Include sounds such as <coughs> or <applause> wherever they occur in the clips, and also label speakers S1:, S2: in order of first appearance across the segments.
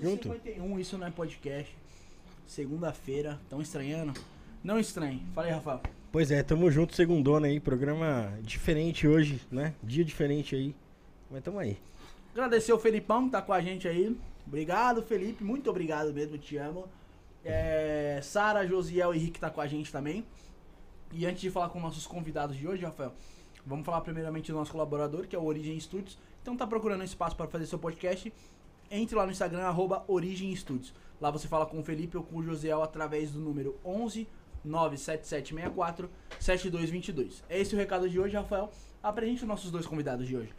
S1: Junto.
S2: 51, isso não é podcast. Segunda-feira, tão estranhando? Não estranhe. Fala aí, Rafael.
S1: Pois é, tamo junto, segundona aí, programa diferente hoje, né? Dia diferente aí. Mas tamo aí.
S2: Agradecer o Felipão que tá com a gente aí. Obrigado, Felipe. Muito obrigado mesmo, te amo. É, Sara, Josiel e Rick tá com a gente também. E antes de falar com nossos convidados de hoje, Rafael, vamos falar primeiramente do nosso colaborador, que é o Origem Studios. Então tá procurando um espaço para fazer seu podcast? Entre lá no Instagram, arroba Origem Studios. Lá você fala com o Felipe ou com o Josiel através do número 11 97764 7222. É esse o recado de hoje, Rafael. Apresente os nossos dois convidados de hoje.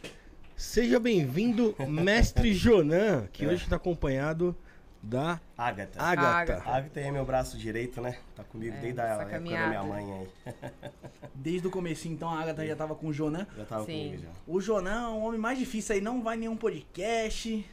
S1: Seja bem-vindo, mestre <laughs> Jonan, que
S3: É.
S1: hoje está acompanhado da. Agatha.
S4: Agatha.
S3: Ágata é meu braço direito, né? Tá comigo
S4: É,
S3: desde a época da minha mãe aí. <laughs>
S2: Desde o começo, então, a Agatha já tava com o Jonan.
S3: Já tava
S4: Sim.
S3: comigo já.
S2: O Jonan é o homem mais difícil aí, não vai em nenhum podcast.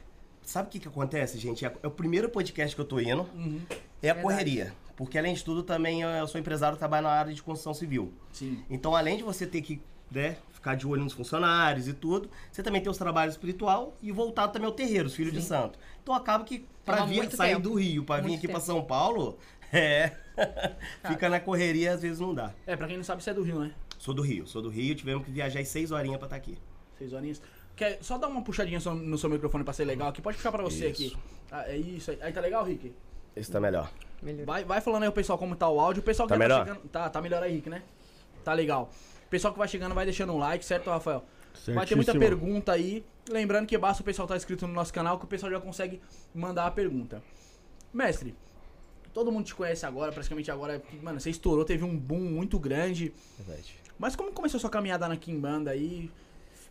S3: Sabe o que que acontece, gente? É é o primeiro podcast que eu tô indo.
S2: Uhum.
S3: É a
S4: Verdade.
S3: correria. Porque além de tudo, também eu sou empresário, trabalho na área de construção civil.
S2: Sim.
S3: Então, além de você ter que né, ficar de olho nos funcionários e tudo, você também tem os trabalhos espiritual e voltado também ao terreiro, os filhos de santo. Então acaba que pra
S4: Toma
S3: vir sair
S4: tempo.
S3: do Rio, pra vir aqui pra
S4: tempo.
S3: São Paulo, é. <laughs> Fica na correria, às vezes não dá.
S2: É, pra quem não sabe, você é do Rio, né?
S3: Sou do Rio, sou do Rio, tivemos que viajar às seis horinhas pra estar aqui.
S2: Seis horinhas. Quer só dar uma puxadinha só no seu microfone pra ser legal aqui? Pode puxar pra você
S3: Isso.
S2: aqui. Ah, é isso aí. Aí tá legal, Rick?
S3: Esse tá melhor.
S4: Melhorou.
S2: Vai, vai falando aí o pessoal como tá o áudio. O pessoal que
S3: Tá melhor?
S2: chegando. Tá, tá melhor aí, Rick, né? Tá legal. O pessoal que vai chegando vai deixando um like, certo, Rafael? Vai ter muita
S1: Certíssimo.
S2: pergunta aí. Lembrando que basta o pessoal estar inscrito no nosso canal que o pessoal já consegue mandar a pergunta. Mestre, todo mundo te conhece agora, praticamente agora. Mano, você estourou, teve um boom muito grande.
S3: Verdade.
S2: Mas como começou a sua caminhada na Kimbanda aí?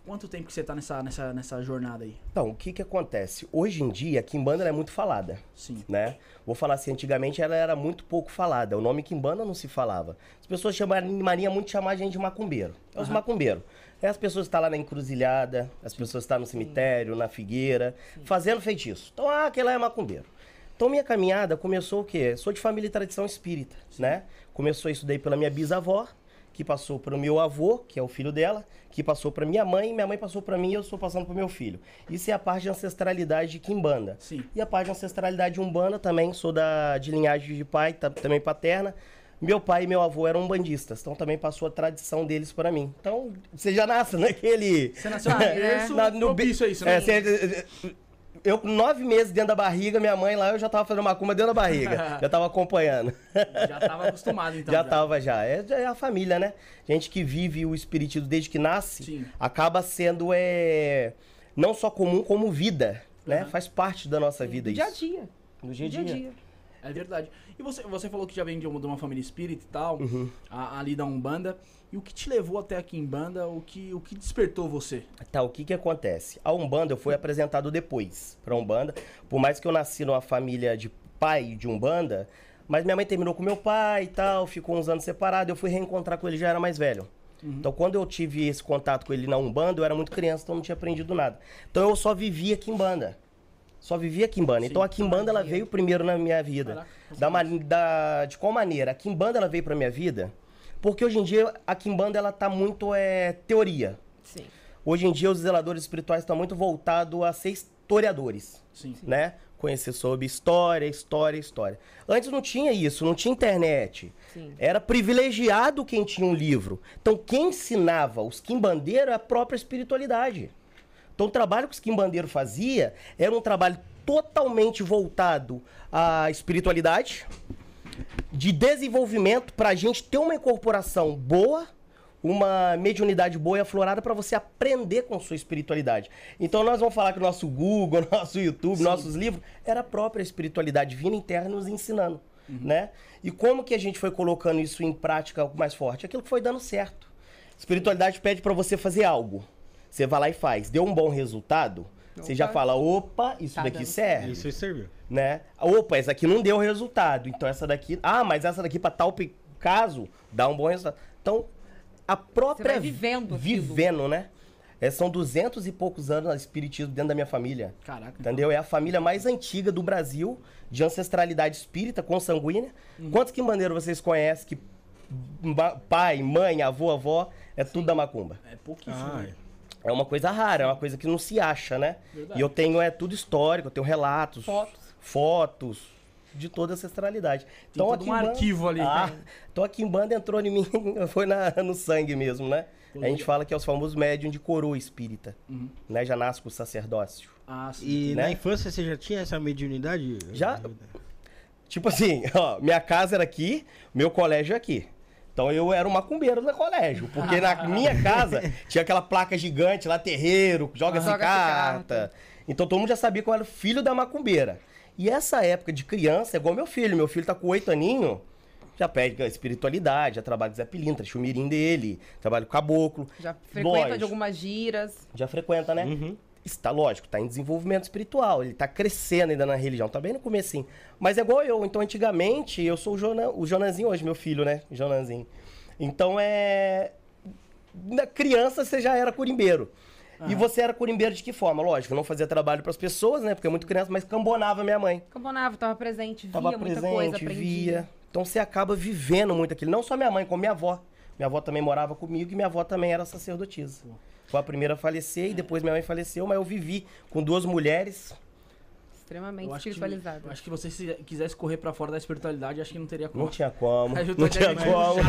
S2: Quanto tempo que você tá nessa, nessa, nessa jornada aí?
S3: Então, o que que acontece? Hoje em dia, a Kimbanda é muito falada,
S2: Sim.
S3: né? Vou falar assim, antigamente ela era muito pouco falada. O nome Kimbanda não se falava. As pessoas chamariam muito de chamar a gente de macumbeiro. É os
S2: Aham.
S3: macumbeiros. É as pessoas que estão lá na encruzilhada, as pessoas que estão no cemitério, na figueira, fazendo feitiço. Então, ah, aquele lá é macumbeiro. Então, minha caminhada começou o quê? Sou de família e tradição espírita, né? Começou isso daí pela minha bisavó, que passou para o meu avô, que é o filho dela, que passou para minha mãe, minha mãe passou para mim e eu estou passando para meu filho. Isso é a parte de ancestralidade de Kimbanda.
S2: Sim.
S3: E a parte de ancestralidade de Umbanda também, sou da, de linhagem de pai, ta- também paterna. Meu pai e meu avô eram umbandistas, então também passou a tradição deles para mim. Então, você já nasce naquele...
S2: Você nasceu no <laughs> berço
S3: Na- no be-
S2: propício a isso,
S3: É,
S2: né?
S3: você- eu com nove meses dentro da barriga, minha mãe lá, eu já tava fazendo macumba dentro da barriga. <laughs> já tava acompanhando.
S2: Já tava acostumado, então.
S3: já tava, já. É, já é a família, né? Gente que vive o espiritismo desde que nasce,
S2: Sim.
S3: acaba sendo, é, não só comum, como vida, né?
S2: Aham.
S3: Faz parte da nossa vida
S4: Dia a
S3: isso.
S4: dia.
S3: Do dia a
S4: Dia a
S3: dia.
S2: É verdade. E você, você falou que já vem de uma, de uma família espírita e tal,
S3: Uhum.
S2: a- ali da Umbanda. E o que te levou até a Kimbanda? O que, o que despertou você?
S3: Tá, o que que acontece? A Umbanda eu fui apresentado depois pra Umbanda. Por mais que eu nasci numa família de pai de Umbanda, mas minha mãe terminou com meu pai e tal, ficou uns anos separado, eu fui reencontrar com ele, já era mais velho. Então quando eu tive esse contato com ele na Umbanda, eu era muito criança, então não tinha aprendido nada. Então eu só vivia Kimbanda. Só vivia Kimbanda.
S2: Sim.
S3: Então a Kimbanda ela veio primeiro na minha vida.
S2: Caraca,
S3: Da, da- de qual maneira? A Kimbanda ela veio pra minha vida porque hoje em dia a Kimbanda ela tá muito é, teoria.
S4: Sim.
S3: Hoje em dia, os zeladores espirituais estão muito voltados a ser historiadores,
S2: Sim.
S3: né? Conhecer sobre história, história, história. Antes não tinha isso, não tinha internet.
S4: Sim.
S3: Era privilegiado quem tinha um livro. Então, quem ensinava os quimbandeiros é a própria espiritualidade. Então, o trabalho que os quimbandeiros fazia era um trabalho totalmente voltado à espiritualidade, de desenvolvimento para a gente ter uma incorporação boa, uma mediunidade boa e aflorada para você aprender com sua espiritualidade. Então nós vamos falar que o nosso Google, <laughs> nosso YouTube, nossos livros, era a própria espiritualidade vindo interna nos ensinando, né? E como que a gente foi colocando isso em prática mais forte? Aquilo que foi dando certo. Espiritualidade pede para você fazer algo. Você vai lá e faz. Deu um bom resultado, você já
S4: Opa.
S3: fala, opa, isso
S4: Tá
S3: daqui
S4: dando
S3: serve
S1: Isso aí serviu.
S3: né? Opa, essa aqui não deu resultado. Então essa daqui, ah, mas essa daqui para tal caso dá um bom resultado. Então a própria
S4: vai vivendo aquilo.
S3: vivendo, né? É, são duzentos e poucos anos de espiritismo dentro da minha família.
S2: Caraca.
S3: Entendeu? É a família mais antiga do Brasil, de ancestralidade espírita, consanguínea. Quantos que maneiro vocês conhecem que pai, mãe, avô, avó, é tudo da macumba?
S2: É pouquíssimo.
S1: Ah,
S2: né?
S3: É uma coisa rara, é uma coisa que não se acha, né?
S2: Verdade.
S3: E eu tenho, é tudo histórico, eu tenho relatos.
S4: Fotos.
S3: fotos de toda a ancestralidade. Então,
S2: todo um
S3: Quimbanda-
S2: arquivo ali.
S3: Ah, então a Kimbanda entrou em mim, <laughs> foi na- no sangue mesmo, né? A gente fala que é os famosos médium de coroa espírita,
S2: Uhum.
S3: né? Já nasce com o sacerdócio.
S2: Ah, sim.
S1: E
S3: Né?
S1: na infância você já tinha essa mediunidade?
S3: Já. Tipo assim, <laughs> ó, minha casa era aqui, meu colégio é aqui. Então eu era um macumbeiro no colégio, porque na minha casa tinha aquela placa gigante lá, terreiro, joga-se
S4: Joga-se
S3: carta.
S4: carta.
S3: Então todo mundo já sabia que eu era filho da macumbeira. E essa época de criança é igual meu filho. Meu filho tá com oito aninhos, já pede a espiritualidade, já trabalha com Zé Pilintra, chumirim dele, trabalha com caboclo.
S4: Já frequenta
S3: Lógico.
S4: de algumas giras.
S3: Já frequenta, né? Está lógico, está em desenvolvimento espiritual, ele está crescendo ainda na religião, tá bem no comecinho. Mas é igual eu, então antigamente eu sou o, Jona, o Jonanzinho hoje, meu filho, né? Jonanzinho. Então é. Na criança você já era curimbeiro. E você era curimbeiro de que forma? Lógico, não fazia trabalho para as pessoas, né? Porque é muito criança, mas cambonava minha mãe.
S4: Camponava, tava presente, via
S3: Tava
S4: muita
S3: presente,
S4: coisa, aprendia.
S3: via. Então você acaba vivendo muito aquilo. Não só minha mãe, como minha avó. Minha avó também morava comigo e minha avó também era sacerdotisa. Foi a primeira a falecer e depois minha mãe faleceu, mas eu vivi com duas mulheres.
S4: Extremamente
S2: Eu acho, que,
S4: espiritualizado.
S2: eu acho que você se quisesse correr pra fora da espiritualidade, acho que não teria como. <laughs>
S3: Não tinha como. Não tinha como.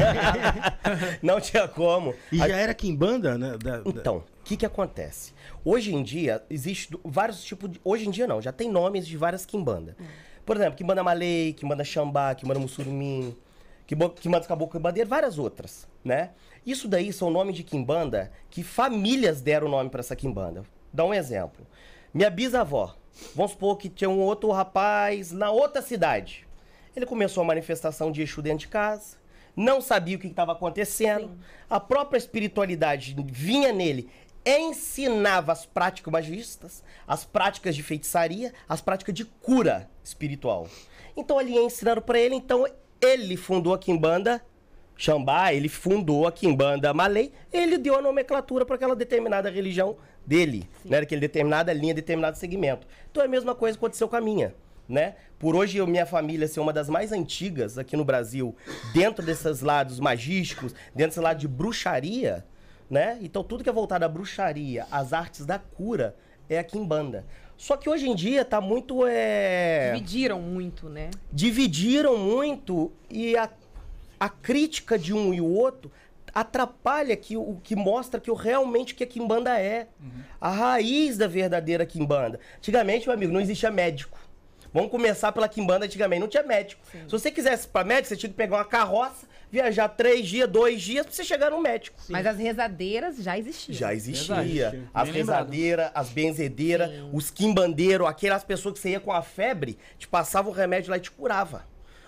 S3: não tinha como.
S1: E
S3: A-
S1: já era Kimbanda, né? Da, da-
S3: Então, o que que acontece? Hoje em dia, existe vários tipos de... Hoje em dia não, já tem nomes de várias quimbanda. Por exemplo, quimbanda malay, quimbanda xambá, quimbanda mussurumim, quimbanda caboclo quimbandeiro, várias outras, né? Isso daí são nomes de quimbanda que famílias deram o nome para essa quimbanda. Dá um exemplo. Minha bisavó, vamos supor que tinha um outro rapaz na outra cidade. Ele começou a manifestação de Exu dentro de casa, não sabia o que estava acontecendo, a própria espiritualidade vinha nele, ensinava as práticas magistas, as práticas de feitiçaria, as práticas de cura espiritual. Então ali ia ensinando para ele, então ele fundou a Kimbanda Xambá, ele fundou a Kimbanda Malay, ele deu a nomenclatura para aquela determinada religião dele, né? Aquele determinada linha, determinado segmento. Então é a mesma coisa que aconteceu com a minha, né? Por hoje eu, minha família ser uma das mais antigas aqui no Brasil, dentro desses lados magísticos, dentro desse lado de bruxaria, né? Então tudo que é voltado à bruxaria, às artes da cura, é a Kimbanda. Só que hoje em dia tá muito é
S4: Dividiram muito, né?
S3: dividiram muito e a, a crítica de um e o outro atrapalha que, o que mostra que o realmente o que a Kimbanda é. A raiz da verdadeira Kimbanda. Antigamente, meu amigo, não existia médico. Vamos começar pela Kimbanda antigamente, não tinha médico. Se você quisesse ir pra médico, você tinha que pegar uma carroça, viajar três dias, dois dias, pra você chegar no médico.
S4: Mas as rezadeiras já existiam.
S3: Já existia. As rezadeiras, as benzedeiras, os quimbandeiros, aquelas pessoas que você ia com a febre, te passava o remédio lá e te curava.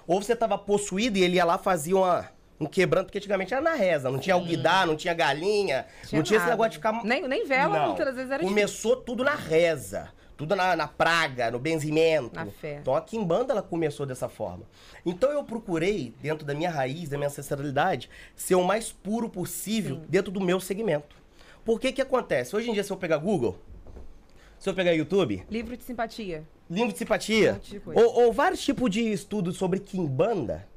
S3: Ou você tava possuído e ele ia lá fazia uma, um quebranto, porque antigamente era na reza, não tinha alguidar, não tinha galinha, não tinha esse
S4: nada.
S3: negócio de ficar...
S4: Nem- nem vela,
S3: Não.
S4: muitas vezes era
S3: Começou tudo na reza. Tudo na, na praga, no benzimento.
S4: Na fé.
S3: Então a Kimbanda ela começou dessa forma. Então eu procurei, dentro da minha raiz, da minha ancestralidade, ser o mais puro possível dentro do meu segmento. Por que que acontece? Hoje em dia, se eu pegar Google, se eu pegar YouTube,
S4: Livro de simpatia.
S3: livro de simpatia,
S4: Um
S3: ou, ou vários tipos de estudos sobre Kimbanda,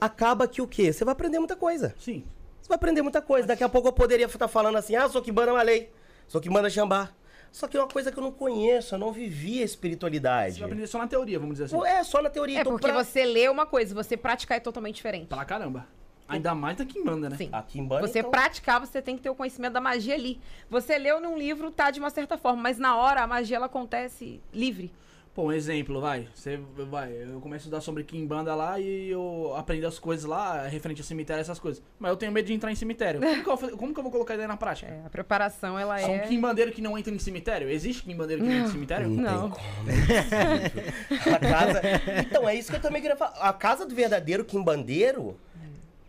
S3: acaba que o quê? Você vai aprender muita coisa.
S2: Sim.
S3: Você vai aprender muita coisa. Daqui a pouco eu poderia estar falando assim, ah, sou Kimbanda Malay, sou Kimbanda Xambá. Só que é uma coisa que eu não conheço, eu não vivi a espiritualidade.
S2: Você vai aprender só na teoria, vamos dizer assim.
S3: É, só na teoria.
S4: É
S3: então,
S4: porque
S3: pra-
S4: você lê uma coisa, você praticar é totalmente diferente.
S2: Pra caramba. Ainda mais da Kimbanda, né?
S4: Sim.
S3: A Kimbanda,
S4: Você
S3: então-
S4: praticar, você tem que ter o conhecimento da magia ali. Você leu num livro, tá de uma certa forma, mas na hora a magia ela acontece livre.
S2: Pô, um exemplo, vai. Você vai, eu começo a estudar sobre Kimbanda lá e eu aprendo as coisas lá, referente a cemitério, essas coisas. Mas eu tenho medo de entrar em cemitério. Como que eu, como que eu vou colocar isso aí na prática?
S4: É, a preparação, ela
S2: São
S4: é...
S2: quimbandeiro que não entra em cemitério? Existe quimbandeiro que não entra em cemitério?
S4: Não. <laughs>
S3: A casa... Então, é isso que eu também queria falar. A casa do verdadeiro quimbandeiro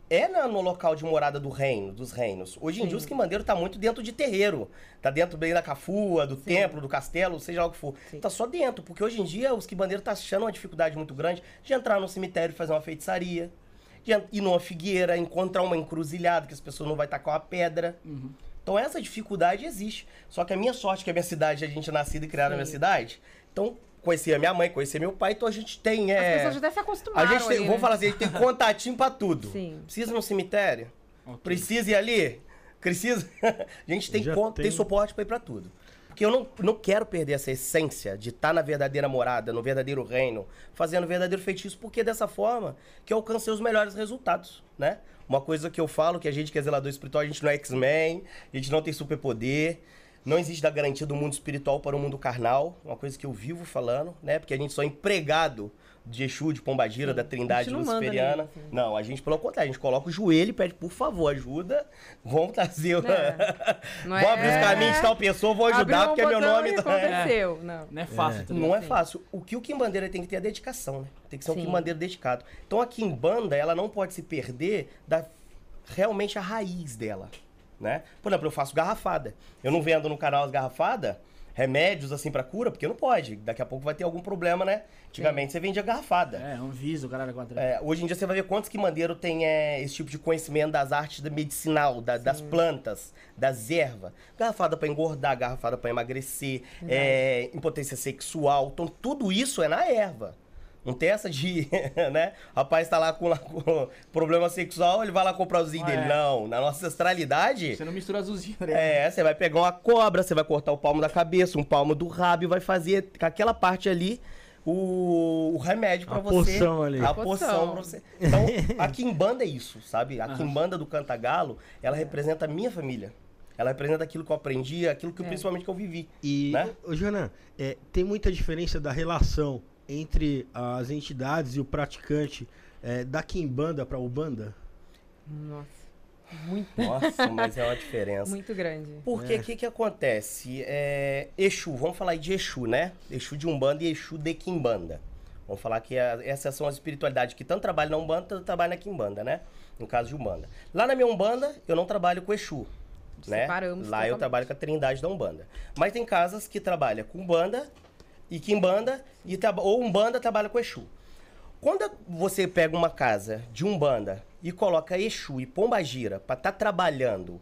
S3: é na- no local de morada do reino, dos reinos. Hoje em dia, os quimbandeiros tá muito dentro de terreiro. Tá dentro bem da cafua, do templo, do castelo, seja lá o que for.
S4: Sim.
S3: Tá só dentro, porque hoje em dia os quimbandeiros tá achando uma dificuldade muito grande de entrar no cemitério e fazer uma feitiçaria. De ir numa figueira, encontrar uma encruzilhada, que as pessoas não vai tacar uma pedra. Então essa dificuldade existe. Só que a minha sorte, que a minha cidade, a gente é nascido e criado na minha
S4: Sim.
S3: cidade. Então, conhecer a minha mãe, conhecer meu pai, então a gente tem. É...
S4: As pessoas já se
S3: A
S4: acostumaram
S3: gente tem,
S4: ali,
S3: vamos
S4: né?
S3: falar assim, a gente tem contatinho pra tudo.
S4: Sim.
S3: Precisa ir no cemitério?
S2: Ok.
S3: Precisa ir ali? Precisa? <laughs> a gente tem,
S1: Já
S3: con- tem...
S1: tem.
S3: suporte pra ir pra tudo. Porque eu não, não quero perder essa essência de estar na verdadeira morada, no verdadeiro reino, fazendo o verdadeiro feitiço, porque é dessa forma que eu alcancei os melhores resultados, né? Uma coisa que eu falo, que a gente que é zelador espiritual, a gente não é X-Men, a gente não tem superpoder, não existe da garantia do mundo espiritual para o mundo carnal, uma coisa que eu vivo falando, né? Porque a gente só é empregado de Exu, de Pombagira, da Trindade
S4: não
S3: Luciferiana.
S4: assim.
S3: Não, a gente, pelo contrário, a gente coloca o joelho e pede, por favor, ajuda. Vamos trazer. o- <laughs>
S4: Não
S3: Vou abrir os
S4: é-
S3: caminhos de tal pessoa, vou ajudar,
S4: um
S3: porque é meu nome. tá-
S4: aconteceu. Não.
S2: Não é fácil, ligado?
S3: Não é
S4: Sim.
S3: fácil. O que o Kimbandeira tem que ter é dedicação, né? Tem que ser um
S4: Sim.
S3: Kimbandeira dedicado. Então a Kimbanda, ela não pode se perder da realmente a raiz dela, né? Por exemplo, eu faço garrafada. Eu não vendo no canal as garrafadas, remédios assim pra cura, porque não pode. Daqui a pouco vai ter algum problema, né? Antigamente você vendia garrafada.
S2: É, um viso, o caralho, quatro.
S3: É, hoje em dia você vai ver quantos quimbandeiros tem é, esse tipo de conhecimento das artes da medicinal, da- das plantas, das ervas. Garrafada pra engordar, garrafada pra emagrecer, é, impotência sexual. Então tudo isso é na erva. Não tem essa de, <laughs> né? Rapaz tá lá com, lá com <laughs> problema sexual, ele vai lá comprar os
S2: É.
S3: dele. Não, na nossa ancestralidade,
S2: Você não mistura azulzinho, né?
S3: é, você vai pegar uma cobra, você vai cortar o palmo da cabeça, um palmo do rabo e vai fazer com aquela parte ali o, o remédio pra
S1: A
S3: você.
S1: poção ali.
S3: A
S4: Poção.
S3: poção pra você. Então, <laughs> a quimbanda é isso, sabe? A quimbanda do Cantagalo, ela representa a minha família. Ela representa aquilo que eu aprendi, aquilo que
S4: É.
S3: principalmente que eu vivi.
S1: E,
S3: Né?
S1: ô Jonan, é, tem muita diferença da relação entre as entidades e o praticante é, da Kimbanda pra Ubanda?
S4: Nossa. Muito,
S3: Nossa, <laughs> mas é uma diferença.
S4: muito grande.
S3: Porque o que, que acontece? É, Exu, vamos falar aí de Exu, né? Exu de Umbanda e Exu de Quimbanda. Vamos falar que a- essas são as espiritualidades que tanto trabalham na Umbanda, tanto trabalham na Quimbanda, né? No caso de Umbanda. Lá na minha Umbanda, eu não trabalho com Exu. Né?
S4: Separamos
S3: Lá eu
S4: totalmente.
S3: trabalho com a Trindade da Umbanda. Mas tem casas que trabalham com Umbanda e Quimbanda, e ou Umbanda trabalha com Exu. Quando você pega uma casa de Umbanda e coloca Exu e Pombagira para estar trabalhando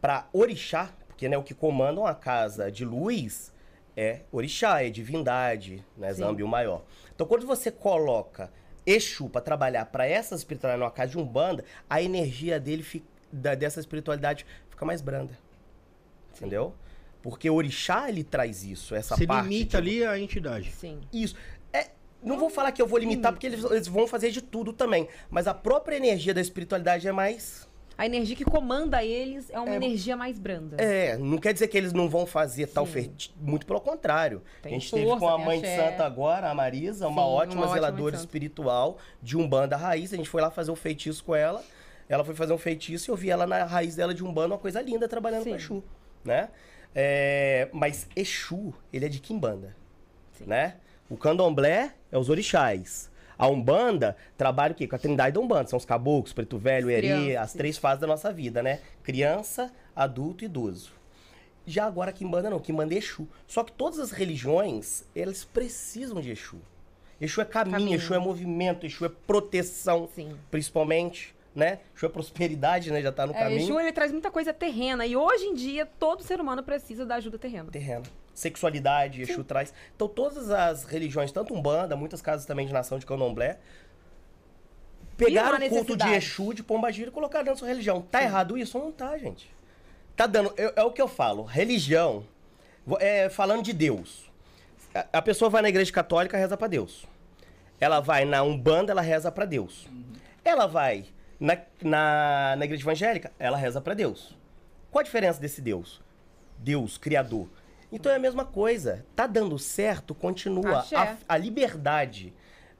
S3: para Orixá, porque né, o que comanda uma casa de luz é Orixá, é divindade, né,
S4: Sim.
S3: Zambi o maior. Então quando você coloca Exu para trabalhar para essa espiritualidade numa casa de Umbanda, a energia dele fica, da- dessa espiritualidade fica mais branda. Entendeu? Porque Orixá ele traz isso, essa
S1: Se
S3: parte
S1: limita
S3: de-
S1: ali a entidade.
S4: Sim.
S3: isso. É, não vou falar que eu vou limitar, porque eles, eles vão fazer de tudo também. Mas a própria energia da espiritualidade é mais.
S4: A energia que comanda eles é uma energia mais branda.
S3: É, não quer dizer que eles não vão fazer tal feitiço. Muito pelo contrário.
S4: Tem
S3: a gente
S4: força,
S3: teve com a mãe de santa agora, a Marisa, uma
S4: Sim,
S3: ótima
S4: uma ótima
S3: zeladora
S4: santo.
S3: espiritual de Umbanda raiz. A gente foi lá fazer um feitiço com ela. Ela foi fazer um feitiço e eu vi ela na raiz dela de Umbanda, uma coisa linda, trabalhando
S4: Sim.
S3: com Exu. Né? É, mas Exu, ele é de Kimbanda.
S4: Sim.
S3: né? O candomblé é os orixás. A Umbanda trabalha o quê? Com a trindade da Umbanda. São os caboclos, preto velho,
S4: Crianças,
S3: as três fases da nossa vida, né? Criança, adulto e idoso. Já agora a Kimbanda não, Kimbanda é Exu. Só que todas as religiões, elas precisam de Exu. Exu é caminho,
S4: Caminho.
S3: Exu é movimento, Exu é proteção,
S4: Sim.
S3: principalmente, né? Exu é prosperidade, né? Já tá no
S4: É,
S3: caminho.
S4: Exu, ele traz muita coisa terrena. E hoje em dia, todo ser humano precisa da ajuda terrena.
S3: terreno. Sexualidade, Exu traz. Então, todas as religiões, tanto Umbanda, muitas casas também de nação de candomblé, pegaram o culto de. Exu, de Pombagira e colocaram dentro da sua religião. Tá errado isso? Não tá, gente. Tá dando. eu- é o que eu falo. Religião, é, falando de Deus. A, a pessoa vai na igreja católica, reza pra Deus. Ela vai na Umbanda, ela reza pra Deus. Ela vai na, na, na igreja evangélica, ela reza pra Deus. Qual a diferença desse Deus? Deus, Criador. Então é a mesma coisa. Tá dando certo, continua. A, a liberdade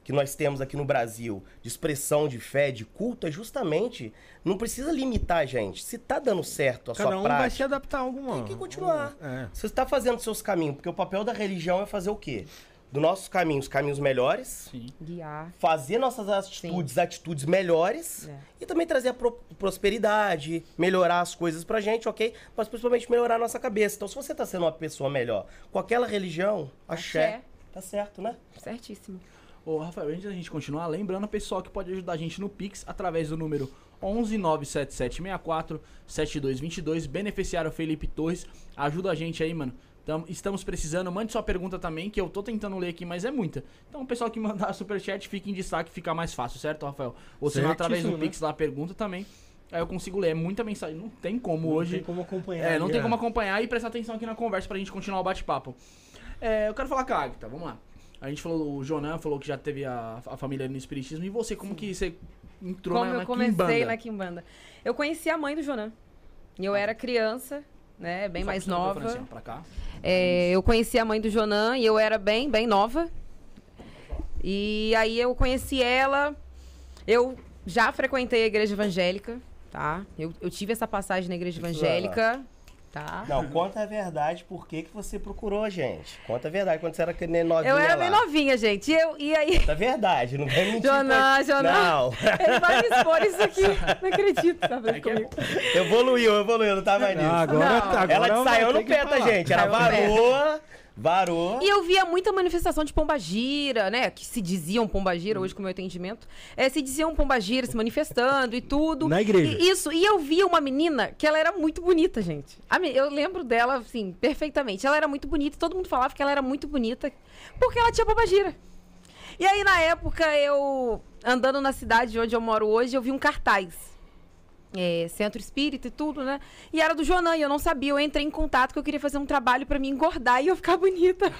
S3: que nós temos aqui no Brasil de expressão de fé, de culto, é justamente. Não precisa limitar a gente. Se tá dando certo a
S1: Cada
S3: sua
S1: um
S3: prática.
S1: vai se adaptar a alguma.
S3: Tem que continuar.
S1: É.
S3: Você está fazendo seus caminhos, porque o papel da religião é fazer o quê? Dos nossos caminhos, caminhos melhores,
S2: Sim.
S4: Guiar.
S3: fazer nossas atitudes, atitudes melhores
S4: É.
S3: e também trazer a pro- prosperidade, melhorar as coisas pra gente, ok? Mas principalmente melhorar a nossa cabeça. Então, se você tá sendo uma pessoa melhor com aquela religião, axé,
S4: Axé.
S3: tá certo, né?
S4: Certíssimo.
S2: Ô, Rafael, antes da gente continuar, lembrando o pessoal que pode ajudar a gente no Pix através do número 1197764 7222, beneficiário Felipe Torres. Ajuda a gente aí, mano. Tam- estamos precisando, mande sua pergunta também, que eu tô tentando ler aqui, mas é muita. Então, o pessoal que mandar <laughs> superchat fica em destaque, fica mais fácil, certo, Rafael? Ou se não, através do
S1: né?
S2: Pix lá, pergunta também. Aí eu consigo ler. É muita mensagem. Não tem como
S1: Não
S2: hoje.
S1: tem como acompanhar.
S2: É, não
S1: ali,
S2: tem
S1: né?
S2: como acompanhar e prestar atenção aqui na conversa pra gente continuar o bate-papo. É, eu quero falar com a Agatha, vamos lá. A gente falou, o Jonan falou que já teve a, a família no Espiritismo. E você, como que você entrou
S4: Como
S2: na,
S4: eu
S2: na
S4: comecei
S2: Quimbanda?
S4: na Quimbanda. Eu conheci a mãe do Jonan. E eu era criança, né? Bem mais nova.
S2: Pra cá.
S4: É, eu conheci a mãe do Jonan e eu era bem, bem nova. E aí eu conheci ela. Eu já frequentei a igreja evangélica, tá? Eu, eu tive essa passagem na igreja
S3: Isso,
S4: evangélica, tá?
S3: Não, conta a verdade, por que, que você procurou a gente? Conta a verdade, quando você era que nem novinha
S4: Eu era
S3: lá.
S4: bem novinha, gente. E, eu, e aí.
S3: Conta a verdade, não vai mentir. Pra-
S4: Jonan.
S3: Não, <laughs>
S4: Ele vai me expor isso aqui. Não acredito, tá vendo
S2: É é
S4: comigo?
S3: evoluiu, evoluiu, não tava nisso.
S1: Ah, agora,
S4: Não.
S1: agora
S3: ela te
S1: vai
S3: saiu no pé, tá, gente? Ela varou, varou.
S4: E eu via muita manifestação de pombagira, né? Que se diziam pombagira, hoje com o meu entendimento. É, se diziam pombagira se manifestando e tudo.
S1: Na igreja.
S4: E- isso. E eu via uma menina que ela era muito bonita, gente. Eu lembro dela, assim, perfeitamente. Ela era muito bonita e todo mundo falava que ela era muito bonita porque ela tinha pombagira. E aí, na época, eu, andando na cidade onde eu moro hoje, eu vi um cartaz. É, centro espírita e tudo, né? E era do Jonan, e eu não sabia. Eu entrei em contato que eu queria fazer um trabalho pra me engordar e eu ficar bonita.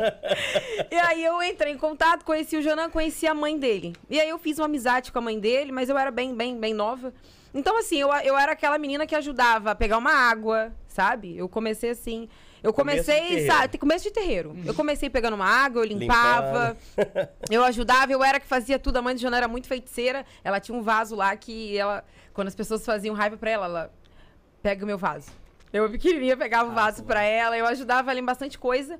S4: <laughs> e aí eu entrei em contato, conheci o Jonan, conheci a mãe dele. E aí eu fiz uma amizade com a mãe dele, mas eu era bem, bem, bem nova. Então, assim, eu, eu era aquela menina que ajudava a pegar uma água, sabe? Eu comecei assim. Eu comecei, sabe? Começo de terreiro. Eu comecei pegando uma água, eu limpava. <laughs> Eu ajudava, eu era que fazia tudo. A mãe de Joana era muito feiticeira. Ela tinha um vaso lá que ela, quando as pessoas faziam raiva pra ela, ela pega o meu vaso. Eu pequenininha pegava o vaso pra ela, eu ajudava ela em bastante coisa.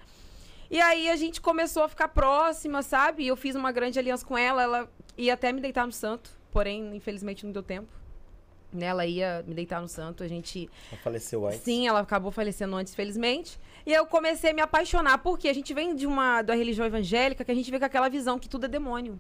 S4: E aí a gente começou a ficar próxima, sabe? Eu fiz uma grande aliança com ela, ela ia até me deitar no santo, porém, infelizmente não deu tempo. Né? Ela ia me deitar no santo, a gente
S3: Ela faleceu antes.
S4: Sim, ela acabou falecendo antes, felizmente. E eu comecei a me apaixonar, porque a gente vem de uma da religião evangélica que a gente vê com aquela visão que tudo é demônio.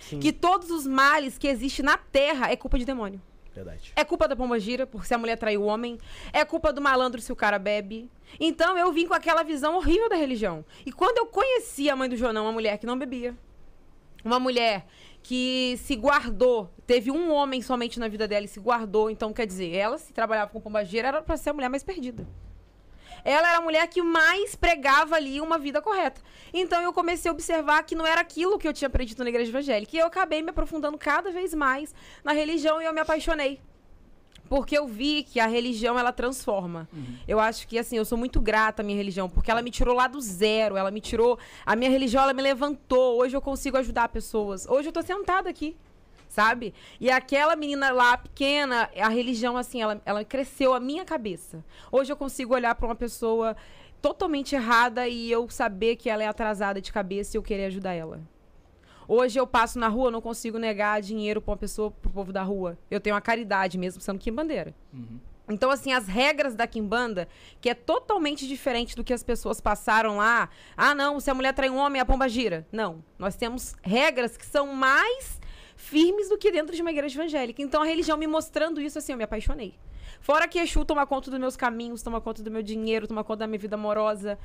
S1: Sim.
S4: Que todos os males que existem na terra é culpa de demônio.
S3: Verdade.
S4: É culpa da pombagira, porque se a mulher traiu o homem. É culpa do malandro se o cara bebe. Então eu vim com aquela visão horrível da religião. E quando eu conheci a mãe do Jonão, uma mulher que não bebia, uma mulher que se guardou, teve um homem somente na vida dela e se guardou, então quer dizer, ela se trabalhava com pombagira era pra ser a mulher mais perdida. Ela era a mulher que mais pregava ali uma vida correta. Então eu comecei a observar que não era aquilo que eu tinha aprendido na igreja evangélica. E eu acabei me aprofundando cada vez mais na religião e eu me apaixonei. Porque eu vi que a religião ela transforma. Eu acho que assim, eu sou muito grata à minha religião, porque ela me tirou lá do zero, ela me tirou, a minha religião ela me levantou. Hoje eu consigo ajudar pessoas. Hoje eu tô sentada aqui, sabe? E aquela menina lá pequena, a religião assim, ela, ela cresceu a minha cabeça. Hoje eu consigo olhar para uma pessoa totalmente errada e eu saber que ela é atrasada de cabeça e eu querer ajudar ela. Hoje eu passo na rua, não consigo negar dinheiro pra uma pessoa, pro povo da rua. Eu tenho a caridade mesmo sendo quimbandeira. Então, assim, as regras da quimbanda, que é totalmente diferente do que as pessoas passaram lá. Ah, não, se a mulher trai um homem, a pomba gira. Não. Nós temos regras que são mais firmes do que dentro de uma igreja evangélica. Então, a religião me mostrando isso, assim, eu me apaixonei. Fora que Exu toma conta dos meus caminhos, toma conta do meu dinheiro, toma conta da minha vida amorosa.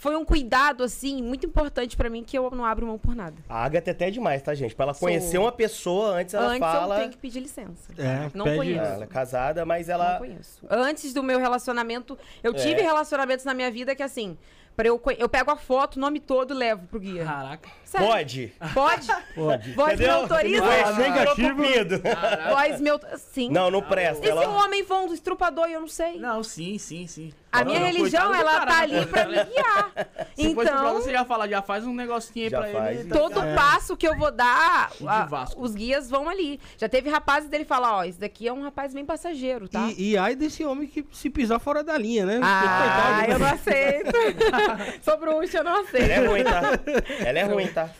S4: Foi um cuidado, assim, muito importante pra mim que eu não abro mão por nada.
S3: A Agatha é até demais, tá, gente? Pra ela
S4: Sou.
S3: conhecer uma pessoa, antes ela
S4: Antes
S3: fala.
S4: eu tenho que pedir licença.
S1: É,
S4: Não
S1: pede-
S4: conheço.
S3: Ela é casada, mas
S4: Não
S3: ela.
S4: conheço. Antes do meu relacionamento, eu tive
S3: É.
S4: relacionamentos na minha vida que, assim, pra eu, eu pego a foto, o nome todo e levo pro guia.
S2: Caraca.
S4: Sério.
S3: Pode.
S4: Pode? <laughs>
S1: Pode.
S4: Voz me
S3: Entendeu?
S4: autoriza?
S3: Foi
S1: Ah, negativo.
S3: cupido.
S4: Voz meu... Sim.
S3: Não, não presta.
S4: E se o
S3: Ela...
S4: homem for um estrupador e eu não sei?
S2: Não, sim, sim, sim.
S4: A minha
S2: não,
S4: religião, ela tá
S2: né,
S4: ali pra me guiar. <laughs>
S2: Se
S4: Então,
S2: você já fala, já faz um negocinho aí
S3: Já
S2: pra
S3: faz.
S2: ele.
S4: todo
S1: É.
S4: passo que eu vou dar, a- os guias vão ali. Já teve rapazes dele falar, ó, esse daqui é um rapaz bem passageiro, tá?
S1: E, e ai desse homem que se pisar fora da linha, né?
S4: Ah,
S1: Coitado,
S4: eu não
S1: né?
S4: aceito. <laughs> Sou bruxa, eu não aceito.
S3: Ela é ruim, tá? Ela é ruim, tá?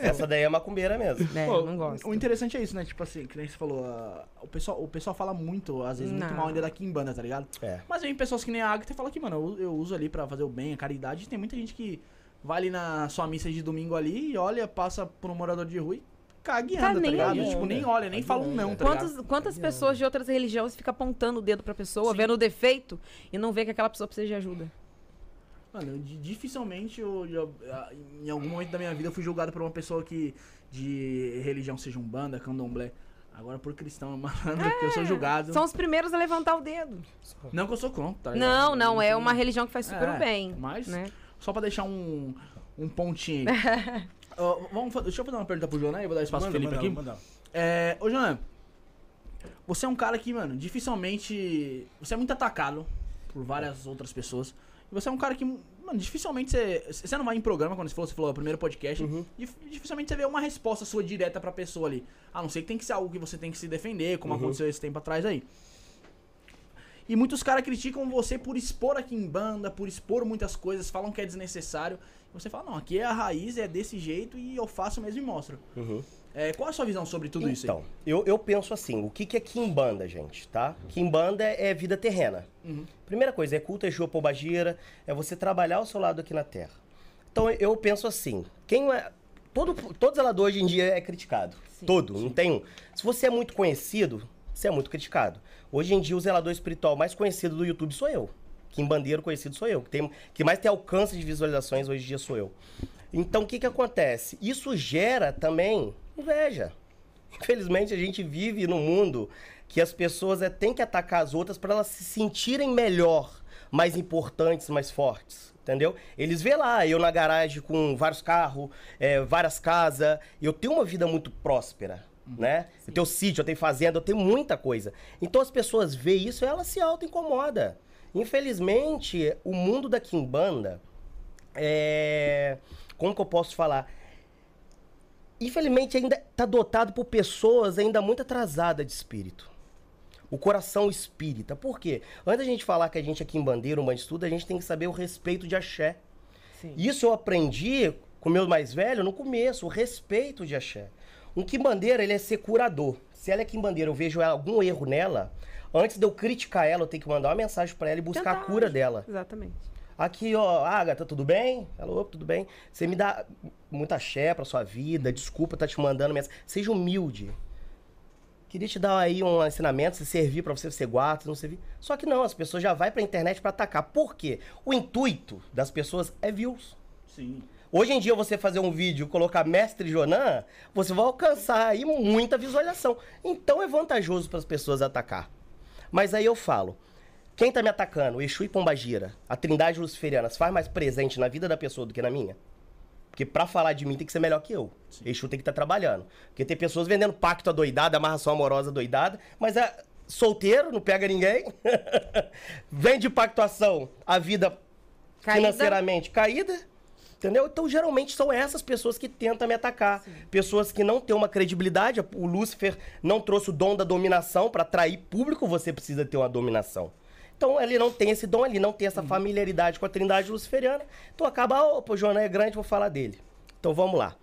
S3: Essa daí é macumbeira mesmo.
S4: É,
S2: Pô,
S4: não gosto.
S2: O interessante é isso, né? Tipo assim, que nem você falou, ah, o, pessoal, o pessoal fala muito, às vezes, muito
S4: Não.
S2: mal ainda da Kimbanda, tá ligado?
S3: É.
S2: Mas vem pessoas que nem a Agatha fala que, mano, eu, eu uso ali pra fazer o bem, a caridade. Tem muita gente que vai ali na sua missa de domingo ali e olha, passa por um morador de rua e caga e
S4: Tá
S2: anda, tá
S4: nem
S2: ligado? Tipo, nem olha, nem
S3: Tá
S2: fala um não,
S3: aí.
S2: tá
S4: Quantos,
S2: ligado?
S4: quantas pessoas de outras religiões ficam apontando o dedo pra pessoa,
S2: Sim.
S4: vendo o defeito e não vê que aquela pessoa precisa de ajuda?
S2: Mano, dificilmente eu, eu- em algum momento da minha vida eu fui julgado por uma pessoa que de religião seja umbanda, candomblé. Agora por cristão, malandro, que eu sou julgado.
S4: São os primeiros a levantar o dedo.
S2: Não que eu sou contra, tá ligado?
S4: Não, não, é uma religião que faz super
S2: É,
S4: bem.
S2: mas-
S4: né?
S2: Só pra deixar um, um pontinho aí. <laughs> Ó, vamos, deixa eu fazer uma pergunta pro João aí, vou dar espaço pro
S1: Manda,
S2: Felipe
S1: manda,
S2: aqui.
S1: manda.
S2: É, ô, João, você é um cara que, mano, dificilmente. Você é muito atacado por várias outras pessoas. E você é um cara que, mano, dificilmente você. Você não vai em programa, quando você falou, você falou, o primeiro podcast.
S3: Uhum.
S2: dif- Dificilmente você vê uma resposta sua direta pra pessoa ali. A não ser que tem que ser algo que você tem que se defender, como
S3: Uhum.
S2: aconteceu esse tempo atrás aí. E muitos caras criticam você por expor aqui em banda, por expor muitas coisas, falam que é desnecessário. E você fala, não, aqui é a raiz, é desse jeito e eu faço mesmo e mostro.
S3: Uhum.
S2: É, qual a sua visão sobre tudo isso aí?
S3: Então, eu, eu penso assim, o que, que é Kimbanda, gente, tá? Kimbanda é, é vida terrena.
S2: Uhum.
S3: Primeira coisa, é culto Exu Pombagira, é você trabalhar o seu lado aqui na Terra. Então, eu penso assim, quem é... Todo, todo zelador hoje em dia é criticado.
S4: Sim.
S3: todo, não tem um. Se você é muito conhecido, você é muito criticado. Hoje em dia, o zelador espiritual mais conhecido do YouTube sou eu. Kimbandeiro conhecido sou eu. Que, tem, que mais tem alcance de visualizações hoje em dia sou eu. Então, o que que acontece? Isso gera também inveja. Infelizmente, a gente vive num mundo que as pessoas é, têm que atacar as outras para elas se sentirem melhor, mais importantes, mais fortes. Entendeu? Eles vê lá, eu na garagem com vários carros, é, várias casas, eu tenho uma vida muito próspera, né? Eu tenho sítio, eu tenho fazenda, eu tenho muita coisa. Então as pessoas veem isso e elas se auto-incomodam. Infelizmente, o mundo da Kimbanda é. Como que eu posso falar? Infelizmente, ainda está dotado por pessoas ainda muito atrasadas de espírito. O coração espírita. Por quê? Antes da gente falar que a gente aqui em Bandeira, um estudo, a gente tem que saber o respeito de axé.
S4: Sim.
S3: Isso eu aprendi com o meu mais velho no começo, o respeito de axé. Um quimbandeira, ele é ser curador. Se ela é quimbandeira, eu vejo algum erro nela, antes de eu criticar ela, eu tenho que mandar uma mensagem pra ela e buscar a
S4: Tentar
S3: cura
S4: ajudar.
S3: dela.
S4: Exatamente.
S3: Aqui, ó, Agatha, tudo bem? Ela, opa, tudo bem. Você me dá muita axé pra sua vida, desculpa tá te mandando mensagem. Seja humilde. Queria te dar aí um ensinamento, se servir pra você, você guarda, se não servir. Só que não, as pessoas já vai pra internet pra atacar. Por quê? O intuito das pessoas é views.
S2: Sim.
S3: Hoje em dia, você fazer um vídeo e colocar Mestre Jonan, você vai alcançar aí muita visualização. Então é vantajoso para as pessoas atacar. Mas aí eu falo, quem tá me atacando, Exu e Pombagira, a Trindade Luciferiana, se faz mais presente na vida da pessoa do que na minha? Porque pra falar de mim tem que ser melhor que eu. Exu tem que estar trabalhando. Porque tem pessoas vendendo pacto adoidado, amarração amorosa doidada, mas é solteiro, não pega ninguém. <laughs> Vende pactuação, a vida
S4: Caída.
S3: financeiramente caída. Entendeu? Então, geralmente são essas pessoas que tentam me atacar. Pessoas que não têm uma credibilidade. O Lúcifer não trouxe o dom da dominação para atrair público, você precisa ter uma dominação. Então, ele não tem esse dom, ele não tem essa familiaridade com a trindade luciferiana. Então, acaba, o João é grande, vou falar dele. Então, vamos lá.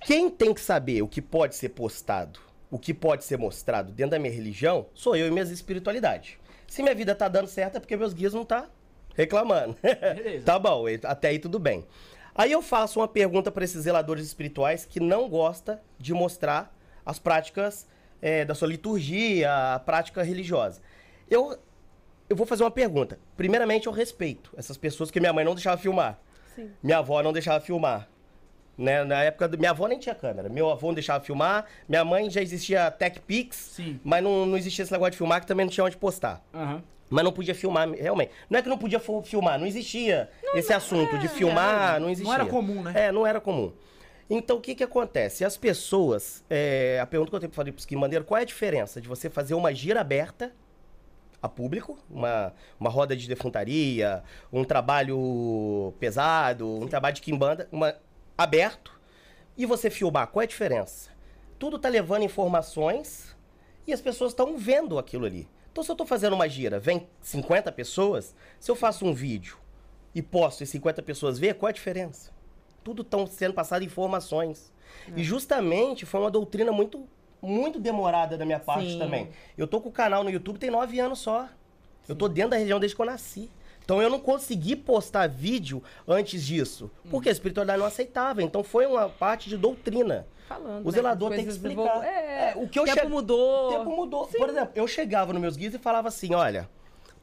S3: Quem tem que saber o que pode ser postado, o que pode ser mostrado dentro da minha religião, sou eu e minhas espiritualidades. Se minha vida tá dando certo é porque meus guias não tá reclamando. <laughs> Tá bom, até aí tudo bem. Aí eu faço uma pergunta para esses zeladores espirituais que não gosta de mostrar as práticas é, da sua liturgia, a prática religiosa. Eu, eu vou fazer uma pergunta. Primeiramente, eu respeito essas pessoas que minha mãe não deixava filmar.
S4: Sim.
S3: Minha avó não deixava filmar. Né? Na época, do... minha avó nem tinha câmera. Meu avô não deixava filmar. Minha mãe já existia TechPix,
S2: Sim.
S3: mas não, não existia esse negócio de filmar, que também não tinha onde postar.
S2: Aham.
S3: Mas não podia filmar, realmente. Não é que não podia filmar, não existia esse assunto de filmar, não existia.
S2: Não era comum, né?
S3: É, não era comum. Então, o que que acontece? As pessoas... é, a pergunta que eu tenho que fazer para os Mandeiro, qual é a diferença de você fazer uma gira aberta a público, uma, uma roda de defuntaria, um trabalho pesado, um trabalho de quimbanda, uma, aberto, e você filmar? Qual é a diferença? Tudo tá levando informações e as pessoas estão vendo aquilo ali. Então, se eu tô fazendo uma gira, vem 50 pessoas, se eu faço um vídeo e posto e 50 pessoas vê, qual é a diferença? Tudo estão sendo passado informações. E justamente foi uma doutrina muito, muito demorada da minha parte
S4: Sim.
S3: também. Eu tô com o canal no YouTube tem nove anos só. Eu tô dentro da região desde que eu nasci. Então eu não consegui postar vídeo antes disso. Porque a espiritualidade não aceitava. Então foi uma parte de doutrina.
S4: Falando.
S3: O
S4: né,
S3: zelador
S4: as
S3: tem que explicar.
S4: evolu- É,
S3: É, o que eu
S4: tempo
S3: che-
S4: mudou.
S3: O tempo mudou. Por exemplo, eu chegava nos meus guias e falava assim: olha,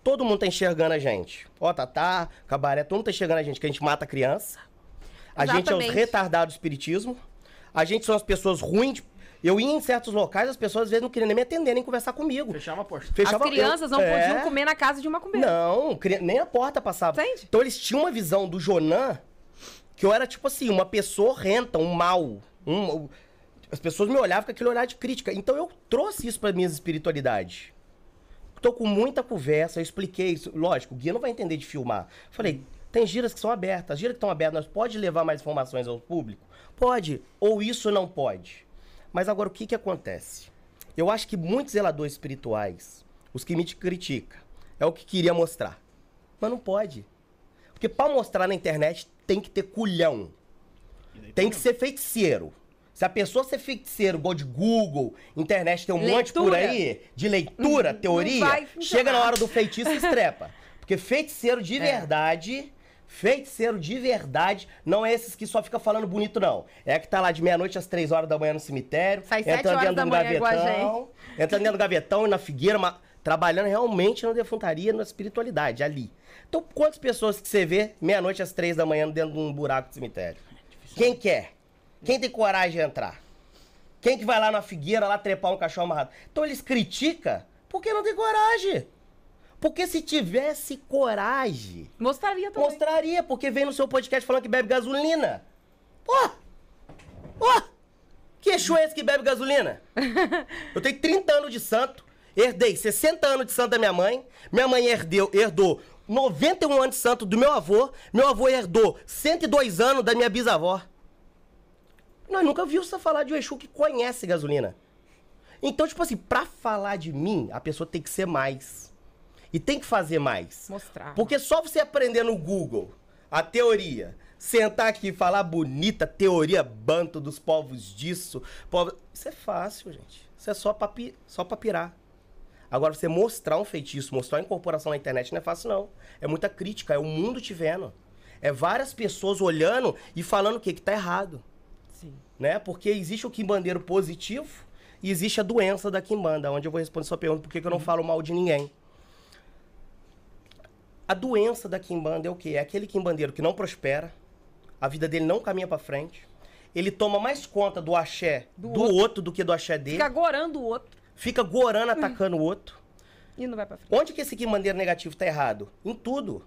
S3: todo mundo tá enxergando a gente. Ó, Tatá, Cabaré, todo mundo tá enxergando a gente, que a gente mata criança. A gente é os
S4: Exatamente.
S3: retardados do espiritismo. A gente são as pessoas ruins de, Eu ia em certos locais, as pessoas às vezes não queriam nem me atender, nem conversar comigo.
S2: Fechava a porta.
S3: Fechava
S4: As crianças não
S3: eu- é.
S4: podiam comer na casa de uma macumbeira.
S3: Não, nem a porta passava.
S4: Entende?
S3: Então eles tinham uma visão do Jonan que eu era tipo assim, uma pessoa renta, um mal. Um, as pessoas me olhavam com aquele olhar de crítica. Então eu trouxe isso para minhas espiritualidades. Tô com muita conversa, eu expliquei isso. Lógico, o guia não vai entender de filmar. Falei, tem giras que são abertas. As giras que estão abertas, nós pode levar mais informações ao público? Pode. Ou isso não pode. Mas agora o que que acontece? Eu acho que muitos zeladores espirituais, os que me criticam, é o que queria mostrar. Mas não pode. Porque para mostrar na internet tem que ter culhão. Tem que ser feiticeiro. Se a pessoa ser feiticeiro, igual de Google, internet tem um monte por
S4: Leitura.
S3: aí, de leitura, teoria,
S4: vai funcionar.
S3: chega na hora do feitiço e estrepa. Porque feiticeiro
S4: É.
S3: de verdade, feiticeiro de verdade, não é esses que só fica falando bonito, não. É que tá lá de meia-noite às três horas da manhã no cemitério,
S4: Sai sete
S3: entrando
S4: horas
S3: dentro
S4: da manhã
S3: gavetão, entrando dentro do gavetão e na figueira, trabalhando realmente na defuntaria, na espiritualidade, ali. Então, quantas pessoas que você vê meia-noite às três da manhã dentro de um buraco de cemitério? Quem quer? Quem tem coragem de entrar? Quem que vai lá na figueira, lá trepar um cachorro amarrado? Então eles criticam porque não tem coragem. Porque se tivesse coragem,
S4: Mostraria também.
S3: mostraria, porque vem no seu podcast falando que bebe gasolina. Pô! Pô! Que Exu é esse que bebe gasolina? <laughs> Eu tenho 30 anos de santo, herdei 60 anos de santo da minha mãe, minha mãe herdeu, herdou 91 anos de santo do meu avô, meu avô herdou 102 anos da minha bisavó. Nós nunca viu você falar de um Exu que conhece gasolina. Então, tipo assim, pra falar de mim, a pessoa tem que ser mais. E tem que fazer mais.
S4: Mostrar.
S3: Porque só você aprender no Google a teoria, sentar aqui e falar bonita teoria banto dos povos disso, povo... isso é fácil, gente. Isso é só pra, pi- só pra pirar. Agora, você mostrar um feitiço, mostrar uma incorporação na internet não é fácil, não. É muita crítica, é o mundo te vendo. É várias pessoas olhando e falando o que que tá errado,
S4: Sim.
S3: né? Porque existe o quimbandeiro positivo e existe a doença da quimbanda, onde eu vou responder sua pergunta, por que que eu não falo mal de ninguém. A doença da quimbanda é o quê? É aquele quimbandeiro que não prospera, a vida dele não caminha pra frente, ele toma mais conta do axé do,
S4: Do
S3: outro.
S4: outro.
S3: do que do axé dele,
S4: Fica
S3: fica,
S4: agorando o outro
S3: gorando atacando o outro.
S4: e não vai pra frente.
S3: Onde que esse quimbandeiro negativo tá errado? Em tudo.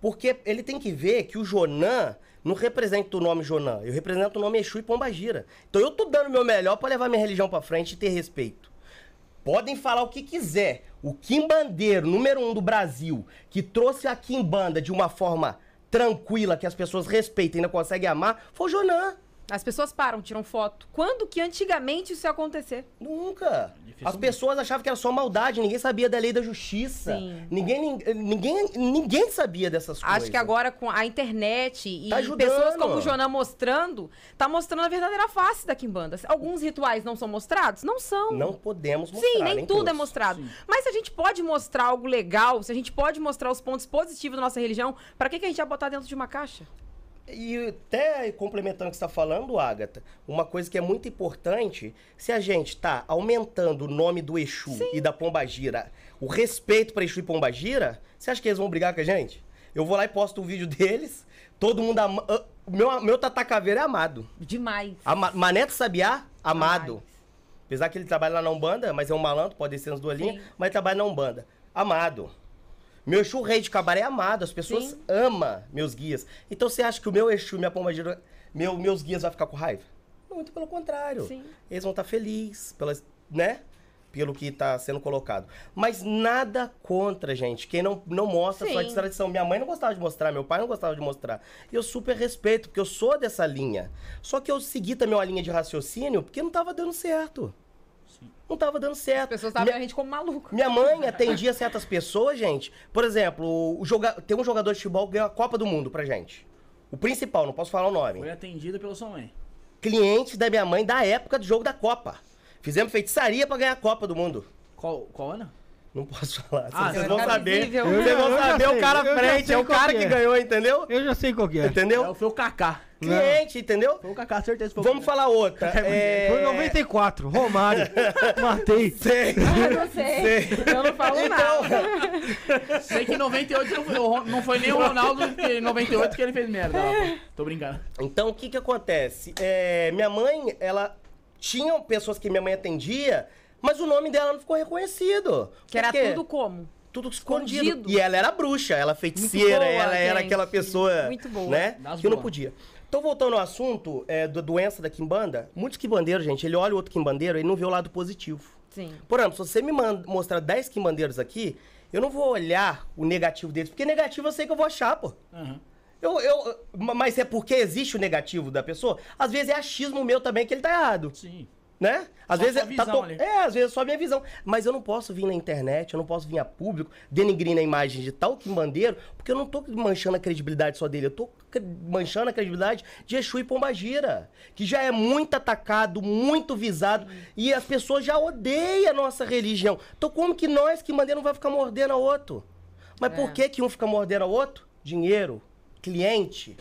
S3: Porque ele tem que ver que o Jonan não representa o nome Jonan, eu represento o nome Exu e Pombagira. Então eu tô dando o meu melhor pra levar minha religião pra frente e ter respeito. Podem falar o que quiser. O quimbandeiro número um do Brasil, que trouxe a quimbanda de uma forma tranquila, que as pessoas respeitam e ainda conseguem amar, foi o Jonan.
S4: As pessoas param, tiram foto. Quando que antigamente isso ia acontecer?
S3: Nunca. As pessoas achavam que era só maldade, ninguém sabia da lei da justiça.
S4: Sim.
S3: Ninguém, ninguém, ninguém sabia dessas coisas.
S4: Acho que agora com a internet e
S3: Tá
S4: pessoas como o Jonan mostrando, tá mostrando a verdadeira face da Kimbanda. Alguns rituais não são mostrados? Não são.
S3: Não podemos mostrar.
S4: Sim, nem tudo é
S3: todos.
S4: mostrado. Mas se a gente pode mostrar algo legal, se a gente pode mostrar os pontos positivos da nossa religião, pra que, que a gente vai botar dentro de uma caixa?
S3: E até complementando o que você está falando, Agatha, uma coisa que é muito importante, se a gente tá aumentando o nome do Exu e da Pombagira, o respeito para Exu e Pombagira, você acha que eles vão brigar com a gente? Eu vou lá e posto um vídeo deles, todo mundo ama... ah, o meu, meu Tata Caveira é amado.
S4: Demais.
S3: Ama... Maneto Sabiá, amado.
S4: Demais.
S3: Apesar que ele trabalha lá na Umbanda, mas é um malandro, pode descer nas duas
S4: Sim.
S3: linhas, mas trabalha na Umbanda. Amado. Meu Exu Rei de Cabaré é amado, as pessoas
S4: Sim.
S3: amam meus guias. Então você acha que o meu Exu, minha pombagira, meu, meus guias vai ficar com raiva? Muito pelo contrário.
S4: Sim.
S3: Eles vão estar felizes, pelas, né? Pelo que está sendo colocado. Mas nada contra, gente. Quem não, não mostra sua
S4: Sim.
S3: tradição. Minha mãe não gostava de mostrar, meu pai não gostava de mostrar. E eu super respeito, porque eu sou dessa linha. Só que eu segui também uma linha de raciocínio porque não tava dando certo. Não tava dando certo.
S4: As pessoas estavam
S3: Minha-
S4: a gente como maluco.
S3: minha mãe atendia certas pessoas, gente. Por exemplo, o joga... tem um jogador de futebol que ganhou a Copa do Mundo pra gente. O principal, não posso falar o nome.
S2: Foi atendido pela sua mãe.
S3: Cliente da minha mãe da época do jogo da Copa. Fizemos feitiçaria pra ganhar a Copa do Mundo.
S2: Qual, qual ano?
S3: Não posso falar.
S2: Ah,
S3: vocês
S2: não,
S3: vão
S4: tá
S3: saber.
S4: visível.
S3: Vocês vão
S1: eu já
S3: saber
S1: sei,
S3: o cara
S1: eu
S3: frente.
S1: sei
S3: É o cara
S1: que
S3: que
S1: é.
S3: ganhou, entendeu?
S1: Eu já sei qual que é.
S3: Entendeu?
S2: É, foi o Kaká.
S3: Cliente, entendeu?
S2: Foi o Kaká, certeza. Foi o
S3: Vamos falar outra. É...
S1: Foi em 94, Romário. <laughs> Matei.
S3: Sei.
S4: Eu não sei. Eu não falo
S3: Então,
S4: nada. <laughs>
S2: Sei que em 98 não foi, não foi nem o Ronaldo em 98 que ele fez merda. lá. Tô brincando.
S3: Então, o que que acontece? É, minha mãe, ela tinham pessoas que minha mãe atendia, mas o nome dela não ficou reconhecido.
S4: Que era tudo como?
S3: tudo escondido.
S4: Escondido.
S3: E ela era bruxa, ela feiticeira,
S4: boa,
S3: ela era
S4: gente.
S3: aquela pessoa,
S4: Muito boa.
S3: né,
S2: Das
S3: que não
S2: boas.
S3: podia. Então, voltando ao assunto é, da doença da quimbanda, muitos quimbandeiros, gente, ele olha o outro quimbandeiro e não vê o lado positivo.
S4: Sim.
S3: Por exemplo, se você me manda, mostrar 10 quimbandeiros aqui, eu não vou olhar o negativo deles, porque negativo eu sei que eu vou achar, pô.
S2: Aham.
S3: Eu, eu, mas é porque existe o negativo da pessoa? Às vezes é achismo meu também que ele tá errado
S2: Sim.
S3: Né? Às
S2: Só
S3: vezes é, tá
S2: visão
S3: to- é, às vezes é só a minha visão. Mas eu não posso vir na internet, eu não posso vir a público denigrir a imagem de tal quimbandeiro, porque eu não tô manchando a credibilidade só dele, eu tô manchando a credibilidade de Exu e Pombagira, que já é muito atacado, muito visado, e as pessoas já odeiam a nossa religião. Então como que nós, quimbandeiro, não vai ficar mordendo a outro? Mas por
S4: É.
S3: que que um fica mordendo ao outro? Dinheiro, cliente,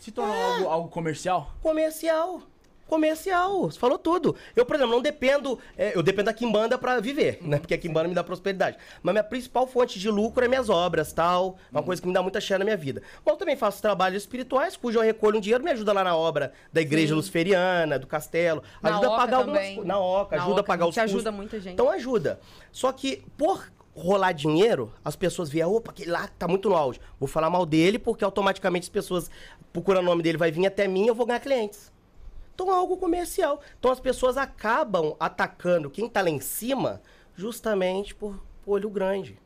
S2: Se tornou algo, algo comercial?
S3: Comercial. Comercial. Você falou tudo. Eu, por exemplo, não dependo. é, eu dependo da Kimbanda pra viver, né? Porque a Kimbanda me dá prosperidade. Mas minha principal fonte de lucro é minhas obras, tal. Uma coisa que me dá muita cheia na minha vida. Mas eu também faço trabalhos espirituais, cujo eu recolho um dinheiro, me ajuda lá na obra da igreja
S4: Sim.
S3: luciferiana, do castelo.
S4: Na
S3: ajuda a pagar algumas
S4: também.
S3: co- Na Oca,
S4: Na
S3: ajuda a
S4: Oca,
S3: pagar
S4: a
S3: os
S4: gente
S3: custos.
S4: ajuda muita gente.
S3: Então ajuda. Só que por rolar dinheiro, as pessoas veem, opa, aquele lá tá muito no auge. Vou falar mal dele porque automaticamente as pessoas procurando o nome dele vai vir até mim e eu vou ganhar clientes. Então algo comercial. Então as pessoas acabam atacando quem tá lá em cima justamente por, por olho grande.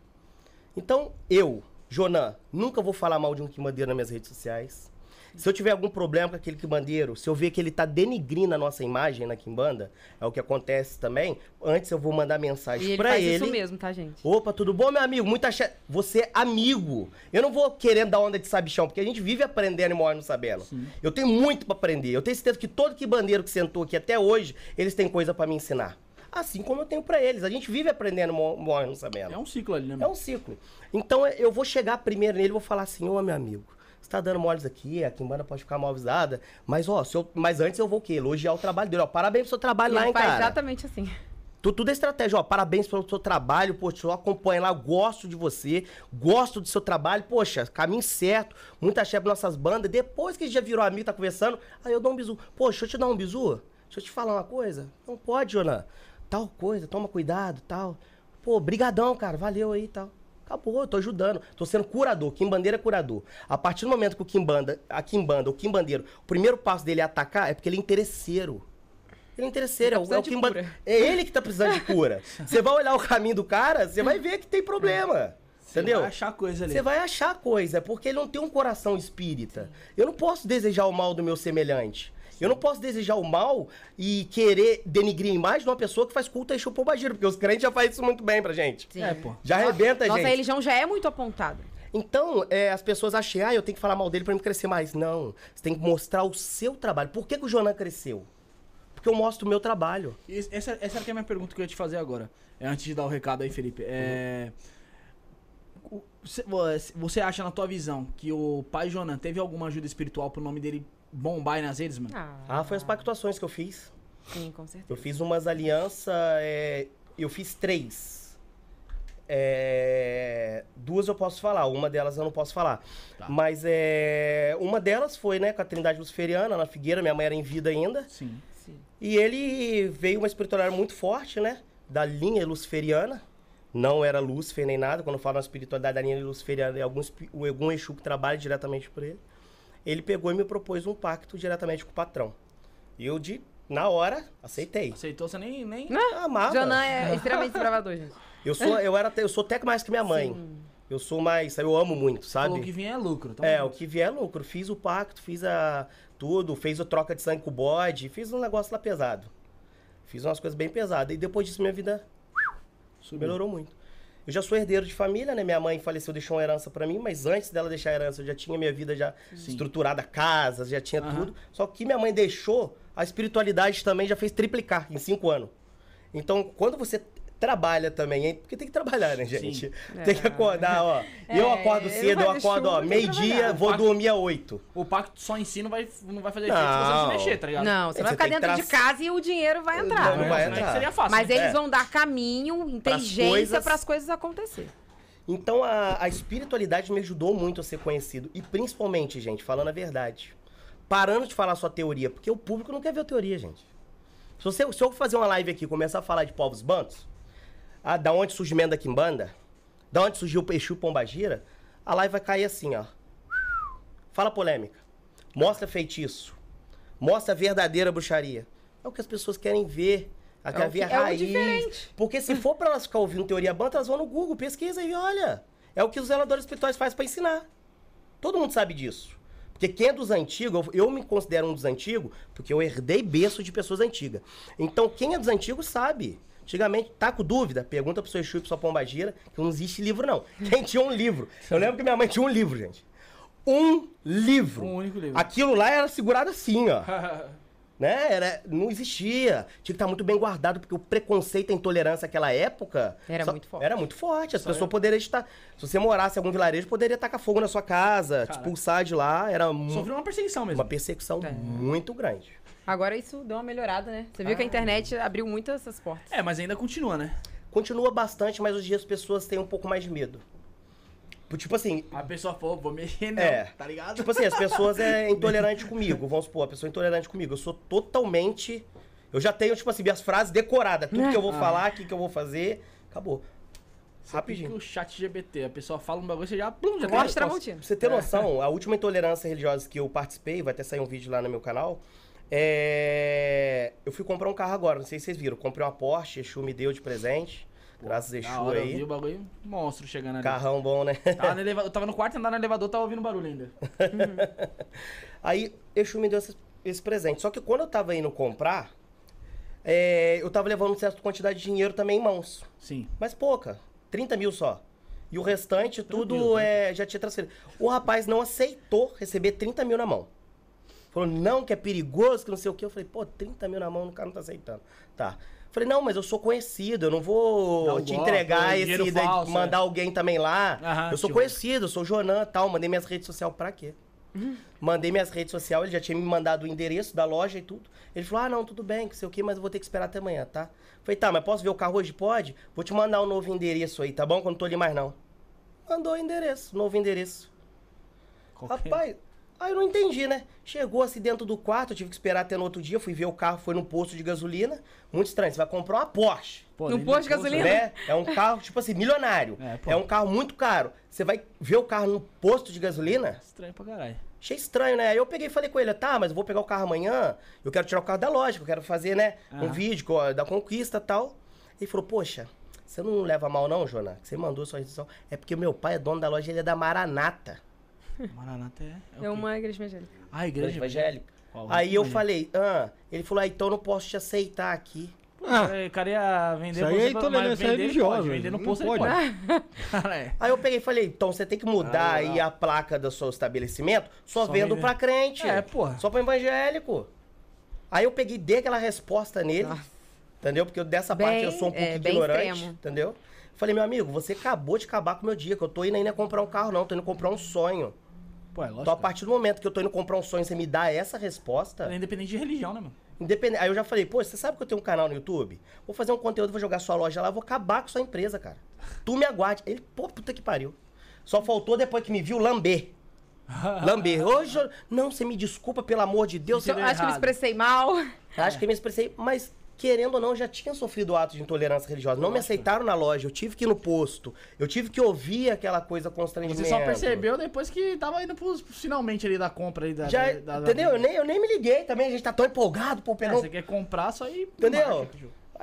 S3: Então eu, Jonan, nunca vou falar mal de um quimbandeiro nas minhas redes sociais. Se eu tiver algum problema com aquele quimbandeiro, se eu ver que ele tá denigrindo a nossa imagem na quimbanda, é o que acontece também, antes eu vou mandar
S4: E
S3: mensagem
S4: ele
S3: pra
S4: faz
S3: ele.
S4: isso mesmo, tá, gente?
S3: Opa, tudo bom, meu amigo? Muita che... Você é amigo. Eu não vou querendo dar onda de sabichão, porque a gente vive aprendendo e morre não sabendo. Eu tenho muito pra aprender. Eu tenho certeza que todo que bandeiro que sentou aqui até hoje, eles têm coisa pra me ensinar. Assim como eu tenho pra eles. A gente vive aprendendo e mo- morre não sabendo.
S2: É um ciclo ali, né?
S3: É
S2: meu?
S3: um ciclo. Então é, eu vou chegar primeiro nele e vou falar assim, ô meu amigo, você tá dando moles aqui, a Kimbanda pode ficar mal avisada, mas ó, se eu- mas antes eu vou o quê? Elogiar o trabalho dele. Ó, parabéns pro seu trabalho lá, hein, cara.
S4: exatamente assim.
S3: Tu- Tudo é estratégia, ó. Parabéns pelo seu trabalho, poxa, eu acompanho lá, gosto de você, gosto do seu trabalho, poxa, caminho certo, muita chefe nossas bandas. Depois que a gente já virou amigo, tá conversando, aí eu dou um bisu. Poxa, deixa eu te dar um bisu? Deixa eu te falar uma coisa. Não pode, Jonan. Tal coisa, toma cuidado, tal. Pô, brigadão, cara, valeu aí e tal. Acabou, eu tô ajudando. Tô sendo curador. Kimbandeira é curador. A partir do momento que o Kimbanda, a Kimbanda, o Kimbandeiro, o primeiro passo dele é atacar, é porque ele é interesseiro. Ele é interesseiro, é
S4: Ele tá
S3: é o Kimbanda.
S4: cura.
S3: É ele que tá precisando de cura. <laughs> Você vai olhar o caminho do cara, você vai ver que tem problema.
S2: Você
S3: entendeu?
S2: vai achar coisa ali.
S3: Você vai achar coisa, é porque ele não tem um coração espírita. Eu não posso desejar o mal do meu semelhante. Eu não posso desejar o mal e querer denigrir a imagem de uma pessoa que faz culto a Exu Pombagira, porque os crentes já fazem isso muito bem pra gente.
S4: Sim.
S2: É, pô.
S3: Já arrebenta,
S4: Nossa
S3: gente.
S4: religião já é muito apontada.
S3: Então, é, as pessoas acham, ah, eu tenho que falar mal dele pra me crescer mais. Não, você tem que mostrar o seu trabalho. Por que, que o Jonan cresceu? Porque eu mostro o meu trabalho.
S2: Essa, essa é a minha pergunta que eu ia te fazer agora. É, antes de dar o recado aí, Felipe. É. o- Você, você acha, na tua visão, que o pai Jonan teve alguma ajuda espiritual pro nome dele bombar nas redes, mano?
S3: Ah, foi as pactuações que eu fiz.
S4: Sim, com certeza.
S3: Eu fiz umas alianças, é, eu fiz três. É, duas eu posso falar, uma delas eu não posso falar.
S2: Tá.
S3: Mas é, uma delas foi, né, com a Trindade Luciferiana, na Figueira, minha mãe era em vida ainda.
S2: Sim.
S4: Sim.
S3: E ele veio uma espiritualidade muito forte, né? Da linha luciferiana. Não era Lúcifer nem nada. Quando eu falo na espiritualidade da linha luciferiana, é algum, algum Exu que trabalha diretamente por ele. Ele pegou e me propôs um pacto diretamente com o patrão. E eu, de, na hora, aceitei.
S2: Aceitou, você nem. nem...
S3: Amava.
S4: Jonan é <laughs> extremamente bravador, gente.
S3: Eu sou, eu era, até- eu sou até mais que minha mãe. Eu sou mais, eu amo muito, sabe?
S2: Falou que vinha é lucro. Então,
S3: É, o que vier é lucro. Fiz o pacto, fiz a tudo, fez a troca de sangue com o bode, fiz um negócio lá pesado. Fiz umas coisas bem pesadas. E depois disso minha vida
S2: Subiu.
S3: melhorou muito. Eu já sou herdeiro de família, né? Minha mãe faleceu, deixou uma herança pra mim, mas antes dela deixar a herança, eu já tinha minha vida já
S2: Sim.
S3: estruturada, casas, já tinha
S2: Aham.
S3: tudo. Só que minha mãe deixou, a espiritualidade também já fez triplicar em cinco anos. Então, quando você trabalha também, hein? Porque tem que trabalhar, né, gente? Tem que acordar, ó. eu
S4: É,
S3: acordo
S4: ele
S3: cedo, eu
S4: de
S3: acordo, ó, meio-dia, vou
S2: Pacto-
S3: dormir às oito.
S2: O pacto só em si não vai, não vai fazer efeito se você não se mexer, tá ligado?
S4: Não, você
S3: Você
S4: vai ficar dentro de casa e o dinheiro vai entrar.
S3: Não, não
S2: É,
S3: vai
S2: senão
S3: entrar.
S2: Seria fácil.
S4: Mas
S2: né?
S4: eles
S3: É.
S4: vão dar caminho, inteligência para as coisas acontecer.
S3: Então a, a espiritualidade me ajudou muito a ser conhecido. E principalmente, gente, falando a verdade. Parando de falar só teoria, porque o público não quer ver a teoria, gente. Se, você, se eu fazer uma live aqui e começar a falar de povos bantos, ah, da onde surgiu da Quimbanda, da onde surgiu o Exu Pombagira, a live vai cair assim, ó. Fala polêmica. Mostra feitiço. Mostra a verdadeira bruxaria. É o que as pessoas querem ver. Ela
S4: É
S3: quer
S4: o
S3: ver a
S4: é o
S3: raiz.
S4: diferente.
S3: Porque se for pra elas ficar ouvindo teoria banta, elas vão no Google, pesquisa e olha. É o que os zeladores espirituais fazem pra ensinar. Todo mundo sabe disso. Porque quem é dos antigos, eu eu me considero um dos antigos, porque eu herdei berço de pessoas antigas. Então, quem é dos antigos sabe. Antigamente, tá com dúvida? Pergunta pro seu Exu e pro sua Pombagira, que não existe livro, não. <laughs> Quem tinha um livro? Eu lembro que minha mãe tinha um livro, gente. Um livro.
S2: Um único livro.
S3: Aquilo lá era segurado assim, ó. <laughs> né? Era, não existia. Tinha que estar muito bem guardado, porque o preconceito e a intolerância naquela época...
S4: Era muito forte.
S3: Era muito forte. As pessoas poderiam estar... Se você morasse em algum vilarejo, poderia tacar fogo na sua casa, te expulsar de lá. Era
S2: Sofreu uma perseguição mesmo.
S3: uma perseguição
S4: É.
S3: muito grande.
S4: Agora isso deu uma melhorada, né? Você viu que a internet abriu muito essas portas.
S2: É, mas ainda continua, né?
S3: Continua bastante, mas hoje as pessoas têm um pouco mais de medo. Tipo assim,
S2: A pessoa falou, vou mexer, não,
S3: É.
S2: tá ligado?
S3: Tipo assim, as pessoas é <laughs> intolerante comigo. Vamos supor, a pessoa é intolerante comigo. Eu sou totalmente. Eu já tenho, tipo assim, minhas frases decoradas. Tudo que eu vou
S2: Ah.
S3: falar, o que, que eu vou fazer. Acabou.
S2: Você
S3: Rapidinho.
S2: o chat GBT, a pessoa fala um bagulho, você já, plum, já tem
S4: Mostra a. Tramontina.
S3: Pra você ter noção, <laughs> a última intolerância religiosa que eu participei, vai até sair um vídeo lá no meu canal. É... Eu fui comprar um carro agora, não sei se vocês viram. Comprei uma Porsche, Exu me deu de presente. Graças a Exu
S2: hora eu vi
S3: aí.
S2: o bagulho, monstro chegando ali.
S3: Carrão bom, né?
S2: Tava no eleva- Eu tava no quarto, andando no elevador, tava ouvindo barulho ainda. <laughs>
S3: Aí, Exu me deu esse, esse presente. Só que quando eu tava indo comprar, é, eu tava levando uma certa quantidade de dinheiro também em mãos.
S2: Sim.
S3: Mas pouca. 30 mil só. E o restante, tudo
S2: Tranquilo,
S3: é, já tinha transferido. O rapaz não aceitou receber 30 mil na mão. Falou, não, que é perigoso, que não sei o quê. Eu falei, pô, 30 mil na mão, o cara não tá aceitando. Tá. Falei, não, mas eu sou conhecido, eu não vou
S2: um
S3: te entregar
S2: dinheiro
S3: esse, daí,
S2: falso,
S3: mandar
S2: é.
S3: alguém também lá.
S2: Aham,
S3: eu sou conhecido, eu sou Jonan tal. Mandei minhas redes sociais pra quê? Mandei minhas redes sociais, ele já tinha me mandado o endereço da loja e tudo. Ele falou: ah, não, tudo bem, que sei o quê, mas eu vou ter que esperar até amanhã, tá? Falei, tá, mas posso ver o carro hoje? Pode? Vou te mandar o novo endereço aí, tá bom? Que eu não tô ali mais não. Mandou o endereço, novo endereço.
S2: Qualquer-
S3: Rapaz, aí eu não entendi, né? Chegou assim dentro do quarto, eu tive que esperar até no outro dia, fui ver o carro, foi no posto de gasolina. Muito estranho, você vai comprar uma Porsche.
S2: Pô,
S4: No
S2: nem
S4: posto de gasolina?
S3: Né? É um carro, tipo assim, milionário.
S2: É.
S3: É um carro muito caro. Você vai ver o carro no posto de gasolina?
S2: Estranho pra caralho.
S3: Achei estranho, né? Aí eu peguei e falei com ele, tá, mas eu vou pegar o carro amanhã, eu quero tirar o carro da loja, eu quero fazer, né, um
S2: Aham.
S3: vídeo da conquista e tal. Ele falou, poxa, você não leva mal não, Jonas? Que você mandou sua restrição. É porque meu pai é dono da loja, ele é da Maranata,
S2: Maranata é. é, o
S4: É uma igreja evangélica.
S2: Ah,
S3: igreja evangélica.
S2: Qual?
S3: Aí eu falei, ah, ele falou, ah, então eu não posso te aceitar aqui.
S1: Ah,
S2: É, O cara ia vender
S1: Isso aí
S2: você
S1: é intolerância
S2: vender
S1: religiosa,
S2: no
S1: não
S2: posto
S1: pode.
S2: é. <laughs>
S3: Aí eu peguei e falei, então você tem que mudar
S2: Ah,
S3: aí a placa do seu estabelecimento, só,
S2: Só
S3: vendo pra crente.
S2: É, porra.
S3: Só pra evangélico. Aí eu peguei e dei aquela resposta nele. Entendeu? Porque eu- dessa
S4: Bem,
S3: parte eu sou um pouco
S4: é,
S3: ignorante.
S4: extremo.
S3: Entendeu? Falei, meu amigo, você acabou de acabar com o meu dia, que eu tô indo ainda comprar um carro, não, tô indo comprar um sonho.
S2: Pô, é lógico.
S3: Então, a partir do momento que eu tô indo comprar um sonho, você me dá essa resposta,
S2: É independente de religião, né, mano?
S3: independente. Aí eu já falei, pô, você sabe que eu tenho um canal no YouTube? Vou fazer um conteúdo, vou jogar sua loja lá, vou acabar com sua empresa, cara. Tu me aguarde. Ele, pô, puta que pariu. Só faltou depois que me viu lamber. <laughs> Lamber. Hoje, eu- não, você me desculpa, pelo amor de Deus. Você...
S4: Acho que eu me
S2: errado.
S4: expressei mal. <laughs>
S3: Acho que eu me expressei, mas querendo ou não, já tinha sofrido atos de intolerância religiosa. Não me aceitaram na loja, eu tive que ir no posto, eu tive que ouvir aquela coisa constrangimento.
S2: Você só percebeu depois que tava indo pros, finalmente ali da compra ali da.
S3: Já,
S2: da, da-
S3: entendeu?
S2: da-
S3: Eu nem, eu nem me liguei também, a gente tá tão empolgado, pô,
S2: É,
S3: pegou...
S2: você quer comprar só ir.
S3: Entendeu?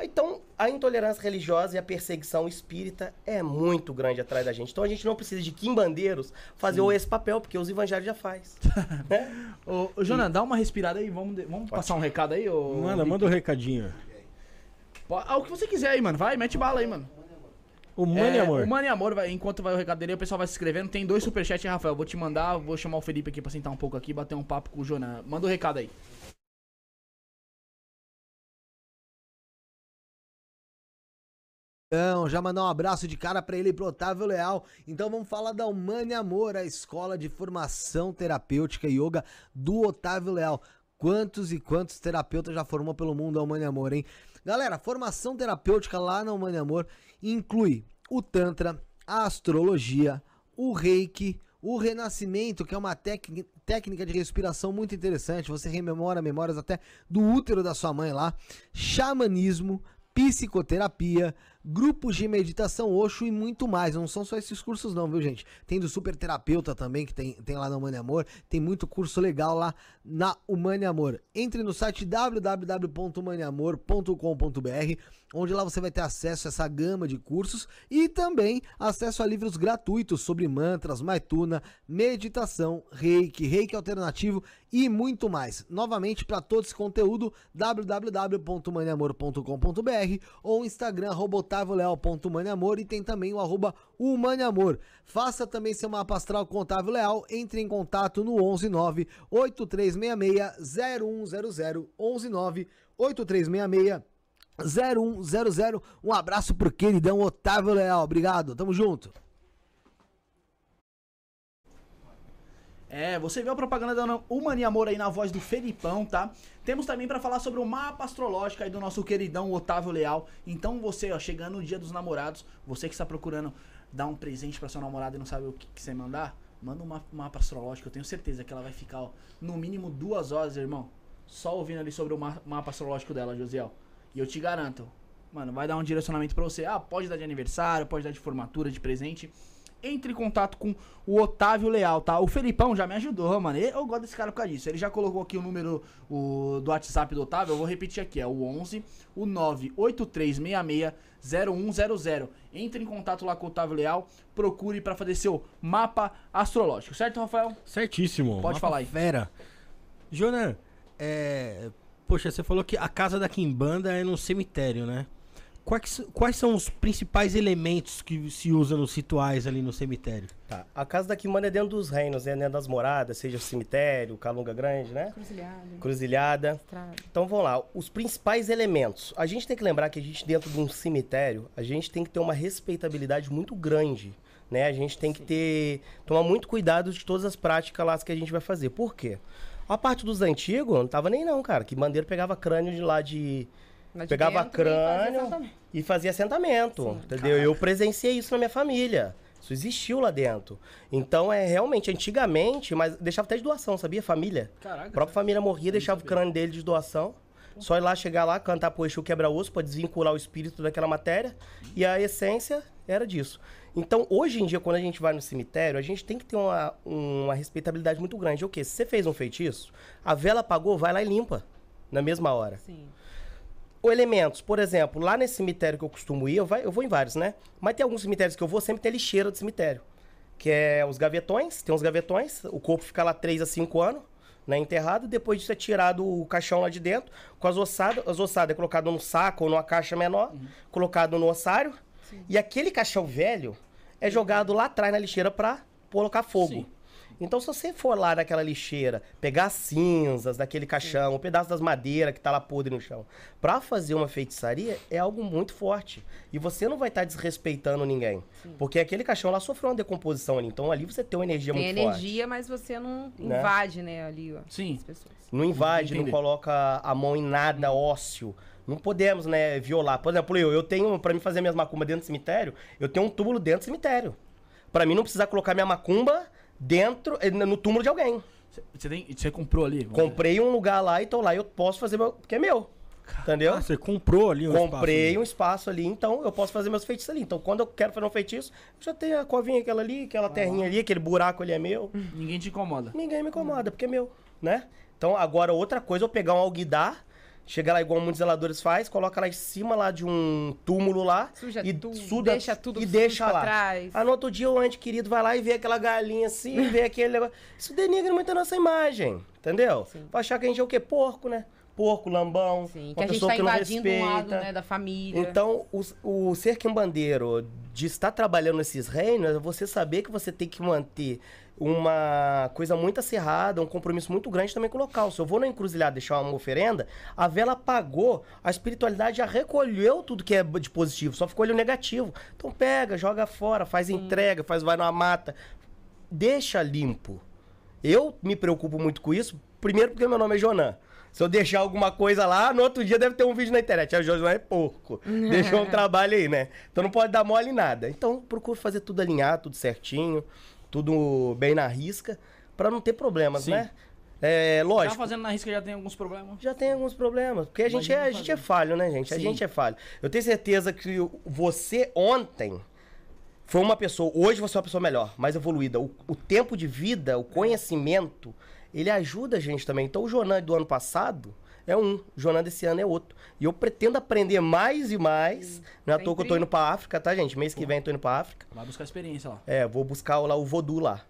S3: Então, a intolerância religiosa e a perseguição espírita é muito grande atrás da gente. Então, a gente não precisa de quimbandeiros fazer esse papel, porque os evangelhos já faz. <laughs> né?
S2: Ô, ô Jonan, dá uma respirada aí, vamos, de- vamos passar um recado aí, ô.
S1: Manda, manda o recadinho.
S2: Ah, o que você quiser aí, mano. Vai, mete bala aí, mano.
S1: O Mano e
S2: É,
S1: Amor.
S2: O Mano e Amor, vai, enquanto vai o recado dele, o pessoal vai se inscrevendo. Tem dois superchats, hein, Rafael. Vou te mandar, vou chamar o Felipe aqui pra sentar um pouco aqui, bater um papo com o Jonan. Manda o recado aí.
S5: Então, já mandar um abraço de cara pra ele e pro Otávio Leal. Então vamos falar da Humane Amor, a escola de formação terapêutica e yoga do Otávio Leal. Quantos e quantos terapeutas já formou pelo mundo a Humane Amor, hein? Galera, formação terapêutica lá na Humane Amor inclui o Tantra, a astrologia, o Reiki, o Renascimento, que é uma técnica de respiração muito interessante. Você rememora memórias até do útero da sua mãe lá. Xamanismo, psicoterapia, grupos de meditação Osho e muito mais. Não são só esses cursos não, viu, gente? Tem do super terapeuta também, que tem, tem lá na Humane Amor. Tem muito curso legal lá na Humane Amor. Entre no site www.humaneamor.com.br, onde lá você vai ter acesso a essa gama de cursos e também acesso a livros gratuitos sobre mantras, maituna, meditação, reiki, reiki alternativo e muito mais. Novamente, para todo esse conteúdo, www.humaneamor.com.br ou Instagram, otávioleal.humaneamor e tem também o arroba humaneamor. Faça também seu mapa astral com Otávio Leal, entre em contato no 119 8366 0100 119 8366 0100. Um abraço pro queridão Otávio Leal. Obrigado, tamo junto.
S2: É, você viu a propaganda da Humani Amor aí na voz do Felipão, tá? Temos também pra falar sobre o mapa astrológico aí do nosso queridão Otávio Leal. Então você, ó, chegando no dia dos namorados, você que está procurando dar um presente pra sua namorada e não sabe o que, que você mandar, manda um mapa, mapa astrológico. Eu tenho certeza que ela vai ficar, ó, no mínimo duas horas, irmão. Só ouvindo ali sobre o ma- mapa astrológico dela, Josiel. E eu te garanto, mano, vai dar um direcionamento pra você. Ah, pode dar de aniversário, pode dar de formatura, de presente. Entre em contato com o Otávio Leal, tá? O Felipão já me ajudou, mano. Eu gosto desse cara por causa disso. Ele já colocou aqui o número o, do WhatsApp do Otávio. Eu vou repetir aqui. É o 11 o 983660100. Entre em contato lá com o Otávio Leal. Procure pra fazer seu mapa astrológico. Certo, Rafael?
S1: Certíssimo.
S2: Pode falar aí.
S1: Fera. Jonan, é... Poxa, você falou que a casa da Kimbanda é no cemitério, né? Quais, quais são os principais elementos que se usam nos rituais ali no cemitério?
S3: Tá. A casa da Quimbanda é dentro dos reinos, é dentro das moradas, seja o cemitério, Calunga Grande, né?
S4: Cruzilhada,
S3: Cruzilhada.
S4: estrada.
S3: Então vamos lá, os principais elementos. A gente tem que lembrar que a gente dentro de um cemitério, a gente tem que ter uma respeitabilidade muito grande, né? A gente tem que ter tomar muito cuidado de todas as práticas lá que a gente vai fazer. Por quê? A parte dos antigos não tava nem não, cara. Que bandeiro pegava crânio de lá de
S4: Lá de
S3: pegava
S4: e fazia
S3: crânio e fazia assentamento,
S4: Sim.
S3: entendeu? Eu presenciei isso na minha família. Isso existiu lá dentro. Então é realmente antigamente, mas deixava até de doação, sabia? Família.
S2: Caraca.
S3: A própria família morria, deixava o crânio dele de doação. Só ir lá, chegar lá, cantar pro Exu quebra-osso pra desvincular o espírito daquela matéria. E a essência era disso. Então, hoje em dia, quando a gente vai no cemitério, a gente tem que ter uma, uma respeitabilidade muito grande. O quê? Se você fez um feitiço, a vela apagou, vai lá e limpa. Na mesma hora.
S4: Sim.
S3: Ou elementos, por exemplo, lá nesse cemitério que eu costumo ir, eu, vai- eu vou em vários, né? Mas tem alguns cemitérios que eu vou, sempre tem lixeira do cemitério. Que é os gavetões, tem uns gavetões, o corpo fica lá 3 a 5 anos, né, enterrado, depois disso é tirado o caixão lá de dentro, com as ossadas, as ossadas é colocado num saco ou numa caixa menor, colocado no ossário, e aquele caixão velho é jogado lá atrás na lixeira pra colocar fogo.
S2: Sim.
S3: Então, se você for lá naquela lixeira, pegar as cinzas daquele caixão, um pedaço das madeiras que tá lá podre no chão, pra fazer uma feitiçaria, é algo muito forte. E você não vai estar desrespeitando ninguém. Porque aquele caixão lá sofreu uma decomposição ali. Então, ali você tem uma energia
S4: Tem
S3: muito
S4: energia, mas você não
S3: Né?
S4: invade, né, ali, ó.
S2: Sim.
S4: As pessoas.
S3: forte. Não invade,
S2: Entendi.
S3: não coloca a mão em nada ósseo. Não podemos, né, violar. Por exemplo, eu, eu tenho, pra mim fazer minhas macumbas dentro do cemitério, eu tenho um túmulo dentro do cemitério. Pra mim não precisar colocar minha macumba dentro, eh, no túmulo de alguém.
S2: Você, tem, você comprou ali?
S3: Comprei um lugar lá e tô lá eu posso fazer meu. Porque é meu. Entendeu?
S1: Ah, você comprou ali um
S3: Comprei
S1: espaço,
S3: um espaço ali, então eu posso fazer meus feitiços ali. Então, quando eu quero fazer um feitiço, eu já tenho a covinha aquela ali, aquela terrinha ali, aquele buraco ali é meu.
S2: Ninguém te incomoda.
S3: Ninguém me incomoda, porque é meu, né? Então, agora, outra coisa, eu pegar um alguidar, chega lá igual muitos zeladores faz, coloca lá em cima lá de um túmulo lá.
S4: Suja
S3: e
S4: tudo,
S3: suda-
S4: deixa tudo
S3: E deixa lá.
S4: trás.
S3: Aí no outro dia o ente querido vai lá e vê aquela galinha assim, <laughs> vê aquele negócio. Isso denigra muito a nossa imagem, entendeu?
S4: Sim.
S3: Vai achar que a gente é o quê? Porco, né? Porco, lambão.
S4: Sim, que a gente tá
S3: que
S4: invadindo um lado,
S3: respeita.
S4: né, da família.
S3: Então, o, o ser quimbandeiro de estar trabalhando nesses reinos é você saber que você tem que manter uma coisa muito acirrada, um compromisso muito grande também com o local. Se eu vou na encruzilhada deixar uma oferenda, a vela apagou, a espiritualidade já recolheu tudo que é de positivo, só ficou ali o negativo. Então pega, joga fora, faz entrega, faz vai numa mata, deixa limpo. Eu me preocupo muito com isso, primeiro porque meu nome é Jonan. Se eu deixar alguma coisa lá, no outro dia deve ter um vídeo na internet. A Jojo é porco. <laughs> Deixou um trabalho aí, né? Então não pode dar mole em nada. Então procuro fazer tudo alinhado, tudo certinho, tudo bem na risca, pra não ter problemas,
S2: Sim.
S3: né? É,
S2: Já
S3: lógico.
S2: fazendo na risca já tem alguns problemas.
S3: Já tem alguns problemas. Porque a gente, é, a gente é falho, né, gente? A
S2: Sim.
S3: gente é falho. Eu tenho certeza que você ontem foi uma pessoa. Hoje você é uma pessoa melhor, mais evoluída. O, o tempo de vida, o conhecimento, ele ajuda a gente também. Então o Jonan do ano passado é um, o Jonan desse ano é outro. E eu pretendo aprender mais e mais. Não é à toa que eu tô indo pra África, tá, gente? Mês que vem eu tô indo pra África.
S2: Vai buscar experiência lá.
S3: É, vou buscar lá o voodoo lá.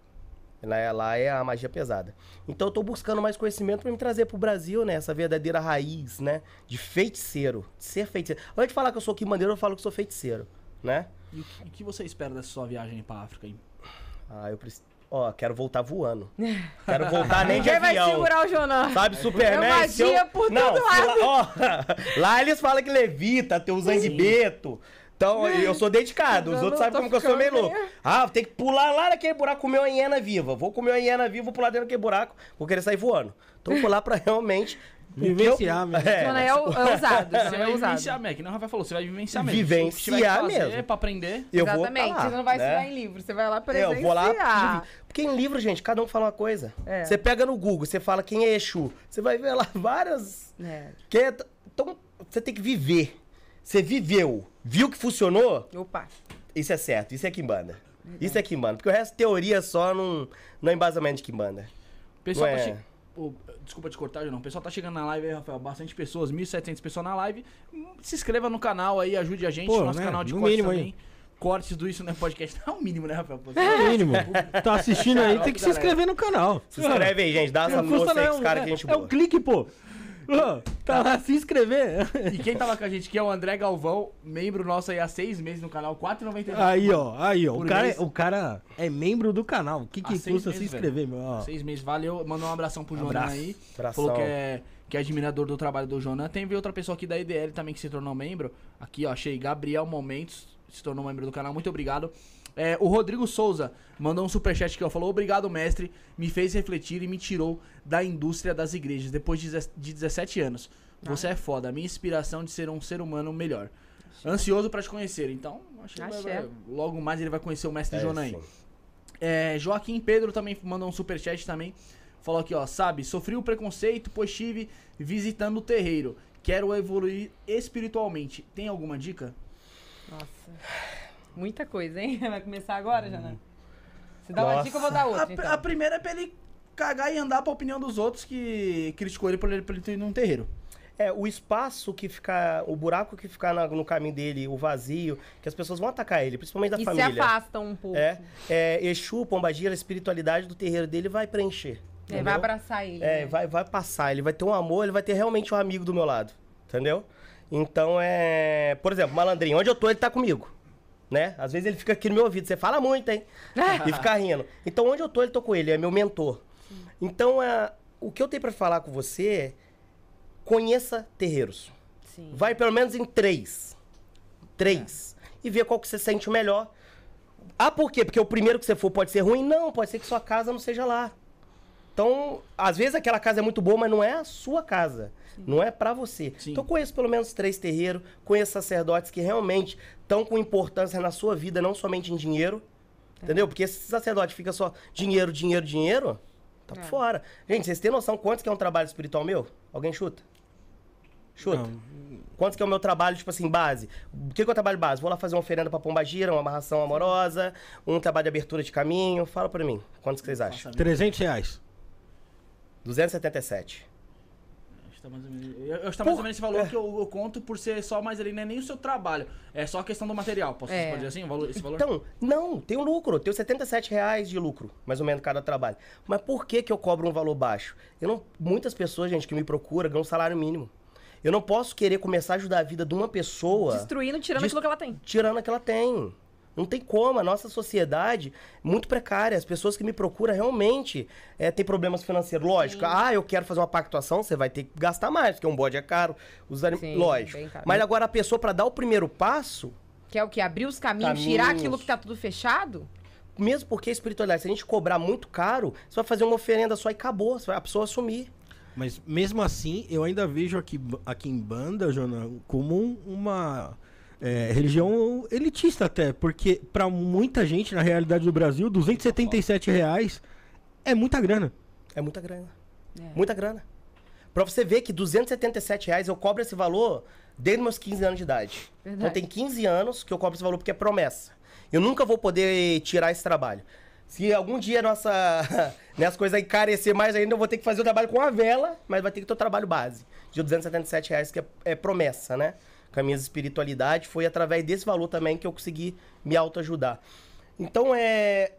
S3: Lá é, lá é a magia pesada. Então eu tô buscando mais conhecimento pra me trazer pro Brasil, né? Essa verdadeira raiz, né? De feiticeiro. De ser feiticeiro. Antes de falar que eu sou quimandeiro, eu falo que sou feiticeiro, né?
S2: E o que, o que você espera dessa sua viagem pra África aí?
S3: Ah, eu preciso... Ó, quero voltar voando. Quero voltar nem <laughs> de
S4: Quem vai
S3: avião.
S4: segurar o Jonan?
S3: Sabe, Superman?
S4: É
S3: se eu-
S4: magia por
S3: Não,
S4: todo
S3: se lá, ó, <laughs> lá eles falam que levita, tem o zanguebeto. Então, eu sou dedicado. Os outros sabem como que eu sou meio louco. Ah, tem que pular lá naquele buraco, comer uma hiena viva. Vou comer uma hiena viva, vou pular dentro daquele buraco, vou querer sair voando. Então, vou lá pra realmente... que
S1: Vivenciar mesmo.
S3: É,
S4: Jonan é, é ousado.
S2: Você vai
S4: é ousado.
S2: vivenciar, Mac, não o Rafael falou, você vai vivenciar mesmo.
S3: Vivenciar
S2: que que
S3: mesmo.
S2: pra aprender.
S3: eu vou
S4: Exatamente.
S3: pra lá,
S4: você não vai
S3: né?
S4: estudar em livro, você vai lá presenciar.
S3: Eu vou lá. Porque em livro, gente, cada um fala uma coisa.
S4: É.
S3: Você pega no Google, você fala quem é Exu. Você vai ver lá <laughs> várias
S4: É.
S3: Que é- então, você tem que viver. Você viveu, viu que funcionou,
S4: Opa.
S3: isso é certo, isso é Kimbanda. Isso é Kimbanda. Porque o resto teoria só não, não é embasamento de Kimbanda.
S2: Pessoal
S3: Não é.
S2: che... Ô, desculpa te cortar, não. O pessoal tá chegando na live aí, Rafael. Bastante pessoas, 1.700 pessoas na live. Hum, Se inscreva no canal aí, ajude a gente.
S1: Pô,
S2: nosso
S1: né?
S2: canal de
S1: No
S2: cortes
S1: mínimo aí.
S2: também. Cortes do Isso Não é Podcast. É <laughs> o mínimo, né, Rafael? Pô,
S1: No mínimo. <laughs> Tá assistindo aí, tem que se inscrever no canal.
S3: Se inscreve aí, gente. Dá essa força aí os caras
S1: é-
S3: que a gente
S1: É um clique, pô. Ô, tá lá, se inscrever.
S2: E quem tava com a gente aqui é o André Galvão, membro nosso aí há seis meses no canal, 4,99.
S1: Aí, ó, aí, ó. O cara, é, o cara é membro do canal. O que, que custa se
S2: meses,
S1: inscrever, meu? Ó.
S2: Seis meses, valeu. Mandou um abração pro Jonan aí.
S3: Abração.
S2: Falou que é, que é admirador do trabalho do Jonan. Tem outra pessoa aqui da EDL também que se tornou membro. Aqui, ó, achei. Gabriel Momentos se tornou membro do canal. Muito obrigado. É, o Rodrigo Souza mandou um superchat aqui, ó. Falou: Obrigado, mestre. Me fez refletir e me tirou da indústria das igrejas depois de deze- de 17 anos. Você é foda. A minha inspiração de ser um ser humano melhor. Ansioso pra te conhecer. Então, acho que vai- vai- logo mais ele vai conhecer o mestre
S3: É,
S2: Jonan aí.
S3: sim.
S2: É, Joaquim Pedro também mandou um superchat também. Falou aqui, ó, sabe, sofri o preconceito, pois estive visitando o terreiro. Quero evoluir espiritualmente. Tem alguma dica?
S4: Nossa. Muita coisa, hein? <laughs> Vai começar agora, Jonan? Se dá uma
S3: Nossa.
S4: dica, eu vou dar
S2: A,
S4: outra. então.
S2: a primeira é pra ele cagar e andar pra opinião dos outros que criticou ele por ele, por ele ter ido num terreiro.
S3: É, o espaço que fica, o buraco que ficar na- no caminho dele, o vazio, que as pessoas vão atacar ele, principalmente da
S4: E se
S3: família.
S4: afastam um pouco.
S3: É, é, Exu, Pombagira, a espiritualidade do terreiro dele vai preencher.
S4: É,
S3: entendeu?
S4: vai abraçar ele.
S3: É,
S4: né?
S3: vai, vai passar, ele vai ter um amor, ele vai ter realmente um amigo do meu lado, entendeu? Então é. Por exemplo, malandrinho, onde eu tô, ele tá comigo. Né? Às vezes ele fica aqui no meu ouvido, você fala muito, hein? <laughs> e fica rindo. Então onde eu tô, ele tô com ele, é meu mentor. Então é, o que eu tenho pra falar com você é conheça terreiros.
S4: Sim.
S3: Vai pelo menos em três. Três. E vê qual que você sente melhor. Ah, por quê? Porque o primeiro que você for pode ser ruim? Não, pode ser que sua casa não seja lá. Então, às vezes aquela casa é muito boa, mas não é a sua casa. Não é pra você.
S2: Sim.
S3: Então, conheço pelo menos três terreiros, conheço sacerdotes que realmente estão com importância na sua vida, não somente em dinheiro. Entendeu? Porque se sacerdote fica só dinheiro, dinheiro, dinheiro, tá por
S4: É.
S3: fora. Gente, vocês têm noção quanto que é um trabalho espiritual meu? Alguém chuta? Chuta.
S1: Não.
S3: Quanto que é o meu trabalho, tipo assim, base? O que, que é o trabalho base? Vou lá fazer uma oferenda pra Pombagira, uma amarração amorosa, um trabalho de abertura de caminho. Fala pra mim, quantos que vocês acham?
S2: Faça a
S1: 300 reais.
S3: 277.
S2: Acho que tá mais ou menos, eu, eu acho que tá mais ou menos esse valor
S3: é.
S2: que eu, eu conto por ser só mais ali, não é nem o seu trabalho. É só a questão do material. Posso
S4: É.
S2: dizer assim? o valor- esse valor?
S3: Então, não, tem um lucro. Tenho 77 reais de lucro, mais ou menos, cada trabalho. Mas por que, que eu cobro um valor baixo? Eu não, muitas pessoas, gente, que me procuram, ganham um salário mínimo. Eu não posso querer começar a ajudar a vida de uma pessoa
S4: Destruindo, tirando
S3: Dest-
S4: aquilo que ela tem.
S3: tirando a que ela tem. Não tem como, a nossa sociedade é muito precária. As pessoas que me procuram realmente é, têm problemas financeiros. Lógico, ah, eu quero fazer uma pactuação, você vai ter que gastar mais, porque um bode é caro. Os anim...
S4: Sim,
S3: Lógico.
S4: caro.
S3: Mas agora a pessoa, para dar o primeiro passo,
S4: Que é o que? Abrir os caminhos,
S3: Caminhos.
S4: tirar aquilo que tá tudo fechado?
S3: mesmo porque a espiritualidade, se a gente cobrar muito caro, você vai fazer uma oferenda só e acabou, você vai- a pessoa assumir.
S1: Mas mesmo assim, eu ainda vejo aqui, aqui em banda, Jona, como um- uma é, religião elitista até. Porque pra muita gente, na realidade do Brasil, 277 reais É muita grana.
S3: É muita grana.
S4: É.
S3: Muita grana. Pra você ver que 277 reais eu cobro esse valor desde meus 15 anos de idade.
S4: Verdade.
S3: Então tem 15 anos que eu cobro esse valor porque é promessa. Eu nunca vou poder tirar esse trabalho. Se algum dia nossa, <laughs> né, as coisas encarecer mais ainda, eu vou ter que fazer o trabalho com a vela, mas vai ter que ter o trabalho base de 277 reais, que é, é promessa, né? Com a minha espiritualidade, foi através desse valor também que eu consegui me autoajudar. Então é.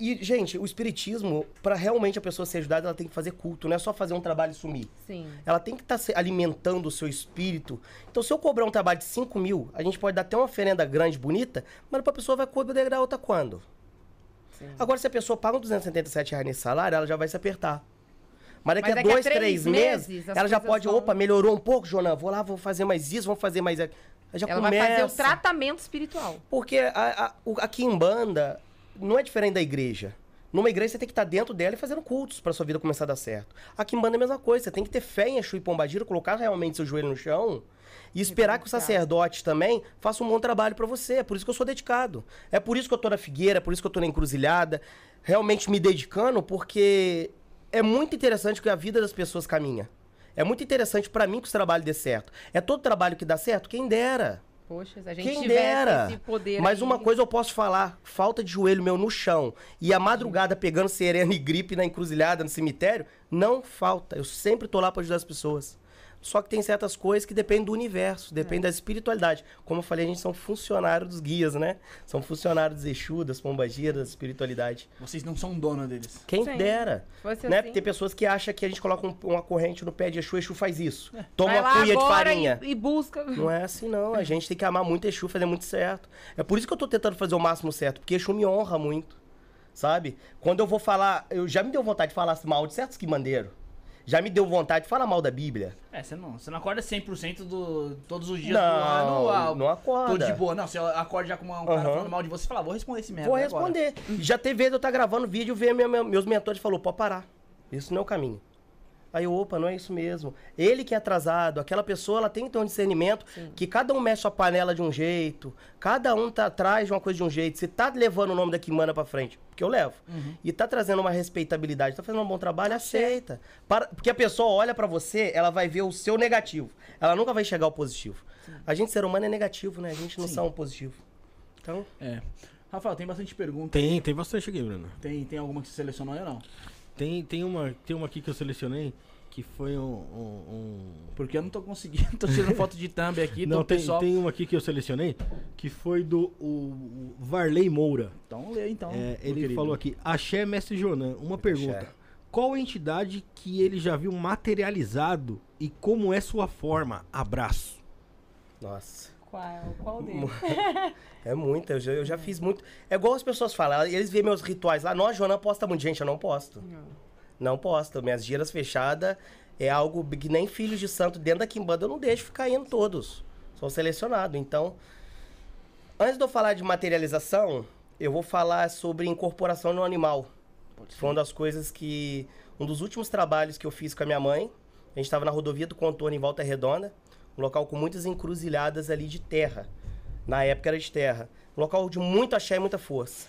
S3: E, gente, o espiritismo, para realmente a pessoa ser ajudada, ela tem que fazer culto, não é só fazer um trabalho e sumir.
S4: Sim.
S3: Ela tem que estar alimentando o seu espírito. Então, se eu cobrar um trabalho de 5 mil, a gente pode dar até uma oferenda grande, bonita, mas a pessoa vai poder dar outra quando?
S4: Sim.
S3: Agora, se a pessoa paga uns 277 reais nesse salário, ela já vai se apertar. Mas daqui,
S4: Mas
S3: a
S4: daqui a
S3: dois,
S4: três meses,
S3: meses, ela já pode, opa, melhorou um pouco, Jonan, vou lá, vou fazer mais isso, vamos fazer mais... aquilo. Já
S4: Ela
S3: começa.
S4: vai fazer o tratamento espiritual.
S3: Porque a, a, o- aqui em banda não é diferente da igreja. Numa igreja você tem que estar dentro dela e fazendo cultos pra sua vida começar a dar certo. Aqui em banda é a mesma coisa. Você tem que ter fé em Exu e Pombagira, colocar realmente seu joelho no chão e esperar que o sacerdote também faça um bom trabalho pra você. É por isso que eu sou dedicado. É por isso que eu tô na figueira, é por isso que eu tô na encruzilhada, realmente me dedicando, porque é muito interessante que a vida das pessoas caminha. É muito interessante pra mim que os trabalhos dê certo. É todo trabalho que dá certo? Quem dera.
S4: Poxa, a gente
S3: Quem dera.
S4: esse poder
S3: Mas
S4: aí-
S3: uma coisa eu posso falar: falta de joelho meu no chão e a madrugada pegando serena e gripe na encruzilhada, no cemitério, não falta. Eu sempre tô lá pra ajudar as pessoas. Só que tem certas coisas que dependem do universo, depende da espiritualidade. Como eu falei, a gente são funcionários dos guias, né? São funcionários dos Exu, das pombagiras, da espiritualidade.
S2: Vocês não são dono deles.
S3: Quem
S4: Sim.
S3: dera.
S4: Fosse
S3: Né?
S4: assim.
S3: Tem pessoas que acham que a gente coloca um- uma corrente no pé de Exu, Exu faz isso. Toma
S4: Vai
S3: uma cuia de farinha.
S4: E, e busca.
S3: Não é assim, não. A gente tem que amar muito Exu, fazer muito certo. É por isso que eu tô tentando fazer o máximo certo, porque Exu me honra muito. Sabe? Quando eu vou falar. Eu já me deu vontade de falar mal de certos quimbandeiros. Já me deu vontade de falar mal da Bíblia.
S2: É, você não, você não acorda 100% do, todos os dias
S3: Não,
S2: do ano. ah,
S3: não acorda.
S2: Tô de boa. Não, você acorda já com uma- um cara
S3: Aham.
S2: falando mal de você e fala, vou responder esse merda
S3: Vou
S2: agora.
S3: responder. Já teve vezes eu estar gravando vídeo ver meu- meu- meus mentores falou, pode parar. Isso não é o caminho. Aí, eu, opa, não é isso mesmo. Ele que é atrasado, aquela pessoa, ela tem que ter um discernimento que cada um mexe a panela de um jeito, cada um tá atrás de uma coisa de um jeito. Você tá levando o nome da Kimana pra frente, porque eu levo, e tá trazendo uma respeitabilidade, tá fazendo um bom trabalho, aceita. Para- porque a pessoa olha pra você, ela vai ver o seu negativo. Ela nunca vai enxergar o positivo. A gente, ser humano, é negativo, né? A gente não
S2: Sim.
S3: são positivo. Então,
S2: É. Rafael, tem bastante pergunta.
S1: Tem, tem bastante aqui, Bruno.
S2: Tem, tem alguma que você selecionou aí ou não?
S1: Tem, tem, uma, tem uma aqui que eu selecionei que foi um. um- um-
S2: Porque eu não tô conseguindo. <laughs> Tô tirando foto de thumb aqui.
S1: Não,
S2: Não,
S1: tem,
S2: pessoal...
S1: tem uma aqui que eu selecionei que foi do o, o Varley Moura.
S2: Então lê então.
S1: É, ele
S2: querido.
S1: falou aqui: Axé Mestre Jonan, uma pergunta.
S3: Axé.
S1: Qual a entidade que ele já viu materializado e como é sua forma? Abraço.
S3: nossa.
S4: Qual, qual deles? <laughs>
S3: É muita, eu já, eu já fiz muito. É igual as pessoas falam, eles veem meus rituais lá. Nossa, Joana posta muito. Gente, eu não posto. Não posto. Minhas giras fechadas é algo que nem filhos de santo dentro da Kimbanda eu não deixo ficar indo todos. Sou selecionado. Então, antes de eu falar de materialização, eu vou falar sobre incorporação no animal. Foi uma das coisas que. Um dos últimos trabalhos que eu fiz com a minha mãe. A gente estava na rodovia do Contorno em Volta Redonda. Um local com muitas encruzilhadas ali de terra. Na época era de terra. Um local de muito axé e muita força.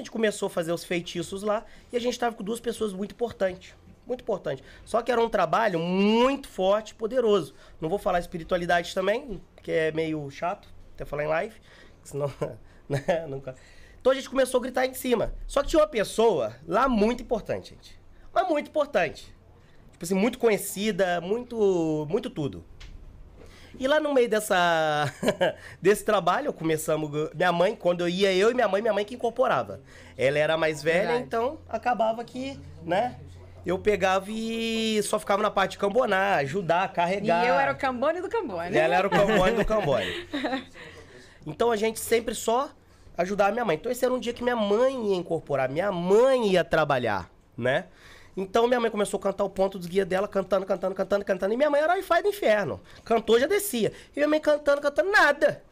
S3: A gente começou a fazer os feitiços lá e a gente estava com duas pessoas muito importantes. Muito importante. Só que era um trabalho muito forte poderoso. Não vou falar espiritualidade também, que é meio chato, até falar em live. Senão, <laughs> né, nunca... Então a gente começou a gritar em cima. Só que tinha uma pessoa lá muito importante, gente. Mas muito importante. Tipo assim, muito conhecida, muito, muito tudo. E lá no meio dessa <laughs> desse trabalho, começamos. Minha mãe, quando eu ia, eu e minha mãe, minha mãe que incorporava. Ela era mais velha,
S4: Verdade.
S3: então acabava que, né? Eu pegava e só ficava na parte de cambonar, ajudar,
S4: E
S3: carregar.
S4: eu era o Cambone do Cambone.
S3: Ela era o cambone do <laughs> cambone. Então a gente sempre só ajudava minha mãe. Então esse era um dia que minha mãe ia incorporar, minha mãe ia trabalhar, né? Então minha mãe começou a cantar o ponto dos guias dela, cantando, cantando, cantando, cantando. E minha mãe era o Wi-Fi do inferno. Cantou, já descia. E minha mãe cantando, cantando, nada.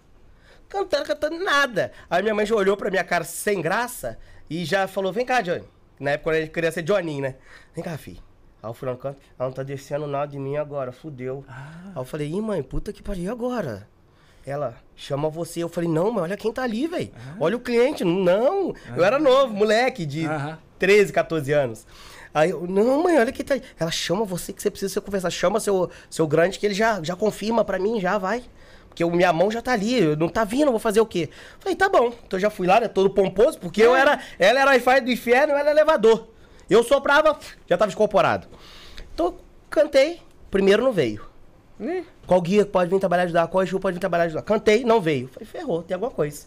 S3: Cantando, cantando, nada. Aí minha mãe já olhou pra minha cara sem graça e já falou, vem cá, Johnny. Na época eu queria ser Johnny, né? Vem cá, filho. Aí eu fui lá no canto, ela não tá descendo nada de mim agora, fudeu. Aí eu falei, ih, mãe, puta que pariu agora. Ela chama você. Eu falei, não, mas olha quem tá ali, velho. Olha o cliente. Não, eu era novo, moleque, de
S2: Aham.
S3: 13, 14 anos. Aí eu, não, mãe, olha quem tá aí. Ela chama você que você precisa se conversar. Chama seu, seu grande que ele já, já confirma pra mim, já vai. Porque o- minha mão já tá ali, não tá vindo, vou fazer o quê? Falei, tá bom. Então eu já fui lá, né, todo pomposo, porque eu era. Ela era Wi-Fi do inferno, eu era elevador. Eu soprava, já tava incorporado. Então, cantei, primeiro não veio. Qual guia pode vir trabalhar ajudar? Qual Ju pode vir trabalhar ajudar? Cantei, não veio. Falei, ferrou, tem alguma coisa.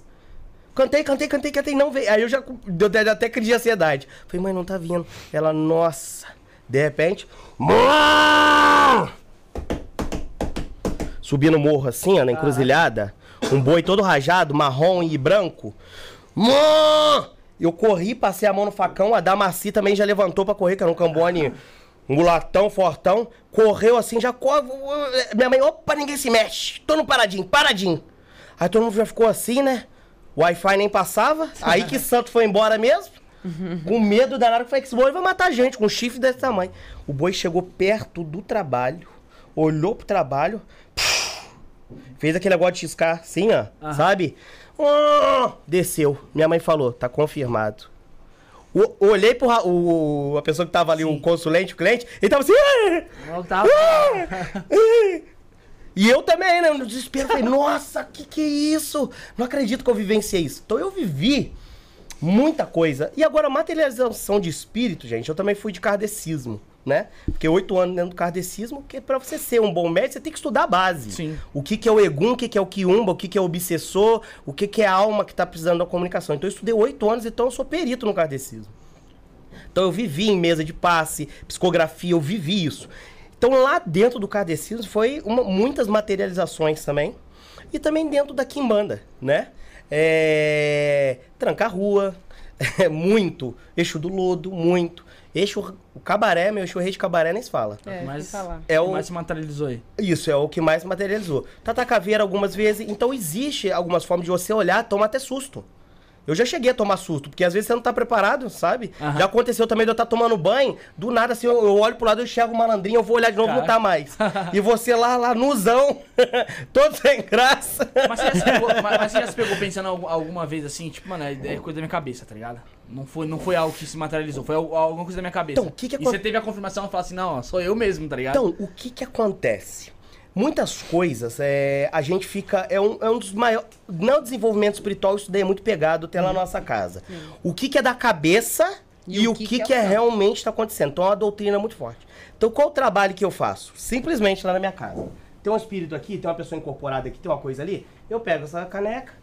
S3: Cantei, cantei, cantei, cantei, não veio. Aí eu já deu até crise de ansiedade. Falei, mãe, não tá vindo. Ela, nossa. De repente, mãe! Subi no morro assim, ó, na encruzilhada. Um boi todo rajado, marrom e branco. Mãe! Eu corri, passei a mão no facão, a Damaci também já levantou pra correr, que era um cambone um mulatão, fortão. Correu assim, já corre. Minha mãe, opa, ninguém se mexe. Tô no paradinho, paradinho. Aí todo mundo já ficou assim, né? O Wi-Fi nem passava. Aí que Santo foi embora mesmo. Com medo danado, que falei que esse boi vai matar a gente, com um chifre desse tamanho. O boi chegou perto do trabalho, olhou pro trabalho, fez aquele negócio de ciscar assim, ó, sabe? Ah, desceu. Minha mãe falou, tá confirmado. O- olhei pro o, a pessoa que tava ali, o consulente, o cliente, ele tava assim. "Ah!" <laughs> E eu também, né? No desespero, falei, <laughs> nossa, que que é isso? Não acredito que eu vivenciei isso. Então eu vivi muita coisa. E agora, materialização de espírito, gente, eu também fui de kardecismo, né? Fiquei oito anos dentro do kardecismo, porque pra você ser um bom médico, você tem que estudar a base.
S2: Sim.
S3: O que que é o egum, o que que é o quiumba, o que que é o obsessor, o que que é a alma que tá precisando da comunicação. Então eu estudei oito anos, então eu sou perito no kardecismo. Então eu vivi em mesa de passe, psicografia, eu vivi isso. Então lá dentro do kardecismo foi uma- muitas materializações também. E também dentro da quimbanda, né? É... Tranca-rua, <laughs> muito. Eixo do lodo, muito. Eixo, o cabaré, meu eixo rei de cabaré nem se fala.
S4: É,
S2: Mas-.
S3: É
S2: O que mais se materializou aí?
S3: isso, é o que mais materializou. Tata caveira algumas vezes. Então existe algumas formas de você olhar, tomar até susto. Eu já cheguei a tomar susto, porque às vezes você não tá preparado, sabe?
S2: Aham.
S3: Já aconteceu também de eu estar tomando banho, do nada assim, eu, eu olho pro lado, eu enxergo o malandrinho, eu vou olhar de novo, não
S2: Cara.
S3: tá mais. <laughs> e você lá, lá, nuzão, <laughs> todo sem graça.
S2: Mas você, já se pegou, mas, mas você já se pegou <laughs> pensando algu- alguma vez assim, tipo, mano, é é coisa da minha cabeça, tá ligado? Não foi, não foi algo que se materializou, foi al- alguma coisa da minha cabeça.
S3: Então, o que que
S2: E
S3: acon-
S2: você teve a confirmação e falou assim, não, ó, sou eu mesmo, tá ligado?
S3: Então, o que que acontece? Muitas coisas, é, a gente fica. É um, é um dos maiores. Não desenvolvimento espiritual, isso daí é muito pegado até lá na nossa casa. O que, que é da cabeça e, o que, que, é,
S4: o campo.
S3: realmente está acontecendo. Então é uma doutrina muito forte. Então, qual o trabalho que eu faço? Simplesmente lá na minha casa. Tem um espírito aqui, tem uma pessoa incorporada aqui, tem uma coisa ali. Eu pego essa caneca.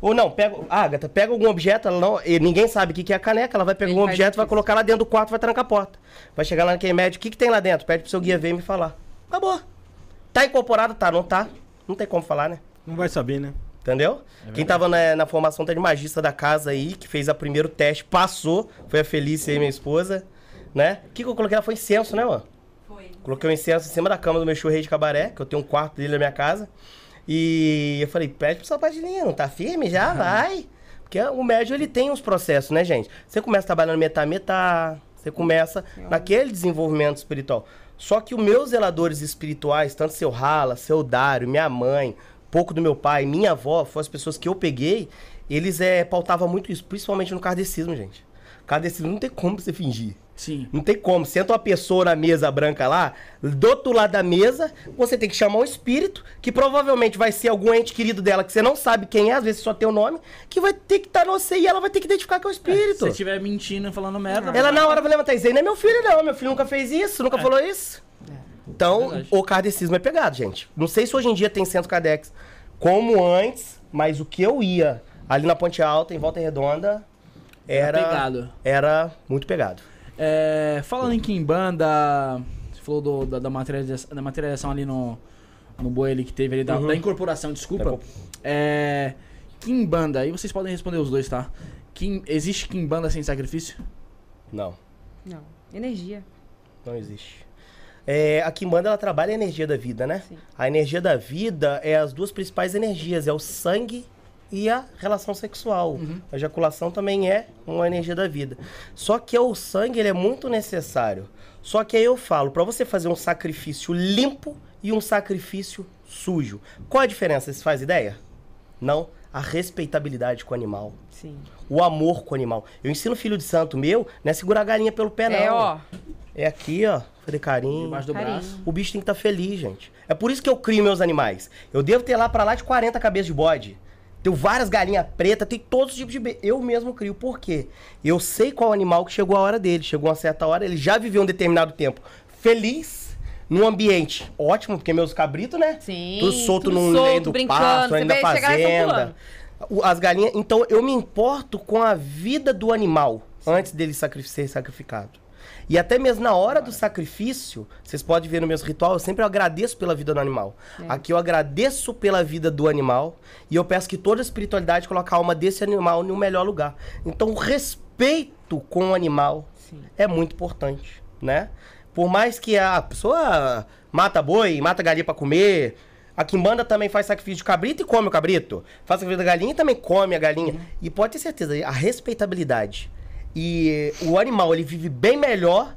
S3: Ou não, pego. Agatha, pega algum objeto, ela não, e ninguém sabe o que que é a caneca, ela vai pegar
S4: Ele
S3: um objeto, vai colocar lá dentro do quarto, vai trancar a porta. Vai chegar lá naquele médico, o que, que tem lá dentro? Pede pro seu guia ver e me falar. Acabou. Tá incorporado? Tá, não tá? Não tem como falar, né?
S1: Não vai saber, né?
S3: Entendeu? Quem tava na, na formação tá de magista da casa aí, que fez a primeiro teste, passou, foi a Felícia aí, minha esposa, né? O que, que eu coloquei? Ela foi incenso, né, mano?
S4: Foi.
S3: Coloquei o incenso em cima da cama do meu churrei de cabaré, que eu tenho um quarto dele na minha casa. E eu falei, pede pro sapatinho, não tá firme? Já <laughs> vai. Porque o médio, ele tem uns processos, né, gente? Você começa trabalhando metá, metá. Você começa naquele desenvolvimento espiritual. Só que os meus zeladores espirituais, tanto seu Rala, seu Dário, minha mãe, pouco do meu pai, minha avó, foram as pessoas que eu peguei, eles é, pautavam muito isso, principalmente no kardecismo, gente. Kardecismo não tem como você fingir.
S2: Sim.
S3: Não tem como. Senta uma pessoa na mesa branca lá, do outro lado da mesa, você tem que chamar um espírito, que provavelmente vai ser algum ente querido dela, que você não sabe quem é, às vezes só tem o nome, que vai ter que estar no você e ela vai ter que identificar que é o
S2: Se
S3: espírito.
S2: você estiver mentindo e falando merda...
S3: Ela na hora vai levantar e dizer, não é meu filho não, meu filho nunca fez isso, nunca falou isso. Então,
S2: verdade.
S3: o kardecismo é pegado, gente. Não sei se hoje em dia tem centro Kardex como antes, mas o que eu ia ali na Ponte Alta, em Volta Redonda,
S2: Era
S3: era,
S2: pegado.
S3: era muito pegado.
S2: É, falando em Kimbanda, você falou do- da, da, materialização, da materialização ali no, no boi ali que teve ali, da,
S3: Uhum.
S2: da incorporação, desculpa.
S3: Incorpor-
S2: É, Kimbanda, aí vocês podem responder os dois, tá? Kim, existe Kimbanda sem sacrifício?
S3: Não.
S4: Não. Energia.
S3: Não existe. É, a Kimbanda, ela trabalha a energia da vida, né?
S4: Sim.
S3: A energia da vida é as duas principais energias, é o sangue e a relação sexual. A ejaculação também é uma energia da vida. Só que o sangue, ele é muito necessário. Só que aí eu falo, para você fazer um sacrifício limpo, e um sacrifício sujo. Qual a diferença? Você faz ideia? Não. A respeitabilidade com o animal.
S4: Sim.
S3: O amor com o animal. Eu ensino o filho de santo meu, não é segurar a galinha pelo pé, não.
S4: É, ó.
S3: É aqui, ó. Fazer carinho.
S2: Debaixo do
S4: Carinho.
S2: braço.
S3: O bicho tem que estar feliz, gente. É por isso que eu crio meus animais. Eu devo ter lá pra lá de 40 cabeças de bode. Tenho várias galinhas pretas, tem todos os tipos de... Eu mesmo crio. Por quê? Eu sei qual animal que chegou a hora dele. Chegou uma certa hora, ele já viveu um determinado tempo feliz, num ambiente ótimo, porque meus cabritos, né?
S4: Sim,
S3: Tudo solto
S4: tudo
S3: no
S4: solto,
S3: meio do pasto, ainda
S4: tão
S3: fazenda. As galinhas... Então, eu me importo com a vida do animal antes dele ser sacrificado. E até mesmo na hora do sacrifício, vocês podem ver no meus ritual, eu sempre agradeço pela vida do animal. Aqui eu agradeço pela vida do animal e eu peço que toda a espiritualidade coloque a alma desse animal no melhor lugar. Então, o respeito com o animal é muito importante, né? Por mais que a pessoa mata boi, mata galinha pra comer, a quimbanda também faz sacrifício de cabrito e come o cabrito. Faz sacrifício da galinha e também come a galinha. E pode ter certeza, a respeitabilidade. E o animal, ele vive bem melhor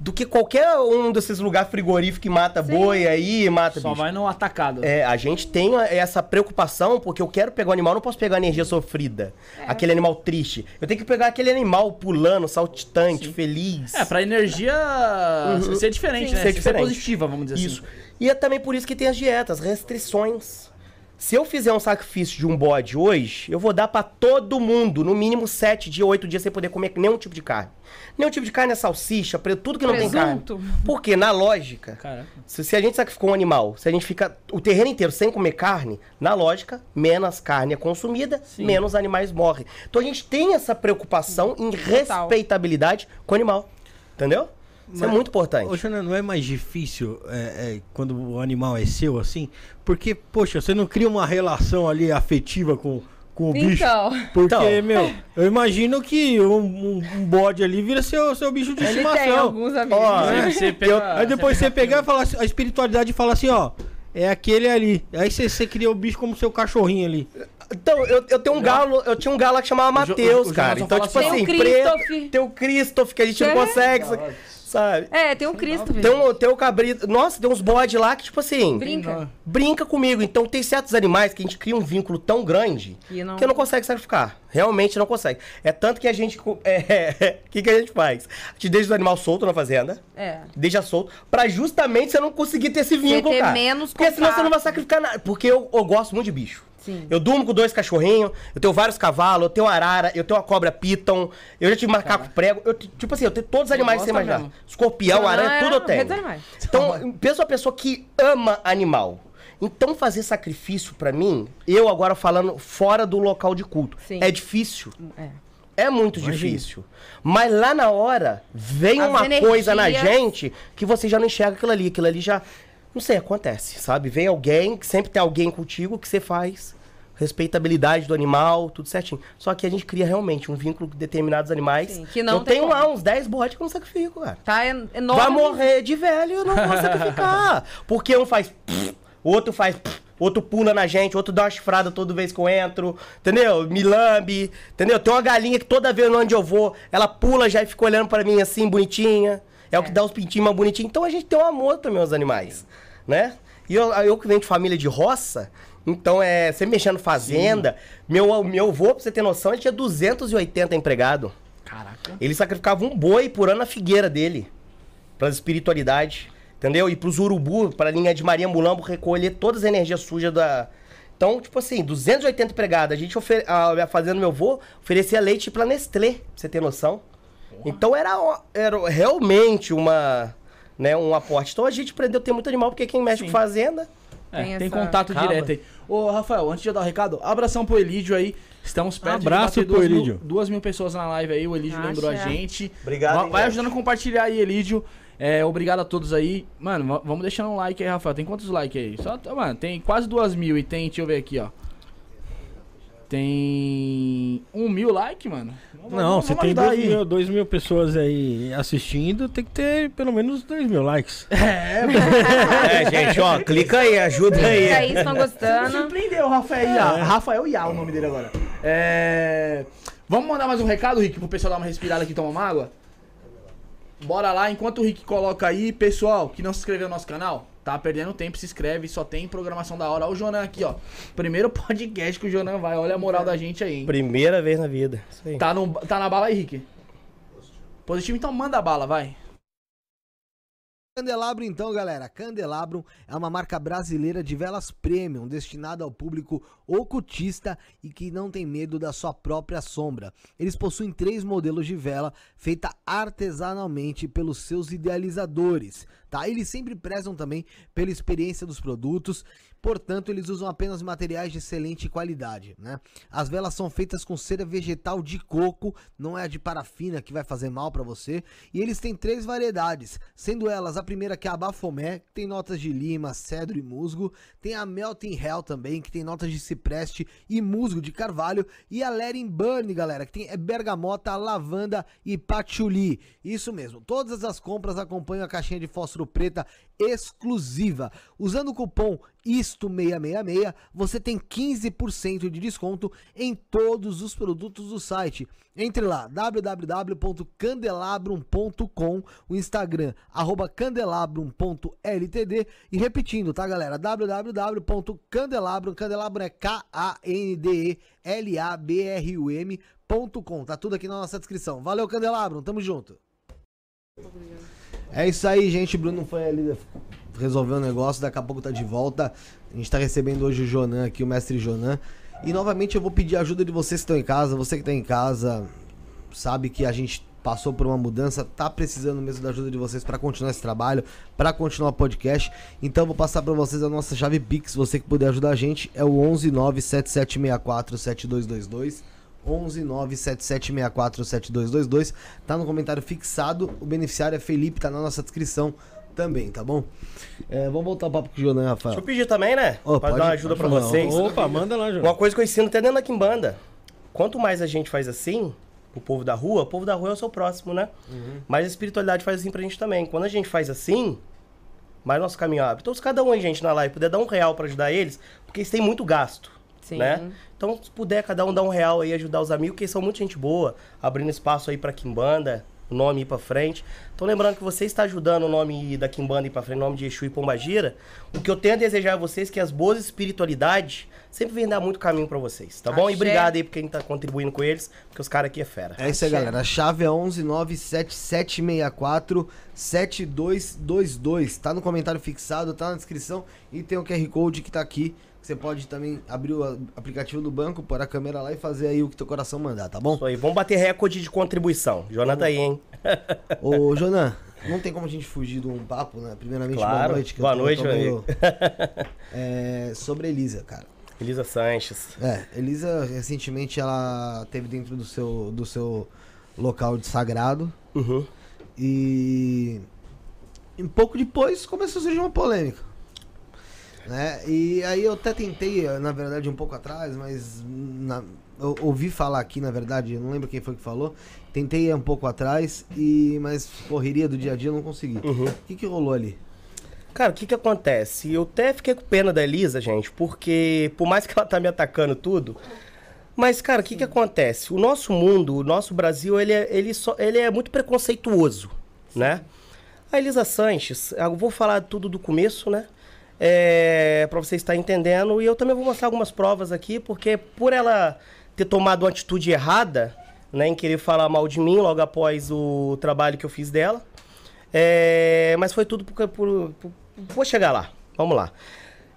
S3: do que qualquer um desses lugares frigoríficos que mata boi aí, mata
S2: Só
S3: bicho.
S2: vai no atacado.
S3: É, a gente tem essa preocupação, porque eu quero pegar o animal, não posso pegar a energia sofrida.
S2: É.
S3: Aquele animal triste. Eu tenho que pegar aquele animal pulando, saltitante, feliz.
S2: É, pra energia ser diferente,
S3: Sim.
S2: né?
S3: Ser
S2: Ser,
S3: diferente.
S2: positiva, vamos dizer
S3: Isso.
S2: assim.
S3: E é também por isso que tem as dietas, restrições. Se eu fizer um sacrifício de um bode hoje, eu vou dar pra todo mundo, no mínimo sete dias, oito dias, sem poder comer nenhum tipo de carne. Nenhum tipo de carne é salsicha, tudo que não tem
S4: Presunto.
S3: carne. Porque, na lógica,
S2: Caraca.
S3: se, se a gente sacrificou um animal, se a gente fica o terreno inteiro sem comer carne, na lógica, menos carne é consumida, menos animais morrem. Então a gente tem essa preocupação em respeitabilidade com o animal. Entendeu? Isso é
S1: Mas-
S3: muito importante.
S1: Ô, Jana, não é mais difícil é, é, quando o animal é seu, assim? Porque, poxa, você não cria uma relação ali afetiva com, com o bicho.
S4: Então.
S1: Porque,
S3: Então.
S1: meu, eu imagino que um, um- um bode ali vira seu, seu bicho de
S4: Ele tem
S1: estimação.
S4: alguns amigos.
S3: Ó,
S4: né?
S2: Você pega-
S1: Aí depois você
S2: pega-
S1: pegar e falar assim, a espiritualidade fala assim, ó, é aquele ali. Aí você, você cria o bicho como seu cachorrinho ali.
S3: Então, eu, eu tenho um galo, eu tinha um galo lá que chamava
S2: o
S3: cara. Então, tipo assim,
S4: assim, Tem o
S3: preto,
S4: Christoph.
S3: tem o Christoph, que a gente não
S4: É.
S3: consegue, sabe?
S4: É, tem um Cristo.
S3: Tem, um, tem o cabrito. Nossa, tem uns bodes lá que, tipo assim,
S4: Brinca.
S3: brinca comigo. Então tem certos animais que a gente cria um vínculo tão grande
S4: E não-
S3: que não consegue sacrificar. Realmente não consegue. É tanto que a gente. <laughs> É, O que, que a gente faz? A gente deixa o animal solto na fazenda.
S4: É.
S3: Deixa solto, pra justamente você não conseguir ter esse vínculo,
S4: ter
S3: cara.
S4: menos
S3: Porque senão você
S4: contato.
S3: não vai sacrificar nada. Porque eu, eu gosto muito de bicho.
S4: Sim.
S3: Eu durmo com dois cachorrinhos, eu tenho vários cavalos, eu tenho arara, eu tenho uma cobra piton, eu já tive macaco prego, eu, tipo assim, eu tenho todos os animais que você imaginar.
S2: mesmo.
S3: Escorpião,
S4: Não,
S3: aranha,
S4: é
S3: tudo eu tenho. Então, pensa uma pessoa que ama animal. Então, fazer sacrifício pra mim, eu agora falando fora do local de culto,
S4: Sim.
S3: é difícil.
S4: É.
S3: É muito difícil. Mas lá na hora, vem
S4: As
S3: uma coisa na
S4: energias-
S3: gente que você já não enxerga aquilo ali. Aquilo ali já. Não sei, acontece, sabe? Vem alguém, sempre tem alguém contigo que você faz. Respeitabilidade do animal, tudo certinho. Só que a gente cria realmente um vínculo com determinados animais.
S4: Sim, que não
S3: eu
S4: tem
S3: tenho lá uns 10 bodes que eu não sacrifico, cara.
S4: Tá en- enorme.
S3: Vai morrer de velho, eu não vou sacrificar. <laughs> Porque um faz. pff, outro faz. pff, outro pula na gente, outro dá uma chifrada toda vez que eu entro. Entendeu? Me lambe. Entendeu? Tem uma galinha que toda vez onde eu vou, ela pula já e fica olhando pra mim assim, bonitinha. É, o que dá os pintinhos mais bonitinhos. Então a gente tem um amor também aos animais. Né? E eu, eu que venho de família de roça. Então, é, sempre mexendo fazenda. Meu, meu avô, pra você ter noção, ele tinha 280 empregados.
S2: Caraca.
S3: Ele sacrificava um boi por ano na figueira dele. Pra espiritualidade. Entendeu? E pros urubu, pra linha de Maria Mulambo, recolher todas as energias sujas da. Então, tipo assim, 280 empregados. A gente ofer... a fazenda do meu avô oferecia leite pra Nestlé, pra você ter noção. Então era, era realmente uma. Né, um aporte. Então a gente aprendeu a ter muito animal, porque quem mexe
S2: Sim.
S3: com fazenda.
S2: É,
S4: Tem
S2: tem, contato
S3: Acaba.
S2: direto aí. Ô, Rafael, antes de eu dar o recado, abração pro Elídio aí. Estamos perto
S1: Abraço
S2: de bater
S1: pro
S2: duas mil,
S1: Elídio.
S2: duas mil pessoas na live aí. O Elídio
S4: Acha.
S2: lembrou a gente.
S3: Obrigado, hein,
S2: Vai
S3: gente.
S2: ajudando a compartilhar aí, Elídio. É, obrigado a todos aí. Mano, va- vamos deixando um like aí, Rafael. Tem quantos likes aí? Só, mano, tem quase duas mil e tem, deixa eu ver aqui, ó. Tem um mil like, mano. Vamos-
S1: Não,
S2: vamos
S1: você tem dois mil, dois mil pessoas aí assistindo, tem que ter pelo menos dois mil likes. <laughs> <laughs>
S3: É, gente, ó, clica aí, ajuda
S4: E
S3: aí.
S4: aí, estão
S2: Você
S4: gostando?
S2: surpreendeu o Rafael Iá. Rafael Iá, o nome dele agora. É... Vamos mandar mais um recado, Rick, pro pessoal dar uma respirada aqui e tomar uma água? Bora lá, enquanto o Rick coloca aí, pessoal que não se inscreveu no nosso canal, Tá perdendo tempo, se inscreve, só tem programação da hora. Olha o Jonan aqui, ó. Primeiro <laughs> podcast que o Jonan vai. Olha a moral da gente aí, hein?
S3: Primeira vez na vida. Isso aí.
S2: Tá, no, tá na bala aí, Rick? Positivo, então manda a bala, vai.
S5: Candelabro então, galera. Candelabro é uma marca brasileira de velas premium destinada ao público ocultista e que não tem medo da sua própria sombra. Eles possuem três modelos de vela feita artesanalmente pelos seus idealizadores, tá? Eles sempre prezam também pela experiência dos produtos, portanto, eles usam apenas materiais de excelente qualidade, né? As velas são feitas com cera vegetal de coco, não é a de parafina que vai fazer mal para você, e eles têm três variedades, sendo elas a primeira que é a Bafomé, que tem notas de lima, cedro e musgo, tem a Melting Hell também, que tem notas de cipreste e musgo de carvalho, e a Letting Burn, galera, que tem é bergamota, lavanda e patchouli. Isso mesmo, todas as compras acompanham a caixinha de fósforo preta exclusiva. Usando o cupom ISTO666, você tem 15% de desconto em todos os produtos do site. Entre lá, www.candelabrum.com, o Instagram, arroba candelabrum.ltd e repetindo, tá galera? www.candelabrum, candelabrum é K-A-N-D-E-L-A-B-R-U-M.com, tá tudo aqui na nossa descrição. Valeu, Candelabrum, tamo junto. É isso aí, gente. Bruno foi ali resolver um negócio, daqui a pouco tá de volta. A gente tá recebendo hoje o Jonan aqui, o mestre Jonan. E novamente eu vou pedir a ajuda de vocês que estão em casa. Você que tá em casa, sabe que a gente passou por uma mudança, tá precisando mesmo da ajuda de vocês para continuar esse trabalho, para continuar o podcast. Então vou passar para vocês a nossa chave Pix, você que puder ajudar a gente, é o 11977647222. 11977647222. Tá no comentário fixado. O beneficiário é Felipe, tá na nossa descrição também, tá bom? É, vamos voltar o papo com o Jonan, Rafael.
S3: Deixa eu pedir também, né?
S5: Ô,
S3: pra
S5: pode-
S3: dar uma ajuda
S5: falar.
S3: vocês.
S1: Opa, manda lá, João.
S3: Uma coisa que eu ensino até dentro da Kimbanda. Quanto mais a gente faz assim, o povo da rua, o povo da rua é o seu próximo, né? Mas a espiritualidade faz assim pra gente também. Quando a gente faz assim, mais nosso caminho abre. Então, se cada um, gente, na live puder dar um real pra ajudar eles, porque eles têm muito gasto.
S4: Sim.
S3: Né? Então, se puder cada um dar um real aí, ajudar os amigos, que eles são muita gente boa, abrindo espaço aí pra Kimbanda, o nome ir pra frente. Então, lembrando que você está ajudando o nome da Kimbanda ir pra frente, o nome de Exu e Pombagira. O que eu tenho a desejar a vocês é que as boas espiritualidades sempre venham dar muito caminho pra vocês, tá bom? E obrigado aí por quem tá contribuindo com eles, porque os caras aqui é fera.
S5: É isso aí, galera. A chave é 11977647222. Tá no comentário fixado, tá na descrição e tem o QR Code que tá aqui. Você pode também abrir o aplicativo do banco, pôr a câmera lá e fazer aí o que teu coração mandar, tá bom?
S3: Isso aí, vamos bater recorde de contribuição. Jonathan aí, hein?
S5: Ô, Jonan, não tem como a gente fugir de um papo, né? Primeiramente, boa
S3: Claro.
S5: noite. que eu
S3: Boa noite, meu <laughs>
S5: É, sobre Elisa, cara.
S3: Elisa Sanches.
S5: É, Elisa recentemente ela teve dentro do seu, do seu local de sagrado
S3: Uhum.
S5: e um pouco depois começou a surgir uma polêmica. Né? E aí eu até tentei, na verdade, um pouco atrás, mas na- eu ouvi falar aqui, na verdade, eu não lembro quem foi que falou. Tentei um pouco atrás, e mas correria do dia a dia eu não consegui.
S3: Uhum.
S5: O que, que rolou ali?
S3: Cara, o que que acontece? Eu até fiquei com pena da Elisa, gente, porque por mais que ela tá me atacando tudo, mas, cara, o que que acontece? O nosso mundo, o nosso Brasil, ele é, ele só, ele é muito preconceituoso, né? A Elisa Sanches, eu vou falar tudo do começo, né? É, pra você estar entendendo, e eu também vou mostrar algumas provas aqui, porque por ela ter tomado uma atitude errada, né, em querer falar mal de mim logo após o trabalho que eu fiz dela, é, mas foi tudo por, por, por- Vou chegar lá. Vamos lá.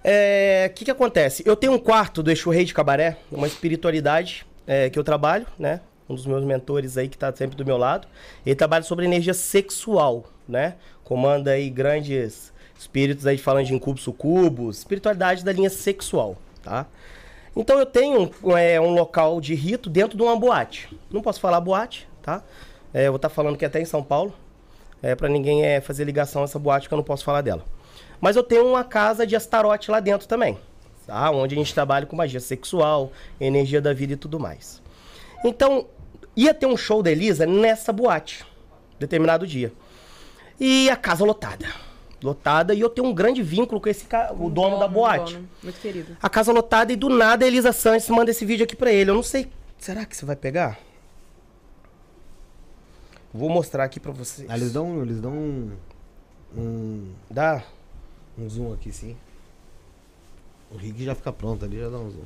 S3: É, O que, que acontece? Eu tenho um quarto do Exu Rei de Cabaré, uma espiritualidade é, que eu trabalho, né? Um dos meus mentores aí que tá sempre do meu lado. Ele trabalha sobre energia sexual, né? Comanda aí grandes espíritos aí falando de incubos, sucubos, espiritualidade da linha sexual, tá? Então eu tenho um, é, um local de rito dentro de uma boate. Não posso falar boate, tá? É, eu vou estar falando que é até em São Paulo. É, para ninguém é, fazer ligação a essa boate que eu não posso falar dela. Mas eu tenho uma casa de Astarote lá dentro também. Tá? Onde a gente trabalha com magia sexual, energia da vida e tudo mais. Então, ia ter um show da Elisa nessa boate. Determinado dia. E a casa lotada. Lotada. E eu tenho um grande vínculo com esse ca... o dono da boate.
S4: dono, Muito querido.
S3: A casa lotada e do nada a Elisa Santos manda esse vídeo aqui pra ele. Eu não sei. Será que você vai pegar? Vou mostrar aqui pra vocês.
S5: Ah, eles dão, eles dão um, um-
S3: Dá?
S5: Um zoom aqui, sim. O Rick já fica pronto ali, já dá um zoom.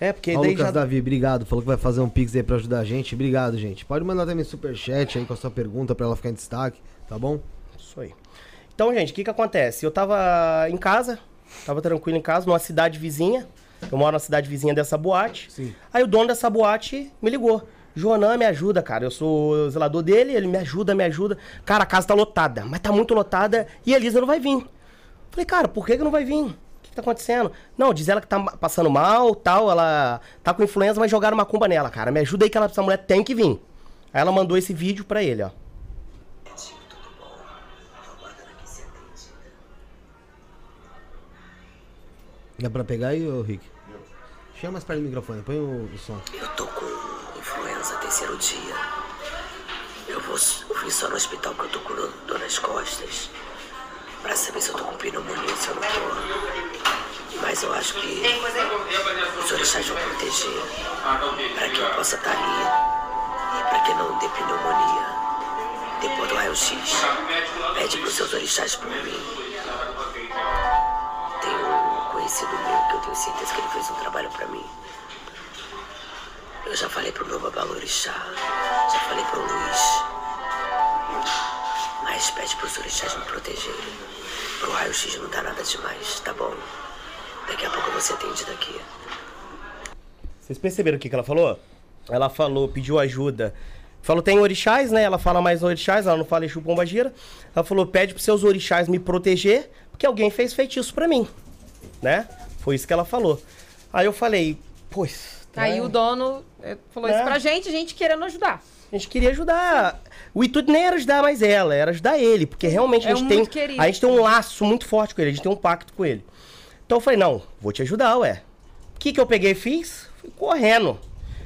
S3: É, porque
S5: Ó, o
S3: daí
S5: Lucas
S3: já...
S5: Davi, obrigado. Falou que vai fazer um pix aí pra ajudar a gente. Obrigado, gente. Pode mandar também superchat aí com a sua pergunta pra ela ficar em destaque, tá bom?
S3: Isso aí. Então, gente, o que que acontece? Eu tava em casa, tava tranquilo em casa, numa cidade vizinha. Eu moro numa cidade vizinha dessa boate.
S5: Sim.
S3: Aí o dono dessa boate me ligou. Joanã, me ajuda, cara. Eu sou zelador dele, ele me ajuda, me ajuda. Cara, a casa tá lotada, mas tá muito lotada e a Elisa não vai vir. Falei, cara, por que, que não vai vir? O que, que tá acontecendo? Não, diz ela que tá passando mal, tal, ela tá com influenza, mas jogaram uma cumba nela, cara. Me ajuda aí que ela, essa mulher tem que vir. Aí ela mandou esse vídeo pra ele, ó.
S5: Dá pra pegar aí, ô Rick? Chama mais perto do microfone, põe o, o som.
S6: Eu tô com influenza terceiro dia. Eu vou eu só no hospital porque eu tô com dor- nas costas. Pra saber se eu tô com pneumonia ou se eu não tô. Mas eu acho que os orixás vão proteger. Pra que eu possa estar ali. E pra que não dê pneumonia. Depois do raio-x. Pede pros seus orixás por mim. Meu que eu tenho certeza que ele fez um trabalho pra mim. Eu já falei pro meu babalorixá, já falei pro Luiz. Mas pede pros orixás me protegerem. Pro raio-x não dá nada demais, tá bom? Daqui a pouco você atende daqui.
S3: Vocês perceberam o que, que ela falou? Ela falou, pediu ajuda. Falou, tem orixás, né? Ela fala mais orixás, ela não fala Exu Pomba Gira. Ela falou, pede pros seus orixás me proteger, porque alguém fez feitiço pra mim. Né? Foi isso que ela falou. Aí eu falei, pois.
S4: Aí
S3: né?
S4: o dono eh, falou
S3: É.
S4: isso pra gente, a gente querendo ajudar.
S3: A gente queria ajudar. O intuito nem era ajudar mais ela, era ajudar ele, porque realmente a
S4: É
S3: gente
S4: um
S3: tem.
S4: querido.
S3: A gente tem um laço muito forte com ele, a gente tem um pacto com ele. Então eu falei, não, vou te ajudar, ué. O que, que eu peguei e fiz? Fui correndo.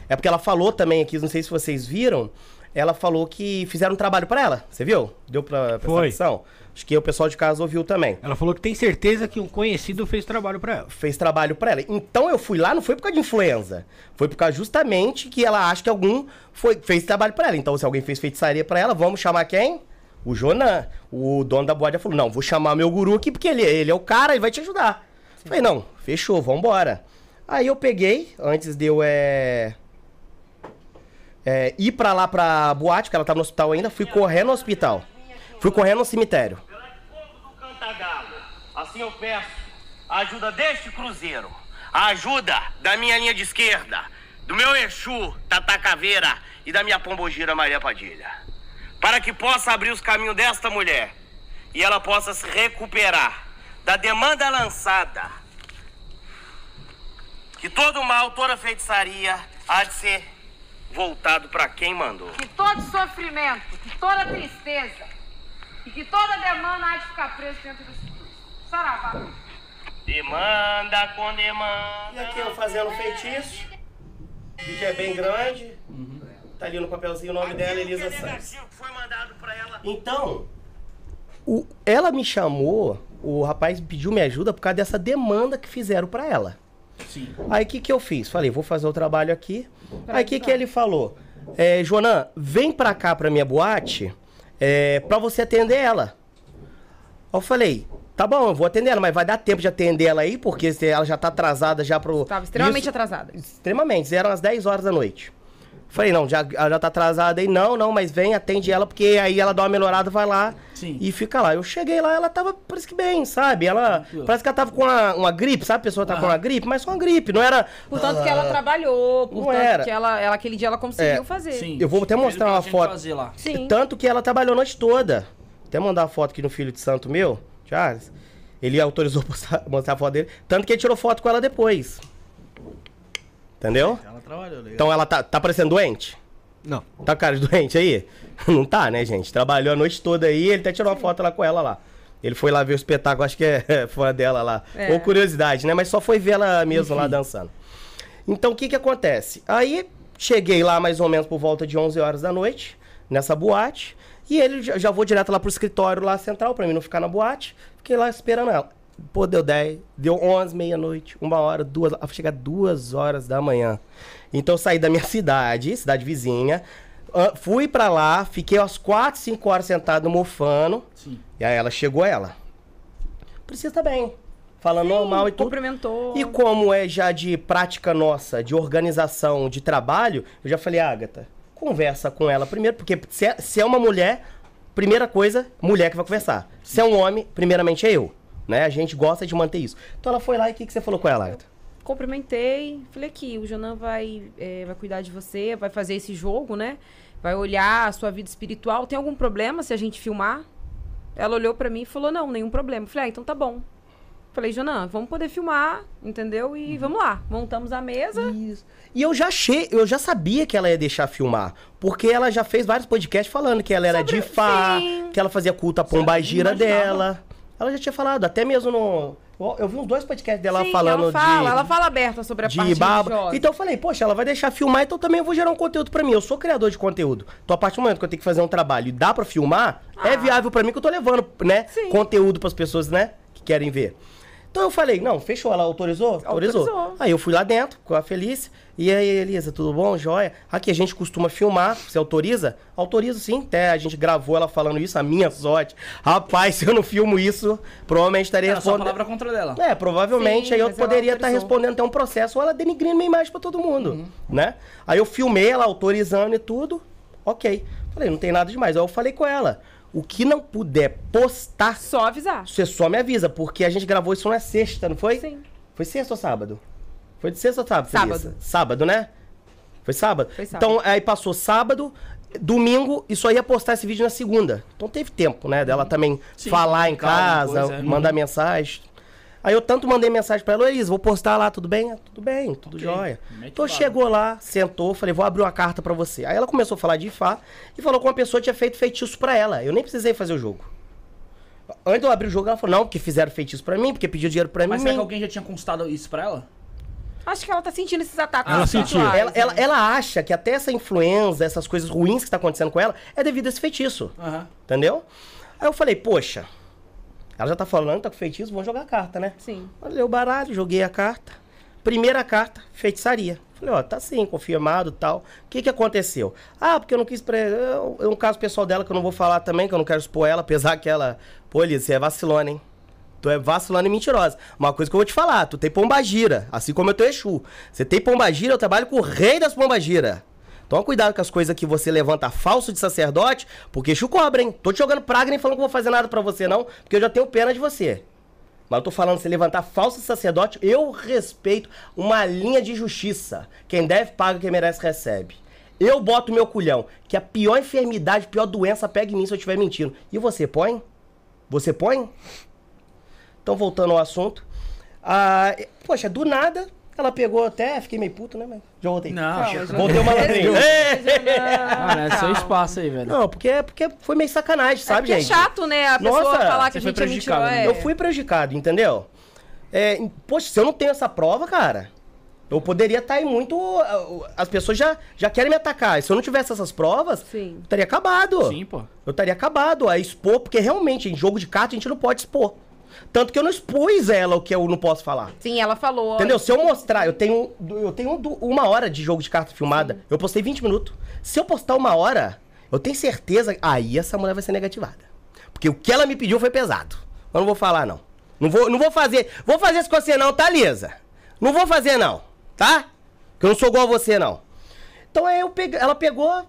S3: É porque ela falou também aqui, não sei se vocês viram, ela falou que fizeram um trabalho pra ela. Você viu? Deu pra prestar
S1: Foi.
S3: Acho que o pessoal de casa ouviu também.
S1: Ela falou que tem certeza que um conhecido fez trabalho pra ela.
S3: Fez trabalho pra ela. Então eu fui lá, não foi por causa de influenza. Foi por causa justamente que ela acha que algum foi, fez trabalho pra ela. Então, se alguém fez feitiçaria pra ela, vamos chamar quem? O Jonan. O dono da boate falou: não, vou chamar meu guru aqui, porque ele, ele é o cara, ele vai te ajudar. Falei, não, fechou, vambora. Aí eu peguei, antes de eu é, é, ir pra lá pra boate, porque ela tava no hospital ainda, fui correndo no hospital. Fui correndo no cemitério.
S7: povo do Cantagalo. Assim eu peço a ajuda deste cruzeiro, a ajuda da minha linha de esquerda, do meu Exu, Tata Caveira e da minha pombogira Maria Padilha. Para que possa abrir os caminhos desta mulher e ela possa se recuperar da demanda lançada. Que todo mal, toda feitiçaria há de ser voltado para quem mandou.
S4: Que todo sofrimento, que toda tristeza e que toda demanda há de ficar preso dentro desse cruz. Saravá.
S7: Demanda com demanda.
S3: E aqui eu fazendo feitiço. O vídeo é bem grande. Tá ali no papelzinho o nome dela, Elisa Santos.
S7: negativo que foi mandado pra ela.
S3: Então, o- ela me chamou, o rapaz pediu minha ajuda por causa dessa demanda que fizeram pra ela.
S2: Sim.
S3: Aí o que, que eu fiz? Falei, vou fazer o trabalho aqui. Aí o que, que ele falou? É, Jonan, vem pra cá pra minha boate é, pra você atender ela. Eu falei, tá bom, eu vou atender ela, mas vai dar tempo de atender ela aí, porque ela já tá atrasada já pro.
S4: Tava extremamente
S3: Isso-
S4: atrasada.
S3: Extremamente, eram as 10 horas da noite. Falei, não, já, ela já tá atrasada aí. Não, não, mas vem, atende ela, porque aí ela dá uma melhorada, vai lá
S2: Sim.
S3: e fica lá. Eu cheguei lá, ela tava, parece que bem, sabe? Ela,
S2: Tranquilo.
S3: parece que ela tava com uma, uma gripe, sabe? A pessoa tá com uma gripe, mas só uma gripe, não era...
S4: Portanto que ela trabalhou,
S3: Não
S4: portanto
S3: era.
S4: que ela, ela aquele dia ela conseguiu
S3: É.
S4: fazer.
S2: Sim.
S3: Eu vou até mostrar uma foto.
S2: fazer lá.
S4: Sim.
S3: Tanto que ela trabalhou a noite toda. Até mandar uma foto aqui no filho de santo meu, Charles. Ele autorizou <laughs> postar, mostrar a foto dele. Tanto que ele tirou foto com ela depois. Entendeu?
S2: Ela trabalhou, legal.
S3: Então ela tá, tá parecendo doente?
S5: Não.
S3: Tá com cara de doente aí? <laughs> Não tá, né, gente? Trabalhou a noite toda aí, ele até tirou uma foto lá com ela lá. Ele foi lá ver o espetáculo, acho que é <laughs> fã dela lá.
S4: É.
S3: Ou curiosidade, né? Mas só foi ver ela mesmo lá dançando. Então, o que que acontece? Aí, cheguei lá mais ou menos por volta de 11 horas da noite, nessa boate. E ele, já, já vou direto lá pro escritório lá central, pra mim não ficar na boate. Fiquei lá esperando ela. Pô, deu 10, deu 11, meia-noite, uma hora, duas, ah, chega duas horas da manhã. Então eu saí da minha cidade, cidade vizinha, fui pra lá, fiquei umas 4, 5 horas sentado mofando.
S2: Sim.
S3: E aí ela chegou ela. precisa estar bem. Falando normal e tudo.
S4: Cumprimentou.
S3: E como é já de prática nossa, de organização, de trabalho, eu já falei, Agatha, conversa com ela primeiro, porque se é, se é uma mulher, primeira coisa, mulher que vai conversar. Se é um homem, primeiramente é eu. Né? A gente gosta de manter isso. Então ela foi lá e o que, que você falou com ela, Agatha?
S4: Cumprimentei, falei aqui, o Jonan vai, é, vai cuidar de você, vai fazer esse jogo, né? Vai olhar a sua vida espiritual. Tem algum problema se a gente filmar? Ela olhou pra mim e falou, não, nenhum problema. Falei, ah, então tá bom. Falei, Jonan, vamos poder filmar, entendeu? E vamos lá. Montamos a mesa.
S3: Isso. E eu já achei, eu já sabia que ela ia deixar filmar. Porque ela já fez vários podcasts falando que ela era
S4: Sobre-
S3: de Fá,
S4: Sim.
S3: que ela fazia culto à pombagira dela. Ela já tinha falado, até mesmo no. Eu, eu vi uns dois podcasts dela
S4: Sim,
S3: falando
S4: ela fala,
S3: de.
S4: ela fala aberta sobre a parte
S3: de baba.
S4: religiosa.
S3: Então eu falei, poxa, ela vai deixar filmar, então também eu vou gerar um conteúdo pra mim. Eu sou criador de conteúdo. Então a partir do momento que eu tenho que fazer um trabalho e dá pra filmar, é viável pra mim que eu tô levando, né,
S4: Ah. Sim.
S3: conteúdo pras pessoas, né, que querem ver. Então eu falei, não, fechou, ela autorizou? Autorizou.
S4: Autorizou.
S3: Aí eu fui lá dentro com a Felícia. E aí, Elisa, tudo bom? Joia? Aqui a gente costuma filmar. Você autoriza? Autorizo sim. Até a gente gravou ela falando isso, a minha sorte. Rapaz, <laughs> se eu não filmo isso, provavelmente estaria
S2: Era só a
S3: respondendo.
S2: palavra contra dela.
S3: É, provavelmente
S4: Sim,
S3: aí eu poderia estar
S4: autorizou.
S3: respondendo até um processo ou ela denigrindo minha imagem pra todo mundo, né? Aí eu filmei ela autorizando e tudo, ok. Falei, não tem nada demais. Aí eu falei com ela, o que não puder postar,
S4: Só avisar.
S3: você só me avisa, porque a gente gravou isso na sexta, não foi?
S4: Sim.
S3: Foi sexta ou sábado? Foi de sexta ou sábado?
S4: Sábado.
S3: Sábado, né? Foi sábado?
S4: Foi sábado.
S3: Então, aí passou sábado, domingo, e só ia postar esse vídeo na segunda. Então teve tempo, né? Dela também
S2: Sim,
S3: falar em
S2: calma,
S3: casa,
S2: é.
S3: mandar mensagem. Aí eu tanto mandei mensagem pra ela, Elisa, vou postar lá, tudo bem? Ah, Tudo bem, tudo
S2: Ok,
S3: jóia. Então chegou lá, sentou, falei, vou abrir uma carta pra você. Aí ela começou a falar de Ifá e falou que uma pessoa tinha feito feitiço pra ela. Eu nem precisei fazer o jogo. Antes de eu abrir o jogo, ela falou, não, porque fizeram feitiço pra mim, porque pediu dinheiro pra
S2: Mas
S3: mim.
S2: será que alguém já tinha constado isso pra ela?
S4: Acho que ela tá sentindo esses ataques
S1: Ela sentiu.
S3: Ela, ela,
S4: né?
S3: ela acha que até essa influenza, essas coisas ruins que tá acontecendo com ela, é devido a esse feitiço.
S2: Aham.
S3: Entendeu? Aí eu falei, poxa, ela já tá falando, tá com feitiço, vamos jogar a carta, né?
S4: Sim.
S3: Olhei o baralho, joguei a carta. Primeira carta, feitiçaria. Falei, ó, tá sim, confirmado e tal. O que que aconteceu? Ah, porque eu não quis... Pre... É um caso pessoal dela que eu não vou falar também, que eu não quero expor ela, apesar que ela... Pô, Liz, você é vacilona, hein? Tu é vacilona e mentirosa. Uma coisa que eu vou te falar, tu tem pombagira, assim como eu tenho Exu. Você tem pombagira, eu trabalho com o rei das pombagira. Toma cuidado com as coisas que você levanta falso de sacerdote, porque Exu cobra, hein? Tô te jogando praga nem falando que eu vou fazer nada pra você, não, porque eu já tenho pena de você. Mas eu tô falando, se levantar falso sacerdote, eu respeito uma linha de justiça. Quem deve, paga, quem merece, recebe. Eu boto meu culhão, que a pior enfermidade, pior doença pega em mim se eu estiver mentindo. E você põe? Você põe? Então, voltando ao assunto. Ah, poxa, do nada, ela pegou até, fiquei meio puto, né? Mas já voltei.
S2: Não.
S4: Jonan.
S3: Voltei o malandrinho.
S2: Cara, é seu espaço aí, velho.
S3: Não, porque, porque foi meio sacanagem,
S4: É
S3: sabe,
S4: porque é
S3: gente?
S4: chato, né? A pessoa
S3: Nossa,
S4: falar que a
S2: foi
S4: gente é
S2: prejudicado, né?
S4: É.
S3: Eu fui prejudicado, entendeu? É, poxa, se eu não tenho essa prova, cara, eu poderia estar aí muito. As pessoas já, já querem me atacar. E se eu não tivesse essas provas,
S4: Sim.
S3: eu estaria acabado.
S2: Sim, pô.
S3: Eu estaria acabado a expor, porque realmente, em jogo de carta, a gente não pode expor. Tanto que eu não expus ela o que eu não posso falar.
S4: Sim, ela falou.
S3: Entendeu? Se eu mostrar, eu tenho, eu tenho uma hora de jogo de carta filmada. Eu postei 20 minutos. Se eu postar uma hora, eu tenho certeza. Aí essa mulher vai ser negativada. Porque o que ela me pediu foi pesado. Eu não vou falar, não. Não vou, não vou fazer. Vou fazer isso com você, não, tá, Lisa? Não vou fazer, não. Tá? Porque eu não sou igual a você, não. Então aí eu peguei, ela pegou,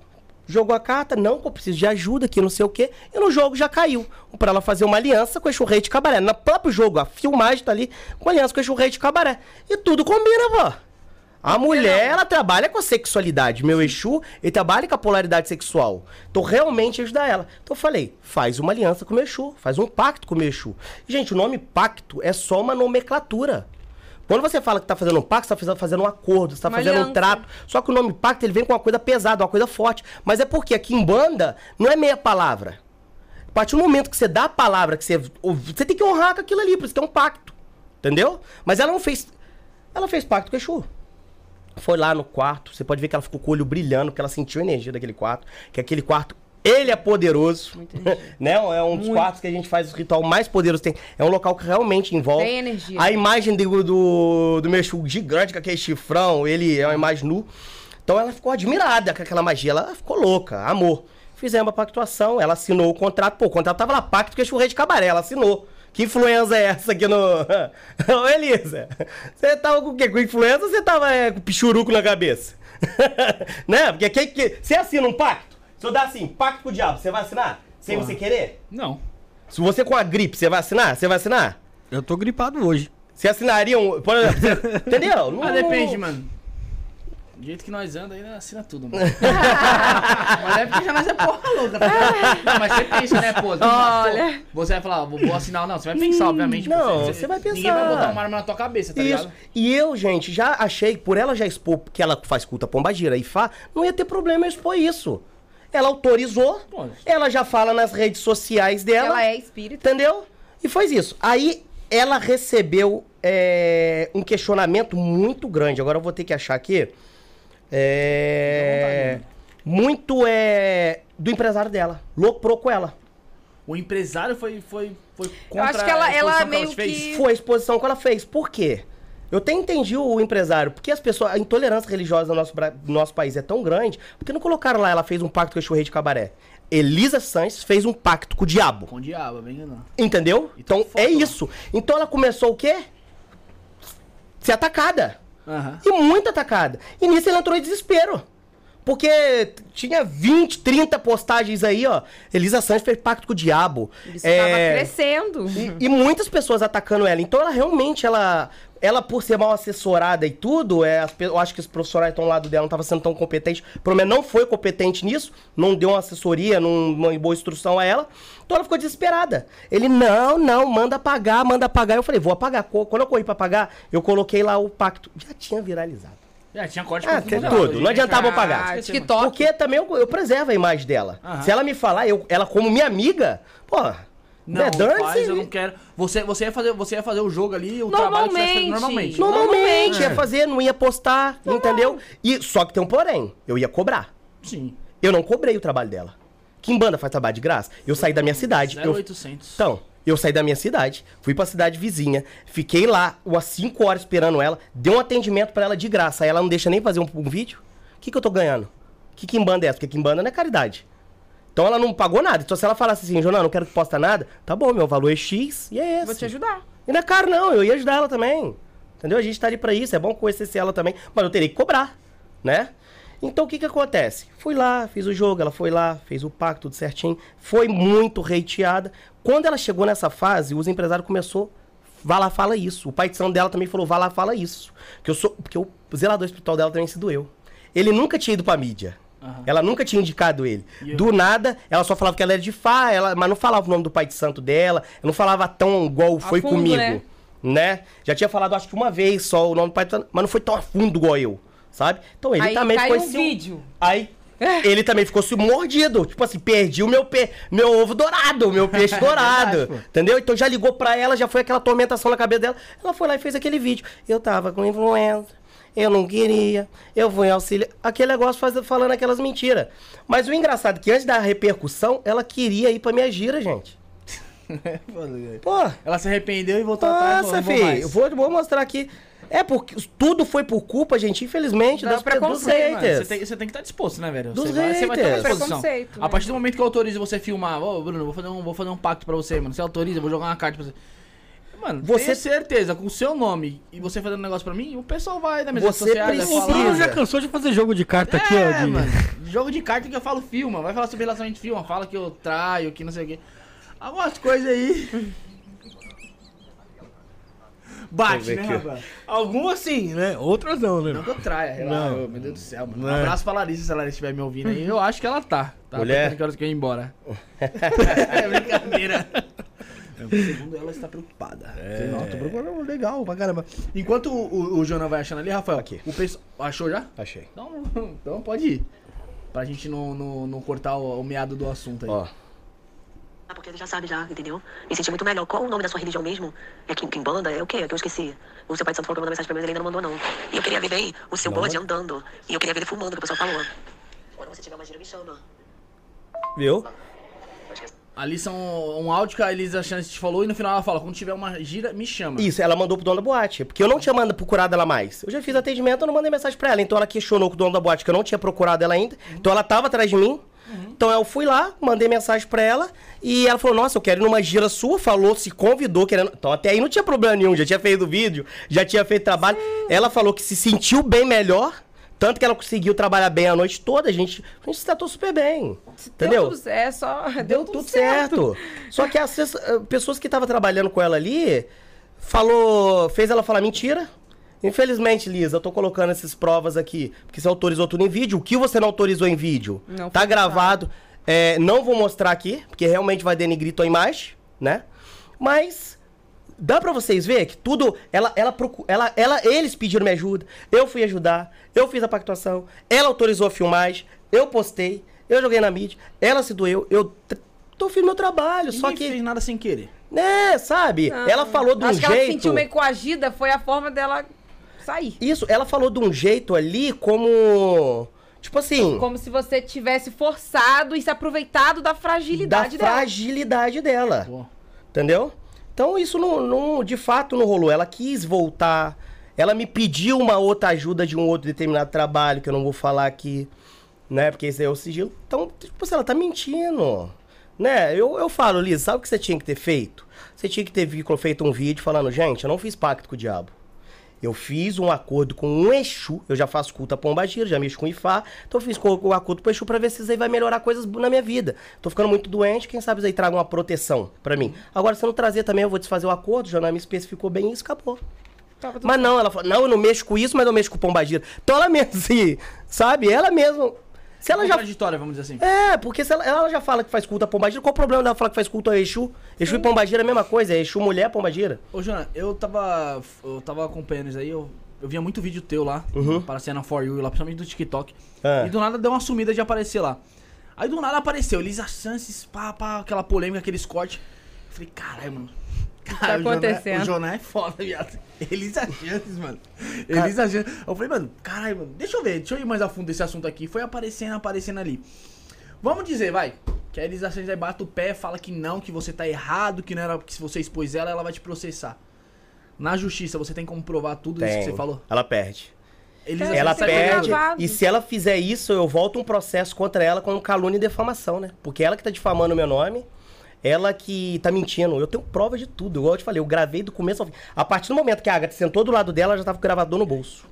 S3: jogou a carta, não, eu preciso de ajuda, que não sei o quê, e no jogo já caiu. Pra ela fazer uma aliança com o Exu Rei de Cabaré. No próprio jogo, a filmagem tá ali com aliança com o Exu Rei de Cabaré. E tudo combina, pô. A mulher, ela trabalha com a sexualidade. Meu Exu, ele trabalha com a polaridade sexual. Então, realmente, ajudar ela. Então, eu falei, faz uma aliança com o meu Exu. Faz um pacto com o meu Exu. Gente, o nome pacto é só uma nomenclatura. Quando você fala que tá fazendo um pacto, você tá fazendo- um acordo, você tá
S4: Uma
S3: fazendo um
S4: aliança.
S3: trato. Só que o nome pacto, ele vem com uma coisa pesada, uma coisa forte. Mas é porque aqui em banda, não é meia palavra. A partir do momento que você dá a palavra, que você. Você tem que honrar com aquilo ali, por isso que é um pacto. Entendeu? Mas ela não fez. Ela fez pacto com o Exu. Foi lá no quarto, você pode ver que ela ficou com o olho brilhando, porque ela sentiu a energia daquele quarto. Que aquele quarto, ele é poderoso. <laughs> né? É um dos quartos que a gente faz o ritual mais poderoso. Tem, é um local que realmente envolve.
S4: Tem energia.
S3: A imagem do, do, do meu Exu gigante, com aquele chifrão, ele é uma imagem nu. Então ela ficou admirada com aquela magia, ela ficou louca, amor. Fizemos a pactuação, ela assinou o contrato. Pô, o contrato tava lá, pacto com o Exu Rei de Cabaré, ela assinou. Que influenza é essa aqui no. <laughs> Ô, Elisa, você tava com o quê? Com influenza ou você tava é, com pichuruco na cabeça? <laughs> né? Porque quem que. Você assina um pacto? Se eu dar assim, pacto com o diabo, você vai assinar? Sem
S2: Porra.
S3: você querer?
S2: Não.
S3: Se você com a gripe, você vai assinar? Você vai assinar?
S1: Eu tô gripado hoje.
S3: Você assinaria um. Por exemplo, você- <laughs> entendeu? Não-
S2: Mas depende, mano. Do jeito que nós andamos aí, nós assina tudo, mano. <laughs> mas é porque já nós é porra louca, tá mas você pensa, né, pô?
S4: Olha.
S2: Você vai falar, vou, vou assinar ou não. Você vai pensar, obviamente. pô,
S3: Não, você vai
S2: Ninguém
S3: pensar.
S2: vai botar uma arma na tua cabeça, tá
S3: Isso.
S2: ligado?
S3: E eu, gente, já achei que por ela já expor que ela faz culta pombagira e fá, não ia ter problema eu expor isso. Ela autorizou, ela já fala nas redes sociais dela.
S4: Ela é espírita.
S3: Entendeu? E faz isso. Aí ela recebeu é, um questionamento muito grande. Agora eu vou ter que achar aqui. É, muito é do empresário dela. Loprou com ela.
S2: O empresário foi, foi, foi
S4: Eu
S2: contra
S4: acho que ela,
S2: a
S4: ela
S2: exposição
S4: meio
S2: te fez.
S4: que.
S3: Foi a exposição que ela fez. Por quê? Eu até entendi o empresário, porque as pessoas, a intolerância religiosa no nosso, no nosso país é tão grande, porque não colocaram lá, ela fez um pacto com o churrei de cabaré. Elisa Sanches fez um pacto com o diabo.
S2: Com o diabo, bem não.
S3: Entendeu?
S2: E tá
S3: Então
S2: foto
S3: é isso. Então ela começou o quê? Ser atacada.
S2: Aham.
S3: E muito atacada. E nisso ela entrou em desespero. Porque tinha 20, 30 postagens aí, ó. Elisa Sanches fez pacto com o diabo.
S4: Isso tava
S3: É,
S4: crescendo.
S3: e, e muitas pessoas atacando ela. Então ela realmente, ela, ela por ser mal assessorada e tudo, é, eu acho que os profissionais estão ao lado dela não estavam sendo tão competentes. Pelo menos não foi competente nisso, não deu uma assessoria, não, uma boa instrução a ela. Então ela ficou desesperada. Ele, não, não, manda apagar, manda apagar. Eu falei, vou apagar. Quando eu corri pra apagar, eu coloquei lá o pacto. Já tinha viralizado.
S2: Já tinha corte
S3: Ah,
S2: tudo,
S3: tudo. Não adiantava eu
S4: Ah,
S3: pagar.
S2: Esqueci,
S4: TikTok.
S3: Porque também eu, eu preservo a imagem dela.
S2: Aham.
S3: Se ela me falar, eu, ela como minha amiga, pô,
S2: Não,
S3: dane-se.
S2: faz, eu não quero. Você, você, ia fazer, você ia fazer o jogo ali, o trabalho que você ia fazer
S4: Normalmente.
S2: normalmente.
S3: Normalmente,
S2: É.
S3: ia fazer, não ia postar, entendeu? E só que tem um porém, eu ia cobrar.
S2: Sim.
S3: Eu não cobrei o trabalho dela. Quem banda faz trabalho de graça? Eu saí da minha cidade. Eu,
S2: 0800.
S3: então, eu saí da minha cidade, fui pra cidade vizinha, fiquei lá umas 5 horas esperando ela, dei um atendimento pra ela de graça. Aí ela não deixa nem fazer um, um vídeo. O que, que eu tô ganhando? Que Kimbanda é essa? Porque Kimbanda não é caridade. Então ela não pagou nada. Então se ela falasse assim, Jonah, não quero que posta nada, tá bom, meu valor é X e é esse.
S4: Vou te ajudar.
S3: E não é caro, não. Eu ia ajudar ela também. Entendeu? A gente tá ali pra isso. É bom conhecer ela também. Mas eu teria que cobrar, né? Então o que que acontece? Fui lá, fiz o jogo, ela foi lá, fez o pacto, tudo certinho. Foi muito hateada. Quando ela chegou nessa fase, os empresários começou Vá lá, fala isso. O pai de santo dela também falou, vá lá, fala isso. Que eu sou, porque o zelador espiritual dela também se doeu. Ele nunca tinha ido pra mídia.
S2: Aham.
S3: Ela nunca tinha indicado ele.
S2: Eu-
S3: Do nada, ela só falava que ela era de Fá, ela, mas não falava o nome do pai de santo dela. Não falava tão igual foi
S4: fundo,
S3: comigo.
S4: né?
S3: Né? Já tinha falado, acho que uma vez só o nome do pai de santo, mas não foi tão a fundo igual eu. Sabe? Então ele
S4: Aí
S3: também
S4: caiu
S3: ficou
S4: um
S3: esse-
S4: vídeo.
S3: Aí <laughs> ele também ficou se mordido. Tipo assim, perdi o meu, pe... meu ovo dourado, o meu peixe <laughs> dourado.
S2: verdade,
S3: entendeu? Então já ligou pra ela, já foi aquela tormentação na cabeça dela. Ela foi lá e fez aquele vídeo. Eu tava com influenza. Eu não queria, eu vou em auxílio. Aquele negócio faz, falando aquelas mentiras. Mas o engraçado é que antes da repercussão, ela queria ir pra minha gira, gente. <laughs> Pô,
S2: Ela se arrependeu e voltou atrás.
S3: nossa,
S2: não vou
S3: filho,
S2: mais.
S3: eu vou, vou mostrar aqui. É porque tudo foi por culpa, gente, infelizmente, das dos
S4: preconceito,
S2: Mano,
S3: haters.
S2: você, tem, você tem que estar disposto, né, velho?
S3: Dos
S2: Você vai, você vai ter uma disposição.
S4: Preconceito,
S2: A
S4: né?
S2: partir do momento que eu autorizo você filmar, ô, Bruno, vou fazer, um, vou fazer um pacto pra você, mano. Você autoriza, eu vou jogar uma carta pra você. Mano,
S3: Você-
S2: você certeza, com o seu nome e você fazendo um negócio pra mim, o pessoal vai nas minhas
S3: Você precisa.
S1: O Bruno já cansou de fazer jogo de carta aqui, ó.
S2: É,
S1: de-
S2: mano. Jogo de carta que eu falo filma. Vai falar sobre relacionamento filma. Fala que eu traio, que não sei o quê. Algumas coisas aí. <laughs> Bate, né, rapaz?
S1: Algumas sim, né? Outras não, né?
S2: Não que eu traia, relaxa.
S1: Não.
S2: Meu Deus do céu, mano.
S1: Não
S2: Um
S1: é.
S2: abraço pra Larissa, se a Larissa estiver me ouvindo aí. Eu acho que ela tá. Tá
S3: Mulher?
S2: que horas que eu ia embora. <laughs> <laughs> é brincadeira. Segundo ela, está preocupada. É. Não, tô preocupada. Legal, pra caramba. Enquanto o, o, o Jonas vai achando ali, Rafael,
S3: Aqui.
S2: o pessoal... Achou já?
S3: Achei.
S2: Então, <laughs> então pode ir. Pra gente não, não, não cortar o, o meado do assunto aí.
S3: Ó.
S6: Ah, porque ele já sabe já, entendeu? Me senti muito melhor. Qual o nome da sua religião mesmo? É Kim, Kimbanda? É o quê? É que eu esqueci. O seu pai de santo falou que mandou mensagem pra mim, mas ele ainda não mandou, não. E eu queria ver bem o seu bode andando. E eu queria ver ele fumando, que o pessoal falou. Quando você tiver uma gira, me chama.
S3: Viu?
S2: Ali são um áudio que a Elisa Chance te falou e no final ela fala: quando tiver uma gira, me chama.
S3: Isso, ela mandou pro dono da boate. Porque eu não tinha mandado procurado ela mais. Eu já fiz atendimento, eu não mandei mensagem pra ela. Então ela questionou com o dono da boate que eu não tinha procurado ela ainda. Então ela tava atrás de mim. Então eu fui lá, mandei mensagem pra ela e ela falou: Nossa, eu quero ir numa gira sua. Falou, se convidou, querendo. Então até aí não tinha problema nenhum, já tinha feito o vídeo, já tinha feito trabalho. Ela falou que se sentiu bem melhor. Tanto que ela conseguiu trabalhar bem a noite toda, a gente, a gente se tratou super bem. Entendeu?
S4: Deu tudo, é só. Deu,
S3: Deu tudo certo. Só que as eh, pessoas que estavam trabalhando com ela ali falou, fez ela falar mentira. Infelizmente, Lisa, eu tô colocando essas provas aqui, porque você autorizou tudo em vídeo. O que você não autorizou em vídeo?
S4: Não
S3: tá gravado. É, não vou mostrar aqui, porque realmente vai denigrir tua imagem, né? Mas dá pra vocês ver que tudo ela ela, ela ela eles pediram minha ajuda, eu fui ajudar, eu fiz a pactuação, ela autorizou a filmagem, eu postei, eu joguei na mídia, ela se doeu, eu tô fiz meu trabalho, só
S2: Ninguém
S3: que
S2: fez nada sem querer.
S3: né, sabe? ela falou de um
S4: Acho que ela se
S3: jeito
S4: sentiu meio coagida, foi a forma dela sair.
S3: Isso, ela falou de um jeito ali como tipo assim,
S4: Como se você tivesse forçado e se aproveitado da
S3: da
S4: fragilidade dela.
S3: fragilidade dela.
S2: Pô.
S3: Entendeu? Então isso não, não- de fato não rolou. Ela quis voltar. Ela me pediu uma outra ajuda de um outro determinado trabalho, que eu não vou falar aqui, né? Porque esse aí é o sigilo. Então, tipo assim, ela tá mentindo. Né? Eu, eu falo, Liz, sabe o que você tinha que ter feito? Você tinha que ter feito um vídeo falando, gente, eu não fiz pacto com o diabo. Eu fiz um acordo com um Exu, eu já faço culto a Pombagira, já mexo com Ifá, então eu fiz um acordo com o Exu pra ver se isso aí vai melhorar coisas na minha vida. Tô ficando muito doente, quem sabe isso aí traga uma proteção pra mim. Agora, se eu não trazer também, eu vou desfazer o acordo, já não me especificou bem isso, acabou. Mas não, ela falou, não, eu não mexo com isso, mas eu mexo com Pombagira. Então ela mesmo, assim, sabe? Ela mesmo... Se ela já
S2: Contraditória, vamos dizer assim.
S3: é, porque se ela, ela já fala que faz culto a Pombagira, qual o problema dela falar que faz culto a Exu? Exu e Pombagira é a mesma coisa, é Exu mulher, Pombagira.
S2: Ô, Jona, eu tava. Eu tava acompanhando isso aí, eu, eu via muito vídeo teu lá, para cena For You, lá, principalmente do TikTok.
S3: Ah.
S2: E do nada deu uma sumida de aparecer lá. Aí do nada apareceu, Lisa Chances, pá, pá, aquela polêmica, aqueles cortes. Eu falei, caralho, mano. Cara, o Joná-
S4: acontecendo?
S2: O Joná é foda, viado. Elisa Chances, mano. Elisa Chances. Eu falei, mano, caralho, mano, deixa eu ver, deixa eu ir mais a fundo desse assunto aqui. Foi aparecendo, aparecendo ali. Vamos dizer, vai, que a Elisa Chances aí bate o pé, fala que não, que você tá errado, que não era que se você expôs ela, ela vai te processar. Na justiça, você tem como provar tudo isso que
S3: Tem.
S2: você falou?
S3: Ela perde.
S2: Elisa
S3: Ela perde. E se ela fizer isso, eu volto um processo contra ela com calúnia e defamação, né? Porque ela que tá difamando o meu nome, ela que tá mentindo. Eu tenho prova de tudo. Igual eu te falei, eu gravei do começo ao fim. A partir do momento que a Agatha sentou do lado dela, ela já tava com o gravador no bolso.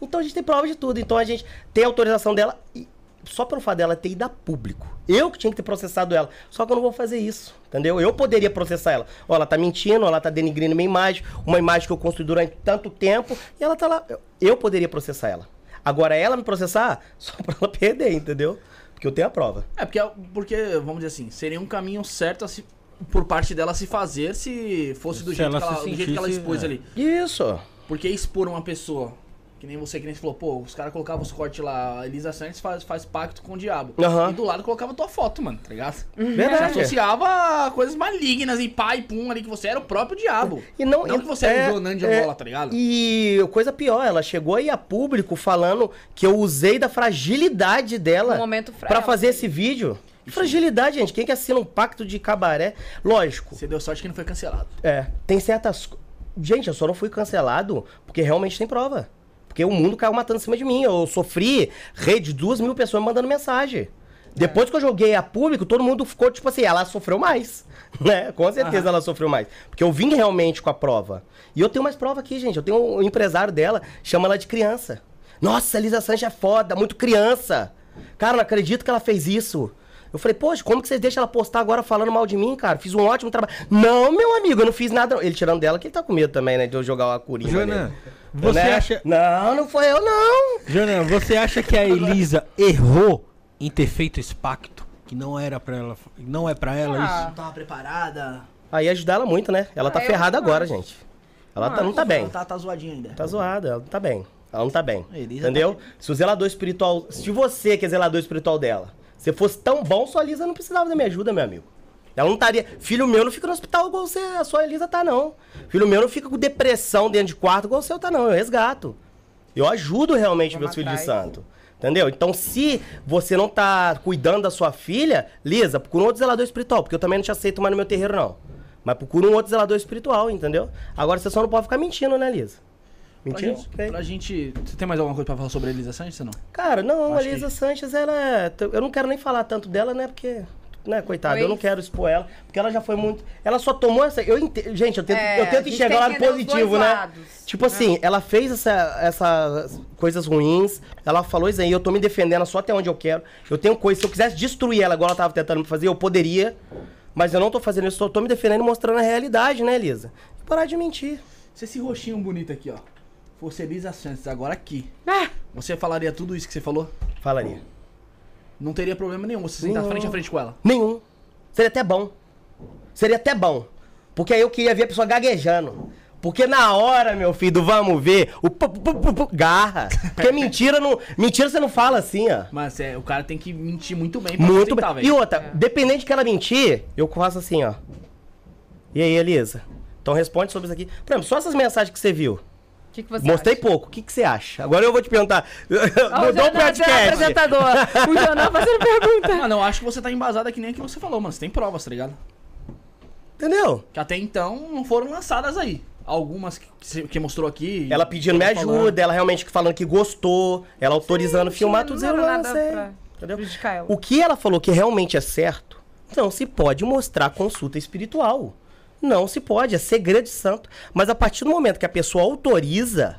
S3: Então a gente tem prova de tudo. Então a gente tem autorização dela e só pelo fato dela ter ido a público. Eu que tinha que ter processado ela. Só que eu não vou fazer isso. Entendeu? Eu poderia processar ela. Ó, ela tá mentindo, ela tá denigrindo minha imagem, uma imagem que eu construí durante tanto tempo, e ela tá lá. Eu- poderia processar ela. Agora ela me processar, <laughs> só pra ela perder, entendeu? Porque eu tenho a prova.
S2: É, porque, porque, vamos dizer assim, seria um caminho certo a se- por parte dela se fazer se fosse do,
S1: Se
S2: jeito que,
S1: ela
S2: ela,
S1: se
S2: do jeito que ela
S1: sentisse,
S2: expôs
S1: é.
S2: ali.
S3: Isso.
S2: Porque expor uma pessoa, que nem você, que nem você falou, pô, os caras colocavam os cortes lá, a Elisa Santos faz, faz pacto com o diabo.
S3: Aham.
S2: E do lado colocava tua foto, mano, tá ligado? Se
S3: Verdade.
S2: associava a coisas malignas e pai, pum, ali que você era o próprio diabo.
S3: E não,
S2: Não
S3: e-
S2: que você era
S3: é,
S2: o Jonan de
S3: é,
S2: Angola, tá ligado?
S3: E coisa pior, ela chegou aí a público falando que eu usei da fragilidade dela
S4: Um momento
S3: pra fazer esse vídeo. Fragilidade, gente. Quem que assina um pacto de cabaré? Lógico,
S2: Você deu sorte que não foi cancelado.
S3: é, tem certas. Gente, eu só não fui cancelado porque realmente tem prova. Porque o mundo caiu matando em cima de mim. Eu sofri rede de duas mil pessoas me mandando mensagem. Depois que eu joguei a público, todo mundo ficou tipo assim, ela sofreu mais. <laughs> Né? Com certeza ela sofreu mais. Porque eu vim realmente com a prova. E eu tenho mais prova aqui, gente. Eu tenho um empresário dela, chama ela de criança. Nossa, a Lisa Sanches é foda, muito criança. Cara, não acredito que ela fez isso. Eu falei, poxa, como que vocês deixam ela postar agora falando mal de mim, cara? Fiz um ótimo trabalho. Não, meu amigo, eu não fiz nada. não. Ele tirando dela, que ele tá com medo também, né? De eu jogar uma curinha. Nele.
S1: você
S3: Né?
S1: acha.
S3: Não, não foi eu, não.
S1: Jonan, você acha que a Elisa errou em ter feito esse pacto? Que não era para ela. Não é pra ela
S4: Ah.
S1: isso?
S2: Não tava preparada.
S3: Aí ajudar ela muito, né? Ela tá
S4: Ah, eu
S3: ferrada
S4: não
S3: agora,
S4: acho.
S3: gente. Ela tá, não tá bem.
S2: Ela tá, tá zoadinha ainda.
S3: Tá zoada, ela não tá bem. Ela não tá bem.
S2: Elisa
S3: entendeu?
S2: tá-
S3: Se o zelador espiritual. Se você, que é zelador espiritual dela, se fosse tão bom, sua Elisa não precisava da minha ajuda, meu amigo. Ela não estaria. Filho meu não fica no hospital igual você, a sua Elisa tá, não. Filho meu não fica com depressão dentro de quarto igual o seu tá, não. Eu resgato. Eu ajudo realmente
S4: Vamos
S3: meus filhos de santo. Entendeu? Então, se você não tá cuidando da sua filha, Lisa, procura um outro zelador espiritual, porque eu também não te aceito mais no meu terreiro, não. Mas procura um outro zelador espiritual, entendeu? Agora você só não pode ficar mentindo, né, Lisa? Mentira?
S2: Pra gente, pra gente- Você tem mais alguma coisa pra falar sobre a Elisa Sanches ou não?
S3: Cara, não, a
S2: Acho que-
S3: Elisa Sanches, ela é. Eu não quero nem falar tanto dela, né? Porque. Né, coitada,
S4: Oi?
S3: eu não quero expor ela, porque ela já foi muito. Ela só tomou essa. Eu ente- Gente, eu tento,
S4: É,
S3: eu
S4: a
S3: tento enxergar o lado
S4: que
S3: positivo, né?
S4: lados,
S3: Tipo assim, ela fez essa, essas coisas ruins, ela falou isso aí, eu tô me defendendo só até onde eu quero. Eu tenho coisa, se eu quisesse destruir ela, igual ela tava tentando me fazer, eu poderia. Mas eu não tô fazendo isso, eu tô me defendendo e mostrando a realidade, né, Elisa? Parar de mentir.
S2: Se esse roxinho bonito aqui, ó, fosse Elisa Sanches agora aqui,
S4: Ah,
S2: você falaria tudo isso que você falou?
S3: Falaria.
S2: Não teria problema nenhum você sentar frente a frente com ela.
S3: Nenhum. Seria até bom. Seria até bom. Porque aí eu queria ver a pessoa gaguejando. Porque na hora, meu filho, do vamos ver, o pu, pu, pu, pu, garra. Porque mentira não. Mentira você não fala assim, ó.
S2: Mas é, o cara tem que mentir muito bem pra
S3: Muito bem. E outra, dependente que ela mentir, eu faço assim, ó. E aí, Elisa? Então responde sobre isso aqui. Por exemplo, só essas mensagens que você viu.
S4: Que, que você
S3: Mostrei
S4: acha?
S3: pouco. O que, que você acha? Agora eu vou te perguntar.
S4: Ó, o
S3: Mudou o podcast.
S4: é apresentador. O Jonan fazendo pergunta.
S2: Mano, eu acho que você tá embasada que nem aquilo que você falou, mano. Você tem provas, tá ligado?
S3: Entendeu?
S2: Que até então não foram lançadas aí. Algumas que, que, mostrou aqui.
S3: Ela pedindo me
S2: falando.
S3: ajuda, ela realmente falando que gostou, ela autorizando filmar
S4: Não
S3: tudo
S4: era
S3: eu não
S4: nada
S3: sei.
S4: pra
S3: Entendeu? O que ela falou que realmente é certo, não se pode mostrar consulta espiritual. Não se pode, é segredo de santo. Mas a partir do momento que a pessoa autoriza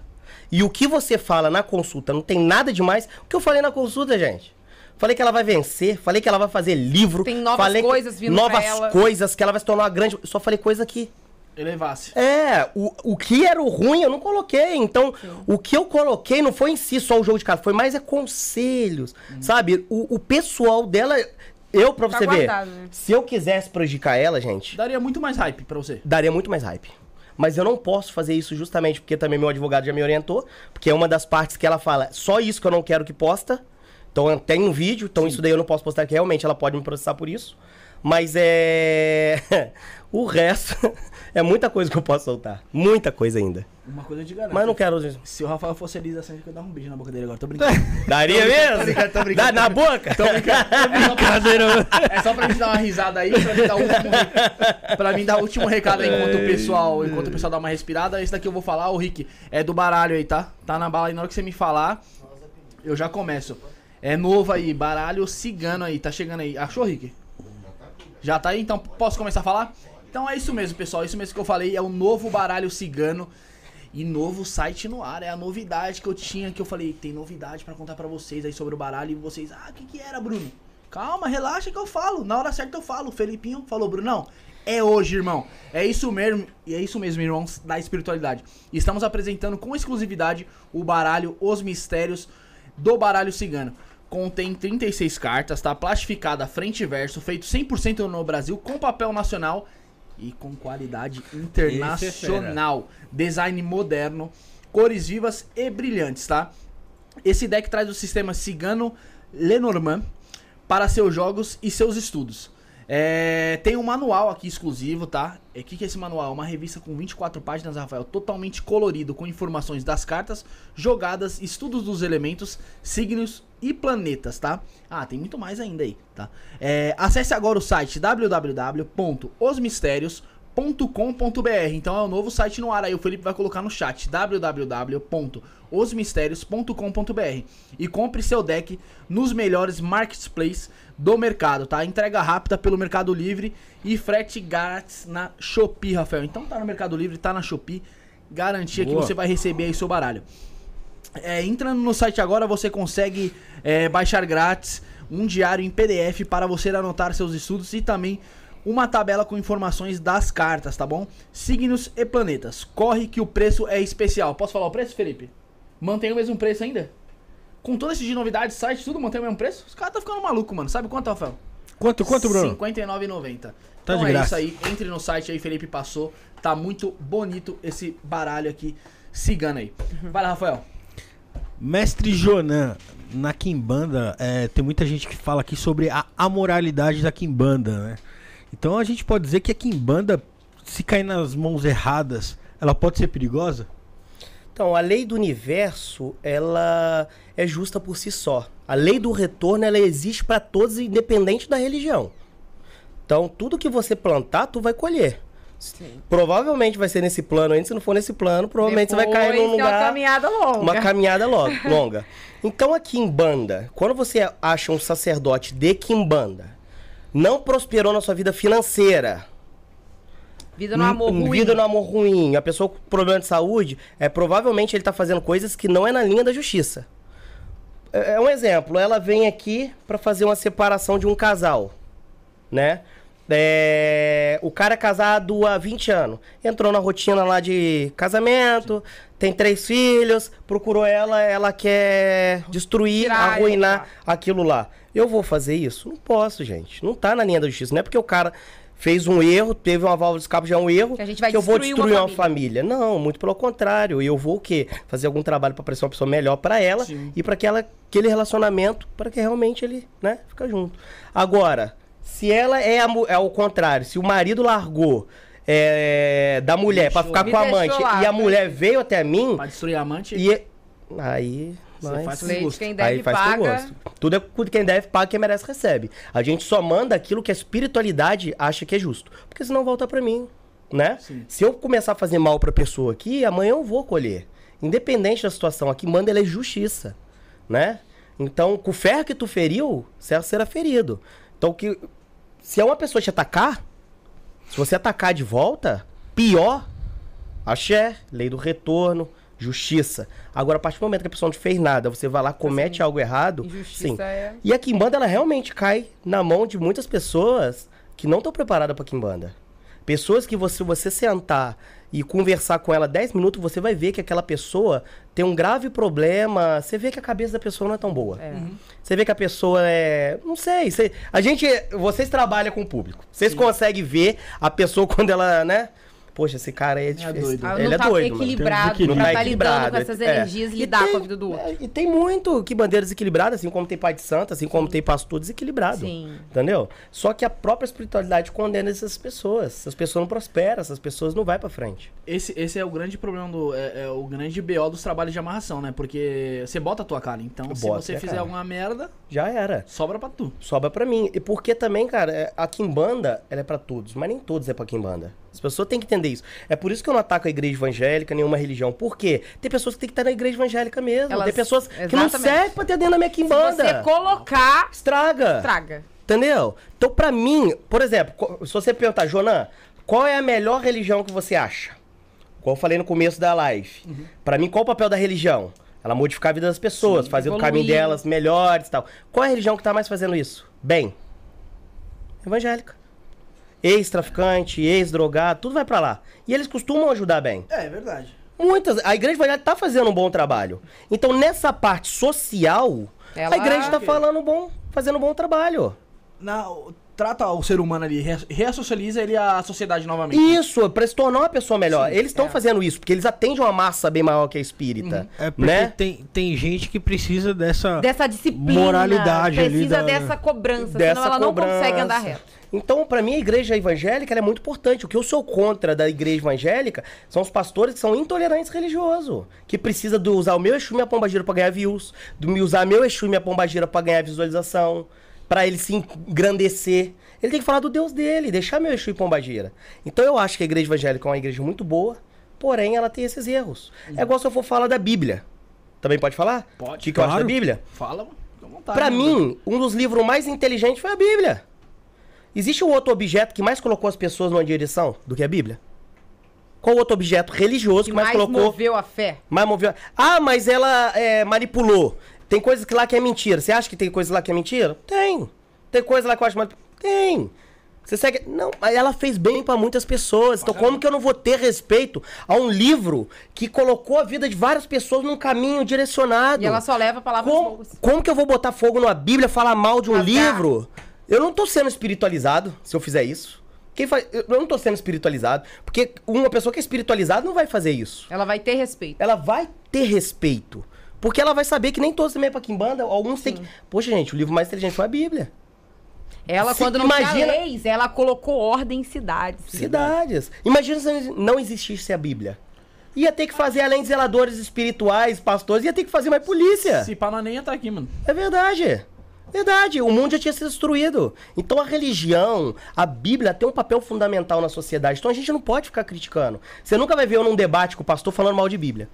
S3: e o que você fala na consulta não tem nada demais, o que eu falei na consulta, gente? Falei que ela vai vencer, falei que ela vai fazer livro.
S4: Tem novas
S3: falei que-
S4: coisas vindo
S3: Novas
S4: pra ela.
S3: coisas, que ela vai se tornar uma grande. Eu só falei coisa aqui.
S2: Elevasse.
S3: É, o, o que era o ruim eu não coloquei. Então, o que eu coloquei não foi em si só o jogo de cartas, foi mais é conselhos, sabe? O, o pessoal dela, eu pra
S4: Tá
S3: você ver,
S4: né?
S3: se eu quisesse prejudicar ela, gente,
S2: Daria muito mais hype pra você.
S3: daria muito mais hype. Mas eu não posso fazer isso justamente porque também meu advogado já me orientou, porque é uma das partes que ela fala, só isso que eu não quero que posta. Então tem um vídeo, então isso daí eu não posso postar, que realmente ela pode me processar por isso. Mas é. <laughs> o resto é muita coisa que eu posso soltar. Muita coisa ainda.
S2: Uma coisa te garanto.
S3: Mas eu não quero.
S2: Se o Rafael fosse Elisa Sanches, eu ia dar um beijo na boca dele agora. Tô brincando. <laughs>
S3: Daria mesmo?
S2: tô brincando,
S3: Dá na boca?
S2: Tô brincando. <laughs> Brincadeira. É só pra gente dar uma risada aí, pra mim dar o último, re- pra mim dar o último recado aí enquanto o pessoal, enquanto o pessoal dá uma respirada. Esse daqui eu vou falar, o Rick, é do baralho aí, tá? Tá na bala aí, na hora que você me falar, eu já começo. É novo aí, baralho cigano aí, tá chegando aí. Achou, Rick? Já tá aí? Então posso começar a falar? Então é isso mesmo, pessoal. Isso mesmo que eu falei. É o novo baralho cigano. E novo site no ar. É a novidade que eu tinha. Que eu falei, tem novidade pra contar pra vocês aí sobre o baralho. E vocês, ah, o que, que era, Bruno? Calma, relaxa que eu falo. Na hora certa eu falo. Felipinho falou, Brunão. É hoje, irmão. É isso mesmo. E é isso mesmo, irmãos, da espiritualidade. Estamos apresentando com exclusividade o baralho Os Mistérios do Baralho Cigano. Contém 36 cartas, tá? Plastificada frente e verso, feito 100% no Brasil, com papel nacional e com qualidade internacional. Design moderno, cores vivas e brilhantes, tá? Esse deck traz o sistema Cigano Lenormand para seus jogos e seus estudos. É, tem um manual aqui exclusivo, tá? O que, que é esse manual? Uma revista com 24 páginas, Rafael, totalmente colorido, com informações das cartas, jogadas, estudos dos elementos, signos e planetas, tá? Ah, tem muito mais ainda aí, tá? É, acesse agora o site www.osmistérios.com.br Então é o novo site no ar aí, o Felipe vai colocar no chat www.osmistérios.com.br e compre seu deck nos melhores marketplaces do mercado, tá? Entrega rápida pelo Mercado Livre e frete grátis na Shopee, Rafael. Então tá no Mercado Livre, tá na Shopee, garantia que
S1: Boa.
S2: você vai receber aí seu baralho. É, entrando no site agora, você consegue é, baixar grátis um diário em PDF para você anotar seus estudos e também uma tabela com informações das cartas, tá bom? Signos e planetas. Corre que o preço é especial. Posso falar o preço, Felipe? Mantém o mesmo preço ainda? Com todo esse de novidades, site, tudo mantém o mesmo preço? Os caras tá ficando maluco, mano. Sabe quanto, Rafael?
S1: Quanto, quanto, Bruno?
S2: R$ 59,90.
S1: Tá
S2: então
S1: de
S2: é
S1: graça.
S2: isso aí. Entre no site aí, Felipe passou. Tá muito bonito esse baralho aqui. Cigano aí. Vai lá, Rafael.
S1: Mestre Jonan, na Kimbanda, é, tem muita gente que fala aqui sobre a amoralidade da Kimbanda, né? Então a gente pode dizer que a Kimbanda, se cair nas mãos erradas, ela pode ser perigosa?
S3: Então, a lei do universo, ela é justa por si só. A lei do retorno, ela existe para todos, independente da religião. Então, tudo que você plantar, tu vai colher. Provavelmente vai ser nesse plano ainda. Se não for nesse plano, provavelmente você vai cair
S4: Depois
S3: num
S4: tem uma
S3: lugar.
S4: caminhada longa.
S3: Uma caminhada lo- longa. Então, a Kimbanda, quando você acha um sacerdote de Kimbanda, não prosperou na sua vida financeira,
S4: Vida no amor
S3: N-
S4: ruim.
S3: Vida no amor ruim. A pessoa com problema de saúde, é provavelmente ele tá fazendo coisas que não é na linha da justiça. É é um exemplo. Ela vem aqui pra fazer uma separação de um casal, né? É, o cara é casado há 20 anos. Entrou na rotina lá de casamento, tem três filhos, procurou ela, ela quer destruir,
S4: Tirar
S3: arruinar
S4: tá.
S3: aquilo lá. Eu vou fazer isso? Não posso, gente. Não tá na linha da justiça. Não é porque o cara fez um erro, teve uma válvula de escape, já é um erro,
S4: Que a gente vai
S3: eu vou
S4: destruir uma
S3: uma família. Não, muito pelo contrário. Eu vou o quê? Fazer algum trabalho pra parecer uma pessoa melhor pra ela
S2: Sim.
S3: e pra aquela, aquele relacionamento, para que realmente ele, né, fica junto. Agora, se ela é, a é o contrário, se o marido largou é, da mulher pra ficar
S4: Me
S3: com a amante
S4: lá,
S3: e a
S4: né?
S3: mulher veio até mim
S2: Pra destruir a amante,
S3: e aí,
S2: você
S3: mas-
S2: faz com gosto.
S4: quem deve
S3: Aí faz com
S4: paga.
S3: gosto. Tudo é quem deve paga, quem merece recebe. A gente só manda aquilo que a espiritualidade acha que é justo. Porque senão volta pra mim, né?
S2: Sim.
S3: Se eu começar a fazer mal pra pessoa aqui, amanhã eu vou colher. Independente da situação, aqui manda ela é justiça, né? Então, com o ferro que tu feriu, você será ferido. Então, que se é uma pessoa te atacar, se você atacar de volta, pior, Axé, lei do retorno, justiça. Agora, a partir do momento que a pessoa não fez nada, você vai lá, comete algo errado.
S4: Injustiça
S3: Sim.
S4: é-
S3: E a Kimbanda, ela realmente cai na mão de muitas pessoas que não estão preparadas pra Kimbanda. Pessoas que você, você sentar e conversar com ela 10 minutos, você vai ver que aquela pessoa tem um grave problema. Você vê que a cabeça da pessoa não é tão boa.
S4: É.
S3: Você vê que a pessoa é. Não sei. você- a gente. Vocês trabalham com o público. Vocês conseguem ver a pessoa <laughs> quando ela, né? Poxa, esse cara aí é difícil.
S2: doido.
S4: Ah,
S3: Ele
S4: não
S3: é
S4: tá
S3: doido. mano.
S4: equilibrado
S1: Tem um
S4: pra
S3: Não
S4: estar
S3: tá
S4: lidando com
S3: equilibrado,
S4: essas
S3: é.
S4: energias e
S3: E
S4: lidar
S3: tem-
S4: com a vida do outro.
S3: é, E tem muito que bandeira desequilibrada, assim como tem pai de santo, assim como tem pastor desequilibrado.
S4: Sim.
S3: Entendeu? Só que a própria espiritualidade condena essas pessoas. Essas pessoas não prosperam, essas pessoas não vão pra frente.
S2: Esse, esse é o grande problema do. É, é o grande BO dos trabalhos de amarração, né? Porque você bota a tua cara. Então,
S3: Eu
S2: se
S3: boto
S2: você fizer
S3: cara.
S2: alguma merda,
S3: Já era.
S2: sobra pra tu.
S3: Sobra pra mim. E porque também, cara, é- a Kimbanda, ela é pra todos, mas nem todos é pra Kimbanda. As pessoas têm que entender isso. É por isso que eu não ataco a igreja evangélica, nenhuma religião. Por quê? Tem pessoas que têm que estar na igreja evangélica mesmo.
S4: Elas-
S3: Tem pessoas que não
S4: Exatamente.
S3: servem pra ter dentro da minha
S4: Se
S3: Kimbanda.
S4: você colocar,
S3: Estraga.
S4: traga.
S3: Entendeu? Então, pra mim, por exemplo, se você perguntar, Jonan, qual é a melhor religião que você acha? Qual eu falei no começo da live. Pra mim, qual o papel da religião? Ela modificar a vida das pessoas,
S4: Sim,
S3: fazer o
S4: evoluir.
S3: caminho delas melhores e tal. Qual é a religião que tá mais fazendo isso? Bem, evangélica. Ex-traficante, ex-drogado, tudo vai pra lá. E eles costumam ajudar bem.
S2: É, é verdade.
S3: Muitas. A igreja evangélica tá fazendo um bom trabalho. Então, nessa parte social,
S4: Ela-
S3: a igreja tá falando bom, fazendo um bom trabalho.
S2: Na, trata o ser humano ali, re- reassocializa ele à sociedade novamente.
S3: Isso, pra se tornar uma pessoa melhor. eles estão
S4: é.
S3: fazendo isso, porque eles atendem uma massa bem maior que a espírita.
S1: É porque
S3: né?
S1: tem, tem gente que precisa dessa.
S4: Dessa disciplina.
S1: Moralidade ali
S4: Precisa
S1: da-
S4: dessa cobrança,
S3: Dessa
S4: senão ela não
S3: cobrança.
S4: consegue andar reto.
S3: Então, pra mim, a igreja evangélica ela é muito importante. O que eu sou contra da igreja evangélica são os pastores que são intolerantes religiosos. Que precisa de usar o meu Exu e minha pombagira pra ganhar views. De me usar meu Exu e minha pombagira pra ganhar visualização. Pra ele se engrandecer. Ele tem que falar do Deus dele, deixar meu Exu e pombagira. Então, eu acho que a igreja evangélica é uma igreja muito boa, porém, ela tem esses erros. É igual se eu for falar da Bíblia. Também pode falar?
S2: Pode,
S3: O que, que eu acho da
S1: claro.
S3: Bíblia?
S2: Fala, à vontade,
S3: Pra
S2: mano.
S3: mim, um dos livros mais inteligentes foi a Bíblia. Existe um outro objeto que mais colocou as pessoas numa direção do que a Bíblia? Qual outro objeto religioso que,
S4: Que
S3: mais,
S4: mais
S3: colocou?
S4: moveu a fé.
S3: Mais moveu. Ah, mas ela é, manipulou. Tem coisas que lá que é mentira. Você acha que tem coisa lá que é mentira? Tem. Tem coisa lá que eu acho manipulação? Tem. Você segue. Não, mas ela fez bem pra muitas pessoas. Então, como que eu não vou ter respeito a um livro que colocou a vida de várias pessoas num caminho direcionado?
S4: E ela só leva palavras
S3: Como, como que eu vou botar fogo numa Bíblia, falar mal de um livro? Eu não tô sendo espiritualizado se eu fizer isso. Quem faz, eu não tô sendo espiritualizado. Porque uma pessoa que é espiritualizada não vai fazer isso.
S4: Ela vai ter respeito.
S3: Ela vai ter respeito. Porque ela vai saber que nem todos também é pra quimbanda. Alguns têm que. Poxa, gente, o livro mais inteligente foi a Bíblia.
S4: Ela,
S3: Se-
S4: quando não
S3: imagina-
S4: tinha leis, ela colocou ordem em cidades.
S3: Cidades. Imagina se não existisse a Bíblia. Ia ter que fazer, além de zeladores espirituais, pastores, ia ter que fazer mais polícia.
S2: Se pá, nós nem ia tá aqui, mano.
S3: É verdade. Verdade, o mundo já tinha sido destruído. Então a religião, a Bíblia tem um papel fundamental na sociedade. Então a gente não pode ficar criticando. Você nunca vai ver eu num debate com o pastor falando mal de Bíblia.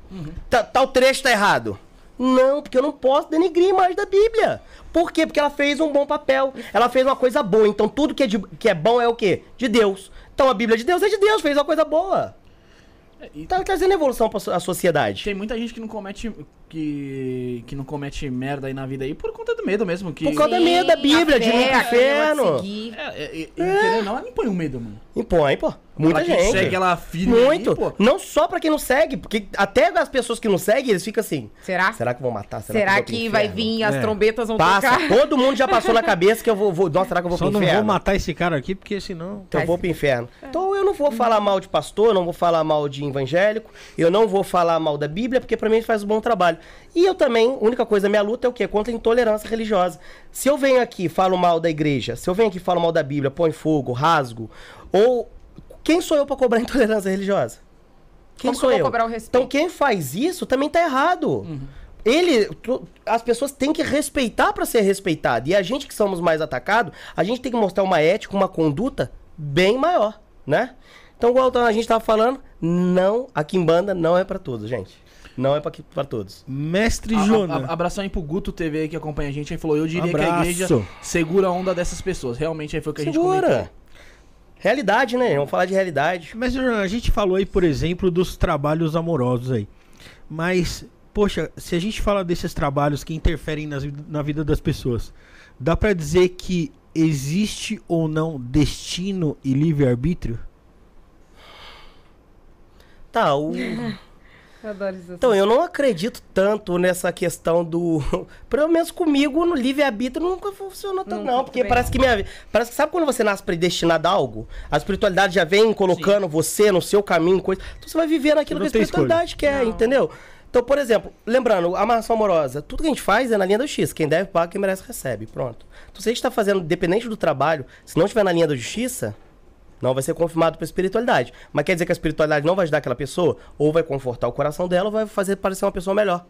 S3: Tá- Tal trecho tá errado. Não, porque eu não posso denigrir a imagem da Bíblia. Por quê? Porque ela fez um bom papel. Ela fez uma coisa boa. Então tudo que é, de- que é bom é o quê? De Deus. Então a Bíblia de Deus é de Deus, fez uma coisa boa.
S2: E
S3: Tá trazendo evolução pra so- a sociedade.
S2: tem muita gente que não comete que que não comete merda aí na vida aí por conta do medo mesmo que
S3: Por causa da medo da Bíblia, de no
S4: fé, seguir.
S2: é, é, é, querendo, não, ela impõe um medo, mano.
S3: Impõe, pô. Muita
S2: pra quem
S3: gente.
S2: segue ela firme
S3: Muito.
S2: ali, pô.
S3: Não só pra quem não segue, porque até as pessoas que não seguem, eles ficam assim.
S4: Será?
S3: Será que vão matar?
S4: Será,
S3: vou pro
S4: que vai
S3: inferno?"
S4: vir, as
S1: É.
S4: trombetas vão
S3: Passa.
S4: tocar?
S3: Todo mundo já passou na <laughs> cabeça que eu vou. vou nossa, será que eu vou
S1: Só
S3: pro
S1: não
S3: inferno?
S1: vou matar esse cara aqui, porque senão.
S3: Então eu vou pro inferno. Então eu não vou falar mal de pastor, não vou falar mal de evangélico, eu não vou falar mal da Bíblia, porque pra mim ele faz um bom trabalho. E eu também, a única coisa, minha luta é o quê? Contra a intolerância religiosa. Se eu venho aqui e falo mal da igreja, se eu venho aqui e falo mal da Bíblia, põe fogo, rasgo, ou. Quem sou eu pra cobrar <laughs> intolerância religiosa? Quem
S4: Como que
S3: sou
S4: eu vou
S3: eu?
S4: cobrar o respeito?
S3: Então quem faz isso também tá errado. Ele, tu- as pessoas têm que respeitar pra ser respeitado. E a gente que somos mais atacados, a gente tem que mostrar uma ética, uma conduta bem maior, né? Então, igual a gente tava falando, não, a Kimbanda não é pra todos, gente. Não é pra, que- pra todos.
S1: Mestre
S2: A- a-
S1: Jonas.
S2: a- abração aí pro Guto TV aí que acompanha a gente. Aí falou: Eu diria que a
S1: Abraço.
S2: igreja segura a onda dessas pessoas. Realmente aí foi o que a gente
S3: Segura.
S2: comentou.
S3: Realidade, né? Vamos falar de realidade.
S1: Mestre Jonas, a gente falou aí, por exemplo, dos trabalhos amorosos aí. Mas, poxa, se a gente fala desses trabalhos que interferem nas na vida das pessoas, dá pra dizer que existe ou não destino e livre-arbítrio?
S3: Tá, o. <laughs>
S4: Eu adoro isso.
S3: Então, eu não acredito tanto nessa questão do. <laughs> Pelo menos comigo, no livre-arbítrio, nunca funcionou tanto, não. Porque parece que minha vida. Parece que sabe quando você nasce predestinado a algo? A espiritualidade já vem colocando você no seu caminho, coisa. Então você vai viver naquilo
S1: Não
S3: que a espiritualidade quer,
S4: Não.
S3: entendeu? Então, por exemplo, lembrando, amarração amorosa, tudo que a gente faz é na linha do X. Quem deve paga, quem merece recebe. Pronto. Então, se a gente tá fazendo, dependente do trabalho, se não estiver na linha da justiça, não vai ser confirmado pela espiritualidade. Mas quer dizer que a espiritualidade não vai ajudar aquela pessoa? Ou vai confortar o coração dela, ou vai fazer parecer uma pessoa melhor.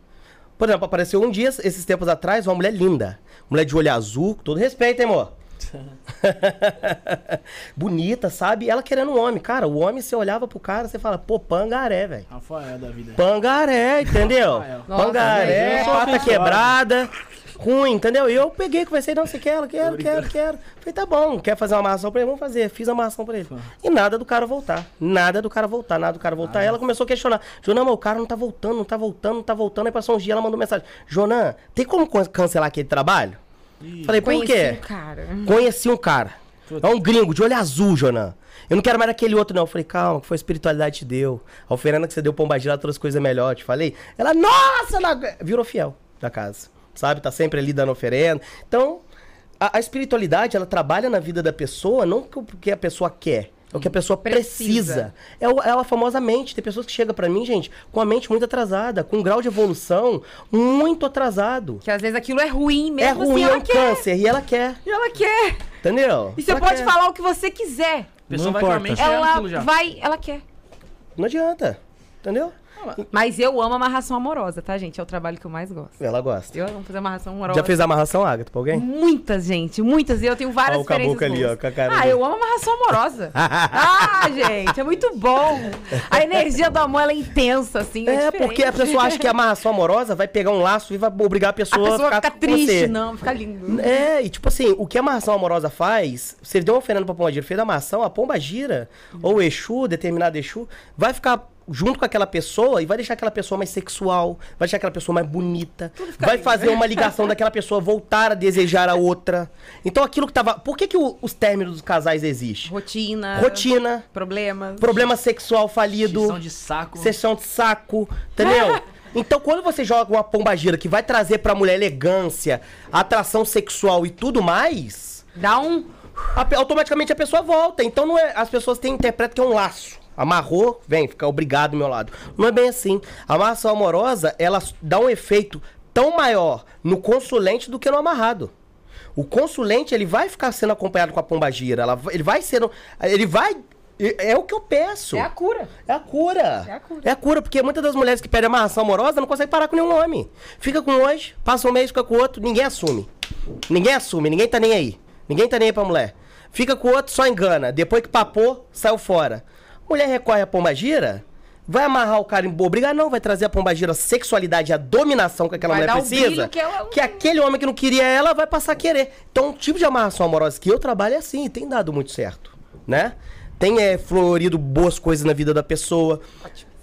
S3: Por exemplo, apareceu um dia, esses tempos atrás, uma mulher linda. Mulher de olho azul, com todo respeito, hein, amor? <laughs> Bonita, sabe? Ela querendo um homem. Cara, o homem, você olhava pro cara, você fala, pô, pangaré, velho.
S2: Rafael da vida.
S3: Pangaré, entendeu?
S2: Rafael.
S4: Nossa,
S3: Pangaré,
S1: eu sou
S3: pata quebrada, ruim, entendeu? E eu peguei, conversei, não, você quer, ela quero, quero, quero. Falei, tá bom, quer fazer uma amarração pra ele? Vamos fazer. Fiz a amarração pra ele. E nada do cara voltar. Nada do cara voltar, nada do cara voltar. Aí ela começou a questionar. Jonan, mas o cara não tá voltando, não tá voltando, não tá voltando. Aí passou uns dias, ela mandou mensagem. Jonan, tem como can- cancelar aquele trabalho? Falei, por
S4: Conheci
S3: quê?
S4: um cara.
S3: Conheci um cara. É um gringo, de olho azul, Jonan. Eu não quero mais aquele outro, não. Eu falei, calma, que foi a espiritualidade que te deu. A oferenda que você deu Pombagira trouxe coisa melhor, te falei. Ela, nossa, ela virou fiel da casa. Sabe? Tá sempre ali dando oferenda. Então, a, a espiritualidade, ela trabalha na vida da pessoa, não o que a pessoa quer. É o que a pessoa precisa.
S4: Precisa.
S3: É, o- é a famosa mente. Tem pessoas que chegam pra mim, gente, com a mente muito atrasada, com um grau de evolução muito atrasado.
S4: Que às vezes aquilo é ruim mesmo
S3: É
S4: assim,
S3: ruim, é
S4: ela
S3: um
S4: quer.
S3: câncer, e ela quer.
S4: E ela quer.
S3: Entendeu?
S4: E você
S3: Ela
S4: pode
S3: quer.
S4: falar o que você quiser.
S2: A pessoa
S1: Não
S2: vai com a
S1: importa.
S2: mente é
S4: Ela
S2: aquilo já.
S4: vai, ela quer.
S3: Não adianta. Entendeu?
S4: Mas eu amo amarração amorosa, tá, gente? É o trabalho que eu mais gosto.
S3: Ela gosta.
S4: Eu amo fazer amarração amorosa.
S3: Já fez amarração, Agatha, pra alguém?
S4: Muitas, gente, muitas. E eu tenho várias
S3: Ó o
S4: experiências
S3: ali, ó, com a cara
S4: Ah,
S3: dele.
S4: eu amo amarração amorosa. <laughs> ah, gente, é muito bom. A energia do amor, ela é intensa, assim. É,
S3: É, porque a pessoa acha que a amarração amorosa vai pegar um laço e vai obrigar a
S4: A
S3: pessoa,
S4: pessoa
S3: a
S4: fica
S3: ficar com
S4: triste,
S3: você.
S4: não, fica lindo.
S3: É, e tipo assim, o que a amarração amorosa faz, se ele deu uma oferenda pra pomba gira, fez a amarração, a pomba gira, ou o Exu, determinado Exu, vai ficar junto com aquela pessoa e vai deixar aquela pessoa mais sexual, vai deixar aquela pessoa mais bonita, vai fazer uma ligação daquela pessoa voltar a desejar a outra. Então aquilo que tava... Por que que o- os términos dos casais existem?
S4: Rotina.
S3: Rotina,
S4: Problemas.
S3: problema sexual falido...
S2: Sessão de saco.
S3: Sessão de saco, entendeu? <laughs> Então, quando você joga uma pombagira que vai trazer pra mulher elegância, atração sexual e tudo mais,
S4: Dá um.
S3: a automaticamente a pessoa volta. Então, não é, as pessoas têm, interpretam que é um laço. Amarrou, vem, fica obrigado do meu lado. Não é bem assim. A amarração amorosa, ela dá um efeito tão maior no consulente do que no amarrado. O consulente, ele vai ficar sendo acompanhado com a pombagira. Ela, vai- ele vai sendo... Ele vai... É é o que eu peço.
S4: É a cura.
S3: É a cura.
S4: É a cura.
S3: É a cura, porque muitas das mulheres que pedem amarração amorosa não conseguem parar com nenhum homem. Fica com um hoje, passa um mês, fica com o outro, ninguém assume. Ninguém assume, ninguém tá nem aí. Ninguém tá nem aí pra mulher. Fica com o outro, só engana. Depois que papou, saiu fora. Mulher recorre à pombagira, vai amarrar o cara em boa briga, não, vai trazer a pombagira a sexualidade, a dominação que aquela
S4: Vai
S3: mulher precisa.
S4: que ela-
S3: que aquele homem que não queria ela vai passar a querer. Então, o tipo de amarração amorosa que eu trabalho é assim, e tem dado muito certo, né? Tem é, florido boas coisas na vida da pessoa.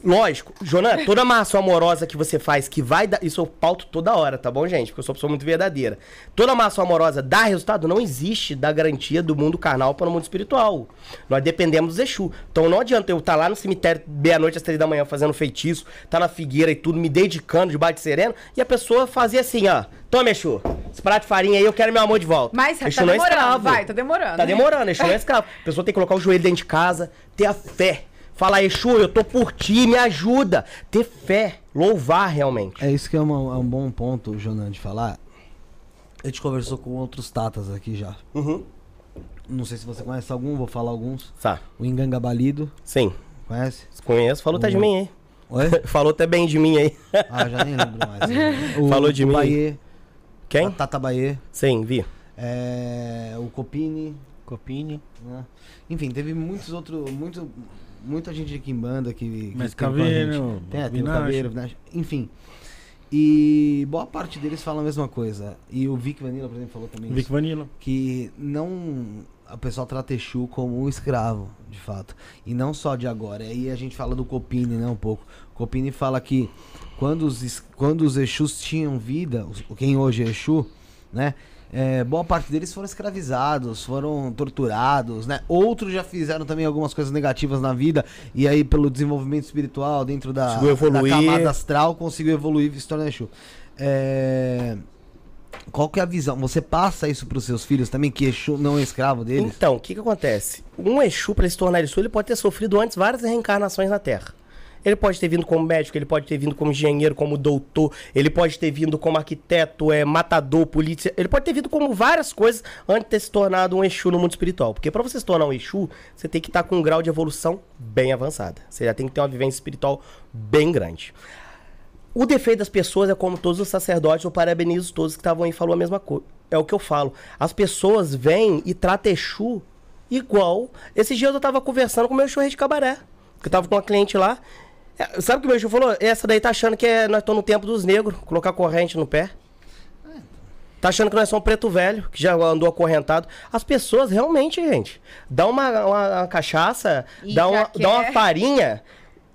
S3: Lógico, Jonan, toda amarração amorosa que você faz que vai dar. Isso eu pauto toda hora, tá bom, gente? Porque eu sou uma pessoa muito verdadeira. Toda amarração amorosa dá resultado? Não existe da garantia do mundo carnal para o mundo espiritual. Nós dependemos do Exu. Então não adianta eu estar lá no cemitério meia-noite às três da manhã fazendo feitiço, tá na figueira e tudo, me dedicando de sereno, e a pessoa fazia assim, ó. Toma, Exu, esse prato de farinha aí, eu quero meu amor de volta.
S4: Mas
S3: Exu
S4: tá
S3: não é
S4: demorando,
S3: escravo.
S4: vai, tá demorando.
S3: Tá demorando, Exu não é escravo. A pessoa tem que colocar o joelho dentro de casa, ter a fé. Falar, Exu, eu tô por ti, me ajuda. Ter fé, louvar realmente.
S5: É isso que é, uma- é um bom ponto, Jonan, de falar. A gente conversou com outros tatas aqui já.
S3: Uhum.
S5: Não sei se você conhece algum, vou falar alguns.
S3: Tá,
S5: O Engangabalido,
S3: sim.
S5: conhece?
S3: Conheço, falou até de mim aí.
S5: Oi? <laughs>
S3: Falou até bem de mim aí.
S5: Ah, já nem lembro mais. <laughs> O,
S3: Falou de
S5: o
S3: mim. Quem?
S5: a Tata Baê,
S3: Sim, vi.
S5: é, o Copini,
S1: Copini.
S5: né? Enfim, teve muitos outros, muito, muita gente aqui em banda que, que
S1: Mas Caveiro.
S5: Tem, tem. Caveiro, enfim. E boa parte deles falam a mesma coisa. E o Vic Vanilla, por exemplo, falou também
S1: Vic
S5: isso.
S1: Vanilla.
S5: que não a pessoa trata Exu como um escravo, de fato. E não só de agora. Aí a gente fala do Copini, né, um pouco. Copini fala que quando os, quando os Exus tinham vida, quem hoje é Exu, né, é, boa parte deles foram escravizados, foram torturados, né? Outros já fizeram também algumas coisas negativas na vida e aí pelo desenvolvimento espiritual dentro da, da camada astral conseguiu evoluir e se tornar Exu. É... Qual que é a visão? Você passa isso pros seus filhos também, que Exu não é escravo deles?
S3: Então, o que que acontece? Um Exu, ele se tornar Exu, ele pode ter sofrido antes várias reencarnações na Terra. Ele pode ter vindo como médico, ele pode ter vindo como engenheiro, como doutor, ele pode ter vindo como arquiteto, é, matador, polícia. Ele pode ter vindo como várias coisas antes de ter se tornado um Exu no mundo espiritual. Porque pra você se tornar um Exu, você tem que estar com um grau de evolução bem avançada. Você já tem que ter uma vivência espiritual bem grande. O defeito das pessoas é como todos os sacerdotes, eu parabenizo todos que estavam aí falou a mesma coisa. É o que eu falo. As pessoas vêm e tratam Exu igual. Esses dias eu tava conversando com o meu Rei de Cabaré. Que eu tava com uma cliente lá. É, Sabe o que o meu Exu falou? Essa daí tá achando que é- nós estamos no tempo dos negros, colocar corrente no pé. Tá achando que nós somos preto velho, que já andou acorrentado. As pessoas realmente, gente, dá uma, uma- uma cachaça,
S4: E
S3: dá uma, dá uma farinha,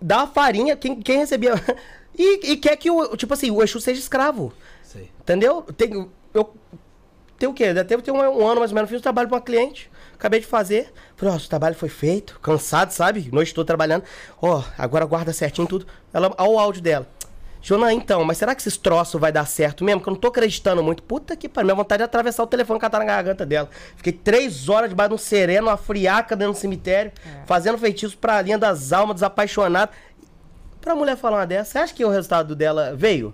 S3: dá uma farinha, quem, quem recebia. <laughs> E, e quer que o, tipo assim, o Exu seja escravo.
S5: Sei.
S3: Entendeu? Tem, eu, tem o quê? Deve ter um, um ano mais ou menos, fiz um trabalho pra uma cliente. Acabei de fazer. Falei, ó, o trabalho foi feito, cansado, sabe? Noite toda trabalhando. Ó, agora guarda certinho tudo. Ela, ó o áudio dela. Jonan, então, mas será que esses troços vai dar certo mesmo? Que eu não tô acreditando muito. Puta que pariu, minha vontade é atravessar o telefone tá na garganta dela. Fiquei três horas debaixo de um sereno, uma friaca dentro do cemitério, fazendo feitiço pra linha das almas, desapaixonado. Pra mulher falar uma dessa, você acha que o resultado dela veio?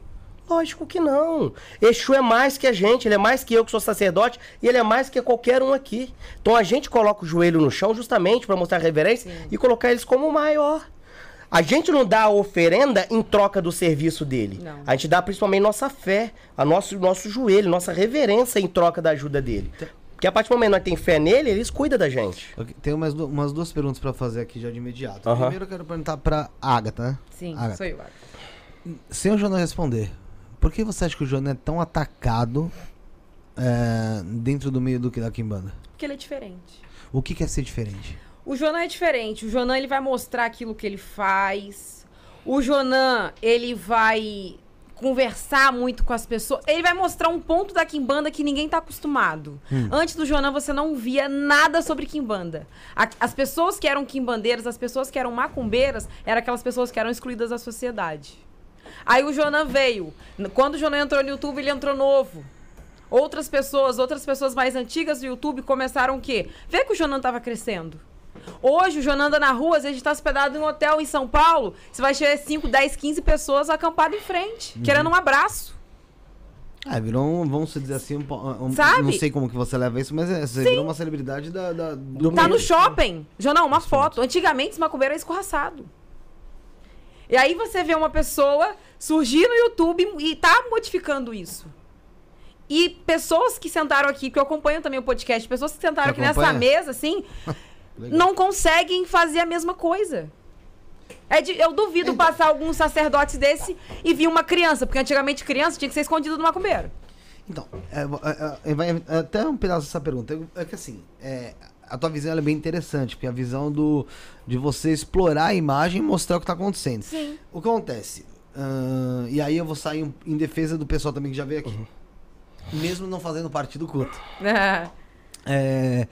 S3: Lógico que não. Exu é mais que a gente, ele é mais que eu que sou sacerdote e ele é mais que qualquer um aqui. Então a gente coloca o joelho no chão justamente para mostrar reverência e colocar eles como o maior. A gente não dá a oferenda em troca do serviço dele.
S4: Não.
S3: A gente dá principalmente nossa fé, a nosso, nosso joelho, nossa reverência em troca da ajuda dele. Porque a partir do momento que nós temos fé nele, eles cuidam da gente.
S5: Eu tenho umas, du- umas duas perguntas pra fazer aqui já de imediato. Primeiro eu quero perguntar pra Agatha, né?
S4: Sim,
S5: Agatha.
S4: sou eu. Agatha.
S5: Sem o Jonan responder, por que você acha que o Jonan é tão atacado é, dentro do meio do que da Kimbanda?
S4: Porque ele é diferente.
S5: O que quer ser diferente?
S4: O Jonan é diferente. O Jonan ele vai mostrar aquilo que ele faz. O Jonan ele vai conversar muito com as pessoas. Ele vai mostrar um ponto da Kimbanda que ninguém tá acostumado. Antes do Jonan você não via nada sobre Kimbanda. A- As pessoas que eram quimbandeiras, as pessoas que eram macumbeiras, eram aquelas pessoas que eram excluídas da sociedade. Aí o Jonan veio. Quando o Jonan entrou no YouTube, ele entrou novo. Outras pessoas, outras pessoas mais antigas do YouTube começaram o quê? Ver que o Jonan tava crescendo. Hoje o Jonan anda na rua, às vezes tá hospedado em um hotel em São Paulo, você vai ter 5, 10, 15 pessoas acampadas em frente, querendo um abraço.
S5: Ah, virou um, vamos dizer assim, um, um-
S4: Sabe?
S5: não sei como que você leva isso, mas é, você virou uma celebridade da, da- do
S4: Tá
S5: meio.
S4: no shopping. Jonan, uma foto. Antigamente, esse macumbeiro era escorraçado. E aí você vê uma pessoa surgir no YouTube e tá modificando isso. E pessoas que sentaram aqui, que eu acompanho também o podcast, pessoas que sentaram aqui nessa mesa, assim, <laughs> não conseguem fazer a mesma coisa. É de- eu duvido passar alguns sacerdotes desse e vir uma criança, porque antigamente criança tinha que ser escondido do macumbeiro.
S5: Então, é, é, é, é, até um pedaço dessa pergunta. É que assim, é, a tua visão ela é bem interessante, porque é a visão do, de você explorar a imagem e mostrar o que tá acontecendo.
S4: Sim.
S5: O que acontece? Ahn, e aí eu vou sair em defesa do pessoal também que já veio aqui. Mesmo não fazendo parte do culto. É,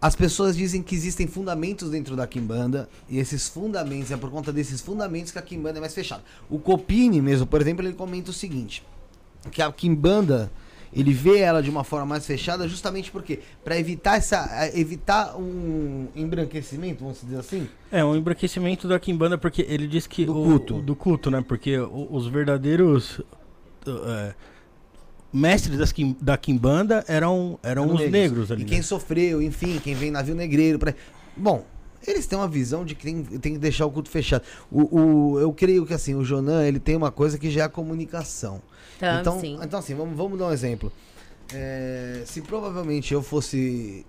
S5: as pessoas dizem que existem fundamentos dentro da Kimbanda, e esses fundamentos, é por conta desses fundamentos que a Kimbanda é mais fechada. O Copini mesmo, por exemplo, ele comenta o seguinte, que a Kimbanda, ele vê ela de uma forma mais fechada justamente porque para evitar essa evitar um embranquecimento, vamos dizer assim.
S1: É, um embranquecimento da Kimbanda, porque ele diz que.
S5: Do
S1: o-
S5: culto.
S1: o- do culto, né? Porque os verdadeiros. é, mestres das Kim- da Kimbanda eram, eram os negros, ali.
S5: E quem
S1: né?
S5: sofreu, enfim, quem vem navio negreiro. Pra... Bom, eles têm uma visão de que tem, tem que deixar o culto fechado. O, o- eu creio que assim, o Jonan, ele tem uma coisa que já é a comunicação.
S4: Então,
S5: então,
S4: sim.
S5: então assim, vamos, vamos dar um exemplo. É, se provavelmente eu fosse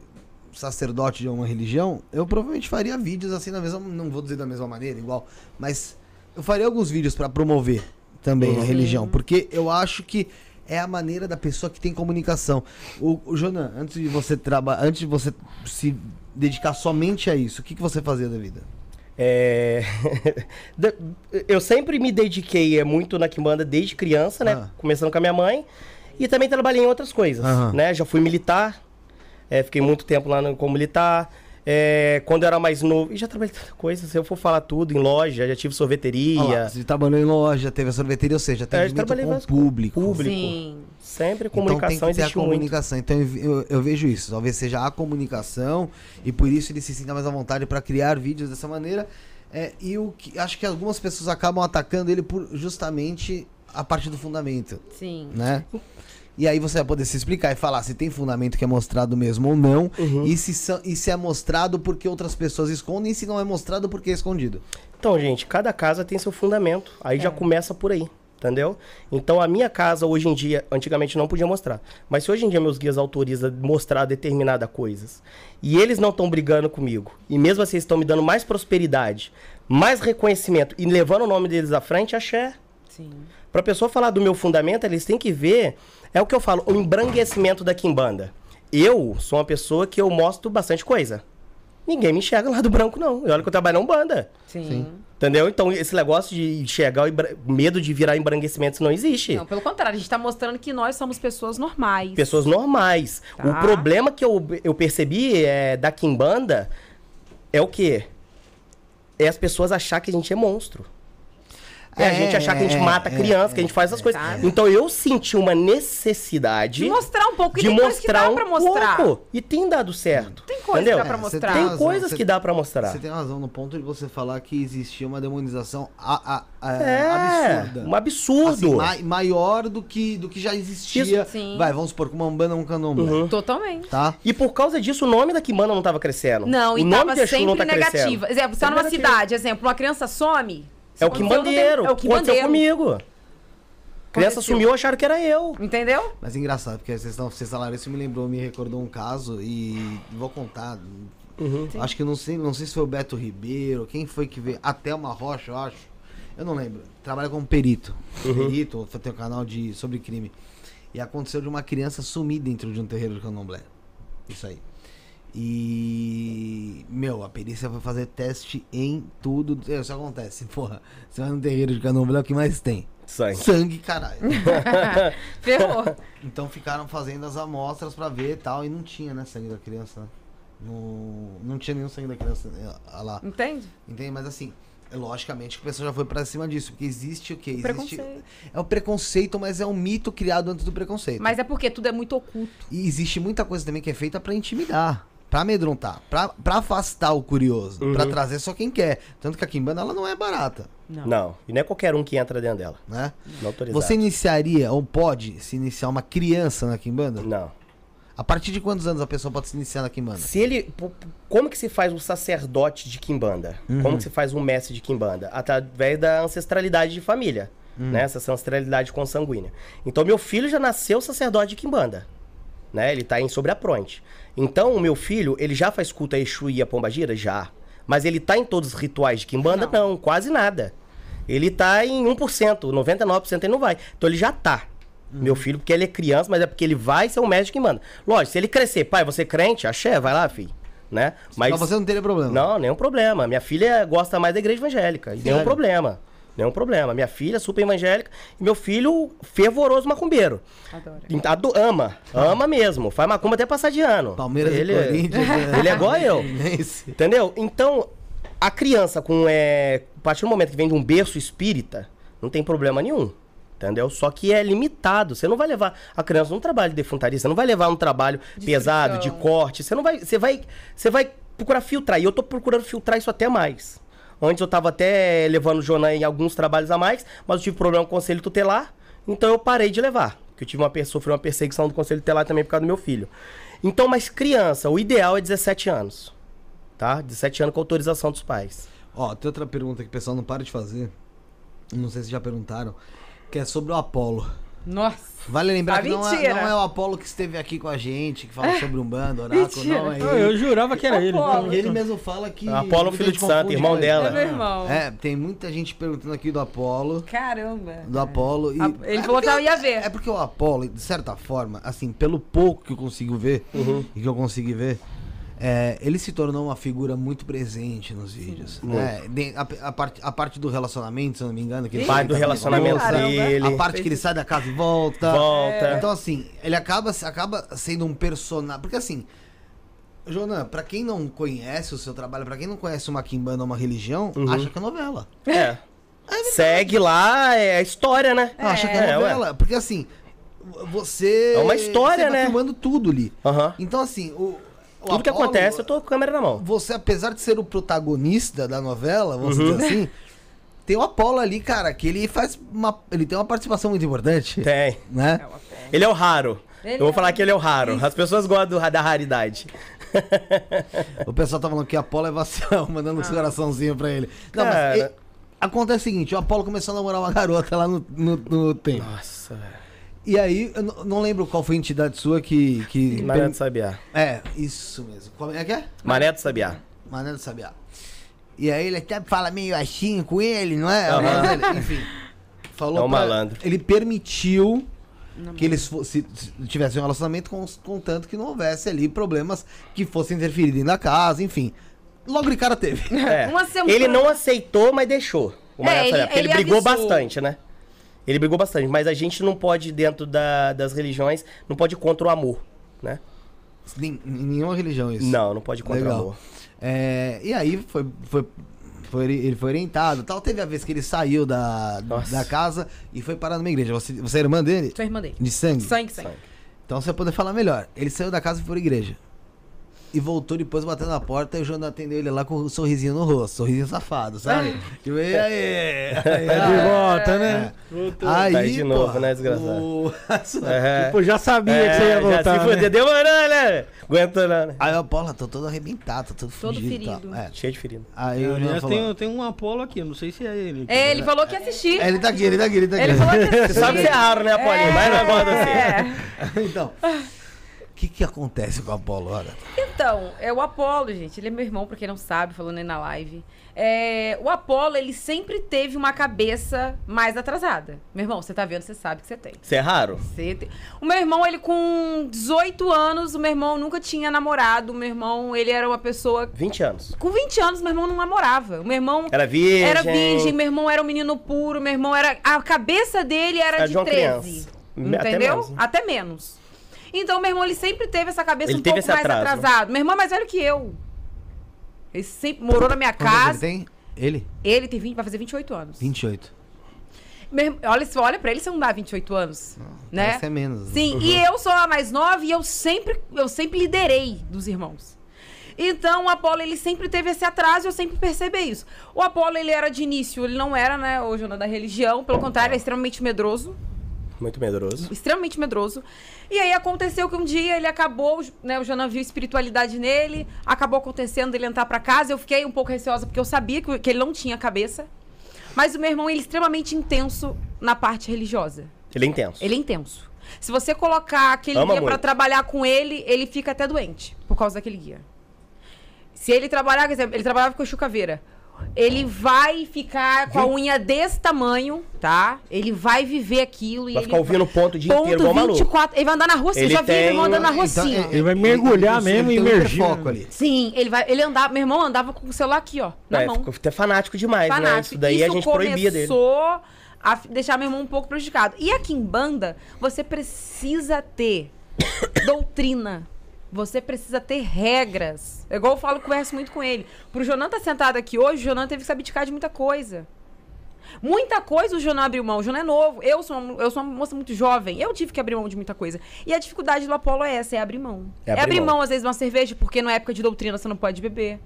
S5: sacerdote de uma religião, eu provavelmente faria vídeos assim da mesma, não vou dizer da mesma maneira, igual, mas eu faria alguns vídeos para promover também a religião, porque eu acho que é a maneira da pessoa que tem comunicação. O, o Jonan, antes de você trabalhar, antes de você se dedicar somente a isso, o que, que você fazia da vida?
S3: É, <laughs> Eu sempre me dediquei é, muito na Kimbanda desde criança, né?
S5: Ah.
S3: Começando com a minha mãe. E também trabalhei em outras coisas,
S5: Aham.
S3: né? Já fui militar, é, fiquei muito tempo lá no, como militar. É, quando eu era mais novo, e já trabalhei tanta coisa, se eu for falar tudo, em loja, já tive sorveteria.
S5: Olha lá, você trabalhou em loja, teve a sorveteria, ou seja,
S3: É,
S5: atendimento
S3: trabalhei
S5: com o público.
S3: Público.
S4: Sim.
S3: Sempre
S5: Então
S3: comunicação
S5: tem que ter a
S3: existe muito.
S5: comunicação. Então eu, eu- eu vejo isso. Talvez seja a comunicação e por isso ele se sinta mais à vontade para criar vídeos dessa maneira. É, e o que acho que algumas pessoas acabam atacando ele por justamente a parte do fundamento,
S4: Sim.
S5: né? E aí você vai poder se explicar e falar se tem fundamento que é mostrado mesmo ou não,
S3: Uhum.
S5: e, se, são- e se é mostrado porque outras pessoas escondem, e se não é mostrado porque é escondido.
S3: Então, gente, cada casa tem seu fundamento. Aí já começa por aí, entendeu? Então, a minha casa hoje em dia, antigamente não podia mostrar. Mas se hoje em dia meus guias autorizam mostrar determinadas coisas, e eles não estão brigando comigo, e mesmo assim estão me dando mais prosperidade, mais reconhecimento e levando o nome deles à frente, axé.
S4: Sim.
S3: Pra pessoa falar do meu fundamento, eles têm que ver, é o que eu falo, o embranquecimento da Kimbanda. Eu sou uma pessoa que eu mostro bastante coisa. Ninguém me enxerga lá do branco, não. E olha que eu trabalho na Umbanda.
S4: Sim.
S3: Entendeu? Então, esse negócio de enxergar o medo de virar embranquecimento não existe.
S4: Não, pelo contrário, a gente tá mostrando que nós somos pessoas normais.
S3: Pessoas normais.
S4: Tá.
S3: O problema que eu, eu percebi é, da Kimbanda é o quê? É as pessoas achar que a gente é monstro. É, a
S5: É,
S3: gente achar que a gente
S5: é,
S3: mata
S5: é,
S3: criança, que a gente faz essas coisas.
S4: Tá.
S3: Então eu senti uma necessidade
S4: De mostrar um pouco. E
S3: de
S4: tem coisa que
S3: mostrar
S4: dá
S3: um
S4: pra mostrar.
S3: pouco. E tem dado certo.
S4: Tem coisa
S3: entendeu?
S4: que dá pra
S5: É,
S4: mostrar.
S5: tem
S3: coisas
S5: você-
S3: que dá pra mostrar.
S5: Você tem razão no ponto de você falar que existia uma demonização a, a- a-
S3: É,
S5: absurda.
S3: um absurdo.
S5: Assim, mai- maior do que, do que já existia.
S4: Isso, sim.
S5: Vai, vamos supor, com uma umbanda um candomblé.
S3: Uhum.
S4: Totalmente.
S5: Tá?
S3: E por causa disso, o nome da Kimbanda não tava crescendo.
S4: Não,
S3: o
S4: e
S3: nome
S4: tava
S3: Exu
S4: sempre
S3: não tá
S4: negativa.
S3: crescendo.
S4: Exemplo, você tá numa cidade, exemplo, uma criança some.
S3: É o
S4: tem-
S3: Kimbandeiro.
S4: É o
S3: Aconteceu
S4: Kimbandeiro.
S3: comigo. Criança sumiu, acharam que era eu.
S4: Entendeu?
S5: Mas é engraçado, porque vocês, estão, vocês falaram isso me lembrou, me recordou um caso e vou contar.
S3: Uhum.
S5: Acho que não sei, não sei se foi o Beto Ribeiro, quem foi que veio. Até uma rocha, eu acho. Eu não lembro. Trabalha como perito.
S3: Uhum.
S5: Perito, tem um canal de, sobre crime. E aconteceu de uma criança sumir dentro de um terreiro de candomblé. Isso aí. E. Meu, a perícia foi fazer teste em tudo. Isso acontece, porra. Você vai no terreiro de candomblé, é o que mais tem?
S3: Sangue.
S5: Sangue, caralho. <laughs>
S4: Ferrou.
S5: Então ficaram fazendo as amostras pra ver e tal, e não tinha, né, sangue da criança. né? Não, não tinha nenhum sangue da criança né, lá.
S4: Entende?
S5: Entende? Mas assim, é logicamente que o pessoal já foi pra cima disso, porque existe o quê? Existe,
S4: Preconceito.
S5: É o preconceito, mas é um mito criado antes do preconceito.
S4: Mas é porque tudo é muito oculto.
S5: E existe muita coisa também que é feita pra intimidar, pra amedrontar, pra, pra afastar o curioso, pra trazer só quem quer. Tanto que a Kimbanda ela não é barata,
S4: Não.
S3: Não, e não é qualquer um que entra dentro dela.
S5: né?
S3: Não autorizado.
S5: Você iniciaria, ou pode se iniciar uma criança na Kimbanda?
S3: Não.
S5: A partir de quantos anos a pessoa pode se iniciar na Kimbanda?
S3: Se ele. Como que se faz um sacerdote de Kimbanda?
S5: Uhum.
S3: Como que se faz um mestre de Kimbanda? Através da ancestralidade de família. né? Essa ancestralidade consanguínea. Então, meu filho já nasceu sacerdote de Quimbanda, né? Ele tá em sobre a fronte. Então, o meu filho, ele já faz culto a Exu e a Pombagira? Já. Mas ele tá em todos os rituais de Quimbanda? Não, quase nada. Ele tá em 1%, 99% ele não vai. Então, ele já tá. Meu filho, porque ele é criança, mas é porque ele vai ser um mestre de Quimbanda. Lógico, se ele crescer, pai, você é crente? Axé, vai lá, filho. Né? Mas
S5: Mas você não teria problema.
S3: não, nenhum problema. Minha filha gosta mais da igreja evangélica. E nenhum
S5: Sério?
S3: problema. Nenhum problema. Minha filha é super evangélica e meu filho fervoroso macumbeiro.
S4: Adoro.
S3: Ado- ama. Ama mesmo. Faz macumba até passar de ano.
S5: Palmeiras
S3: ele,
S5: e Corinthians. né?
S3: Ele é igual eu. <laughs> Entendeu? Então, a criança com. É, a partir do momento que vem de um berço espírita, não tem problema nenhum. Entendeu? Só que é limitado. Você não vai levar a criança num trabalho de defuntaria, você não vai levar num trabalho pesado, de corte. Você não vai. Você vai. Você vai procurar filtrar. E eu tô procurando filtrar isso até mais. Antes eu tava até levando o Jonan em alguns trabalhos a mais, mas eu tive problema com o conselho tutelar, então eu parei de levar. Porque eu tive uma sofri uma perseguição do conselho tutelar também por causa do meu filho. Então, mas criança, o ideal é 17 anos. Tá? 17 anos com autorização dos pais.
S5: Ó, tem outra pergunta que o pessoal não para de fazer. Não sei se já perguntaram. Que é sobre o Apolo.
S4: Nossa.
S5: Vale lembrar
S4: Ah,
S5: que não é, não é o Apolo que esteve aqui com a gente, que fala sobre um bando, oráculo,
S4: Mentira.
S5: não é ele.
S1: Eu jurava que era ele.
S4: Apolo.
S5: Ele mesmo fala que.
S3: Apolo, filho de santo, irmão dela.
S4: É meu irmão.
S5: É, tem muita gente perguntando aqui do Apolo.
S4: Caramba.
S5: Do Apolo. E...
S4: A- ele
S5: é
S4: falou que eu ia ver.
S5: É porque o Apolo, de certa forma, assim, pelo pouco que eu consigo ver
S3: Uhum.
S5: e que eu consegui ver, é, ele se tornou uma figura muito presente nos vídeos. De- A, a parte, a parte do relacionamento, se eu não me engano, que ele
S3: do relacionamento
S5: volta,
S3: dele.
S5: A parte que ele sai da casa e volta.
S3: Volta.
S5: Então, assim, ele acaba, acaba sendo um personagem. Porque, assim, Jonan, pra quem não conhece o seu trabalho, pra quem não conhece uma quimbanda ou uma religião,
S3: Uhum.
S5: acha que é novela.
S3: É. Segue lá, é a história, né?
S5: Acha que é,
S3: É,
S5: novela. Porque, assim, você.
S3: É uma história,
S5: você tá
S3: né?
S5: filmando tudo ali.
S3: Aham.
S5: Então, assim, o. o
S3: Tudo que acontece, eu tô com a câmera na mão.
S5: Você, apesar de ser o protagonista da novela, vamos
S3: Uhum.
S5: dizer assim, tem o Apolo ali, cara, que ele faz uma. Ele tem uma participação muito importante.
S3: Tem.
S5: Né?
S3: Ele é o raro.
S4: Ele
S3: eu vou
S4: é.
S3: falar que ele é o raro. As pessoas gostam do- da raridade. <laughs>
S5: O pessoal tá falando que Apolo é vacilão, <laughs> mandando uns coraçãozinhos pra ele. Não,
S3: Cara.
S5: mas. e- acontece o seguinte: o Apolo começou a namorar uma garota lá no, no, no tempo.
S3: Nossa, velho.
S5: E aí, eu não- não lembro qual foi a entidade sua que. que
S3: Mané do Sabiá.
S5: É, isso mesmo. Como é que é?
S3: Mané do Sabiá.
S5: Mané do Sabiá. E aí ele até fala meio assim com ele, não é? Ele- Enfim. Falou
S3: É um
S5: pra-
S3: malandro.
S5: Ele permitiu que eles fosse, tivessem um relacionamento com, contanto que não houvesse ali problemas que fossem interferir dentro da casa, enfim. Logo de cara teve.
S3: É. <laughs>
S4: Uma semana-
S3: Ele não aceitou, mas deixou. O
S4: É,
S3: do Sabiá,
S4: ele-
S3: porque ele,
S4: ele
S3: brigou
S4: avisou.
S3: bastante, né? Ele brigou bastante, mas a gente não pode, dentro da- das religiões, não pode ir contra o amor, né?
S5: Nem, em nenhuma religião isso.
S3: Não, não pode ir contra o
S5: Legal.
S3: amor.
S5: É, e aí foi, foi, foi- ele foi orientado tal. Teve a vez que ele saiu da,
S3: Nossa.
S5: da casa e foi parar numa igreja. Você, você é irmã dele?
S4: Sua irmã dele.
S5: De sangue?
S4: Sangue, sangue.
S5: Então você vai poder falar melhor. Ele saiu da casa e foi pra igreja. E voltou depois batendo na porta e o Jonas atendeu ele lá com um sorrisinho no rosto. Sorrisinho safado, sabe? Tipo, e aí?
S1: Tá de <laughs> volta, né?
S5: Aí,
S3: Tá aí de novo,
S5: pô,
S3: né, desgraçado?
S5: o- <laughs>
S3: É.
S1: Pô, já sabia
S3: É,
S1: que você ia
S3: já
S1: voltar.
S3: se
S1: né?
S3: fudeu, demorou, né? Aguentou não, né?
S5: Aí o Apolo, tô todo arrebentado, tô todo,
S4: Todo ferido.
S5: É.
S3: Cheio de ferido.
S5: Aí o
S1: Eu já tenho, tem um Apolo aqui, eu não sei se é ele.
S4: É, ele falou que ia assistir.
S5: É, ele tá aqui, ele tá aqui, ele tá aqui.
S4: Ele falou que ia
S3: Você sabe que é raro, né, Paulinho? Mas não gosta assim.
S4: É. <laughs>
S5: então, que que acontece com o Apolo, olha?
S4: Então, é o Apolo, gente. Ele é meu irmão, pra quem não sabe, falando aí na live. É, o Apolo, ele sempre teve uma cabeça mais atrasada. Meu irmão, você tá vendo, você sabe que você tem.
S3: Você é raro?
S4: Você tem. O meu irmão, ele com 18 anos, o meu irmão nunca tinha namorado. O meu irmão, ele era uma pessoa.
S3: 20 anos.
S4: Com 20 anos, meu irmão não namorava. O meu irmão
S3: Era virgem.
S4: era virgem, meu irmão era um menino puro, meu irmão era. A cabeça dele era
S3: Era
S4: de
S3: de uma
S4: 13.
S3: criança. Até
S4: Entendeu?
S3: menos, né?
S4: Até menos. Então, meu irmão, ele sempre teve essa cabeça
S3: Ele
S4: um pouco mais
S3: atraso.
S4: atrasado. Meu irmão é mais velho que eu. Ele sempre morou na minha
S5: Quantos ele
S4: casa.
S5: tem? Ele?
S4: Ele tem 20, vai fazer 28 anos.
S5: 28.
S4: Meu olha, olha pra ele, você não dá 28 anos. né?
S5: Parece é menos.
S4: Sim, e eu sou a mais nova e eu sempre, eu sempre liderei dos irmãos. Então, o Apolo, ele sempre teve esse atraso e eu sempre percebi isso. O Apolo, ele era de início, ele não era, né, Jonas da religião, pelo contrário, é extremamente medroso,
S3: Muito medroso.
S4: extremamente medroso. E aí aconteceu que um dia ele acabou, né, o Jonas viu espiritualidade nele, acabou acontecendo ele entrar pra casa, eu fiquei um pouco receosa porque eu sabia que, que ele não tinha cabeça. Mas o meu irmão, ele é extremamente intenso na parte religiosa.
S3: Ele é intenso.
S4: Ele é intenso. Se você colocar aquele
S3: Ama
S4: guia pra
S3: muito.
S4: trabalhar com ele, ele fica até doente por causa daquele guia. Se ele trabalhar, por exemplo, ele trabalhava com o Chucaveira. Ele vai ficar com a unha desse tamanho, tá? Ele vai viver aquilo e
S3: Vai
S4: ele
S3: ficar ouvindo ponto o dia
S4: ponto
S3: inteiro, igual maluco.
S4: 24. Ele vai andar na rua, você
S3: Ele
S4: já viu meu irmão
S3: tem
S4: andando na rua
S5: Então,
S4: assim,
S1: Ele vai mergulhar mesmo e
S5: tem
S1: imergir, né?
S5: ali.
S4: Sim, ele vai. Ele andava. Meu irmão andava com o celular aqui, ó. Na
S3: É,
S4: mão.
S3: ficou até fanático demais, né?
S4: Fanático.
S3: Isso daí a gente proibia dele.
S4: começou a deixar meu irmão um pouco prejudicado. E aqui em banda, você precisa ter <coughs> doutrina. Você precisa ter regras. É igual eu falo, converso muito com ele. Pro Jonan estar sentado aqui hoje, o Jonan teve que se abdicar de muita coisa. Muita coisa o Jonan abriu mão. O Jonan é novo. Eu sou, uma, eu sou uma moça muito jovem. Eu tive que abrir mão de muita coisa. E a dificuldade do Apolo é essa, é abrir mão.
S3: É
S4: É
S3: abrir
S4: abrir
S3: mão.
S4: mão, às vezes, de uma cerveja, porque na época de doutrina você não pode beber.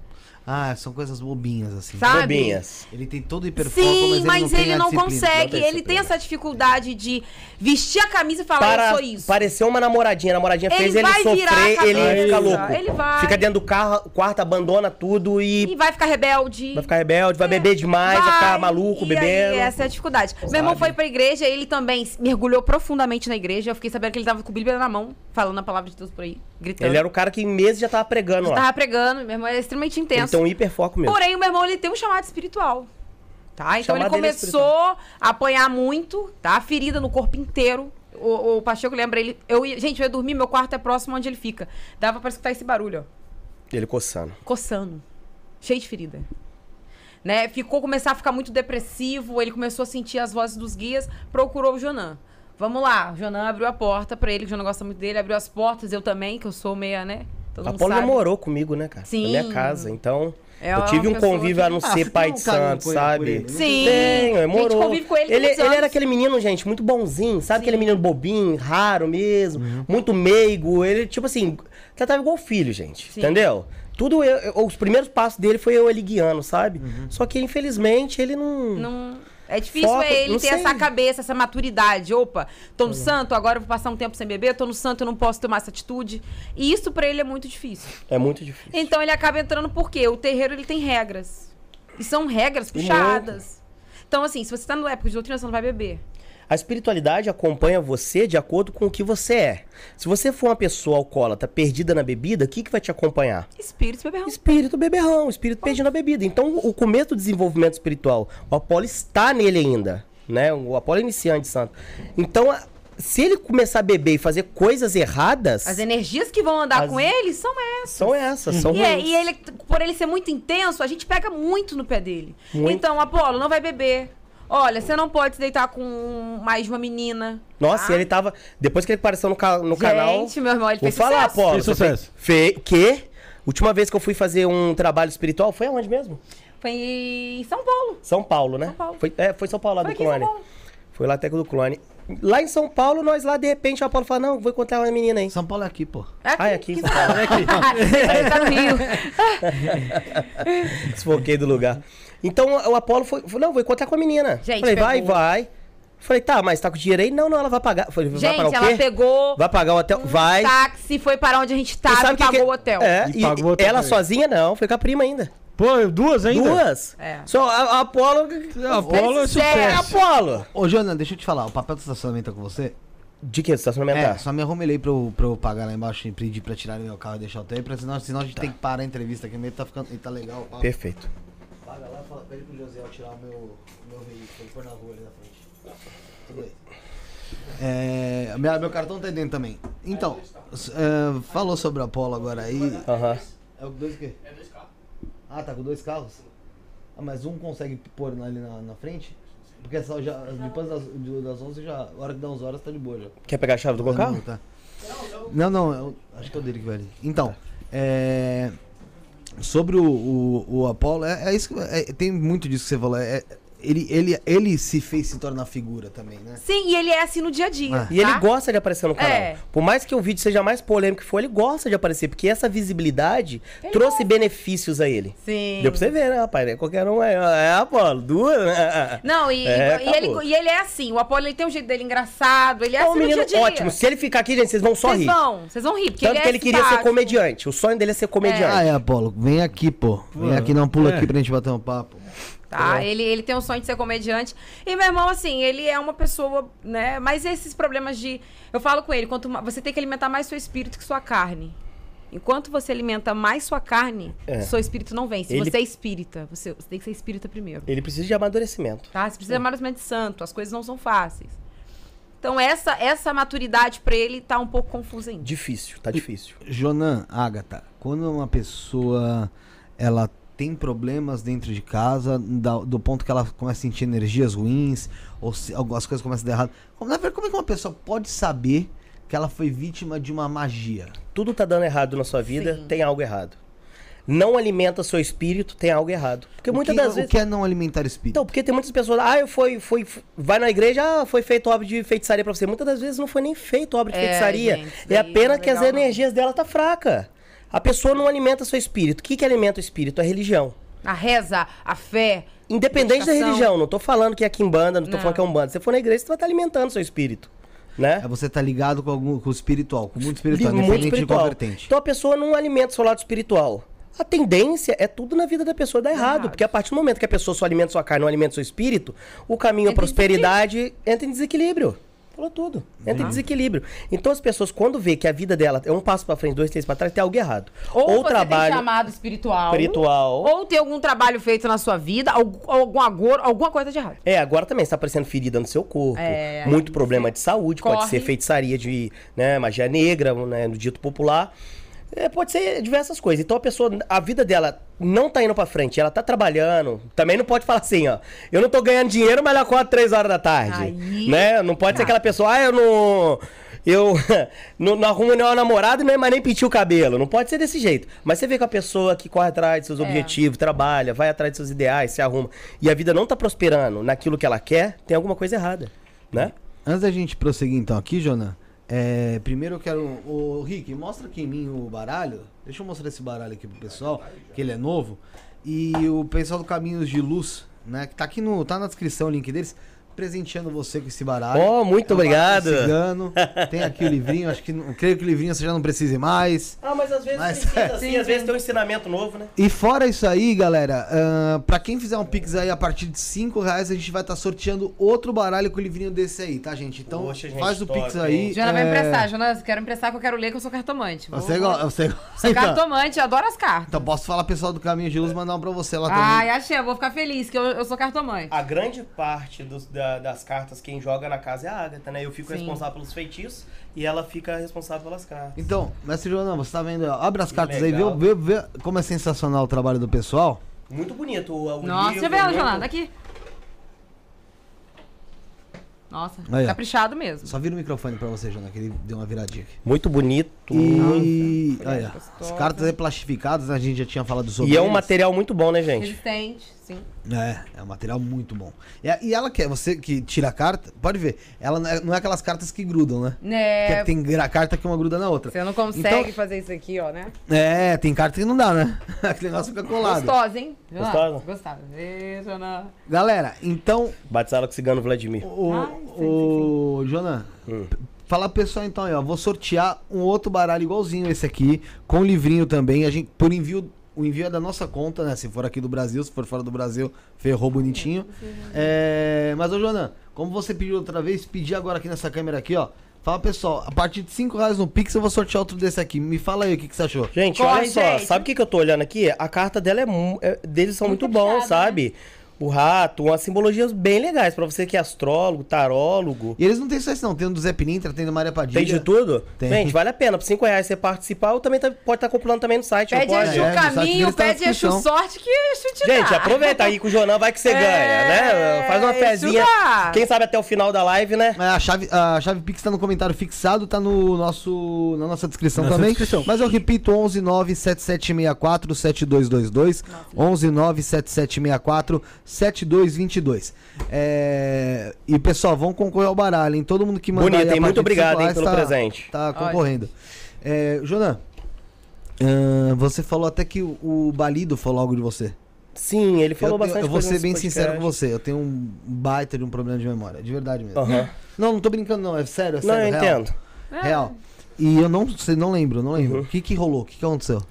S5: Ah, são coisas bobinhas, assim.
S4: Sabe?
S3: Bobinhas.
S5: Ele tem todo o hiperfoco,
S4: Sim,
S5: mas
S4: mas
S5: ele
S4: ele
S5: não,
S4: consegue.
S3: Não tem
S4: ele tem essa dificuldade de vestir a camisa e falar, eu
S3: Para,
S4: sou isso.
S3: pareceu uma namoradinha. A namoradinha
S4: Ele
S3: fez ele
S4: vai
S3: sofrer, ele fica louco.
S4: ele vai.
S3: Fica dentro do carro, quarto, abandona tudo e
S4: E vai ficar rebelde.
S3: vai ficar rebelde, vai beber demais, vai, ficar maluco,
S4: e
S3: bebendo.
S4: Aí, essa é a dificuldade. Meu irmão foi pra igreja, ele também mergulhou profundamente na igreja. Eu fiquei sabendo que ele tava com a Bíblia na mão, falando a palavra de Deus por aí, gritando.
S3: Ele era o cara que em meses já tava pregando
S4: Eu
S3: lá.
S4: tava pregando, meu irmão é extremamente
S3: Ele
S4: intenso.
S3: um hiperfoco mesmo.
S4: Porém, o meu irmão ele tem um chamado espiritual. Tá? Então ele
S3: é
S4: começou a apanhar muito, tá? Ferida no corpo inteiro. O, o Pacheco lembra ele. Eu gente, eu ia dormir, meu quarto é próximo onde ele fica. Dava pra escutar esse barulho, ó.
S3: Ele coçando.
S4: Coçando. Cheio de ferida. Né? Ficou, começar a ficar muito depressivo. Ele começou a sentir as vozes dos guias, procurou o Jonan. Vamos lá, o Jonan abriu a porta pra ele, que o Jonan gosta muito dele, abriu as portas, eu também, que eu sou meia, né? Todo
S3: A
S4: sabe.
S3: namorou comigo, né, cara?
S4: Sim.
S3: Na minha casa. Então,
S4: É
S3: eu tive um convívio
S4: que-
S3: a não
S5: Ah,
S3: ser
S5: você
S3: pai
S5: um
S3: de santo, sabe?
S5: né?
S4: Sim.
S3: Tenho, é moro.
S4: Gente, convive com ele
S3: ele, ele era aquele menino, gente, muito bonzinho, sabe? Aquele menino bobinho, raro mesmo,
S4: Uhum.
S3: muito meigo. Ele, tipo assim, tratava igual filho, gente.
S4: Sim.
S3: Entendeu? Tudo eu, eu- os primeiros passos dele foi eu ele guiando, sabe?
S5: Uhum.
S3: Só que, infelizmente, ele não.
S4: Não. É difícil
S3: Foco,
S4: ele
S3: não
S4: ter
S3: sei.
S4: essa cabeça, essa maturidade. Opa, tô no santo, agora eu vou passar um tempo sem beber, tô no santo, eu não posso tomar essa atitude. E isso pra ele é muito difícil.
S3: É muito difícil.
S4: Então ele acaba entrando porque o terreiro ele tem regras. E são regras puxadas. Então, assim, se você tá na época de doutrina, você não vai beber.
S3: A espiritualidade acompanha você de acordo com o que você é. Se você for uma pessoa alcoólatra perdida na bebida, o que, que vai te acompanhar?
S4: Espírito beberrão.
S3: Espírito beberrão, espírito perdido na bebida. Então, o começo do desenvolvimento espiritual, o Apolo está nele ainda, né? O Apolo é iniciante santo. Então, a- se ele começar a beber e fazer coisas erradas,
S4: As energias que vão andar
S3: As-
S4: com ele são essas.
S3: são essas, são
S4: E, é- e ele, por ele ser muito intenso, a gente pega muito no pé dele.
S3: Muito.
S4: Então, Apolo, não vai beber. Olha, você não pode se deitar com mais uma menina.
S3: Nossa,
S4: tá?
S3: e ele tava. Depois que ele apareceu no, ca- no canal.
S4: Gente, meu irmão, ele
S3: Vou
S4: fez
S3: falar,
S4: sucesso.
S3: Apolo.
S1: Fez
S3: você
S1: sucesso.
S3: Fe, que? Última vez que eu fui fazer um trabalho espiritual foi aonde mesmo?
S4: Foi em São Paulo.
S3: São Paulo, né?
S4: São Paulo.
S3: Foi, é, foi São Paulo lá
S4: Foi
S3: do
S4: aqui em São
S3: clone.
S4: Paulo.
S3: Foi lá até do clone. Lá em São Paulo, nós lá, de repente, o Apolo fala, não, vou encontrar uma menina aí.
S5: São Paulo é aqui, pô.
S3: Ah, é aqui em São
S4: Paulo. Ele <laughs> tá no Rio. <laughs>
S3: Desfoquei do lugar. Então o Apolo foi, falou, não, vou encontrar com a menina.
S4: Gente,
S3: Falei, vai,
S4: pegou.
S3: vai. Falei, tá, mas tá com dinheiro aí? Não, não, ela vai pagar. Falei, vai
S4: Gente,
S3: pagar o quê?
S4: ela pegou
S3: Vai pagar o hotel?
S4: um
S3: vai.
S4: táxi, foi para onde a gente
S3: E
S4: tava
S3: sabe
S4: e
S3: que que-
S4: pagou o hotel.
S3: É,
S1: E
S3: e,
S1: pagou o hotel
S3: ela
S1: ele.
S3: sozinha não, foi com a prima ainda.
S1: Pô, duas ainda?
S3: Duas.
S4: É.
S3: Só a, a Apolo.
S1: Apolo é
S4: Fez
S3: É
S1: sucesso.
S3: Apolo.
S5: Ô, Joana, deixa eu te falar, o papel do estacionamento é com você?
S3: De que? Estacionamento?
S5: É, só me arrume aí pra eu, pra eu pagar lá embaixo e pedir pra tirar meu carro e deixar o teu aí, pra senão, senão a gente tem que parar a entrevista aqui, meio tá ficando, tá legal.
S3: Perfeito.
S5: Paga lá, fala, pede pro José tirar o meu, meu veículo, pôr na rua ali na frente. Tudo aí. É, minha- meu cartão tá aí dentro também. Então, é, falou sobre a Polo agora aí.
S3: Aham.
S5: É o dois o quê? É dois. Ah, tá com dois carros? Ah, mas um consegue pôr ali na, na frente? Porque essa já, depois das, das 11 já, a hora que dá 11 horas tá de boa já.
S3: Quer pegar a chave do meu carro?
S5: Tá. Não, não, eu, acho que é o dele que vai ali. Então, é, sobre o, o, o Apollo, é, é isso que, é, tem muito disso que você falou. É, ele, ele, ele se fez se tornar figura também, né?
S4: Sim, e ele é assim no dia a dia.
S5: Ah.
S3: E ele
S4: tá?
S3: gosta de aparecer no canal.
S4: É.
S3: Por mais que o vídeo seja mais polêmico que for, ele gosta de aparecer, porque essa visibilidade trouxe benefícios a ele.
S4: Sim.
S3: Deu pra você ver, né, rapaz? Né? Qualquer um é, é Apolo, duas. né?
S4: Não, e,
S3: É,
S4: e ele, e ele é assim. O Apolo ele tem um jeito dele engraçado. Ele é,
S3: É
S4: assim no
S3: menino
S4: dia a dia.
S3: ótimo. Se ele ficar aqui, gente, vocês vão só
S4: Vocês
S3: rir.
S4: vão, vocês vão rir. Porque
S3: Tanto
S4: ele
S3: que
S4: é
S3: ele queria ser comediante. O sonho dele é ser comediante.
S5: Ah, é, Apolo, vem aqui, pô. Vem aqui, não pula
S1: é.
S5: aqui pra gente bater um papo.
S4: Tá? Ele, ele tem o sonho de ser comediante. E meu irmão, assim, ele é uma pessoa, né? Mas esses problemas de. Eu falo com ele, quanto você tem que alimentar mais seu espírito que sua carne. Enquanto você alimenta mais sua carne,
S3: É.
S4: seu espírito não vem. Se
S3: Ele-
S4: você é espírita, você, você tem que ser espírita primeiro.
S3: Ele precisa de amadurecimento.
S4: Tá? Você precisa de amadurecimento de santo, as coisas não são fáceis. Então, essa, essa maturidade pra ele tá um pouco confusa ainda.
S3: Difícil, tá difícil.
S5: Jonan, Agatha, quando uma pessoa ela tem problemas dentro de casa, da- do ponto que ela começa a sentir energias ruins, ou se algumas coisas começam a dar errado, como, na verdade, como é que uma pessoa pode saber que ela foi vítima de uma magia?
S3: Tudo tá dando errado na sua vida,
S4: Sim.
S3: tem algo errado. Não alimenta seu espírito, tem algo errado. Porque
S5: O
S3: muitas
S5: que,
S3: das
S5: o
S3: vezes.
S5: que é não alimentar espírito?
S3: Então, porque tem muitas pessoas, ah, eu fui, fui, vai na igreja, ah, foi feito obra de feitiçaria pra você. Muitas das vezes não foi nem feito obra de
S4: É,
S3: feitiçaria.
S4: gente,
S3: é apenas
S4: é
S3: que as
S4: legal, não.
S3: energias dela tá fraca. A pessoa não alimenta seu espírito. O que, que alimenta o espírito? A religião.
S4: A reza, a fé.
S3: Independente da religião, não tô falando que é aqui em banda, não tô
S4: Não.
S3: falando que é um banda. Se você for na igreja, você vai estar alimentando seu espírito. Né?
S5: É você tá ligado com, algum, com o espiritual, com o mundo espiritual,
S3: Muito espiritual. Então a pessoa não alimenta o seu lado espiritual. A tendência é tudo na vida da pessoa dar errado,
S4: errado.
S3: porque a partir do momento que a pessoa só alimenta sua carne, não alimenta seu espírito, o caminho à
S4: em
S3: prosperidade entra em desequilíbrio. Falou tudo. Entra em desequilíbrio. Então as pessoas, quando vê que a vida dela é um passo pra frente, dois, três pra trás, tem algo errado.
S4: Ou, você
S3: trabalho
S4: tem chamado espiritual.
S3: espiritual.
S4: Ou tem algum trabalho feito na sua vida, algum, algum agor, alguma coisa de errado.
S3: É, agora também está aparecendo ferida no seu corpo,
S4: É,
S3: muito problema de saúde, pode
S4: corre.
S3: ser feitiçaria de né, magia negra, né, no dito popular. É, pode ser diversas coisas. Então a pessoa, a vida dela não tá indo pra frente, ela tá trabalhando. Também não pode falar assim, ó. Eu não tô ganhando dinheiro, mas eu acordo três horas da tarde.
S4: Aí-
S3: Né? Não pode ser aquela pessoa, ah, eu não. Eu <laughs> não, não arrumo nenhuma namorada e não é mais nem pintir o cabelo. Não pode ser desse jeito. Mas você vê que a pessoa que corre atrás de seus
S4: É.
S3: objetivos, trabalha, vai atrás de seus ideais, se arruma, e a vida não tá prosperando naquilo que ela quer, tem alguma coisa errada. Né?
S5: Antes da gente prosseguir então aqui, Jonan, é, primeiro eu quero. O Rick, mostra aqui em mim o baralho. Deixa eu mostrar esse baralho aqui pro pessoal, que ele é novo. E o pessoal do Caminhos de Luz, né? Que tá aqui no. tá na descrição o link deles. Presenteando você com esse baralho.
S3: Oh, muito
S5: É um
S3: obrigado.
S5: cigano. Tem aqui o livrinho, acho que. não- Creio que o livrinho você já não precise mais.
S3: Ah, mas às vezes
S5: Mas-
S3: precisa, <laughs> assim, às vezes tem um ensinamento novo, né?
S5: E fora isso aí, galera, ahn, pra quem fizer um Pix aí a partir de 5 reais, a gente vai estar sorteando outro baralho com o livrinho desse aí, tá, gente? Então
S3: Poxa, gente,
S5: faz o
S3: top,
S5: Pix aí.
S3: hein?
S4: Joana vai
S5: é,
S4: emprestar. Joana, quero emprestar que eu quero ler que eu sou cartomante. Vou-
S5: Você, go- você...
S4: Sou
S5: então,
S4: cartomante, eu adoro as cartas.
S5: então posso falar pessoal do Caminho de Luz mandar um pra você lá também.
S4: Ai, achei, eu vou ficar feliz que eu, eu sou cartomante.
S3: A grande parte dos- da- das cartas, quem joga na casa é a Agatha, né? Eu fico
S4: Sim.
S3: responsável pelos feitiços e ela fica responsável pelas cartas.
S5: Então, mestre Joana, você tá vendo? Abre as
S3: Que
S5: cartas aí, vê,
S3: legal.
S5: vê, vê como é sensacional o trabalho do pessoal.
S3: Muito bonito o, o
S4: Nossa,
S3: livro,
S4: deixa eu ver ela, daqui. Nossa,
S5: Aí,
S4: caprichado mesmo.
S5: Só vira o microfone pra você, Joana, que ele deu uma viradinha aqui.
S3: Muito bonito.
S5: E.
S4: Nossa,
S5: Aí, ó, as cartas aí plastificadas, a gente já tinha falado sobre
S3: E é um
S5: eles.
S3: material muito bom, né, gente?
S4: Resistente, sim.
S5: É, é um material muito bom. E, e ela quer, você que tira a carta, pode ver, ela não é, não é aquelas cartas que grudam, né?
S4: Né,
S5: Porque tem gra- carta que uma gruda na outra.
S4: você não consegue
S5: Então-
S4: fazer isso aqui, ó, né?
S5: É, tem carta que não dá, né? <laughs> Aquele negócio fica colado.
S4: Gostosa, hein?
S3: Gostosa?
S4: Gostosa. Ê, Joana.
S5: Galera, então,
S3: Bate-sala com o cigano Vladimir.
S5: o,
S4: Ai,
S5: o Jonan,
S3: Hum.
S5: fala pro pessoal então aí, ó, vou sortear um outro baralho igualzinho esse aqui, com livrinho também, a gente, por envio, o envio é da nossa conta, né, se for aqui do Brasil, se for fora do Brasil, ferrou bonitinho. É, mas, ô Jonan, como você pediu outra vez, pedi agora aqui nessa câmera aqui, ó, fala pessoal, a partir de 5 reais no Pix eu vou sortear outro desse aqui, me fala aí o que, que você achou.
S3: Gente,
S4: Corre,
S3: olha só,
S4: gente.
S3: sabe o que, que eu tô olhando aqui? A carta dela é, é- deles são muito,
S4: Muito
S3: bons,
S4: puxada,
S3: sabe? O rato, umas simbologias bem legais pra você que é astrólogo, tarólogo.
S5: E eles não tem só esse não, tem do Zé Pinintra, tem do Maria Padilha.
S3: Tem de tudo?
S5: Tem.
S3: Gente, vale a pena. Por 5 reais você participar, ou também tá- pode estar comprando também no site,
S4: Pede
S3: não pode?
S4: Exu
S5: É,
S4: caminho,
S5: tá
S4: pede Exu sorte que Exu te dá.
S3: Gente, aproveita aí com o Jonan, vai que você
S4: É,
S3: ganha, né? Faz uma fezinha.
S4: dá.
S3: Quem sabe até o final da live, né?
S5: É, A chave, a chave Pix tá no comentário fixado, tá no nosso, na nossa descrição
S1: Nossa
S5: também.
S1: descrição.
S5: Mas eu repito, 11 97764 7222, 11 97764 7222. É, e pessoal, vão concorrer ao baralho, hein? Todo mundo que mandar
S3: Bonito, hein? Muito obrigado, hein, pelo
S5: tá-
S3: presente.
S5: Tá concorrendo. É, Jonan, ahn, você falou até que o, o Balido falou algo de você.
S3: Sim, ele falou
S5: eu, tenho-
S3: bastante
S5: eu vou ser bem
S3: podcast.
S5: sincero com você, eu tenho um baita de um problema de memória, de verdade mesmo.
S3: Aham.
S5: Não, não tô brincando não, é sério, é
S3: Não,
S5: sério.
S3: eu
S5: real.
S3: entendo.
S5: Real. E eu não sei, não lembro, não lembro.
S3: Uhum.
S5: O que que rolou? O que que aconteceu?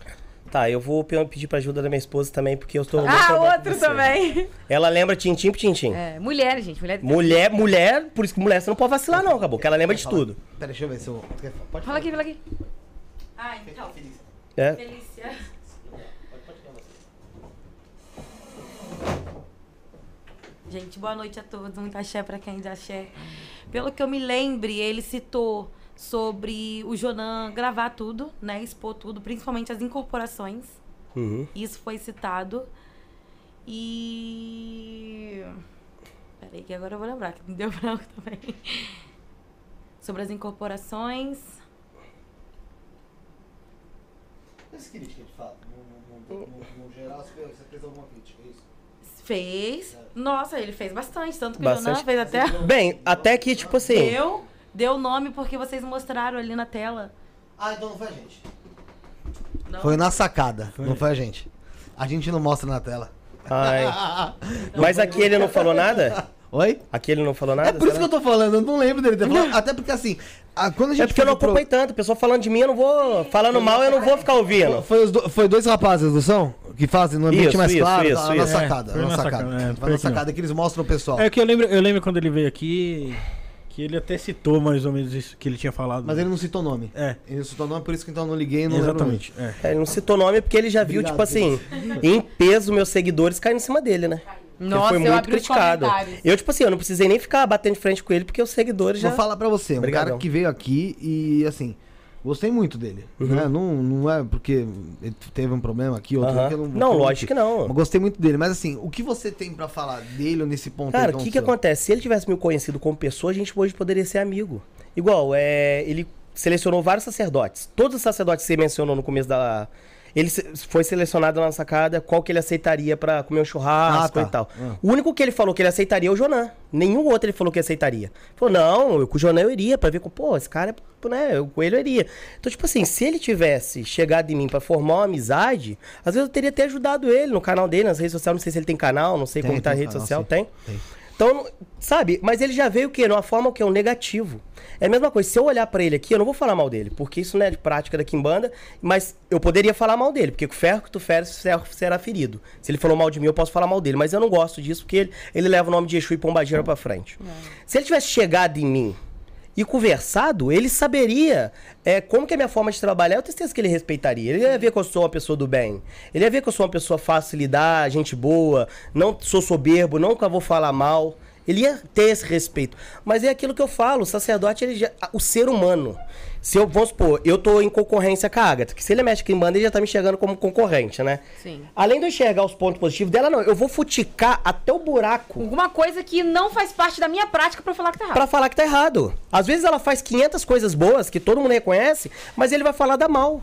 S3: Tá, eu vou pe- pedir pra ajuda da minha esposa também, porque eu tô. muito
S4: Ah, outro também.
S3: Ela lembra tintim por tintim.
S4: É, mulher, gente. Mulher.
S3: Mulher, mulher, por isso que mulher você não pode vacilar, não, acabou. Que ela lembra de tudo.
S5: Pera, deixa eu ver se eu. Pode
S4: Fala aqui, fala aqui.
S8: Ah, então.
S3: É.
S8: Felícia. Gente, boa noite a todos. Muito axé pra quem de axé. Pelo que eu me lembre, ele citou sobre o Jonan gravar tudo, né? Expor tudo, principalmente as incorporações.
S3: Uhum.
S8: Isso foi citado. E. Peraí, que agora eu vou lembrar, que me deu <laughs> branco também. Sobre as incorporações.
S5: Crítica a gente fala, no, no, no, no geral, você fez alguma crítica, é isso?
S8: Fez. Nossa, ele fez bastante. Tanto que o Jonan fez até.
S3: Bem, até que, tipo assim.
S8: Deu. Deu nome porque vocês mostraram ali na tela.
S5: Ah, então não foi a gente.
S8: Não.
S5: Foi na sacada, não foi a gente. A gente não mostra na tela.
S3: Ai. <laughs> Mas aqui ele não falou nada? <laughs>
S5: Oi?
S3: Aqui ele não falou nada?
S5: É por isso que eu tô falando, eu não lembro dele ter falado. Até porque assim, a- quando a gente
S3: É porque eu não
S5: fez o pro-
S3: acompanho tanto. A pessoa falando de mim, eu não vou. Falando mal, eu não vou ficar ouvindo.
S5: Foi, os do- foi dois rapazes, não são? Que fazem no ambiente
S3: Isso,
S5: mais
S3: isso,
S5: claro,
S3: isso,
S5: tá, na
S3: isso.
S5: sacada.
S1: É, foi
S5: na
S1: na
S5: sacada.
S1: sacada, é,
S5: Foi
S1: foi
S5: na sacada que eles mostram o pessoal.
S1: É que eu lembro, eu lembro quando ele veio aqui que ele até citou mais ou menos isso que ele tinha falado.
S5: Mas ele não citou nome.
S1: É,
S5: Ele não citou nome, por isso que então eu não liguei e não
S1: exatamente. É.
S3: É, ele não citou nome porque ele já viu,
S5: Obrigado,
S3: tipo assim, em peso, meus seguidores caindo em cima dele, né? Ele
S4: Nossa,
S3: foi
S4: eu
S3: muito criticado. Eu, tipo assim, eu não precisei nem ficar batendo de frente com ele, porque os seguidores já.
S5: Vou falar pra você, um
S3: Obrigadão.
S5: cara que veio aqui e assim, gostei muito dele.
S3: Uhum.
S5: Né? Não, não é porque ele teve um problema aqui, outro eu não
S3: Não, lógico que não.
S5: Gostei muito dele. Mas assim, o que você tem pra falar dele nesse ponto
S3: Cara, o que, que acontece? Se ele tivesse me conhecido como pessoa, a gente hoje poderia ser amigo. Igual, é, ele selecionou vários sacerdotes. Todos os sacerdotes que você mencionou no começo da. Ele foi selecionado na sacada qual que ele aceitaria pra comer um churrasco
S5: Ah, tá.
S3: e tal.
S5: Ah.
S3: O único que ele falou que ele aceitaria é o Jonan. Nenhum outro ele falou que aceitaria. Falou, não, eu, com o Jonan eu iria pra ver com, pô, esse cara, é- né, eu, com ele eu iria. Então, tipo assim, se ele tivesse chegado em mim pra formar uma amizade, às vezes eu teria até ajudado ele no canal dele, nas redes sociais, não sei se ele tem canal, não sei
S5: Tem,
S3: como tá a rede
S5: canal,
S3: social,
S5: sim.
S3: tem.
S5: Tem.
S3: Então, sabe, mas ele já veio o quê? Numa forma que é um negativo. É a mesma coisa, se eu olhar pra ele aqui, eu não vou falar mal dele, porque isso não é de prática da Kimbanda, mas eu poderia falar mal dele, porque com o ferro que tu feres, o ferro será ferido. Se ele falou mal de mim, eu posso falar mal dele, mas eu não gosto disso, porque ele, ele leva o nome de Exu e Pombagira pra frente. Se ele tivesse chegado em mim e conversado, ele saberia é, como que é a minha forma de trabalhar. Eu tenho certeza que ele respeitaria. Ele ia ver que eu sou uma pessoa do bem. Ele ia ver que eu sou uma pessoa fácil de lidar, gente boa, não sou soberbo, nunca vou falar mal. Ele ia ter esse respeito. Mas é aquilo que eu falo, o sacerdote, ele já- o ser humano. Se eu, vamos supor, eu tô em concorrência com a Agatha, que se ele mexe com a banda, ele já tá me enxergando como concorrente, né?
S4: Sim.
S3: Além de eu enxergar os pontos positivos dela, não, eu vou futicar até o buraco
S4: Alguma coisa que não faz parte da minha prática pra falar que tá errado.
S3: Pra falar que tá errado. Às vezes ela faz 500 coisas boas que todo mundo reconhece, mas ele vai falar da mal,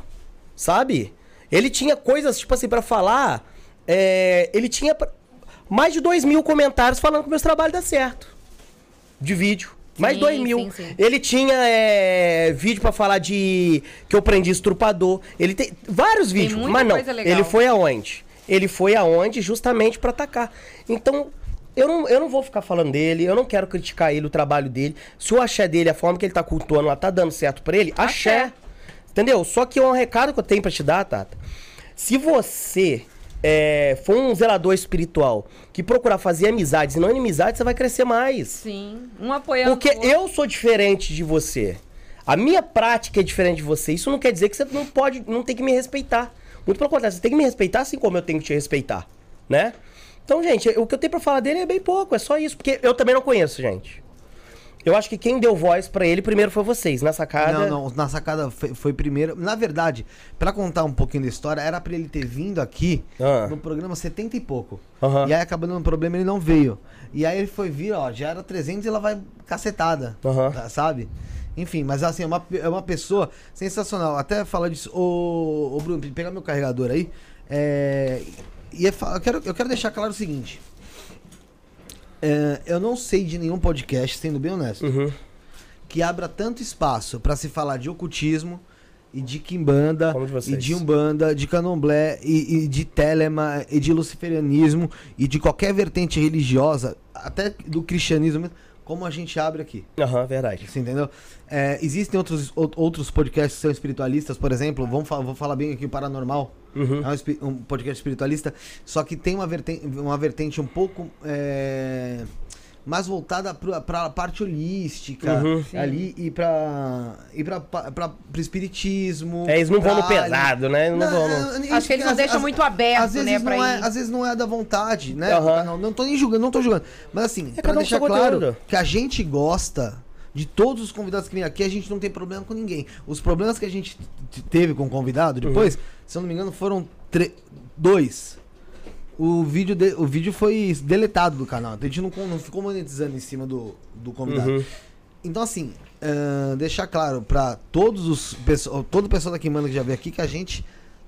S3: sabe? Ele tinha coisas, tipo assim, pra falar. é, ele tinha mais de 2 mil comentários falando que meus trabalhos dão certo. De vídeo. Mais
S4: Sim,
S3: 2 mil.
S4: sim, sim.
S3: Ele tinha é, vídeo pra falar de. que eu prendi estrupador. Ele tem vários
S4: Tem
S3: vídeos. mas não. Ele foi aonde? Ele foi aonde justamente pra atacar. Então, eu não, eu não vou ficar falando dele, eu não quero criticar ele, o trabalho dele. Se o axé dele, a forma que ele tá cultuando lá, tá dando certo pra ele, axé.
S4: Axé.
S3: Entendeu? Só que é um recado que eu tenho pra te dar, Tata. Se você é, for um zelador espiritual que procurar fazer amizades e não inimizades, você vai crescer mais.
S4: Sim. Um apoiando
S3: Porque eu sou diferente de você. A minha prática é diferente de você. Isso não quer dizer que você não pode, não tem que me respeitar. Muito pelo contrário, você tem que me respeitar assim como eu tenho que te respeitar, né? Então, gente, o que eu tenho pra falar dele é bem pouco, é só isso, porque eu também não conheço, gente. Eu acho que quem deu voz pra ele primeiro foi vocês, na sacada.
S5: Não, não, na sacada foi, foi primeiro. Na verdade, pra contar um pouquinho da história, era pra ele ter vindo aqui
S3: Ah.
S5: no programa 70 e pouco.
S3: Aham.
S5: E aí acabou dando um problema ele não veio. E aí ele foi vir, ó, já era 300 e ela vai cacetada,
S3: Aham.
S5: tá, sabe? Enfim, mas assim, é uma, é uma pessoa sensacional. Até falar disso. Ô, ô Bruno, pegar meu carregador aí. É, e é eu, quero, eu quero deixar claro o seguinte. É, eu não sei de nenhum podcast, sendo bem honesto
S3: Uhum.
S5: que abra tanto espaço pra se falar de ocultismo e de quimbanda
S3: Como de
S5: e de umbanda, de candomblé e, e de telema e de luciferianismo e de qualquer vertente religiosa, até do cristianismo, mesmo, como a gente abre aqui.
S3: Aham, verdade.
S5: Você entendeu? É, existem outros, ou- outros podcasts que são espiritualistas, por exemplo. Vamos vou falar bem aqui o Paranormal.
S3: Uhum.
S5: É um, um podcast espiritualista. Só que tem uma vertente, uma vertente um pouco. é, mais voltada pra, pra parte holística
S3: Uhum.
S5: ali e pra. e pro espiritismo.
S3: É, eles não vão no pesado, né? Não, vão no...
S5: é,
S4: Acho que eles não deixam
S5: às-
S4: muito aberto,
S5: às vezes
S4: né,
S5: não é,
S4: ir.
S5: Às vezes não é da vontade, né?
S3: Aham.
S5: Não, não tô nem julgando, não tô julgando. Mas assim,
S3: um com
S5: deixar claro
S3: conteúdo.
S5: que a gente gosta de todos os convidados que vêm aqui, a gente não tem problema com ninguém. Os problemas que a gente teve com o convidado depois, se eu não me engano, foram dois. O vídeo, de- o vídeo foi deletado do canal. A gente não, não ficou monetizando em cima do, do convidado.
S3: Uhum.
S5: Então, assim, ahn, deixar claro pra todos os todo pessoal daqui manda que já veio aqui que a gente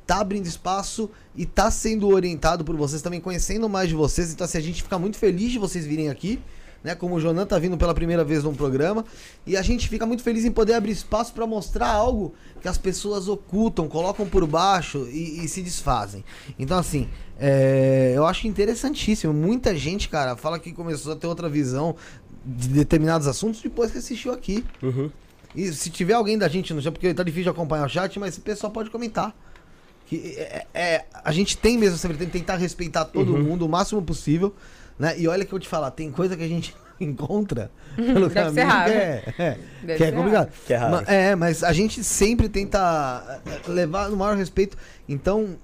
S5: tá abrindo espaço e tá sendo orientado por vocês também, conhecendo mais de vocês. Então, assim, a gente fica muito feliz de vocês virem aqui. Né, como o Jonan tá vindo pela primeira vez num programa. E a gente fica muito feliz em poder abrir espaço pra mostrar algo que as pessoas ocultam, colocam por baixo e, e se desfazem. Então, assim, é, eu acho interessantíssimo. Muita gente, cara, fala que começou a ter outra visão de determinados assuntos depois que assistiu aqui.
S3: Uhum.
S5: E se tiver alguém da gente no chat, porque tá difícil de acompanhar o chat, mas o pessoal pode comentar. Que é, é- a gente tem mesmo essa vertente, tentar respeitar todo
S3: Uhum.
S5: mundo o máximo possível. Né? E olha que eu vou te falar, tem coisa que a gente <laughs> encontra pelo
S4: Deve ser
S5: caminho
S4: raro.
S5: que é, é,
S4: Deve
S5: que é complicado.
S3: Que é raro.
S5: Ma- é, mas a gente sempre tenta eh, levar no maior respeito. Então,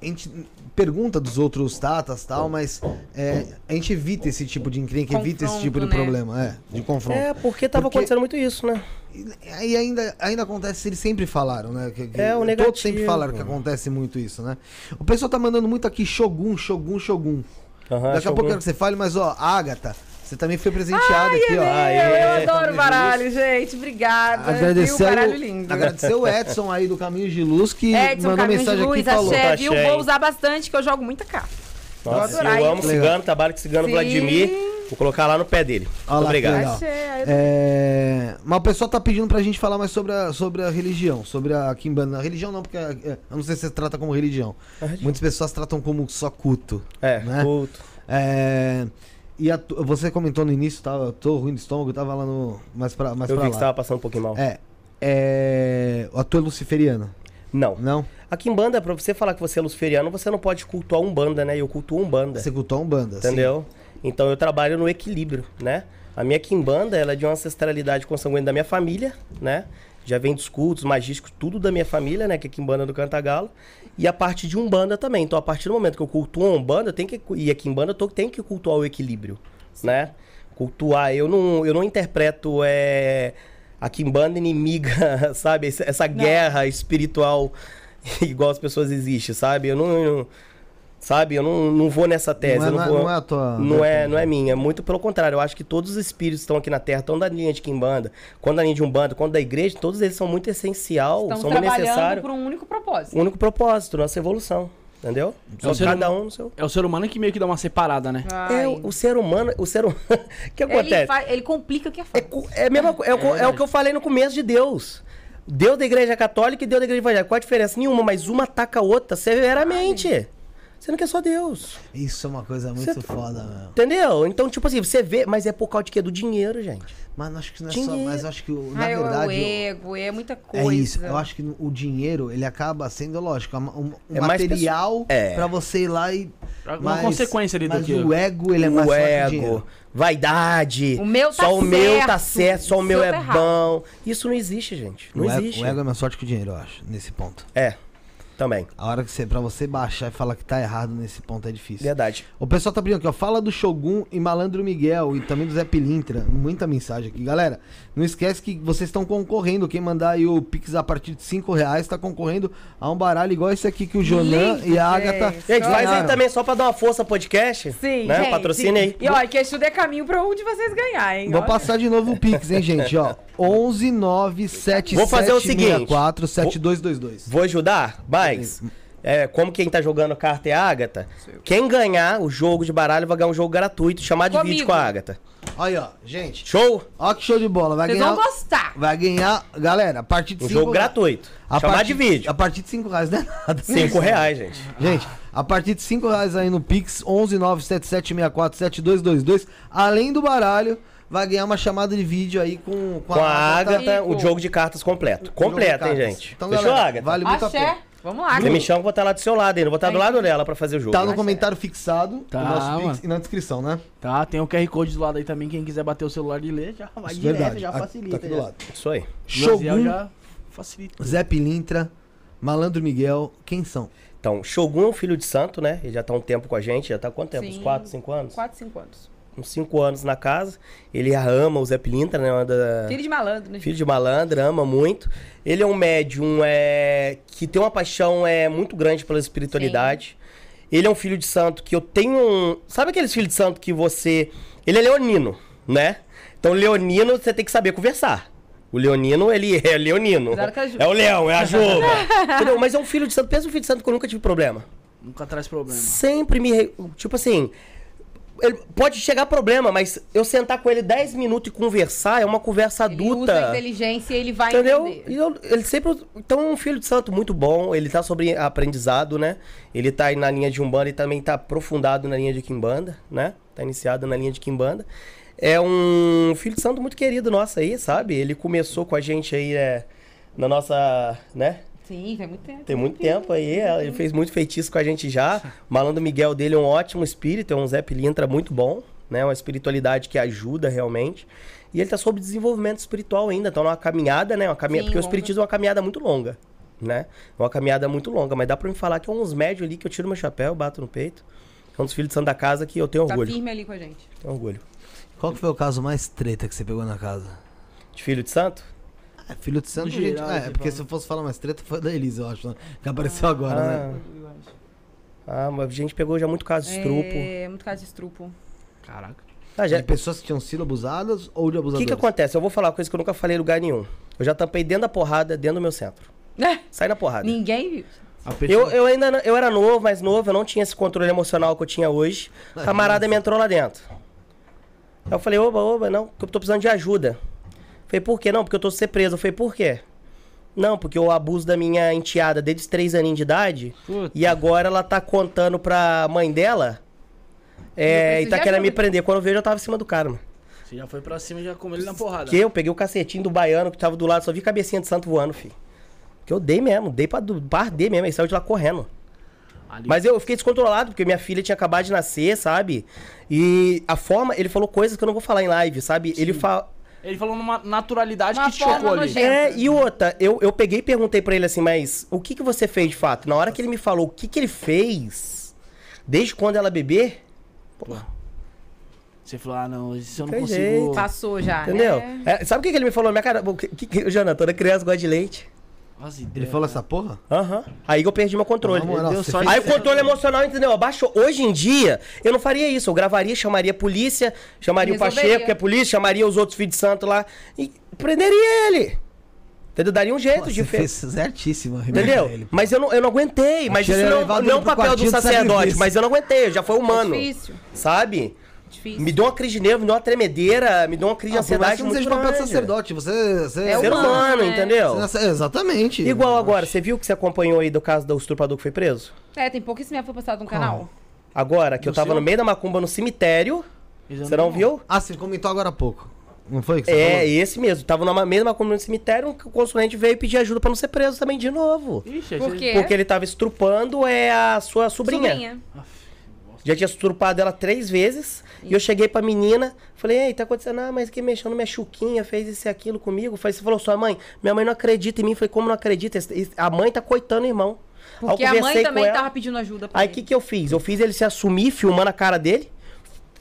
S5: a gente pergunta dos outros tatas e tal, mas é, a gente evita esse tipo de encrenca, evita esse tipo de
S4: Confronto, né?
S5: problema, é, de confronto.
S3: É, porque tava
S5: Porque-
S3: acontecendo muito isso, né?
S5: E e ainda, ainda acontece, eles sempre falaram, né? Que, que-
S3: É, o
S5: Todos
S3: negativo.
S5: sempre falaram que acontece muito isso, né? O pessoal tá mandando muito aqui Shogun, Shogun, Shogun.
S3: Aham,
S5: Daqui a pouco eu quero que você fale, mas ó, Agatha, você também foi presenteada aqui, ó.
S3: Aê.
S4: Eu, adoro baralho, gente. Obrigada.
S5: Agradecer,
S4: Viu? baralho
S5: o-
S4: lindo.
S5: agradecer o Edson aí do Caminho de Luz que
S4: Edson,
S5: mandou
S4: Caminho de
S5: mensagem
S4: Luz,
S5: aqui e falou.
S4: axé, viu? Vou usar bastante, que eu jogo muita carta.
S3: Nossa, eu
S4: hein?
S3: amo cigano, trabalho com cigano
S4: Sim.
S3: Vladimir. Vou colocar lá no pé dele.
S5: Olha
S3: Muito
S5: lá,
S3: obrigado.
S5: legal. É, mas o pessoal tá pedindo pra gente falar mais sobre a, sobre a religião, sobre a Kimbanda. A religião não, porque é, eu não sei se você trata como religião. Muitas pessoas tratam como só culto.
S3: É,
S5: né?
S3: culto.
S5: É, e a você comentou no início, tá, eu tô ruim do estômago, tava lá no. Mais pra, mais
S3: Eu
S5: pra
S3: vi que você
S5: lá.
S3: tava passando um pouquinho mal.
S5: É. É. A tua é luciferiana,
S3: Não.
S5: não?
S3: Aqui em banda, pra você falar que você é luciferiano, você não pode cultuar um banda, né? Eu cultuo um banda.
S5: Você cultou um banda,
S3: Entendeu? Então eu trabalho no equilíbrio, né? A minha quimbanda, ela é de uma ancestralidade consanguínea da minha família, né? Já vem dos cultos magísticos, tudo da minha família, né? Que é quimbanda do Cantagalo. E a parte de umbanda também. Então, a partir do momento que eu cultuo a umbanda, tem que, e a quimbanda, eu tô- tenho que cultuar o equilíbrio, né? Cultuar, eu não, eu não interpreto é, a quimbanda inimiga, <laughs> sabe? Essa, essa guerra espiritual <laughs> igual as pessoas existem, sabe? Eu não... eu não- sabe? Eu não, não vou nessa tese.
S5: Não é-
S3: eu não,
S5: não é-
S3: vou,
S5: não é a tua
S3: Não é, não é minha. Muito pelo contrário. Eu acho que todos os espíritos que estão aqui na Terra, tanto da linha de Kimbanda, quanto da linha de Umbanda, quanto da igreja, todos eles são muito essencial,
S4: Estamos
S3: são muito
S4: trabalhando
S3: necessários.
S4: por um único propósito.
S3: O único propósito, nossa evolução. Entendeu? Só
S2: o ser
S3: cada um no seu.
S2: É o ser humano que meio que dá uma separada, né?
S4: Ai.
S3: É, o, o ser humano. O ser humano. <laughs> O que
S4: ele,
S3: acontece?
S4: fa- ele complica o que é
S3: É,
S4: fácil.
S3: é, mesma, co- é, o, co- é o que eu falei no começo de Deus. Deus da igreja católica e Deus da igreja evangélica. Qual a diferença? Nenhuma, mas uma ataca a outra severamente. Sendo que é só Deus.
S5: Isso é uma coisa muito foda, meu.
S3: Entendeu? Então, tipo assim, você vê, mas é por causa de quê? Do dinheiro, gente.
S5: Mas acho que não é só.
S3: Dinheiro.
S5: Mas eu acho que, o- na
S4: Ai, é o
S5: verdade. o-
S4: ego, é muita coisa.
S5: É isso. Eu acho que o dinheiro, ele acaba sendo, lógico, um, um
S3: É mais
S5: material
S3: pessoa- é.
S5: pra você ir lá e.
S2: Uma consequência ali do
S5: mas
S2: que-
S5: o ego, ele é mais
S3: o
S5: forte que o
S3: ego,
S5: dinheiro.
S3: vaidade.
S4: O meu tá
S3: Só o meu tá
S4: certo,
S3: certo, só o
S4: o
S3: meu é
S4: tá errado.
S3: bom. Isso não existe, gente. Não
S5: o, ego,
S3: existe.
S5: o ego é mais forte que o dinheiro, eu acho, nesse ponto.
S3: É, também.
S5: A hora que você, pra você baixar e falar que tá errado nesse ponto é difícil.
S3: Verdade.
S5: O pessoal tá pedindo aqui, ó. Fala do Shogun e Malandro Miguel e também do Zé Pilintra. Muita mensagem aqui. Galera, não esquece que vocês estão concorrendo. Quem mandar aí o Pix a partir de 5 reais tá concorrendo a um baralho igual esse aqui que o Jonan e a Agatha.
S4: gente.
S3: Gente, faz aí também só pra dar uma força ao podcast.
S4: Sim,
S3: né?
S4: gente,
S3: Patrocina
S4: sim.
S3: aí.
S4: E ó, que estudo é caminho pra onde vocês ganharem.
S5: Vou
S4: olha.
S5: passar de novo o Pix, hein, gente, ó. 11 9 7
S3: Vou fazer o seguinte.
S5: 64 7222.
S3: Vou ajudar, mas é, como quem tá jogando carta é a Agatha, quem ganhar o jogo de baralho vai ganhar um jogo gratuito chamado de vídeo com a Agatha.
S5: Aí, ó, gente.
S3: Show?
S5: Ó que show de bola. Vai
S4: Vocês
S5: ganhar.
S4: vão gostar.
S5: Vai ganhar, galera, a partir de
S3: Um
S5: 5
S3: jogo gratuito. Chamado de vídeo.
S5: A partir de 5 reais, não é nada.
S3: Cinco reais, gente.
S5: Gente, a partir de 5 reais aí no Pix, 11 977 64 7222. Além do baralho, vai ganhar uma chamada de vídeo aí com,
S3: Com a Agatha, o jogo de cartas completo. Completo, hein,
S5: cartas.
S3: gente?
S5: Então,
S3: Fechou,
S5: galera,
S3: Agatha?
S5: Vale muito a
S4: Axé.
S5: pena.
S4: Vamos lá.
S3: Você me chama, eu vou estar lá do seu lado ainda. Eu vou estar do lado dela pra fazer o jogo.
S5: Tá no comentário fixado
S2: Tá,
S5: o nosso
S2: mano.
S5: Pix e na descrição, né?
S2: Tá, tem o QR Code do lado aí também. Quem quiser bater o celular e ler, já vai
S5: Isso é
S2: direto,
S5: verdade.
S2: já
S5: Aqui,
S2: facilita.
S5: Tá aqui do lado.
S3: Isso aí.
S5: Shogun,
S2: já facilita.
S5: Zé Pilintra, Malandro Miguel, quem são?
S3: Então, Shogun é um filho de santo, né? Ele já tá um tempo com a gente. Já tá há quanto tempo? Uns
S4: Sim.
S3: 4, 5 anos?
S4: 4, 5 anos.
S3: Uns 5 anos na casa. Ele ama o Zé Pilintra, né? Uma da...
S4: Filho de malandro, né?
S3: Filho de malandro, ama muito. Ele é um médium é, que tem uma paixão é, muito grande pela espiritualidade. Ele é um filho de santo que eu tenho um... Sabe aqueles filhos de santo que você... Ele é leonino, né? Então, leonino, você tem que saber conversar. O leonino, ele é leonino.
S4: Ju.
S3: É o leão, é a juba. <laughs> Entendeu? Mas é um filho de santo. Pensa um filho de santo que eu nunca tive problema.
S2: Nunca traz problema.
S3: Sempre me... Tipo assim... Ele pode chegar problema, mas eu sentar com ele 10 minutos e conversar é uma conversa
S4: Ele usa a
S3: adulta.
S4: inteligência e ele vai
S3: Entendeu?
S4: entender.
S3: Eu- ele sempre. Então é um filho de santo muito bom. Ele tá sobre aprendizado, né? Ele tá aí na linha de Umbanda e também tá aprofundado na linha de Kimbanda, né? Tá iniciado na linha de Kimbanda. É um filho de santo muito querido nosso aí, sabe? Ele começou com a gente aí, é, na nossa, né?
S4: Sim, faz muito tempo.
S3: Tem muito tempo aí, ele fez muito feitiço com a gente já. O Malandro Miguel dele é um ótimo espírito, é um Zé Pilintra muito bom, né? Uma espiritualidade que ajuda realmente. E ele tá sob desenvolvimento espiritual ainda, tá numa caminhada, né? Uma caminha...
S4: Sim,
S3: Porque o
S4: longa.
S3: espiritismo é uma caminhada muito longa, né? É uma caminhada muito longa, mas dá pra me falar que é uns médios ali que eu tiro meu chapéu, bato no peito. É um dos filhos de santo da casa que eu tenho
S4: Tá
S3: orgulho.
S4: firme ali com a gente.
S3: Tenho orgulho.
S5: Qual que foi o caso mais treta que você pegou na casa?
S3: De filho de santo?
S5: É, filho de santo, gente.
S2: geral,
S5: É,
S2: você
S5: porque se eu fosse falar mais treta, foi da Elisa, eu acho, né? Que apareceu agora, né?
S3: Ah, mas a gente pegou já muito caso de estrupo.
S4: É, muito caso de estrupo.
S2: Caraca.
S3: Ah, já...
S5: De pessoas que tinham sido abusadas ou de
S3: O
S5: abusadores?
S3: que que acontece? Eu vou falar uma coisa que eu nunca falei em lugar nenhum. Eu já tampei dentro da porrada, dentro do meu centro.
S4: É,
S3: Sai na porrada.
S4: ninguém viu.
S2: A.
S3: Eu, eu ainda não- eu era novo, mais novo, eu não tinha esse controle emocional que eu tinha hoje. O camarada me entrou lá dentro. Aí eu falei, oba, oba, não, porque eu tô precisando de ajuda. Falei, por quê? Não, porque eu tô ser preso. Eu falei, por quê? Não, porque eu abuso da minha enteada desde os três aninhos de idade.
S2: Puta.
S3: E agora ela tá contando pra mãe dela. É, e tá querendo me prender. Quando eu vejo, eu tava em cima do cara, mano.
S2: Você já foi pra cima e já comeu ele na porrada.
S3: Que eu peguei o cacetinho do baiano que tava do lado, só vi cabecinha de santo voando, filho. Que eu dei mesmo, dei pra, do- pra arder mesmo, ele saiu de lá correndo.
S2: Ali.
S3: Mas eu fiquei descontrolado, porque minha filha tinha acabado de nascer, sabe? E a forma, ele falou coisas que eu não vou falar em live, sabe? Ele fala.
S2: Ele falou numa naturalidade
S4: Uma
S2: que te chocou ali.
S4: nojenta.
S3: É, e outra, eu, eu peguei e perguntei pra ele assim, mas o que que você fez de fato? Na hora que ele me falou o que que ele fez, desde quando ela bebê,
S2: Você falou, ah, não, isso eu não consigo...
S4: Passou já.
S3: entendeu?
S4: né?
S3: É, sabe o que que ele me falou na minha cara? O que, que, Jonathan, toda criança gosta de leite.
S2: Nossa,
S5: Ele falou
S2: cara.
S5: essa porra?
S3: Aham. Aí eu perdi meu controle.
S5: Na moral,
S2: deu
S5: você
S2: sorte
S5: fez-
S3: Aí o controle emocional, entendeu? Abaixou. Hoje em dia, eu não faria isso. Eu gravaria, chamaria a polícia, chamaria o
S4: Resolveria.
S3: Pacheco, que é polícia, chamaria os outros filhos de santo lá e prenderia ele. Entendeu? Daria um jeito
S5: Pô,
S3: de
S5: fez certíssimo.
S3: Entendeu?
S5: ele.
S3: Mas eu não, eu não aguentei. Mas isso não, não é
S5: pro
S3: papel do sacerdote. Mas eu não aguentei, eu já foi humano.
S4: É difícil.
S3: Sabe?
S4: Difícil.
S3: Me deu uma crise de nervo, me deu uma tremedeira, me deu uma crise de
S5: Ah,
S3: ansiedade
S5: que não seja papel de sacerdote, você... você
S4: É
S3: Ser
S4: humano,
S3: humano,
S4: né?
S3: entendeu?
S5: você Exatamente.
S3: Igual agora, você viu que você acompanhou aí do caso do estuprador que foi preso?
S4: É, tem pouquíssimo tempo foi postado no canal.
S3: Agora, que eu
S2: Do
S3: tava
S2: seu?
S3: no meio da macumba no cemitério, você não viu?
S5: Ah, você comentou agora há pouco. Não foi que você
S3: É,
S5: falou?
S3: esse mesmo. Tava numa mesma macumba no cemitério, o consulente veio pedir ajuda pra não ser preso também de novo.
S2: Ixi,
S4: Por quê?
S3: Porque ele tava estrupando é a sua sobrinha.
S4: Sobrinha.
S3: Já tinha estrupado ela três vezes. E eu cheguei pra menina, falei, ei, tá acontecendo? Ah, mas que mexeu na minha chuquinha, fez isso e aquilo comigo. Falei, você falou, sua mãe, minha mãe não acredita em mim. Falei, como não acredita? A mãe tá coitando o irmão.
S4: Porque a mãe também
S3: ela.
S4: tava pedindo ajuda pra
S3: Aí o que, que eu fiz? Eu fiz ele se assumir, filmando a cara dele.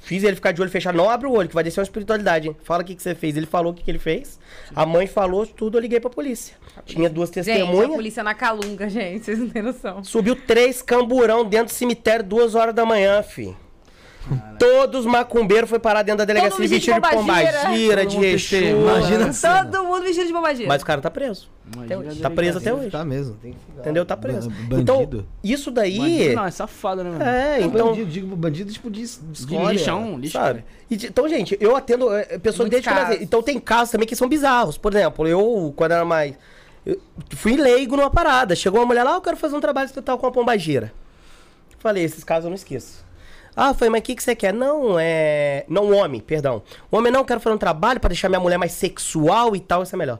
S3: Fiz ele ficar de olho fechado. Não abre o olho, que vai descer uma espiritualidade, hein? Fala o que, que você fez. Ele falou o que, que ele fez. A mãe falou tudo, eu liguei pra polícia. Tinha duas
S4: Gente, a
S3: testemunhas.
S4: polícia na calunga, <laughs> gente. Vocês não têm noção.
S3: Subiu três camburão dentro do cemitério, duas horas da manhã, fi. Todos os macumbeiros foi parar dentro da delegacia
S4: de
S3: vestido de
S4: pombagira.
S3: pombagira,
S2: Todo
S3: de
S2: testemunha.
S5: Imagina.
S4: Todo mundo vestido de bobagira.
S3: Mas o cara tá preso.
S2: Imagina
S3: Tá preso até hoje.
S5: ficar mesmo.
S3: Entendeu? Tá preso.
S5: Ba-
S3: Então,
S5: bandido.
S3: isso
S2: Bandido
S3: daí.
S2: não, é safado, né, mano?
S3: É,
S5: Então,
S3: então.
S5: bandido, digo, bandido tipo de, de
S2: De
S5: escória.
S2: lixão, lixo.
S3: Sabe? E então, gente, eu atendo é, pessoas
S4: Muitos
S3: desde que nasci. Então tem casos também que são bizarros. Por exemplo, eu, quando era mais. Eu fui leigo numa parada. Chegou uma mulher lá, "Ah, eu quero fazer um trabalho espiritual com a pombagira. Falei, esses casos eu não esqueço. Ah, falei, mas o que, que você quer? Não, é. Não, homem, perdão. O homem não, quero fazer um trabalho pra deixar minha mulher mais sexual e tal, isso é melhor.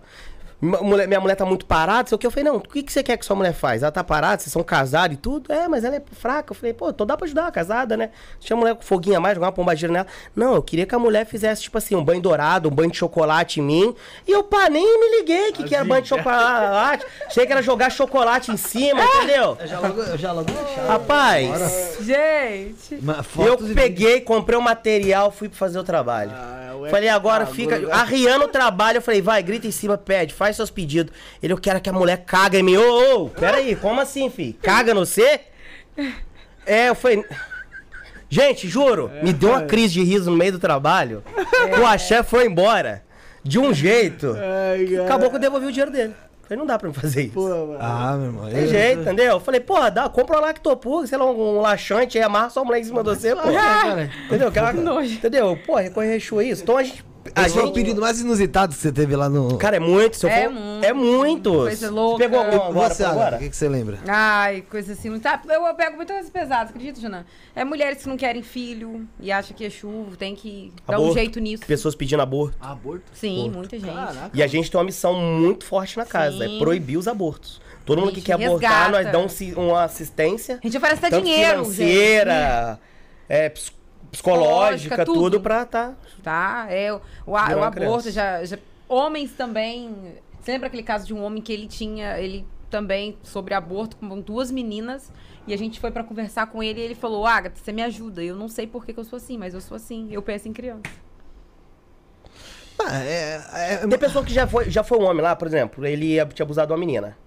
S3: Mulher- minha mulher tá muito parada, sei o que. Eu falei, não, o que, que você quer que sua mulher faz? Ela tá parada, vocês são casados e tudo? É, mas ela é fraca. Eu falei, pô, então dá pra ajudar, casada, né? Tinha a mulher com foguinho a mais, jogar uma pombagira nela. Não, eu queria que a mulher fizesse, tipo assim, um banho dourado, um banho de chocolate em mim. E eu, pá, nem me liguei que, que era banho de chocolate. Achei que era jogar chocolate em cima, entendeu?
S5: Eu já logo, eu já logo deixava.
S3: Rapaz,
S4: Gente.
S5: Ma-
S3: eu peguei, comprei o material, fui fazer o trabalho.
S2: Ah, o
S3: Falei, agora fica.
S2: agora-
S3: Arriando o trabalho, eu falei, vai, grita em cima, pede, faz seus pedidos. Ele, eu quero que a mulher caga em mim. Ô, ô, peraí, como assim, fi? Caga no você? É, eu falei. Gente, juro, me deu uma crise de riso no meio do trabalho. O axé foi embora. De um jeito.
S2: Ai.
S3: Acabou que eu devolvi o dinheiro dele. Falei, não dá pra me fazer isso.
S2: Pô, mano.
S5: Ah, meu irmão.
S3: Tem
S5: eu-
S3: jeito, entendeu? Eu falei, pô, dá, compra um lactopurga, sei lá, um, um laxante aí, amarra sua mulher em cima de você, pô. entendeu? Aquela, entendeu? Pô, recorrer isso. Então a gente. A
S5: Esse foi o
S3: gente
S5: pedido mais inusitado que você teve lá no.
S3: Cara, é muito. Se eu
S4: É muito.
S3: é muito.
S4: Coisa louca.
S3: Você pegou algum agora?
S5: você,
S3: agora?
S5: o que, que você lembra?
S4: Ai, coisa assim. Muito... Ah, Eu, eu pego muitas coisas pesadas, acredita, Jana? É mulheres que não querem filho e acham que é chuva, tem que dar um
S3: Aborto.
S4: jeito nisso.
S3: Pessoas pedindo aborto.
S2: Aborto?
S4: Sim, muita gente.
S2: Caraca.
S3: E a gente tem uma missão muito forte na casa,
S4: Sim.
S3: é proibir os abortos. Todo mundo que
S4: gente
S3: quer abortar,
S4: resgata.
S3: nós damos uma assistência.
S4: A gente oferece até dinheiro,
S3: financeira, é, ps- psicológica,
S4: Psicológica,
S3: tudo.
S4: tudo.
S3: pra tá.
S4: Tá? É, o, o, a- o aborto, já, já- Homens também. Você lembra aquele caso de um homem que ele tinha. Ele também sobre aborto com duas meninas. E a gente foi pra conversar com ele e ele falou: Agatha, você me ajuda. Eu não sei por que, que eu sou assim, mas eu sou assim. Eu penso em criança.
S5: Ah, é, é-
S3: Tem pessoa que já foi, já foi um homem lá, por exemplo, ele tinha abusado de uma menina.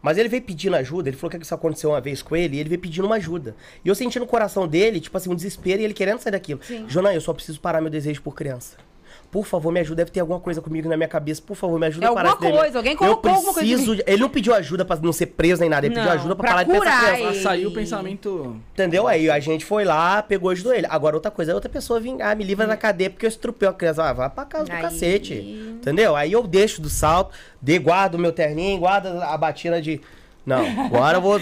S3: Mas ele veio pedindo ajuda, ele falou que isso aconteceu uma vez com ele, e ele veio pedindo uma ajuda. E eu senti no coração dele, tipo assim, um desespero e ele querendo sair daquilo.
S4: Sim.
S3: Jonan, eu só preciso parar meu desejo por criança. Por favor, me ajuda. Deve ter alguma coisa comigo na minha cabeça. Por favor, me ajuda
S4: É
S3: a parar
S4: alguma coisa, alguém
S3: Eu
S4: colocou alguma coisa em
S3: preciso. de- Ele não pediu ajuda pra não ser preso nem nada. Ele pediu
S4: Não,
S3: ajuda pra,
S4: pra
S3: parar de pensar
S4: curar
S3: criança.
S2: Ah,
S4: ele.
S2: saiu o pensamento.
S3: Entendeu? Aí a gente foi lá, pegou e ajudou ele. Agora, outra coisa, outra pessoa vir, ah, me livra da cadeia porque eu estrupei a criança. Ah, vai pra casa do
S4: Aí-
S3: cacete. Entendeu? Aí eu deixo do salto, de, guardo o meu terninho, guardo a batina de. Não, agora eu vou.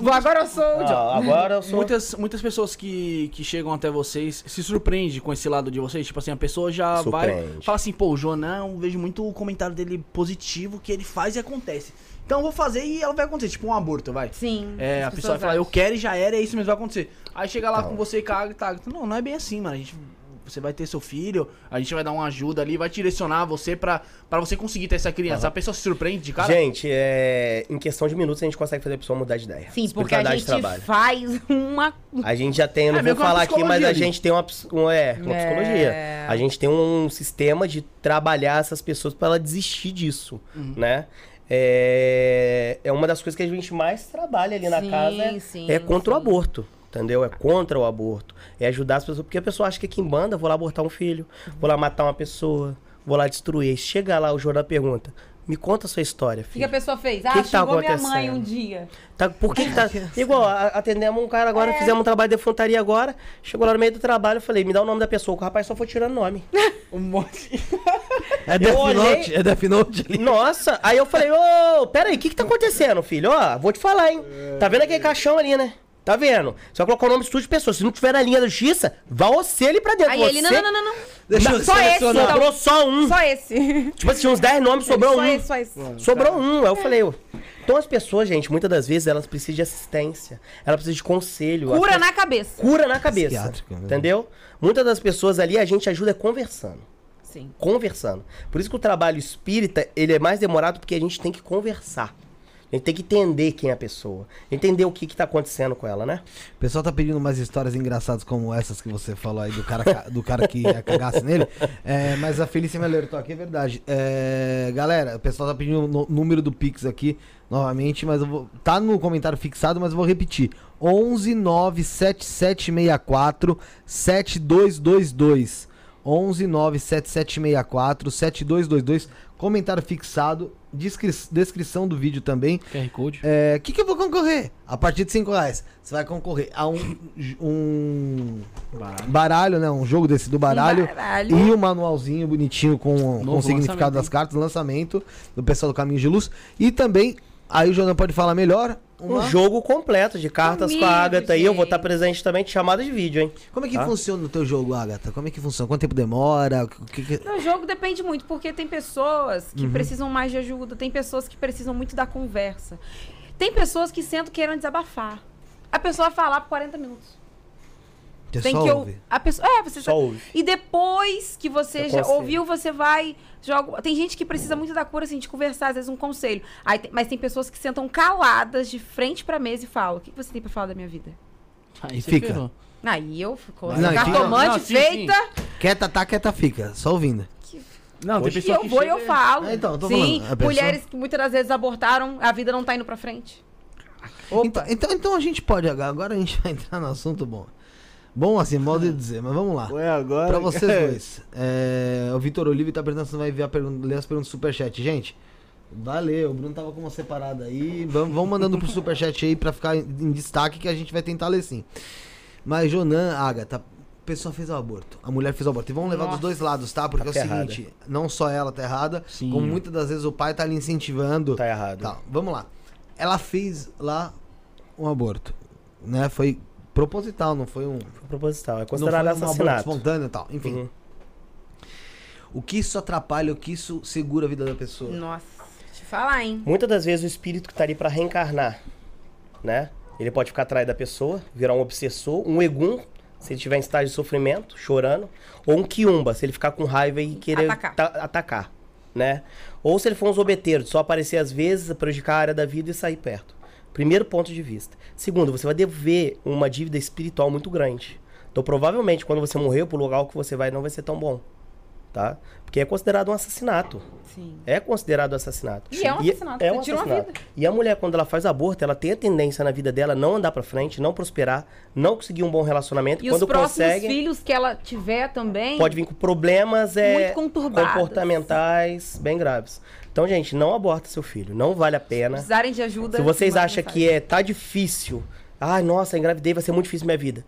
S3: vou
S4: agora eu sou o John.
S3: ah, agora eu sou.
S2: Muitas, muitas pessoas que, que chegam até vocês se surpreendem com esse lado de vocês. Tipo assim, a pessoa já vai.
S3: Surpreende.
S2: Fala assim, pô, o Jonan, eu vejo muito o comentário dele positivo que ele faz e acontece. Então eu vou fazer e ela vai acontecer, tipo um aborto, vai.
S4: Sim.
S2: É, a pessoa vai falar, eu quero e já era, é isso mesmo vai acontecer. Aí chega lá
S3: Então.
S2: com você e caga e tá. Não, não é bem assim, mano. A gente, você vai ter seu filho, a gente vai dar uma ajuda ali, vai direcionar você pra, pra você conseguir ter essa criança. A pessoa se surpreende de cara.
S3: Gente, é, em questão de minutos a gente consegue fazer a pessoa mudar de ideia.
S4: Sim, porque a gente faz uma.
S3: A gente já tem, eu não
S2: É meio
S3: vou falar aqui, mas a gente tem uma, um, é, uma
S4: É.
S3: psicologia. A gente tem um sistema de trabalhar essas pessoas pra ela desistir disso,
S4: Uhum.
S3: né? É, é uma das coisas que a gente mais trabalha ali na
S4: Sim,
S3: casa é,
S4: sim,
S3: é contra o
S4: sim.
S3: aborto. Entendeu? É contra o aborto. É ajudar as pessoas. Porque a pessoa acha que aqui em banda, vou lá abortar um filho, vou lá matar uma pessoa, vou lá destruir. Aí Chega lá, o jornal pergunta: Me conta a sua história,
S4: O que, que
S3: filho.
S4: a pessoa fez? Ah,
S3: que tá
S4: xingou minha mãe um dia.
S3: Tá, por que, que tá. <laughs> Igual, atendemos um cara agora,
S4: É.
S3: fizemos um trabalho de defuntaria agora. Chegou lá no meio do trabalho, eu falei, me dá o nome da pessoa. O rapaz só foi tirando nome. <laughs>
S2: Um monte.
S5: É Death
S3: olhei-
S5: Note, é Death Note ali.
S3: Nossa, aí eu falei, ô, pera aí, o que que tá acontecendo, filho? Ó, vou te falar, hein? Tá vendo aquele caixão ali, né? Tá vendo? Você vai colocar o nome de estúdio de pessoas. Se não tiver na linha da justiça, vá você ali pra dentro.
S4: Aí
S3: você...
S4: ele, não, não, não, não, não.
S5: Deixa
S3: Não,
S5: eu
S4: só esse, então.
S3: Sobrou só um.
S4: Só esse.
S3: Tipo assim, uns 10 nomes, sobrou
S4: só
S3: um.
S4: esse, só esse.
S3: Sobrou um. Aí eu falei, ô. Então as pessoas, gente, muitas das vezes elas precisam de assistência. Elas precisam de conselho.
S4: Cura na cabeça.
S3: cura na cabeça.
S5: Né?
S3: Entendeu? Muitas das pessoas ali a gente ajuda conversando.
S4: Sim.
S3: Conversando. Por isso que o trabalho espírita, ele é mais demorado porque a gente tem que conversar. A gente tem que entender quem é a pessoa. Entender o que que tá acontecendo com ela, né?
S5: O pessoal tá pedindo umas histórias engraçadas como essas que você falou aí do cara, ca- do cara que cagasse nele. É, mas a Felícia me alertou aqui, é verdade. É, galera, o pessoal tá pedindo o número do Pix aqui novamente, mas eu vou. Tá no comentário fixado, mas eu vou repetir: 11 97764 7222. 11 97764 7222. Comentário fixado. descri- descrição do vídeo também.
S2: QR Code.
S5: É, O que, que eu vou concorrer? A partir de 5 reais. Você vai concorrer a um, um baralho, né? Um jogo desse do baralho.
S4: baralho.
S5: E um manualzinho bonitinho com, com o significado das cartas, lançamento do pessoal do Caminho de Luz. E também Aí o Jonan pode falar melhor.
S3: Um
S5: uma-
S3: jogo completo de cartas com
S4: Comigo,
S3: a Agatha. E eu vou estar presente também de chamada de vídeo, hein?
S5: Como é que
S3: Tá.
S5: funciona o teu jogo, Agatha? Como é que funciona? Quanto tempo demora? O que que-
S4: jogo depende muito, porque tem pessoas que precisam mais de ajuda, tem pessoas que precisam muito da conversa. Tem pessoas que sentam querendo desabafar. A pessoa vai falar por 40 minutos.
S5: Você
S4: tem
S5: só
S4: que
S5: ouve.
S4: eu, a pessoa, é, você
S3: Só ouve.
S4: E depois que você
S3: Eu
S4: já ouviu, você vai joga. Tem gente que precisa muito da cura assim de conversar, às vezes um conselho. Aí tem- mas tem pessoas que sentam caladas de frente pra mesa e falam: "O que você tem pra falar da minha vida?"
S2: Aí você
S5: Fica.
S2: ferrou.
S4: Aí eu fico
S5: Não, e fica-
S4: cartomante
S2: Não, sim,
S4: feita.
S5: Quieta tá, quieta fica. Só ouvindo.
S2: Não, tem
S4: E
S2: pessoa
S4: eu
S2: que
S4: vou e
S2: chega-
S4: eu falo.
S5: É, então, eu tô
S4: Sim,
S5: falando, a pessoa-
S4: mulheres que muitas das vezes abortaram, a vida não tá indo pra frente.
S5: Então, então, então a gente pode. Agora a gente vai entrar no assunto bom. Bom, assim, modo de dizer, mas vamos lá.
S3: Ué, agora.
S5: Pra vocês dois. é, o Vitor Olive tá perguntando se não vai ver a pergunta, ler as perguntas do Superchat. Gente, valeu. O Bruno tava com uma separada aí. Vamos, vamos mandando pro Superchat aí pra ficar em, em destaque que a gente vai tentar ler sim. Mas Jonan, Agatha, a pessoa fez o aborto. A mulher fez o aborto. E vamos levar dos
S4: Nossa.
S5: dois lados, tá? Porque
S3: Tá
S5: é o
S3: errada.
S5: seguinte: não só ela tá errada,
S2: Sim.
S5: como muitas das vezes o pai tá ali incentivando.
S3: Tá errado.
S5: Tá, vamos lá. Ela fez lá um aborto. Né? Foi proposital, não foi um.
S3: Foi proposital. É
S5: Não
S3: considerado
S5: um
S3: assassinato.
S5: espontâneo e tal. Enfim.
S3: Uhum.
S5: O que isso atrapalha, o que isso segura a vida da pessoa?
S4: Nossa, te falar, hein?
S3: Muitas das vezes o espírito que tá ali pra reencarnar, né? Ele pode ficar atrás da pessoa, virar um obsessor, um egum, se ele tiver em estágio de sofrimento, chorando, ou um quiumba, se ele ficar com raiva e querer
S4: Atacar.
S3: ta- atacar, né? Ou se ele for um zobeteiro, de só aparecer às vezes, prejudicar a área da vida e sair perto. Primeiro ponto de vista. Segundo, você vai dever uma dívida espiritual muito grande. Então, provavelmente, quando você morrer, pro lugar que você vai não vai ser tão bom, tá? Porque é considerado um assassinato.
S4: Sim.
S3: É considerado assassinato.
S4: E é um assassinato,
S3: É
S4: você
S3: um assassinato.
S4: vida.
S3: E a mulher, quando ela faz aborto, ela tem a tendência na vida dela não andar pra frente, não prosperar, não conseguir um bom relacionamento.
S4: E
S3: quando
S4: os próximos
S3: consegue,
S4: filhos que ela tiver também.
S3: pode vir com problemas é, comportamentais bem graves. Então, gente, não aborta seu filho. Não vale a pena.
S4: precisarem de ajuda.
S3: Se vocês acham que é, tá difícil, ai, nossa, engravidei, vai ser muito difícil minha vida.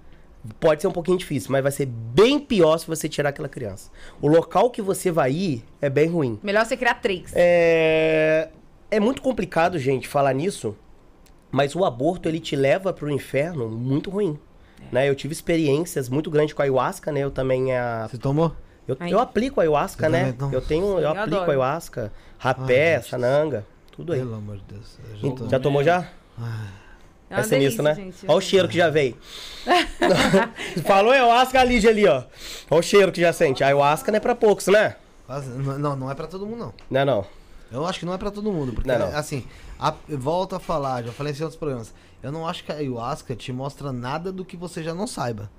S3: Pode ser um pouquinho difícil, mas vai ser bem pior se você tirar aquela criança. O local que você vai ir é bem ruim.
S4: Melhor você criar três.
S3: É, é muito complicado, gente, falar nisso, mas o aborto ele te leva pro inferno muito ruim. Né? Eu tive experiências muito grandes com a ayahuasca, né? Eu também a,
S5: Você tomou?
S3: Eu,
S4: Ai.
S3: eu aplico ayahuasca, né?
S5: não?
S3: Eu tenho, eu,
S4: Eu
S3: aplico
S4: adoro.
S3: ayahuasca, rapé,
S5: Ai,
S3: sananga, tudo aí.
S5: Pelo amor de Deus. eu já tô-
S3: Já tomou já?
S4: É
S3: É sinistro,
S4: delícia,
S3: né?
S4: gente.
S3: Olha o cheiro que já veio. <laughs> Falou ayahuasca, a Lídia ali, ó. Olha o cheiro que já sente. Ayahuasca não é pra poucos, né?
S5: Não, não é pra todo mundo, não.
S3: Não é não.
S5: Eu acho que não é pra todo mundo. Porque,
S3: Não, não.
S5: assim, a, eu volto a falar, já falei isso em outros programas. Eu não acho que a ayahuasca te mostra nada do que você já não saiba.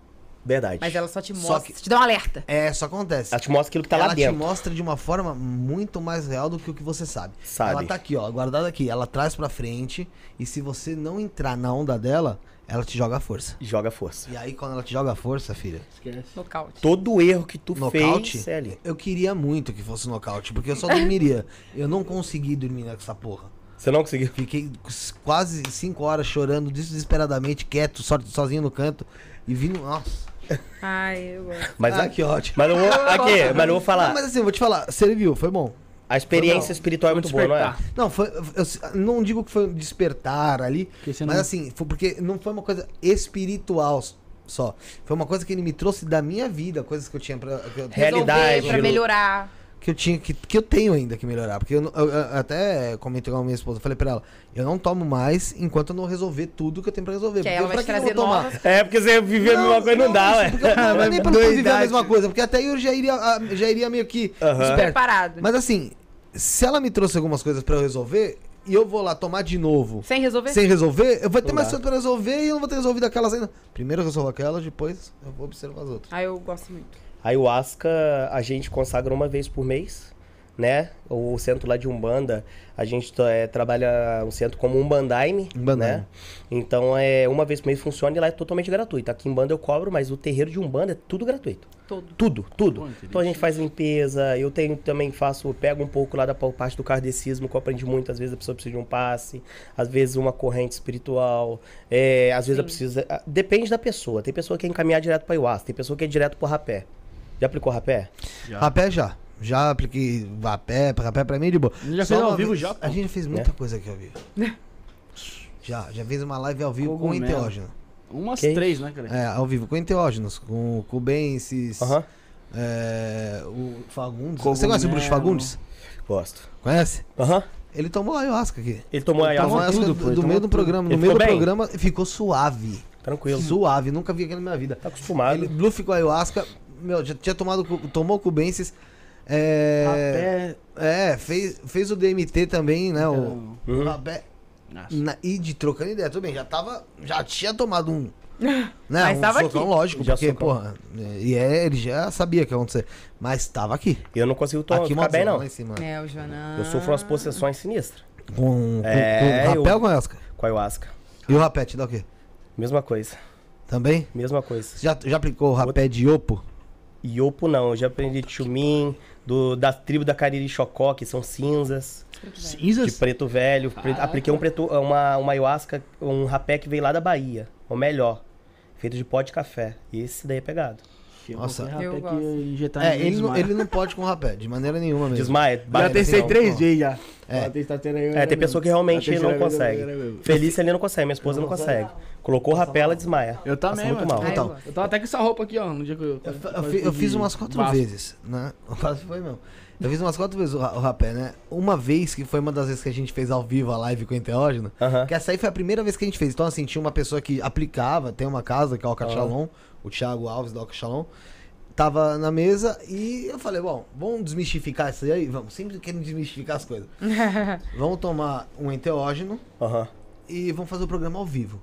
S3: Verdade.
S4: Mas ela só te
S5: Só
S4: mostra,
S5: que-
S4: te dá um alerta.
S5: É, só acontece.
S3: Ela te mostra aquilo que tá
S5: ela
S3: lá
S5: te
S3: dentro.
S5: mostra de uma forma muito mais real do que o que você sabe.
S3: Sabe.
S5: Ela tá aqui, ó, guardada aqui. Ela traz pra frente. E se você não entrar na onda dela, ela te joga a força.
S3: Joga força.
S5: E aí, quando ela te joga a força, filha,
S2: Esquece.
S4: Nocaute.
S3: Todo erro que tu
S5: nocaute,
S3: fez, é ali.
S5: eu queria muito que fosse nocaute, porque eu só dormiria. eu não consegui dormir nessa porra.
S3: Você não conseguiu.
S5: Fiquei quase cinco horas chorando desesperadamente, quieto, so- sozinho no canto. E vindo. Nossa.
S4: Ai, eu gosto.
S3: Mas,
S5: ah, que ótimo.
S3: mas eu vou. <laughs> Aqui, mas eu vou falar.
S5: Não, mas assim, eu vou te falar, serviu, foi bom.
S3: A experiência espiritual é muito boa, não é?
S5: Não, foi. Eu não digo que foi um despertar ali,
S2: você
S5: mas
S2: não-
S5: assim, foi porque não foi uma coisa espiritual só. Foi uma coisa que ele me trouxe da minha vida, coisas que eu tinha pra. Que eu,
S3: Realidade,
S4: Resolver pra melhorar.
S5: Que eu tinha que, que eu tenho ainda que melhorar. Porque eu, não- eu- eu até comentei com a minha esposa, eu falei pra ela, eu não tomo mais enquanto eu não resolver tudo que eu tenho pra resolver.
S4: Que aí
S5: porque
S4: ela vai te
S5: que
S4: trazer
S5: tomar?
S4: novas.
S3: É, porque você viver a mesma coisa não, dá,
S5: isso,
S3: ué.
S5: não, não é nem pra <laughs> não viver a mesma coisa, porque até eu já iria, já iria meio que esperto.
S4: Preparado.
S5: Mas assim, se ela me trouxe algumas coisas pra eu resolver, e eu vou lá tomar de novo
S4: Sem resolver?
S5: sem resolver, eu vou ter
S3: Não
S5: mais
S3: dá.
S5: coisa pra resolver e eu não vou ter resolvido aquelas ainda. Primeiro eu resolvo aquelas, depois eu vou observar as outras.
S4: Ah, eu gosto muito.
S3: A ayahuasca a gente consagra uma vez por mês, né? O centro lá de Umbanda, a gente é, trabalha um centro como Umbandaime,
S5: Umbandaime.
S3: né? Então é uma vez por mês funciona e lá é totalmente gratuito. Aqui em Umbanda eu cobro, mas o terreiro de Umbanda é tudo gratuito.
S4: Todo.
S3: Tudo, tudo.
S2: Entendi.
S3: então a gente faz limpeza, eu tenho também faço, pego um pouco lá da parte do kardecismo, que eu aprendi muito, às vezes a pessoa precisa de um passe, às vezes uma corrente espiritual, é, às vezes ela precisa, depende da pessoa. Tem pessoa que quer encaminhar direto para ayahuasca, tem pessoa que é direto pro rapé. Já aplicou rapé?
S2: Já.
S5: Rapé já. Já apliquei rapé, rapé pra mim é de boa.
S2: Já
S5: Só
S2: fez ao vivo
S5: vez-
S2: já, pô?
S5: A gente já fez muita coisa aqui ao vivo. <laughs> já, já fez uma live ao vivo com
S2: Cogumelo.
S5: enteógeno.
S2: Umas
S3: Que
S2: três, né, cara?
S5: É, ao vivo com enteógenos, com com o Bencis,
S3: Aham,
S5: é, o Fagundes.
S2: Cogumelo.
S5: Você conhece o Bruxo Fagundes?
S3: gosto.
S5: Conhece?
S3: Aham.
S5: Ele tomou ayahuasca aqui.
S3: Ele tomou
S5: Tomou
S3: ayahuasca
S5: ayahuasca
S2: tudo,
S5: do,
S2: pô,
S5: do meio
S2: tomou
S5: do programa. No meio do
S3: bem?
S5: programa ficou suave.
S3: Tranquilo.
S5: Suave, nunca vi aquilo na minha vida.
S3: Tá acostumado.
S5: Ele, Blue ficou ayahuasca, meu, já tinha tomado, tomou Cubensis. É,
S2: Rapé.
S5: é fez, fez o DMT também, né? O,
S3: Uhum.
S5: o rapé.
S2: Nossa.
S5: Na, e de trocando ideia, tudo bem, já tava. Já tinha tomado um. <laughs> Né,
S4: Mas
S5: um
S4: tava
S5: socão,
S4: aqui.
S5: lógico,
S3: Já
S5: porque,
S3: socão.
S5: porra. E é, ele já sabia o que ia acontecer. Mas tava aqui.
S3: Eu não consigo tomar,
S5: aqui
S3: ficar bem, não.
S5: lá em cima.
S4: É, o Jonan.
S3: Eu sofro umas possessões sinistras
S5: Com, com,
S3: É,
S5: com rapé
S3: eu-
S5: ou com ayahuasca?
S3: com a ayahuasca.
S5: E o rapé te dá o quê?
S3: Mesma coisa.
S5: Também?
S3: Mesma coisa.
S5: Já, já aplicou o rapé de Iopo?
S3: Iopo não, eu já aprendi de chumim, do, da tribo da Cariri Chocó, que são cinzas, de
S2: Cinzas?
S3: preto velho. Pre-
S2: Caraca.
S3: apliquei um preto, uma, uma ayahuasca, um rapé que veio lá da Bahia, o melhor, feito de pó de café. E esse daí é pegado.
S5: Nossa.
S4: Eu
S2: rapé
S4: gosto.
S2: que injetar
S5: É,
S2: em
S5: ele não, ele não pode com rapé, de maneira nenhuma mesmo.
S3: Desmaia,
S2: Já testei
S3: assim,
S2: três vezes já.
S5: É.
S3: É, tem pessoa que realmente não consegue. Felícia ali não consegue, minha esposa não consegue. Colocou o rapé, ela desmaia.
S2: Eu também,
S3: Passa muito
S2: mano.
S3: mal.
S5: Então,
S4: eu
S2: tava até com essa roupa aqui, ó, no dia que eu...
S5: Eu, fa- eu fi- eu fiz umas quatro
S2: Vasco.
S5: vezes, né? Quase foi mesmo. Eu fiz umas quatro vezes o, ra- o rapé, né? Uma vez, que foi uma das vezes que a gente fez ao vivo a live com o enteógeno,
S3: Aham.
S5: que essa aí foi a primeira vez que a gente fez. Então, assim, tinha uma pessoa que aplicava, tem uma casa, que é o Alcachalon, o Thiago Alves do Alcachalon, tava na mesa e eu falei, bom, vamos desmistificar isso aí? Vamos, sempre querendo desmistificar as coisas. <laughs> vamos tomar um enteógeno
S3: Aham.
S5: e vamos fazer o programa ao vivo.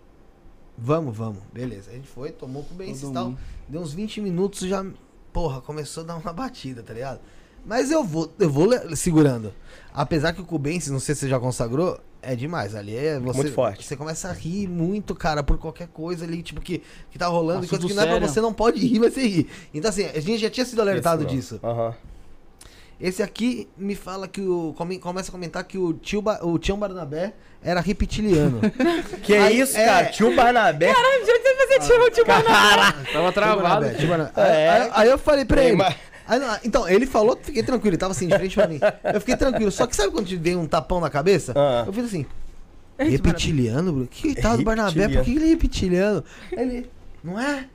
S5: Vamos, vamos. Beleza. A gente foi, tomou com bem
S2: Todo
S5: e tal. Deu uns 20 minutos já. Porra, começou a dar uma batida, tá ligado? Mas eu vou, eu vou segurando. Apesar que o Cubensis, não sei se você já consagrou, é demais. Ali é você.
S3: Muito forte.
S5: Você começa a rir muito, cara, por qualquer coisa ali, tipo, que, que tá rolando.
S2: Assunto
S5: Enquanto que não é pra você, não pode rir, mas você ri. Então, assim, a gente já tinha sido alertado
S3: Esse não.
S5: disso.
S3: Aham.
S5: Esse aqui me fala que o. come- começa a comentar que o tio, o Tião Barnabé era reptiliano. <laughs>
S3: Que
S5: Aí,
S3: isso,
S5: é.
S3: cara? Tio Barnabé.
S4: Caralho, de onde você tirou o tio Barnabé?
S2: Tava
S5: Tio
S2: travado.
S5: Barnabé, Tio Barnabé.
S3: É.
S5: Aí, aí- eu falei pra ele. aí não, então, ele falou, fiquei tranquilo, ele tava assim, de frente pra mim. Eu fiquei tranquilo. Só que sabe quando te dei um tapão na cabeça?
S3: Ah.
S5: Eu fiz assim. Reptiliano, Bruno? Que tal do Barnabé? Por que ele é reptiliano? Aí ele, não é?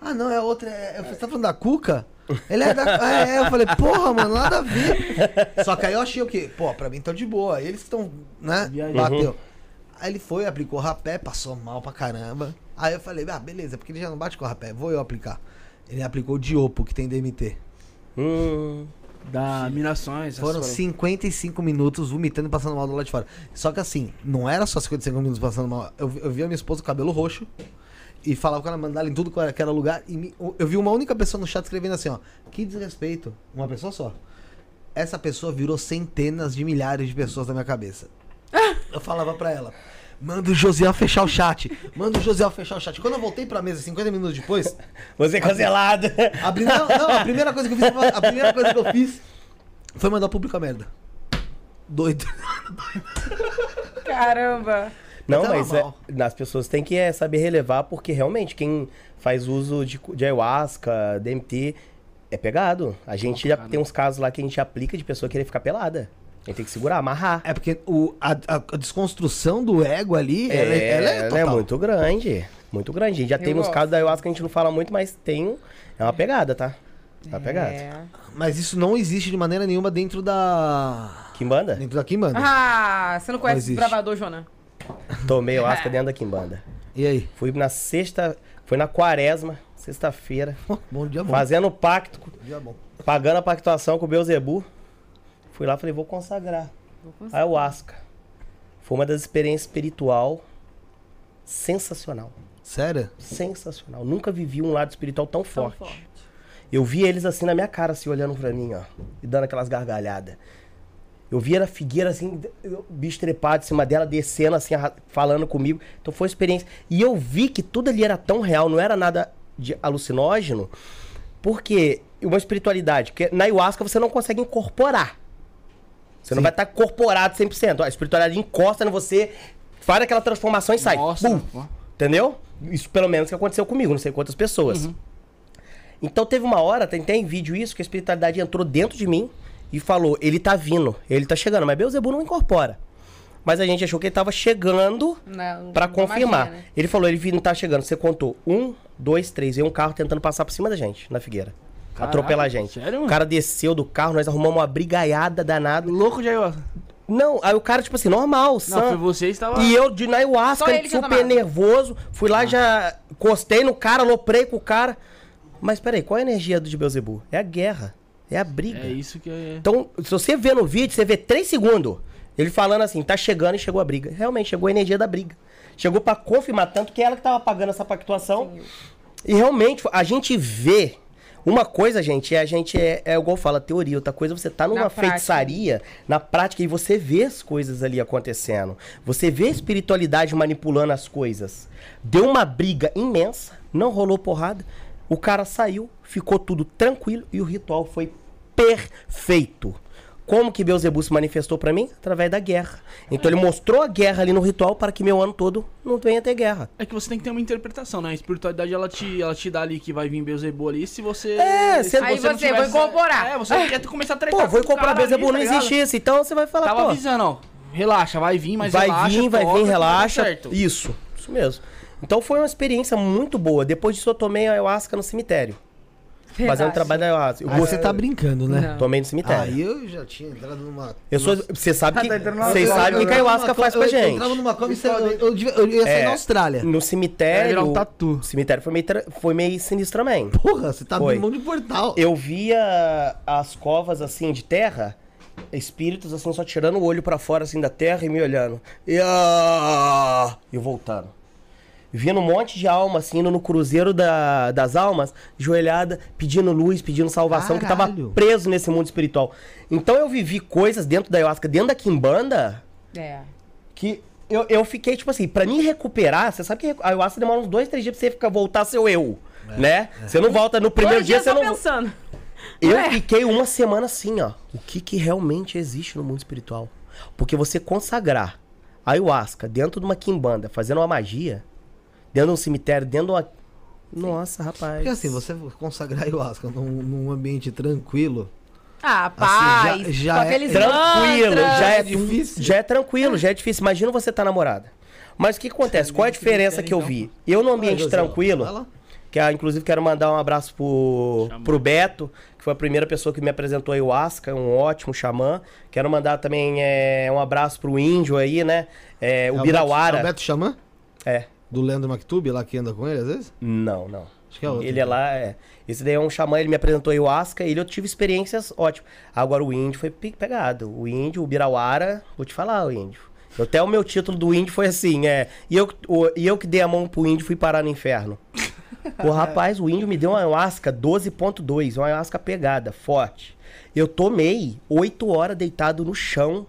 S5: Ah, não, é outra. É, você tá falando da Cuca? Ele é da. Ah, é, eu falei, porra, mano, nada a ver. Só que aí eu achei o quê? Pô, pra mim tão de boa. Eles estão, né?
S2: Viajando.
S5: Bateu. Aí ele foi, aplicou rapé, passou mal pra caramba. Aí eu falei, ah, beleza, porque ele já não bate com rapé, vou eu aplicar. Ele aplicou o Diopo, que tem DMT.
S3: Hum.
S2: Da Minações.
S5: Foram
S2: coisas. 55
S5: 55 minutos vomitando e passando mal do lado de fora. Só que assim, não era só 55 minutos passando mal. Eu, eu vi a minha esposa com cabelo roxo e falava com ela, mandava ela em tudo que era- lugar. E me- eu vi uma única pessoa no chat escrevendo assim, ó. Que desrespeito. Uma pessoa só. Essa pessoa virou centenas de milhares de pessoas na minha cabeça. <laughs> Eu falava pra ela. Manda o Josiel fechar o chat. Manda o Josiel fechar o chat. Quando eu voltei pra mesa 50 minutos depois,
S3: Você é cancelado.
S5: a, pri- não, não, a primeira coisa que eu fiz, a primeira coisa que eu fiz foi mandar o público a merda. Doido.
S4: Caramba.
S3: Não,
S5: Mas é
S3: mas é, as pessoas têm que é, saber relevar, porque realmente quem faz uso de, de ayahuasca, DMT, é pegado. A gente já tem uns casos lá que a gente aplica de pessoa querer ficar pelada. A gente tem que segurar, amarrar.
S5: É porque o, a, a- desconstrução do ego ali, ela, é- ela é total.
S3: muito grande. Muito grande. A gente já
S4: Eu
S3: tem uns casos da ayahuasca que a gente não fala muito, mas tem. É uma pegada, tá? É uma pegada.
S4: É.
S5: Mas isso não existe de maneira nenhuma dentro da.
S3: Kimbanda?
S5: Dentro da Kimbanda.
S4: Ah, você não conhece
S5: existe.
S4: o bravador, Jonan?
S3: Tomei ayahuasca dentro da Kimbanda.
S5: E aí?
S3: Fui na sexta. Foi na quaresma, sexta-feira.
S5: Bom dia bom.
S3: Fazendo pacto,
S5: Bom dia bom.
S3: pagando a pactuação com o Beuzebu. Fui lá e falei, vou consagrar. Ayahuasca. Foi uma das experiências espiritual sensacional.
S5: Sério?
S3: Sensacional. Nunca vivi um lado espiritual tão
S4: Tão
S3: forte.
S4: forte.
S3: Eu vi eles assim na minha cara, assim, olhando pra mim, ó. E dando aquelas gargalhadas. Eu vi a figueira assim, o bicho trepado em cima dela, descendo assim, falando comigo. Então foi uma experiência. E eu vi que tudo ali era tão real, não era nada de alucinógeno. Porque uma espiritualidade, que na ayahuasca você não consegue incorporar. Você não
S5: Sim.
S3: vai estar corporado 100%. A espiritualidade encosta em você, faz aquela transformação e sai. Bum.
S2: ó.
S3: Entendeu? Isso pelo menos que aconteceu comigo, não sei quantas pessoas. Então teve uma hora, tem, tem vídeo isso, que a espiritualidade entrou dentro de mim e falou: ele tá vindo, ele tá chegando. Mas Beuzebu não incorpora. Mas a gente achou que ele tava chegando
S4: na
S3: confirmar.
S4: magia, né?
S3: Ele falou: ele vindo, tá chegando. Você contou um, dois, três. E um carro tentando passar por cima da gente, na figueira.
S2: Caraca,
S3: atropelar a gente.
S2: sério,
S3: o cara desceu do carro, nós arrumamos uma brigaiada danada.
S2: Louco de ayahuasca.
S3: Não, aí o cara, tipo assim, normal,
S2: Não,
S3: sã.
S2: foi você estava.
S3: E eu de ayahuasca, super nervoso. Fui lá, já encostei no cara, aloprei com o cara. Mas peraí, qual é a energia do de Beuzebu? É a guerra. É a briga.
S2: É isso que é.
S3: Então, se você vê no vídeo, você vê três segundos. Ele falando assim, tá chegando e chegou a briga. Realmente, chegou a energia da briga. Chegou pra confirmar, tanto que ela que tava pagando essa pactuação. E realmente, a gente vê. Uma coisa, gente, é a gente é, é igual fala, teoria. Outra coisa, você tá numa
S4: Na
S3: feitiçaria, na prática, e você vê as coisas ali acontecendo. Você vê a espiritualidade manipulando as coisas. Deu uma briga imensa, não rolou porrada. O cara saiu, ficou tudo tranquilo e o ritual foi perfeito. Como que Beelzebub se manifestou pra mim? Através da guerra. Então ele mostrou a guerra ali no ritual para que meu ano todo não venha ter guerra.
S2: É que você tem que ter uma interpretação, né? A espiritualidade ela te, ela te dá ali que vai vir Beelzebub ali. Se você.
S3: É,
S2: se
S3: você-
S4: Aí você vai
S2: tivesse-
S4: incorporar.
S2: É, você quer começar a tretar.
S3: Pô, vou
S2: ali,
S3: Beelzebub,
S2: tá
S3: não
S2: ligado?
S3: existe isso. Então você vai falar,
S2: Tava
S3: pô,
S2: avisando, ó. Relaxa, vai vir, mas
S3: vai
S2: relaxa,
S3: vir, vai
S2: toca,
S3: vir, relaxa.
S2: certo.
S3: Isso, isso mesmo. Então foi uma experiência muito boa. Depois disso eu tomei a ayahuasca no cemitério. Fazendo
S4: Verdade.
S3: trabalho da ayahuasca. Eu
S5: Aí você tá brincando, né?
S4: Não.
S3: Tomei no cemitério.
S5: Aí eu já tinha entrado numa.
S3: Eu sou, você sabe que,
S2: Tá
S3: vocês
S2: droga,
S3: sabem o que a ayahuasca faz pra
S5: eu, Eu
S3: gente.
S5: entrava numa cama e você- eu, eu, ia sair
S3: É.
S5: na Austrália.
S3: No cemitério,
S2: virar um tatu.
S3: o cemitério foi meio, tra- foi meio sinistro também.
S5: Porra, você tá abrindo mão de portal.
S3: Eu via as covas assim de terra, espíritos assim só tirando o olho pra fora assim da terra e me olhando. E ah, eu voltando. Vendo um monte de alma assim indo no cruzeiro da- das almas, joelhada, pedindo luz, pedindo salvação, que
S5: Caralho.
S3: tava preso nesse mundo espiritual. Então eu vivi coisas dentro da ayahuasca, dentro da quimbanda,
S4: É.
S3: que eu, eu fiquei, tipo assim, pra me recuperar, você sabe que a ayahuasca demora uns dois, três dias pra você ficar, voltar seu eu, né? Você não volta no primeiro
S4: Dois
S3: dia,
S4: dias
S3: você não...
S4: pensando.
S3: Eu fiquei uma semana assim, ó. O que que realmente existe no mundo espiritual? Porque você consagrar ayahuasca dentro de uma quimbanda, fazendo uma magia, dentro de um cemitério, dentro de uma... Nossa, rapaz.
S5: Porque assim, você consagrar ayahuasca num, num ambiente tranquilo.
S4: Ah, paz.
S5: já- já
S4: com
S5: é
S3: Tranquilo,
S4: mantras.
S3: já é,
S5: difícil.
S3: Já é tranquilo, já é difícil. Imagina você tá namorada. Mas o que, acontece? Qual é a diferença que eu vi? Eu num ambiente tranquilo,
S5: lá.
S3: que ah, inclusive quero mandar um abraço pro, pro Beto, que foi a primeira pessoa que me apresentou a ayahuasca, um ótimo xamã. Quero mandar também é, um abraço pro índio aí, né? É,
S5: É
S3: o
S5: Beto-. É o Beto Xamã?
S3: É.
S5: Do Leandro Mactube, lá que anda com ele às vezes?
S3: Não, não.
S5: Acho que é outro.
S3: Ele é lá, é. Esse daí é um xamã, ele me apresentou ayahuasca e ele eu tive experiências ótimas. Agora o índio foi pe- pegado. O índio, o Birauara, vou te falar, o índio. Até o meu título do índio foi assim, é. E eu, o- e eu que dei a mão pro índio fui parar no inferno. Pô, rapaz, o índio me deu uma ayahuasca 12.2, uma ayahuasca pegada, forte. Eu tomei 8 horas deitado no chão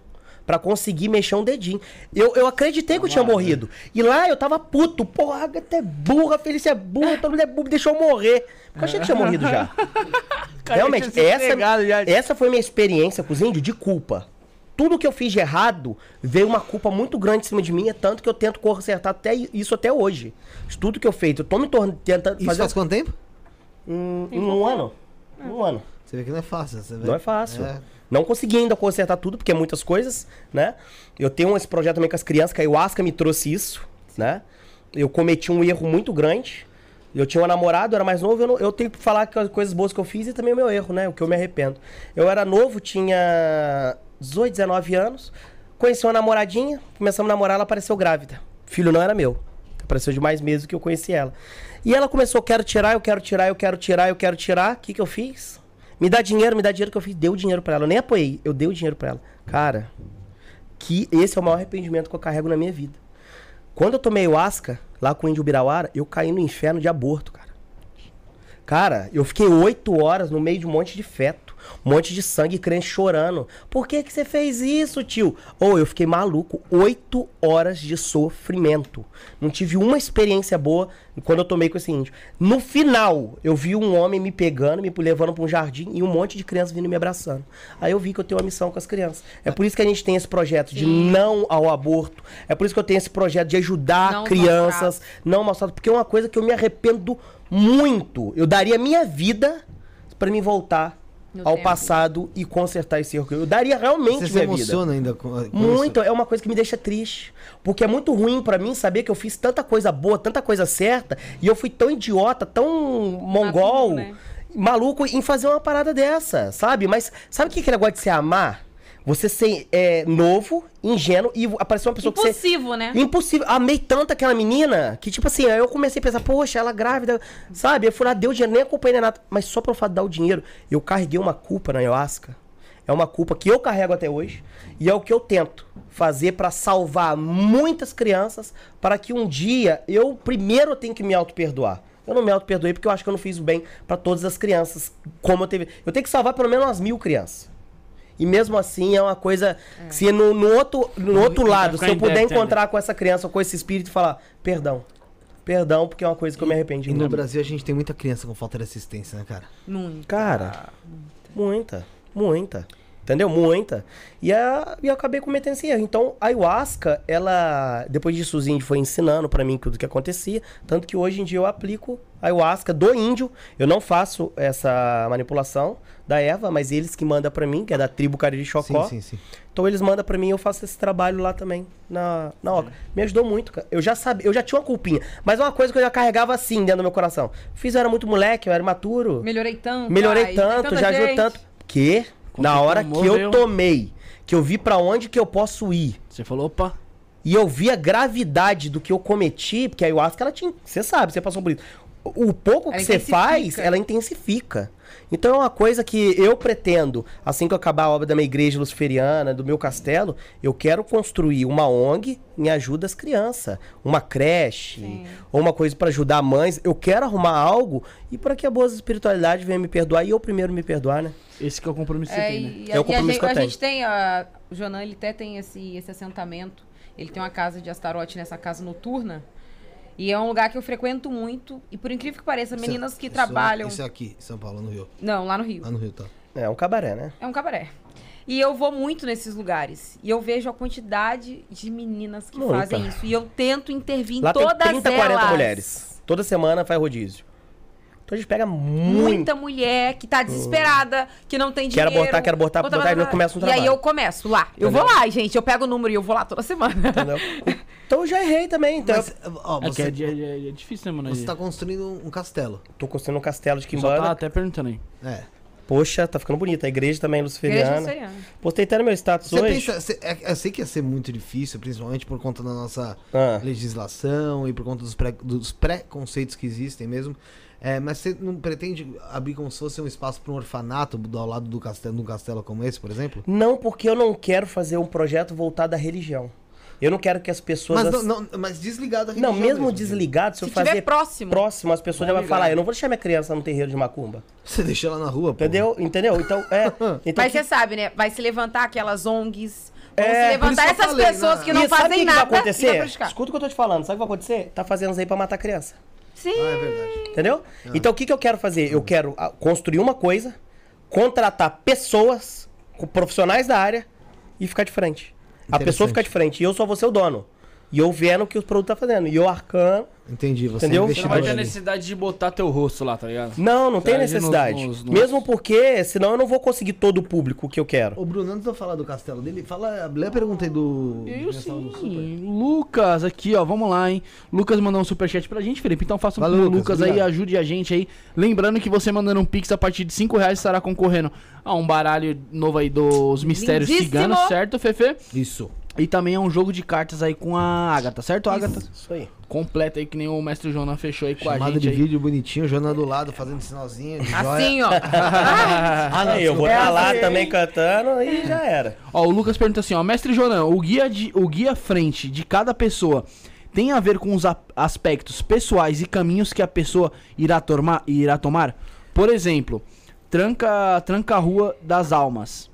S3: pra conseguir mexer um dedinho. Eu, eu acreditei que eu tinha morrido. E lá eu tava puto. Porra, Agatha é burra, Felícia é burra, todo mundo é burro, deixou eu morrer. Porque eu achei que tinha morrido já. <laughs> Realmente, essa, essa foi minha experiência com os índios de culpa. Tudo que eu fiz de errado veio uma culpa muito grande em cima de mim, é tanto que eu tento consertar até isso até hoje. Tudo que eu fiz, eu tô me tornando, tentando
S5: Isso
S3: fazer
S5: faz quanto tempo?
S3: um, um ano. Um ano.
S5: Você vê que não é fácil. Você vê.
S3: Não é fácil.
S5: É.
S3: Não consegui ainda consertar tudo, porque é muitas coisas, né? Eu tenho esse projeto também com as crianças, que a Ayahuasca me trouxe isso, né? Eu cometi um erro muito grande. Eu tinha um namorado, eu era mais novo, eu, não- eu tenho que falar que as coisas boas que eu fiz e também o meu erro, né? O que eu me arrependo. Eu era novo, tinha 18, 19 anos, conheci uma namoradinha, começamos a namorar, ela apareceu grávida. Filho não era meu. Apareceu de mais meses que eu conheci ela. E ela começou, quero tirar, eu quero tirar, eu quero tirar, eu quero tirar. O que que eu fiz? Me dá dinheiro, me dá dinheiro que eu fiz. Deu dinheiro pra ela. Eu nem apoiei, eu dei o dinheiro pra ela. Cara, que esse é o maior arrependimento que eu carrego na minha vida. Quando eu tomei o Asca, lá com o Índio Birauara, eu caí no inferno de aborto, cara. Cara, eu fiquei oito horas no meio de um monte de feto. Um monte de sangue, crente chorando. Por que que você fez isso, tio? Ou eu fiquei maluco. Oito horas de sofrimento. Não tive uma experiência boa quando eu tomei com esse índio. No final, eu vi um homem me pegando, me levando para um jardim e um monte de crianças vindo me abraçando. Aí eu vi que eu tenho uma missão com as crianças. É por isso que a gente tem esse projeto de não ao aborto. É por isso que eu tenho esse projeto de ajudar
S4: Não
S3: crianças, não maltrato, porque é uma coisa que eu me arrependo muito. Eu daria minha vida para me voltar
S4: No
S3: ao
S4: tempo.
S3: passado e consertar esse erro. Eu daria realmente
S5: Você se
S3: minha vida.
S5: emociona ainda com, com
S3: Muito,
S5: isso?
S3: é uma coisa que me deixa triste. Porque é muito ruim pra mim saber que eu fiz tanta coisa boa, tanta coisa certa, e eu fui tão idiota, tão mongol,
S4: né?
S3: maluco em fazer uma parada dessa, sabe? Mas sabe o que que é negócio de se amar? Você ser é, novo, ingênuo, e aparecer uma pessoa que você.
S4: Impossível, né?
S3: Impossível. Amei tanto aquela menina que, tipo assim, aí eu comecei a pensar, poxa, ela grávida, sabe? Eu fui lá, deu dinheiro, nem acompanhei nem nada. Mas só pelo fato de dar o dinheiro, eu carreguei uma culpa na ayahuasca. É uma culpa que eu carrego até hoje. E é o que eu tento fazer pra salvar muitas crianças, para que um dia eu primeiro tenho que me auto-perdoar. Eu não me auto-perdoei porque eu acho que eu não fiz o bem pra todas as crianças, como eu teve. Eu tenho que salvar pelo menos umas mil crianças. E mesmo assim é uma coisa que se no, no outro, no outro
S9: vai
S3: lado, se eu puder encontrar com essa criança ou com esse espírito e falar, perdão. Perdão, porque é uma coisa que eu me arrependi
S5: E no. Brasil a gente tem muita criança com falta de assistência, né, cara?
S4: Muito.
S3: Cara, muita, muita. Entendeu? Muita. E, a, e eu acabei cometendo esse erro. Então, a ayahuasca, ela. Depois disso, os índios foi ensinando pra mim tudo que acontecia. Tanto que hoje em dia eu aplico a ayahuasca do índio. Eu não faço essa manipulação da erva, mas eles que mandam pra mim, que é da tribo Cariri Chocó.
S5: Sim, sim, sim.
S3: Então eles mandam pra mim e eu faço esse trabalho lá também, na, na Oca. Me ajudou muito, cara. Eu já sabia, eu já tinha uma culpinha. Mas é uma coisa que eu já carregava assim dentro do meu coração. Fiz, eu era muito moleque, eu era imaturo.
S4: Melhorei tanto.
S3: Melhorei
S4: ai,
S3: tanto, já ajudou tanto. Que, na hora que eu tomei, que eu vi pra onde que eu posso ir,
S9: Você falou, opa.
S3: e eu vi a gravidade do que eu cometi, porque a ayahuasca, ela tinha. Você sabe, você passou por isso. O pouco que
S4: Ela
S3: você faz, ela intensifica. Então é uma coisa que eu pretendo, assim que eu acabar a obra da minha igreja luciferiana, do meu castelo, eu quero construir uma ONG em ajuda às crianças. Uma creche, ou uma coisa pra ajudar mães. Eu quero arrumar algo e para que a boa espiritualidade venha me perdoar e eu primeiro me perdoar, né?
S9: Esse que é o compromisso que você
S4: É,
S9: tem, né?
S4: e,
S3: É o
S4: a- e a,
S3: compromisso
S4: gente,
S3: que eu
S4: a
S3: tenho.
S4: gente tem, a, o Jonan, ele até tem esse, esse assentamento. Ele tem uma casa de Astarote nessa casa noturna. E é um lugar que eu frequento muito. E por incrível que pareça, meninas que
S5: Isso-
S4: trabalham.
S5: Isso é aqui, em São Paulo, no Rio.
S4: Não, lá no Rio.
S5: Lá no Rio, tá.
S3: É um cabaré, né?
S4: É um cabaré. E eu vou muito nesses lugares. E eu vevejo a quantidade de meninas que
S3: Muita.
S4: fazem isso. E eu tento intervir em
S3: Lá tem
S4: todas
S3: 30, 40
S4: elas.
S3: mulheres. Toda semana faz rodízio. Então a gente pega muito.
S4: Muita mulher que tá desesperada, que não tem
S3: Quero
S4: dinheiro.
S3: abortar, quero abortar,
S4: Botar,
S3: botar, e
S4: botar,
S3: eu começo um
S4: E aí
S3: trabalho.
S4: eu começo lá. Eu
S3: Entendeu?
S4: vou lá, gente. Eu pego o número e eu vou lá toda semana.
S3: Entendeu? Então eu já errei também. Então
S5: Mas, ó,
S9: É que
S5: você,
S9: é, é- é difícil, né, mano?
S5: você tá construindo um castelo.
S3: eu tô construindo um castelo de
S9: Só tá até perguntando aí.
S5: É.
S3: Poxa, tá ficando bonito. A igreja também é
S4: Igreja
S3: luciferiana.
S4: luciferiana.
S3: Postei até no meu status
S5: Você
S3: hoje.
S5: pensa, você- é- eu sei que ia ser muito difícil, principalmente por conta da nossa
S3: Ah.
S5: legislação e por conta dos, pré- dos preconceitos que existem mesmo. É, mas você não pretende abrir como se fosse um espaço para um orfanato do, ao lado do castelo, num castelo como esse, por exemplo?
S3: Não, porque eu não quero fazer um projeto voltado à religião. Eu não quero que as pessoas.
S5: Mas,
S3: as-
S5: não, não- mas desligado da
S3: Não,
S5: religião
S3: mesmo desligado, se,
S4: Se
S3: eu fazer
S4: próximo.
S3: próximo, as pessoas já vão falar, eu não vou deixar minha criança no terreiro de macumba. <laughs>
S5: Você deixa ela na rua, pô.
S3: Entendeu? Entendeu? Então, é. <laughs> Então,
S4: Mas
S3: que-
S4: você sabe, né? Vai se levantar aquelas ONGs. Vão
S3: É,
S4: se levantar
S5: que
S4: essas
S5: falei,
S4: pessoas
S5: né?
S4: que não
S3: E sabe o
S4: fazem
S3: que que
S4: nada.
S3: vai
S4: e
S3: acontecer?
S4: prejudicar.
S3: Escuta o que eu tô te falando. Sabe o que vai acontecer? Tá fazendo isso aí pra matar criança.
S4: Sim.
S5: Ah, é verdade.
S3: Entendeu? Então o que, que eu quero fazer? Eu quero ah, construir uma coisa, contratar pessoas, profissionais da área e ficar de frente. A pessoa fica de frente e eu só vou ser o dono. E eu vendo o que o produto tá fazendo. E eu arcando.
S5: Entendi, você
S3: Entendeu?
S5: é
S9: Você não vai ter necessidade de botar teu rosto lá, tá ligado?
S3: Não, não tem
S9: Traz
S3: necessidade.
S9: nos- nos-
S3: Mesmo porque, senão eu não vou conseguir todo o público que eu quero.
S5: Ô, Bruno, antes de eu falar do castelo dele, fala. Lê a pergunta aí do.
S9: Eu
S5: mensal do
S9: sim. Lucas, aqui, ó, vamos lá, hein? Lucas mandou um superchat pra gente, Felipe. Então faça um
S5: Valeu,
S9: o
S5: Lucas,
S9: Lucas aí, ajude a gente aí. Lembrando que você mandando um pix a partir de 5 reais estará concorrendo a um baralho novo aí dos mistérios
S4: Lindíssimo.
S9: ciganos, certo, Fefe?
S5: Isso.
S9: E também é um jogo de cartas aí com a Agatha, certo, Agatha?
S3: Isso aí.
S9: Completa aí, que nem o mestre Jonas fechou aí com a
S5: Chamada
S9: gente
S5: de
S9: aí.
S5: vídeo bonitinho, Jona do lado fazendo sinalzinho de joia.
S4: Assim, ó. <laughs>
S5: Ah, não,
S3: Aí, eu vou estar lá também cantando e já era.
S9: Ó, o Lucas pergunta assim, ó, mestre Jonan, o guia, de, o guia frente de cada pessoa tem a ver com os a- aspectos pessoais e caminhos que a pessoa irá, tomar irá tomar? Por exemplo, tranca, tranca rua das almas.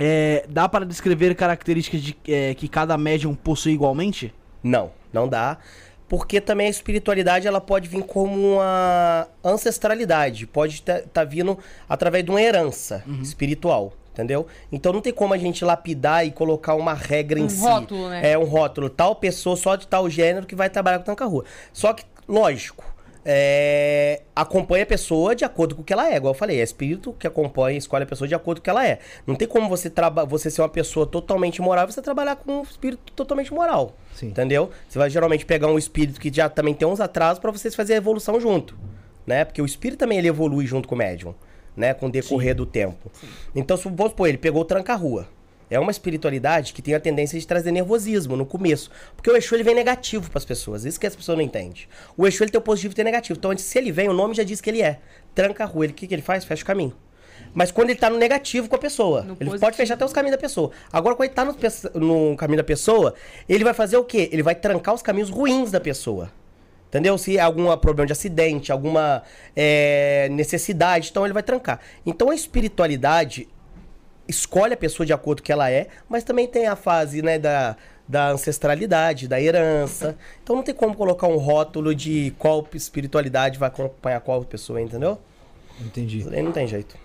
S9: É, dá para descrever características de, é, que cada médium possui igualmente?
S3: Não, não dá. Porque também a espiritualidade ela pode vir como uma ancestralidade, pode estar tá vindo através de uma herança espiritual, entendeu? Então não tem como a gente lapidar e colocar uma regra em
S4: Um
S3: si.
S4: rótulo, né?
S3: É um rótulo, tal pessoa só de tal gênero que vai trabalhar com tanca rua. Só que, lógico, é, acompanha a pessoa de acordo com o que ela é. Igual eu falei, é espírito que acompanha, escolhe a pessoa de acordo com o que ela é. Não tem como você, você ser uma pessoa totalmente moral e você trabalhar com um espírito totalmente moral.
S5: Sim.
S3: Entendeu? Você vai geralmente pegar um espírito que já também tem uns atrasos pra vocês fazerem a evolução junto. Né? Porque o espírito também ele evolui junto com o médium. Né? Com o decorrer do tempo. Então, se- vamos supor, ele pegou o tranca-rua. É uma espiritualidade que tem a tendência de trazer nervosismo no começo. Porque o Exu ele vem negativo pras pessoas. Isso que as pessoas não entendem. O Exu ele tem o positivo e tem o negativo. Então, se ele vem, o nome já diz que ele é. Tranca-rua. Ele- O que, que ele faz? Fecha o caminho. Mas quando ele tá no negativo com a pessoa,
S4: No
S3: ele
S4: positivo.
S3: pode fechar até os caminhos da pessoa. Agora, quando ele tá no, no caminho da pessoa, ele vai fazer o quê? Ele vai trancar os caminhos ruins da pessoa. Entendeu? Se há algum problema de acidente, alguma é, necessidade, então ele vai trancar. Então a espiritualidade escolhe a pessoa de acordo com que ela é, mas também tem a fase né, da, da ancestralidade, da herança. Então não tem como colocar um rótulo de qual espiritualidade vai acompanhar qual pessoa, entendeu?
S5: Entendi.
S3: Daí não tem jeito.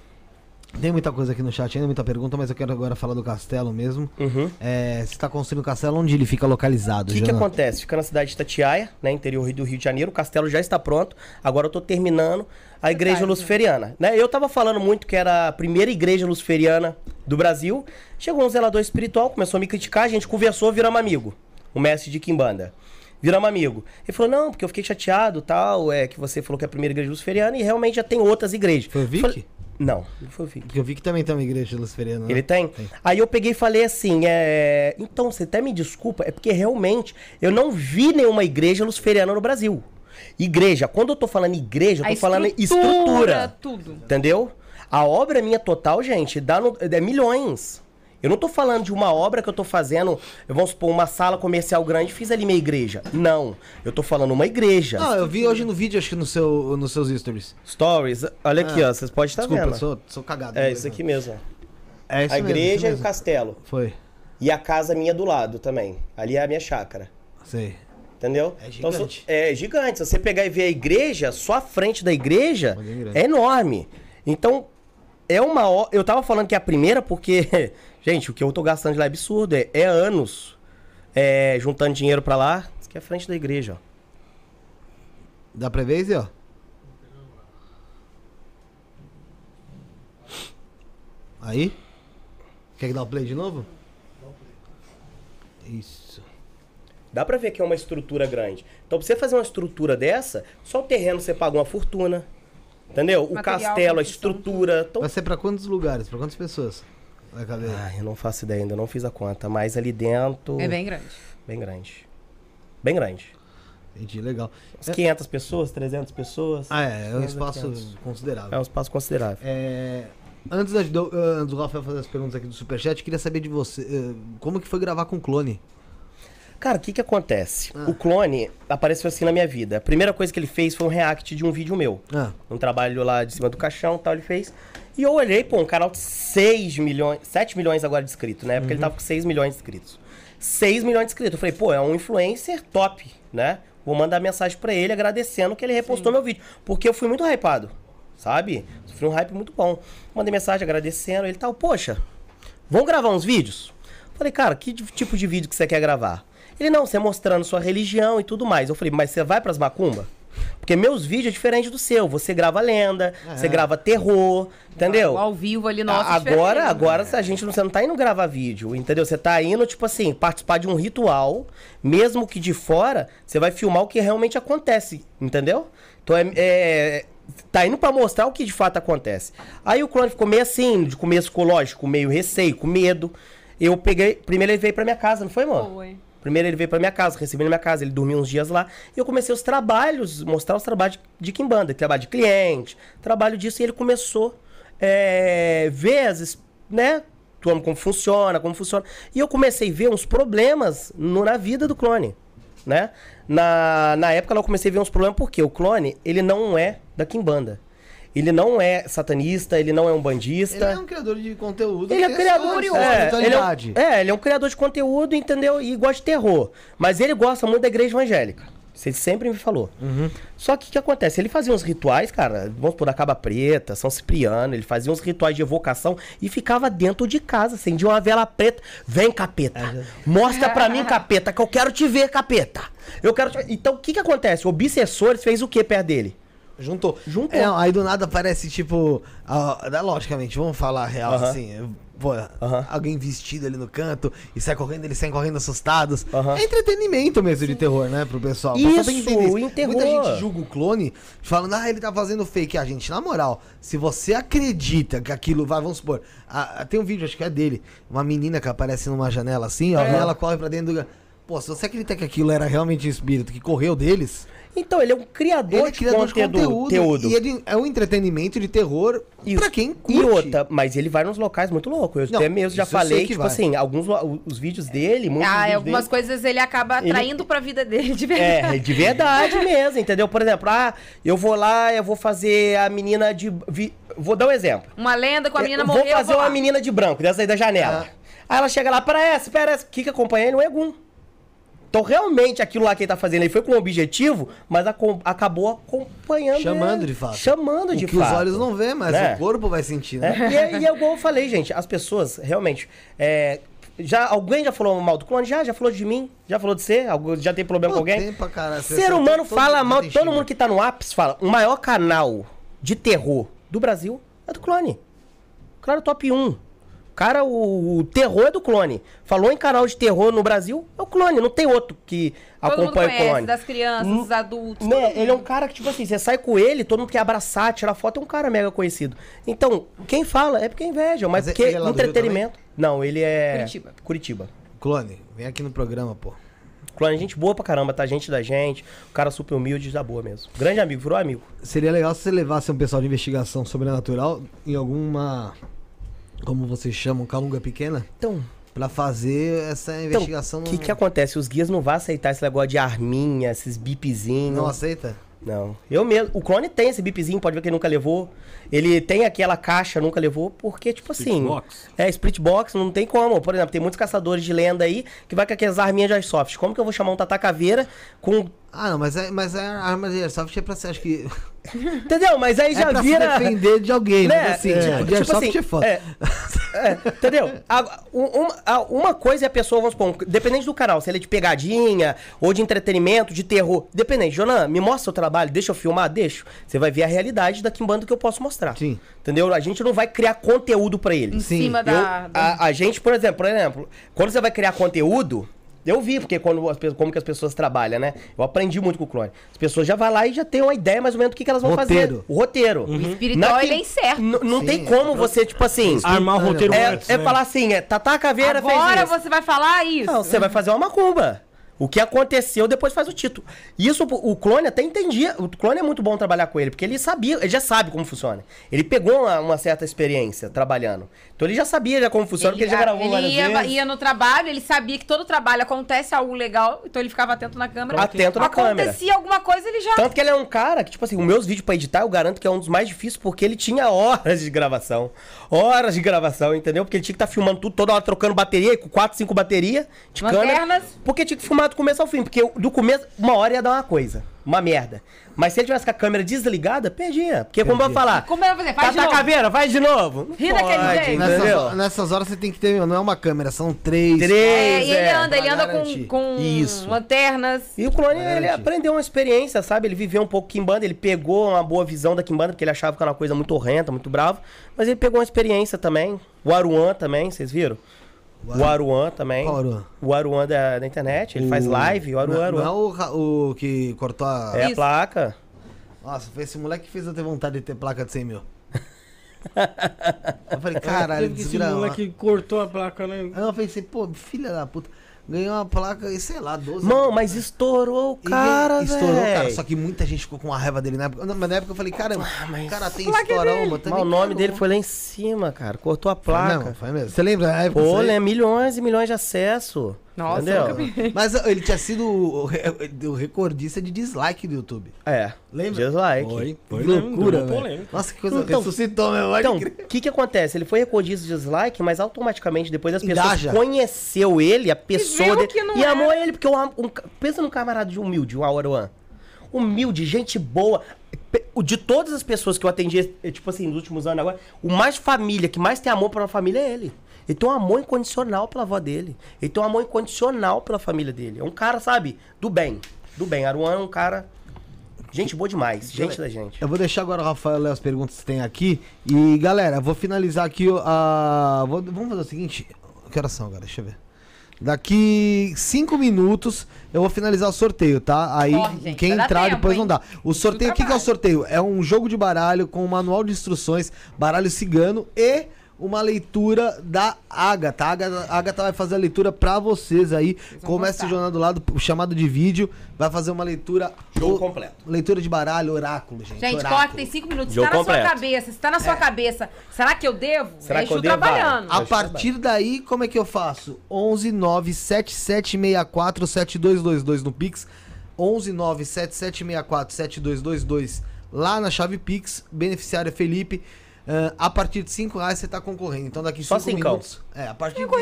S5: Tem muita coisa aqui no chat ainda, muita pergunta, mas eu quero agora falar do castelo mesmo.
S3: Uhum.
S5: É, você tá construindo o castelo, onde ele fica localizado?
S3: O que, que acontece? Fica na cidade de Itatiaia, né, interior do Rio de Janeiro. O castelo já está pronto. Agora eu tô terminando a igreja
S4: Verdade,
S3: luciferiana. Né? Eu tava falando muito que era a primeira igreja luciferiana do Brasil. Chegou um zelador espiritual, começou a me criticar, a gente conversou, viramos amigo. O mestre de Kimbanda. Viramos amigo. Ele falou, não, porque eu fiquei chateado, tal, é que você falou que é a primeira igreja luciferiana e realmente já tem outras igrejas.
S5: Foi o Vic?
S3: Falei, não, não foi o Vic.
S5: Porque eu vi que também tem uma igreja luciferiana. né?
S3: Ele tem? Aí eu peguei e falei assim, é... Então, você até me desculpa, é porque realmente eu não vi nenhuma igreja luciferiana no Brasil. Igreja, quando eu tô falando igreja, eu tô
S4: A
S3: falando
S4: estrutura,
S3: estrutura.
S4: tudo.
S3: Entendeu? A obra minha total, gente, dá no- é milhões. Eu não tô falando de uma obra que eu tô fazendo, eu vamos supor, uma sala comercial grande, fiz ali minha igreja. Não. Eu tô falando uma igreja.
S5: Não, eu vi hoje no vídeo, acho que no seu, nos seus stories.
S3: Stories, olha aqui,
S5: Ah,
S3: ó, vocês podem estar
S5: Desculpa,
S3: vendo.
S5: eu sou, sou cagado.
S3: É isso aqui mesmo.
S5: É isso
S3: a
S5: mesmo,
S3: igreja
S5: isso
S3: e o
S5: mesmo.
S3: castelo.
S5: Foi,
S3: E a casa minha do lado também. Ali é a minha chácara.
S5: sei.
S3: Entendeu?
S5: É
S3: Então,
S5: gigante.
S3: so- é gigante. Se você pegar e ver a igreja, só a frente da igreja é enorme. Então, é uma. o- Eu tava falando que é a primeira porque, <laughs> gente, o que eu tô gastando de lá é absurdo. É, é anos é, juntando dinheiro pra lá. Isso aqui é a frente da igreja, ó.
S5: Dá pra ver, Zé? Aí? Quer que dá o play de novo? Isso.
S3: Dá pra ver que é uma estrutura grande. Então, pra você fazer uma estrutura dessa, só o terreno você paga uma fortuna. Entendeu? O
S4: Material,
S3: castelo, a estrutura. Então,
S5: Vai ser pra quantos lugares? Pra quantas pessoas? Vai caber.
S3: Ai, eu não faço ideia ainda, não fiz a conta. Mas ali dentro.
S4: É bem grande.
S3: Bem grande. Bem grande.
S5: Entendi, legal.
S3: Uns 500 pessoas, 300 pessoas.
S5: Ah, é, é um
S3: 500,
S5: espaço
S3: 500.
S5: considerável.
S3: É um espaço considerável.
S5: É, Antes, da- do, antes do Rafael fazer as perguntas aqui do Superchat, queria saber de você, eh, como que foi gravar com o clone?
S3: Cara, o que que acontece?
S5: Ah.
S3: O clone apareceu assim na minha vida. A primeira coisa que ele fez foi um react de um vídeo meu.
S5: Ah,
S3: Um trabalho lá de cima do caixão e tal, ele fez. E eu olhei, pô, um canal de 6 milhões, 7 milhões agora de inscritos, né? Porque ele tava com 6 milhões de inscritos. 6 milhões de inscritos. Eu falei, pô, é um influencer top, né? Vou mandar mensagem pra ele agradecendo que ele repostou meu vídeo. Porque eu fui muito hypado, sabe? Sofri um hype muito bom. Mandei mensagem agradecendo, ele tal, poxa, vamos gravar uns vídeos? Falei, cara, que tipo de vídeo que você quer gravar? Ele, não, você mostrando sua religião e tudo mais. Eu falei, mas você vai pras macumba? Porque meus vídeos é diferente do seu. Você grava lenda, você grava terror, entendeu?
S4: O ao vivo ali, nossa,
S3: A-
S4: diferente,
S3: agora,
S4: né?
S3: agora a gente não, você não tá indo gravar vídeo, entendeu? Você tá indo, tipo assim, participar de um ritual, mesmo que de fora, você vai filmar o que realmente acontece, entendeu? Então é. é- tá indo pra mostrar o que de fato acontece. Aí o clone ficou meio assim, de começo lógico, meio receio, com medo. Eu peguei. Primeiro ele veio pra minha casa, não foi, mano?
S4: Foi.
S3: Primeiro ele veio pra minha casa, recebi na minha casa, ele dormiu uns dias lá. E eu comecei os trabalhos, mostrar os trabalhos de Kimbanda, trabalho de cliente, trabalho disso. E ele começou é, ver as, né, como funciona, como funciona. E eu comecei a ver uns problemas no- na vida do clone, né? Na, na época eu comecei a ver uns problemas porque o clone, ele não é da Kimbanda. Ele não é satanista, ele não é um
S5: Ele
S3: bandista.
S5: é um criador de conteúdo.
S3: Ele é
S5: que
S3: criador de é, ele, é um, é, ele é um criador de conteúdo, entendeu? E gosta de terror. Mas ele gosta muito da igreja evangélica. Você sempre me falou.
S5: Uhum.
S3: Só que o que acontece? Ele fazia uns rituais, cara, vamos supor, da Caba Preta, São Cipriano, ele fazia uns rituais de evocação e ficava dentro de casa, acendia uma vela preta. Vem, capeta. Mostra pra mim, <laughs> capeta, que eu quero te ver, capeta. Eu quero te... Então, o que que acontece? O Obsessores fez o que perto dele?
S5: Juntou.
S3: Juntou.
S5: É, aí do nada parece tipo. ah, ah, logicamente, vamos falar a real
S3: Aham.
S5: assim. Pô,
S3: Aham.
S5: alguém vestido ali no canto e sai correndo, eles saem correndo assustados.
S3: Aham.
S5: É entretenimento mesmo de terror, né, pro pessoal.
S3: Isso, terror.
S5: Muita gente julga o clone falando, ah, ele tá fazendo fake. A gente, na moral, se você acredita que aquilo vai, vamos supor, ah, ah, tem um vídeo, acho que é dele, uma menina que aparece numa janela assim, ó, e ela corre pra dentro do. Pô, se você acredita que aquilo era realmente um espírito que correu deles,
S3: Então, ele é um criador,
S5: ele é
S3: de,
S5: criador de
S3: conteúdo,
S5: conteúdo.
S3: conteúdo.
S5: E ele é um entretenimento de terror
S3: Isso.
S5: pra quem curte.
S3: E outra, mas ele vai nos locais muito loucos. Eu
S5: Não,
S3: até mesmo já falei,
S5: que
S3: tipo
S5: vai.
S3: assim, alguns os vídeos dele, muitos
S4: Ah,
S3: vídeos
S4: algumas
S3: dele,
S4: coisas ele acaba
S3: Ele-
S4: atraindo pra vida dele de verdade.
S3: É, de verdade mesmo, entendeu? Por exemplo, ah, eu vou lá, eu vou fazer a menina de. vi- Vou dar um exemplo.
S4: Uma lenda com a menina
S3: eu
S4: morreu.
S3: vou fazer
S4: vou
S3: uma menina de branco, dessa aí da janela. Aí ela chega lá, parece, parece. O que que acompanha ele? Um egum. Então, realmente, aquilo lá que ele tá fazendo, ele foi com um objetivo, mas acom- acabou acompanhando
S5: Chamando
S3: ele.
S5: de fato.
S3: Chamando
S5: O
S3: de
S5: que
S3: fato.
S5: os olhos não vêem, mas
S3: Né?
S5: o corpo vai sentir, né?
S3: É, e, é, e é igual eu falei, gente, as pessoas, realmente, é, já, alguém já falou mal do clone? Já? Já falou de mim? Já falou de você? Já tem problema
S5: Pô,
S3: com alguém?
S5: tem pra caralho. Você
S3: Ser
S5: sabe,
S3: humano fala mal, todo mundo que tá no ápice fala, o maior canal de terror do Brasil é do clone. Claro, top 1. Cara, o, o terror é do clone. Falou em canal de terror no Brasil, é o clone, não tem outro que
S4: Todo mundo
S3: acompanha o
S4: conhece,
S3: clone.
S4: das crianças, dos adultos.
S3: Né,
S4: mundo.
S3: Ele é um cara que, tipo assim, você sai com ele, todo mundo quer abraçar, tirar foto, é um cara mega conhecido. Então, quem fala é porque é inveja, mas
S5: Mas
S3: porque
S5: é do Rio
S3: entretenimento. Não, ele é.
S4: Curitiba.
S3: Curitiba.
S5: Clone, vem aqui no programa, pô.
S3: Clone, gente boa pra caramba, tá? Gente da gente, um cara super humilde, da boa mesmo. Grande amigo, virou amigo.
S5: Seria legal se você levasse um pessoal de investigação sobrenatural em alguma. Como vocês chamam, calunga pequena?
S3: Então,
S5: Pra fazer essa
S3: então
S5: investigação.
S3: o
S5: no-
S3: que que acontece? Os guias não vão aceitar esse negócio de arminha, esses bipzinhos.
S5: Não aceita?
S3: Não. Eu mesmo. O clone tem esse bipzinho, pode ver que ele nunca levou. Ele tem aquela caixa, nunca levou, porque, tipo assim.
S1: box.
S3: É, split box, não tem como. Por exemplo, tem muitos caçadores de lenda aí que vai com aquelas arminhas de airsoft. Como que eu vou chamar um Tata Caveira com.
S5: Ah, não, mas é, mas é a arma de airsoft é pra ser, acho que. <laughs>
S3: Entendeu? Mas aí
S5: é
S3: já
S5: pra
S3: vira.
S5: se defender de alguém, né?
S3: Né?
S5: Assim,
S3: É,
S5: tipo, de
S3: tipo
S5: airsoft
S3: assim,
S5: é foda.
S3: é, é, entendeu? A- um- uma, a- uma coisa é a pessoa, vamos supor, dependente do canal, se ele é de pegadinha, ou de entretenimento, de terror. Dependente. Jonan, me mostra o trabalho, deixa eu filmar? Deixo. Você vai ver a realidade da Kimbanda que eu posso mostrar.
S5: Sim.
S3: Entendeu? A gente não vai criar conteúdo pra ele.
S4: Em
S5: Sim,
S4: cima
S3: Eu-
S4: da. da-
S3: a, a gente, por exemplo, por exemplo, quando você vai criar conteúdo, eu vi, porque quando as, como que as pessoas trabalham, né? Eu aprendi muito com o clone. As pessoas já vão lá e já tem uma ideia mais ou menos do que, que elas vão
S5: Roteiro.
S3: fazer. O roteiro.
S4: O espiritual,
S3: Na que-
S4: ele é incerto.
S3: N- Não
S5: Sim,
S3: tem como você, tipo assim.
S1: Armar o roteiro
S3: É,
S1: antes,
S3: é
S1: né?
S3: falar assim, é, Tata Caveira
S4: Agora
S3: fez isso.
S4: você vai falar isso.
S3: Não, você vai fazer uma macumba. O que aconteceu, depois faz o título. Isso o clone até entendia. O clone é muito bom trabalhar com ele, porque ele sabia, ele já sabe como funciona. Ele pegou uma, uma certa experiência trabalhando. Então ele já sabia já como funciona, porque ele já gravou
S4: ele ia,
S3: vezes.
S4: ia no trabalho, ele sabia que todo trabalho acontece algo legal, então ele ficava atento na câmera.
S3: Atento na câmera.
S4: Acontecia alguma coisa, ele já.
S3: Tanto que ele é um cara que, tipo assim, os meus vídeos pra editar, eu garanto que é um dos mais difíceis, porque ele tinha horas de gravação. Horas de gravação, entendeu? Porque ele tinha que estar filmando tudo, toda hora trocando bateria, com 4, 5 baterias de
S4: Lanternas.
S3: câmera. Porque tinha que filmar do começo ao fim, porque do começo, uma hora ia dar uma coisa. Uma merda. Mas se ele tivesse com a câmera desligada, perdia. Porque como eu vou falar?
S4: Como eu vou fazer? Faz de
S3: Tata
S4: novo.
S3: caveira, faz de novo. Não
S4: Ri daquele
S3: pode,
S4: jeito.
S5: Nessas, nessas horas você tem que ter, não é uma câmera, são três.
S3: Três.
S4: É, e ele
S3: é,
S4: anda, ele anda
S5: garantir.
S4: com, com
S3: Isso.
S4: lanternas.
S3: E o clone, ele
S5: garantir.
S3: aprendeu uma experiência, sabe? Ele viveu um pouco Kimbanda, ele pegou uma boa visão da Kimbanda, porque ele achava que era uma coisa muito horrenda, muito brava. Mas ele pegou uma experiência também. O Aruan também, vocês viram? O Aruan também.
S5: Qual Aruan?
S3: O Aruan da, da internet, ele faz live, o Aruan,
S5: Não, não é
S3: Aruan.
S5: o, o que cortou a.
S3: É a
S4: Isso.
S3: placa.
S5: Nossa, foi esse moleque que fez eu ter vontade de ter placa de 100 mil. <laughs> eu falei, caralho,
S1: que esse moleque cortou a placa, né?
S5: Aí eu pensei, pô, filha da puta, ganhou uma placa sei lá, 12
S3: Mano, mas estourou o cara,
S5: estourou,
S3: velho.
S5: cara. Só que muita gente ficou com a raiva dele na época. Não, Mas na época eu falei, cara,
S3: mas-
S5: o cara tem estourão, mano.
S3: Mas
S5: também
S3: o nome
S5: cagou.
S3: dele foi lá em cima, cara. Cortou a placa.
S5: mesmo, foi mesmo. Você lembra da época?
S3: Pô, né? Milhões e milhões de acesso.
S4: Nossa,
S3: Entendeu?
S4: nunca vi.
S5: Mas ele tinha sido o, re- o recordista de dislike do YouTube.
S3: É.
S5: Lembra?
S3: Dislike.
S1: Foi, foi
S5: loucura,
S1: uma polêmica.
S5: Nossa, que coisa
S3: Então-
S5: ressuscitou mesmo.
S3: Então, o que que acontece? Ele foi recordista de dislike, mas automaticamente depois as pessoas
S5: Engaja.
S3: conheceu ele, a pessoa dele,
S4: que não
S3: e amou
S4: era.
S3: ele, porque um, um, pensa num camarada de humilde, um Auaruan. Humilde, gente boa. O De todas as pessoas que eu atendi, eh, tipo assim, nos últimos anos agora, o mais família, que mais tem amor pela família é ele. Ele tem um amor incondicional pela avó dele. Ele tem um amor incondicional pela família dele. É um cara, sabe, do bem. Do bem. Aruan é um cara. Gente boa demais. Gente da gente.
S5: Eu vou deixar agora o Rafael ler as perguntas que tem aqui. E, galera, vou finalizar aqui o- a. vou- vamos fazer o seguinte. Que horas são agora? Deixa eu ver. Daqui cinco minutos eu vou finalizar o sorteio, tá? Aí
S4: Corre, gente,
S5: quem entrar
S4: tempo,
S5: depois
S4: hein?
S5: não dá. O sorteio, o que, que é o sorteio? É um jogo de baralho com um manual de instruções, baralho cigano e uma leitura da Agatha. A Agatha, a Agatha vai fazer a leitura pra vocês aí. Com o. Jornal do lado, o chamado de vídeo. Vai fazer uma leitura.
S3: Jogo
S5: o-
S3: completo.
S5: Leitura de baralho, oráculo, gente.
S4: Gente,
S5: oráculo.
S4: corre, tem cinco minutos. Se
S3: Jogo
S4: tá na
S3: completo.
S4: sua cabeça, se tá na sua cabeça, será que eu devo?
S3: Será
S4: é
S3: que eu devo?
S4: trabalhando.
S3: Vai.
S5: A partir daí, como é que eu faço? 11 9 7764 7222 no Pix. 11 9 7764 7222 lá na chave Pix. Beneficiário é Felipe. Ah, a partir de 5 reais você tá concorrendo. Então daqui
S3: Só
S5: 5
S3: cincão.
S5: minutos. É, a partir de 5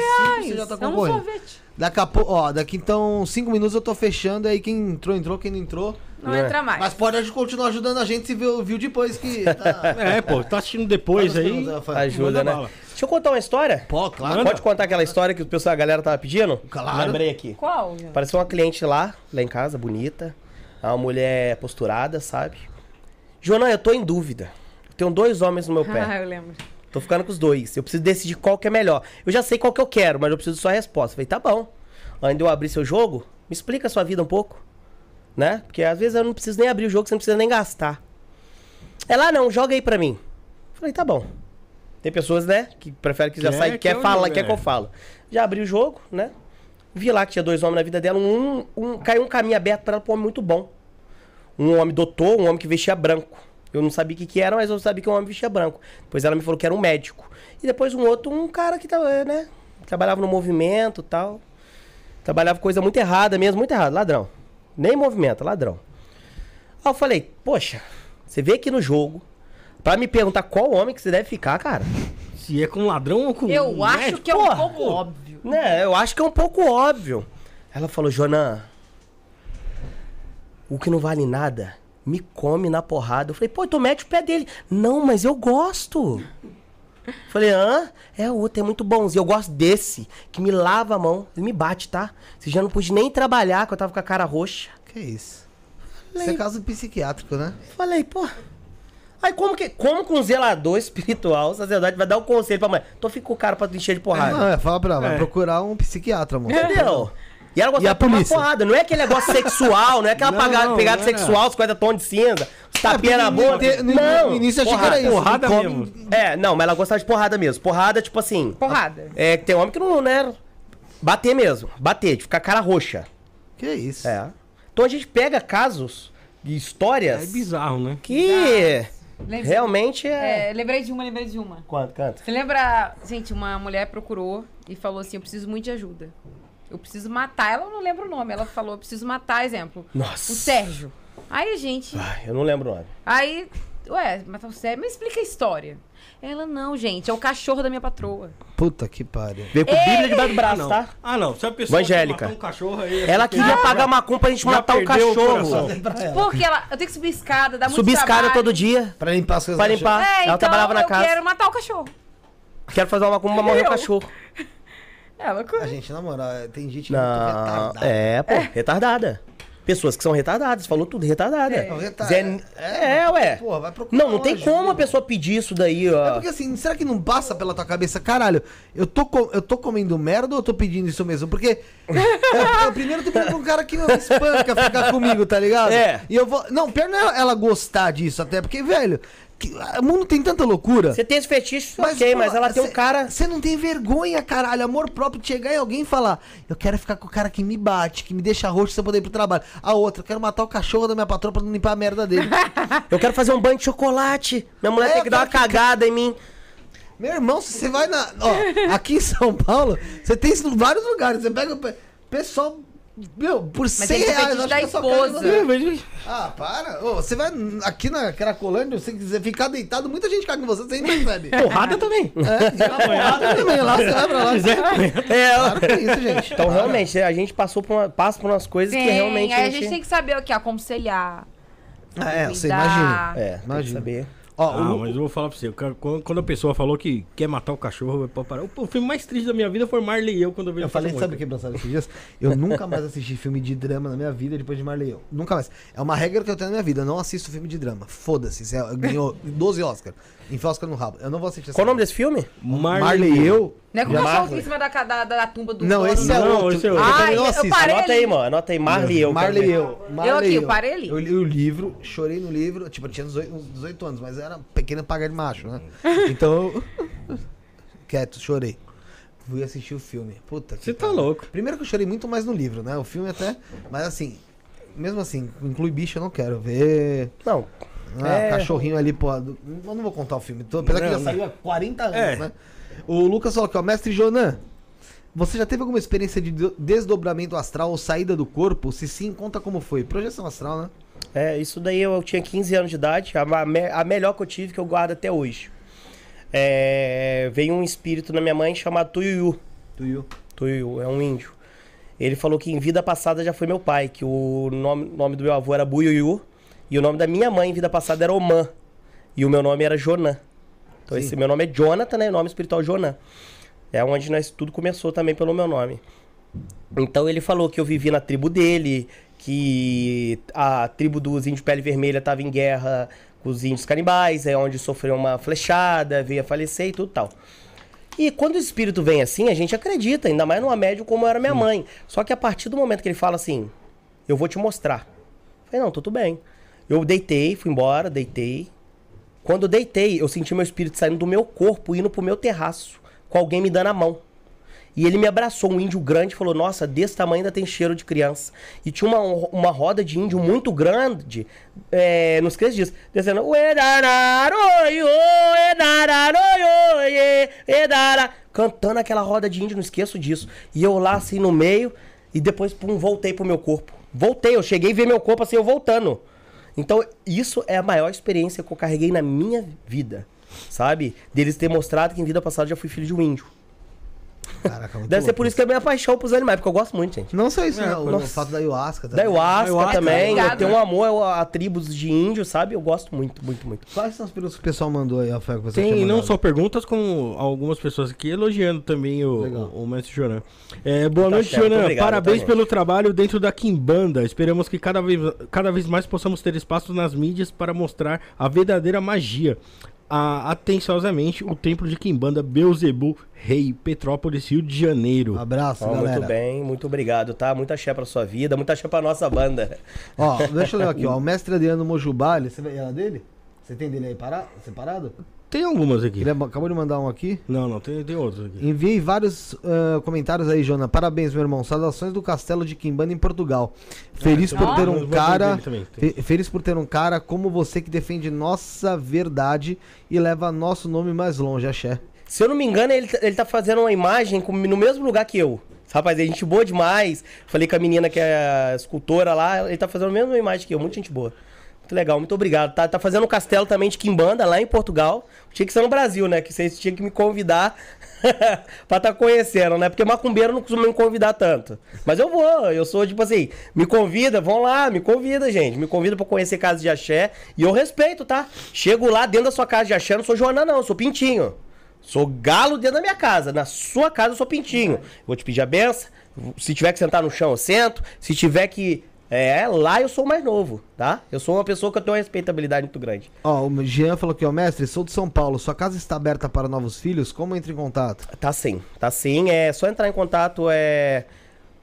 S5: você já tá
S4: É um
S5: concorrendo.
S4: sorvete.
S5: Daqui a pouco, ó, daqui então 5 minutos eu tô fechando. Aí quem entrou, entrou. Quem não entrou.
S4: Não
S3: É.
S4: entra mais.
S5: Mas pode continuar ajudando a gente se viu, viu depois que. <laughs> Tá...
S1: É, pô, tá assistindo depois aí.
S3: Ajuda, né?
S1: bala.
S3: Deixa eu contar uma história.
S5: Pô, claro.
S1: Manda.
S3: Pode contar aquela história que o pessoal, a galera tava pedindo?
S5: Claro.
S3: Lembrei aqui.
S4: Qual?
S3: Apareceu uma cliente lá, lá em casa, bonita. Uma mulher posturada, sabe? Joana, eu tô em dúvida. Eu tenho dois homens no meu <laughs>
S4: Ah,
S3: pé.
S4: eu lembro.
S3: Tô ficando com os dois. Eu preciso decidir qual que é melhor. Eu já sei qual que eu quero, mas eu preciso de sua resposta. Eu falei, tá bom. Antes de eu abrir seu jogo, me explica a sua vida um pouco. Né? Porque às vezes eu não preciso nem abrir o jogo, você não precisa nem gastar. Ela, ah, não, joga aí pra mim. Eu falei, tá bom. Tem pessoas, né, que preferem que já
S1: Quer
S3: sai,
S1: que
S3: quer falar, quer
S1: é.
S3: que eu falo. Já abri o jogo, né? Vi lá que tinha dois homens na vida dela. Um, um caiu um caminho aberto pra ela pra um homem muito bom. Um homem doutor, um homem que vestia branco. Eu não sabia o que, que era, mas eu sabia que um homem vestia branco. Depois ela me falou que era um médico. E depois um outro, um cara que tava, né? Trabalhava no movimento e tal. Trabalhava coisa muito errada mesmo, muito errada, ladrão. Nem movimento, ladrão. Aí eu falei, poxa, você veio aqui no jogo pra me perguntar qual homem que você deve ficar, cara.
S1: Se é com ladrão ou com
S4: Eu acho
S1: médico?
S4: que é um
S3: Porra.
S4: pouco óbvio.
S3: Né, eu acho que é um pouco óbvio. Ela falou, Joana, o que não vale nada, me come na porrada. Eu falei, pô, então mete o pé dele. Não, mas eu gosto. <laughs> Falei, hã? É, o outro é muito bonzinho. Eu gosto desse, que me lava a mão. Ele me bate, tá? Você já não pude nem trabalhar, que eu tava com a cara roxa.
S5: Que isso? Isso é caso psiquiátrico, né?
S3: Falei, pô. Aí como que, como que um zelador espiritual, o sacerdote, vai dar um conselho pra mãe? Então fica o cara pra tu encher de porrada.
S5: Não, é, fala pra ela, vai
S1: É.
S5: procurar um psiquiatra, amor.
S3: Entendeu? E ela
S5: E
S3: gostava
S5: a
S3: de tomar
S5: polícia?
S3: porrada. Não é aquele negócio <laughs> sexual, não é aquela
S1: Não,
S3: paga-
S1: não,
S3: pegada
S1: não é.
S3: sexual, 50 tons de cinza, os tapinha na
S5: porque no
S3: boca.
S5: inte- no-
S3: não,
S5: no início eu achei que era isso.
S1: Porrada
S5: Come-
S1: mesmo.
S3: É, não, mas ela gostava de porrada mesmo. Porrada, tipo assim.
S4: Porrada.
S3: É, tem homem que não, né? Bater mesmo. Bater, de ficar cara roxa.
S5: Que isso?
S3: É. Então a gente pega casos de
S1: É
S3: histórias
S1: bizarro, né?
S3: que
S4: Lembrei-
S3: realmente é.
S4: É, lembrei de uma, lembrei de uma.
S3: Quanto, canta?
S4: Você lembra, gente, uma mulher procurou e falou assim: Eu preciso muito de ajuda. Eu preciso matar. Ela não lembra o nome. Ela falou: Eu preciso matar, exemplo.
S3: Nossa.
S4: O Sérgio. Aí, gente.
S3: Ai, eu não lembro o nome.
S4: Aí, ué, matar o Sérgio. Mas explica a história. Ela, não, gente, é o cachorro da minha patroa.
S5: Puta que pariu.
S3: Veio com Bíblia debaixo do
S1: Ah,
S3: braço,
S1: não.
S3: tá?
S1: Ah, não. Se a pessoa
S3: Evangélica.
S1: um cachorro aí...
S3: Ela queria pagar macumba pra gente
S1: já
S3: matar
S1: o
S3: cachorro.
S1: coração.
S4: Porque ela, eu tenho que subir escada, dá muito
S3: Subir escada
S4: trabalho.
S3: todo dia.
S5: Pra limpar as coisas
S3: Pra limpar.
S4: É,
S3: Ela
S4: então
S3: trabalhava na
S4: eu
S3: casa.
S4: quero matar o cachorro.
S3: Quero fazer uma macumba pra morrer o
S4: Eu.
S3: Cachorro.
S4: Ela,
S5: A gente, na moral, tem gente muito
S3: Não,
S5: retardada.
S3: é, pô, retardada. Pessoas que são retardadas, falou tudo, retardada.
S4: É.
S5: Não, retar-
S3: Zé-
S5: é,
S3: é, ué.
S5: Porra, vai procurar
S3: Não, não tem
S5: ajuda.
S3: como a pessoa pedir isso daí, ó.
S5: É porque assim, será que não passa pela tua cabeça? Caralho, eu tô, co- eu tô comendo merda ou eu tô pedindo isso mesmo? Porque <laughs> eu, eu primeiro tô pedindo pra um cara que me espanca ficar comigo, tá ligado?
S3: É.
S5: E eu vou. Não, pior não é ela gostar disso, até, porque, velho, o mundo tem tanta loucura.
S3: Você tem esse fetiche, ok,
S5: pô,
S3: mas ela tem um
S5: cê-
S3: cara.
S5: Você não tem vergonha, caralho. Amor próprio de chegar em alguém e falar: Eu quero ficar com o cara que me bate, que me deixa roxo sem eu poder ir pro trabalho. A outra, eu quero matar o cachorro da minha patroa pra não limpar a merda dele. <laughs>
S3: Eu quero fazer um banho de chocolate. Minha mulher
S5: É,
S3: tem que dar uma
S5: que-
S3: cagada em mim.
S5: Meu irmão, se você vai na. Ó, aqui em São Paulo, você tem isso em vários lugares. Você pega. pessoal. Meu, por
S4: Mas
S5: 100
S4: ele tem
S5: reais.
S4: da
S5: que
S4: esposa.
S1: É, mas-
S5: Ah, para. Ô, você vai aqui na Cracolândia, se você quiser ficar deitado, muita gente caga em você, você nem percebe. <laughs>
S1: Porrada também.
S5: É, porrada também, lá você vai pra lá.
S3: É,
S5: Para com isso, gente.
S3: Então, realmente, a gente passou por uma, passa por umas coisas
S4: Sim,
S3: que realmente
S4: aí a gente tem que saber o que? Aconselhar.
S5: Ah, é, você imagina.
S3: É, tem que
S5: Imagina.
S3: saber.
S5: Ó,
S1: Ah,
S5: o-
S1: mas eu vou falar pra você. Quando a pessoa falou que quer matar o cachorro, pra parar. O, filme mais triste da minha vida foi Marley e eu quando eu vi
S5: Eu falei, sabe o que, Bronçado, esses dias? Eu nunca mais assisti filme de drama na minha vida depois de Marley e eu. Nunca mais. É uma regra que eu tenho na minha vida. Eu não assisto filme de drama. Foda-se. É- Ganhou 12 Oscar. Enfia Oscar no rabo. Eu não vou assistir essa
S3: Qual o nome desse filme?
S5: Marley e eu.
S4: Não é com o cachorro
S3: Marley.
S4: em cima da, da, da tumba do
S5: Não,
S4: dono,
S5: esse é
S1: Não,
S5: outro.
S1: esse é outro.
S5: Eu
S4: Ai,
S5: também não
S4: eu parei
S3: Anota
S4: ali.
S3: aí, mano. Anota aí. Marley e eu.
S5: Marley e eu. Marley
S4: aqui,
S5: e
S4: eu parei ali.
S5: Eu li o livro, chorei no livro. Tipo, eu tinha 18, uns 18 anos, mas eu era pequeno pagar de macho, né? <laughs> Então eu... Quieto, chorei. Fui assistir o filme. Puta que
S1: Você tá louco.
S5: Primeiro que eu chorei muito mais no livro, né? O filme até. Mas assim, mesmo assim, inclui bicho, eu não quero ver.
S3: Não.
S5: Ah,
S3: É.
S5: cachorrinho ali, pô. do- Eu não vou contar o filme. Tô- Apesar que
S1: Não,
S5: já
S1: não.
S5: saiu há 40 anos,
S1: É.
S5: né? O Lucas falou aqui, ó, mestre Jonan. Você já teve alguma experiência de de- desdobramento astral ou saída do corpo? Se sim, conta como foi. Projeção astral, né?
S3: É, isso daí eu, tinha 15 anos de idade, a, me- a melhor que eu tive, que eu guardo até hoje. É, veio um espírito na minha mãe chamado Tuyuyu.
S5: Tuyo.
S3: Tuyuyu, é um índio. Ele falou que em vida passada já foi meu pai, que o nome, nome do meu avô era Buyuyu, e o nome da minha mãe em vida passada era Oman, e o meu nome era Jonan. Então
S5: Sim.
S3: esse meu nome é Jonathan, né? O nome espiritual Jonan. É onde nós tudo começou também pelo meu nome. Então ele falou que eu vivi na tribo dele, que a tribo dos índios pele vermelha estava em guerra com os índios canibais, é onde sofreu uma flechada, veio a falecer e tudo tal. E quando o espírito vem assim, a gente acredita, ainda mais numa médium como era minha mãe. Só que a partir do momento que ele fala assim, eu vou te mostrar. Eu falei, não, tudo bem. Eu deitei, fui embora, deitei. Quando eu deitei, eu senti meu espírito saindo do meu corpo, indo pro meu terraço, com alguém me dando a mão. E ele me abraçou, um índio grande, falou: Nossa, desse tamanho ainda tem cheiro de criança. E tinha uma, uma roda de índio muito grande, é, não esqueça disso, descendo. "Uedararoio, edararoio, edara", Cantando aquela roda de índio, não esqueço disso. E eu lá assim no meio, e depois, pum, voltei pro meu corpo. Voltei, eu cheguei a ver meu corpo assim, eu voltando. Então, isso é a maior experiência que eu carreguei na minha vida, sabe? Deles ter mostrado que em vida passada eu já fui filho de um índio.
S5: Caraca, muito
S3: Deve ser
S5: louco
S3: por isso que é a minha paixão pros animais, porque eu gosto muito, gente.
S5: Não só isso, né? O,
S3: nossa.
S5: o fato da ayahuasca
S3: Da
S5: também.
S3: ayahuasca
S1: Ayahuasca,
S3: também, eu
S4: obrigada.
S3: tenho um amor a, a tribos de índio, sabe? Eu gosto muito, muito, muito.
S5: Quais são as perguntas que o pessoal mandou aí, Rafael? Que você
S1: Tem não só perguntas, como algumas pessoas aqui elogiando também o,
S5: Legal.
S1: o, o mestre Jonan. É, boa
S3: Tá
S1: noite,
S3: certo,
S1: Jonan.
S3: obrigado,
S1: Parabéns
S3: tá,
S1: pelo trabalho dentro da Kimbanda. Esperamos que cada vez, cada vez mais possamos ter espaço nas mídias para mostrar a verdadeira magia. A, atenciosamente, o templo de Kimbanda Beuzebu, Rei, Petrópolis, Rio de Janeiro.
S5: Abraço,
S3: Ó,
S5: galera.
S3: muito bem, muito obrigado, tá? Muita axé pra sua vida, muita axé pra nossa banda.
S5: Ó, deixa eu ler aqui, ó. <laughs> O mestre Adriano Mojubá, ele- você vê ela dele? Você tem dele aí para- separado?
S1: Tem algumas aqui.
S5: Ele é- acabou de mandar um aqui.
S1: Não, não, tem, tem outros aqui.
S5: Enviei vários ah, comentários aí, Jona. Parabéns, meu irmão. Saudações do Castelo de Quimbanda em Portugal. Feliz
S1: então
S5: por ter um cara.
S1: também,
S5: fe- Feliz por ter um cara como você que defende nossa verdade e leva nosso nome mais longe, axé.
S3: Se eu não me engano, ele, tá- ele tá fazendo uma imagem com- no mesmo lugar que eu. Rapaz, é gente boa demais. Falei com a menina que é a escultora lá, ele tá fazendo a mesma imagem que eu, muita gente boa. Muito legal, muito obrigado. Tá, tá fazendo um castelo também de Quimbanda lá em Portugal. Tinha que ser no Brasil, né? Que vocês tinham que me convidar <laughs> pra tá conhecendo, né? Porque macumbeiro não costuma me convidar tanto. Mas eu vou, eu sou tipo assim, me convida, vão lá, me convida, gente. Me convida pra conhecer casa de axé. E eu respeito, tá? Chego lá dentro da sua casa de axé, não sou Joana, não, sou Pintinho. Sou galo dentro da minha casa. Na sua casa eu sou pintinho. Vou te pedir a benção. Se tiver que sentar no chão, eu sento. Se tiver que. É, lá eu sou o mais novo, tá? Eu sou uma pessoa que eu tenho uma respeitabilidade muito grande.
S5: Ó, o Jean falou aqui, ó, mestre, sou de São Paulo. Sua casa está aberta para novos filhos? Como entra em contato?
S3: Tá sim, tá sim. É só entrar em contato. É...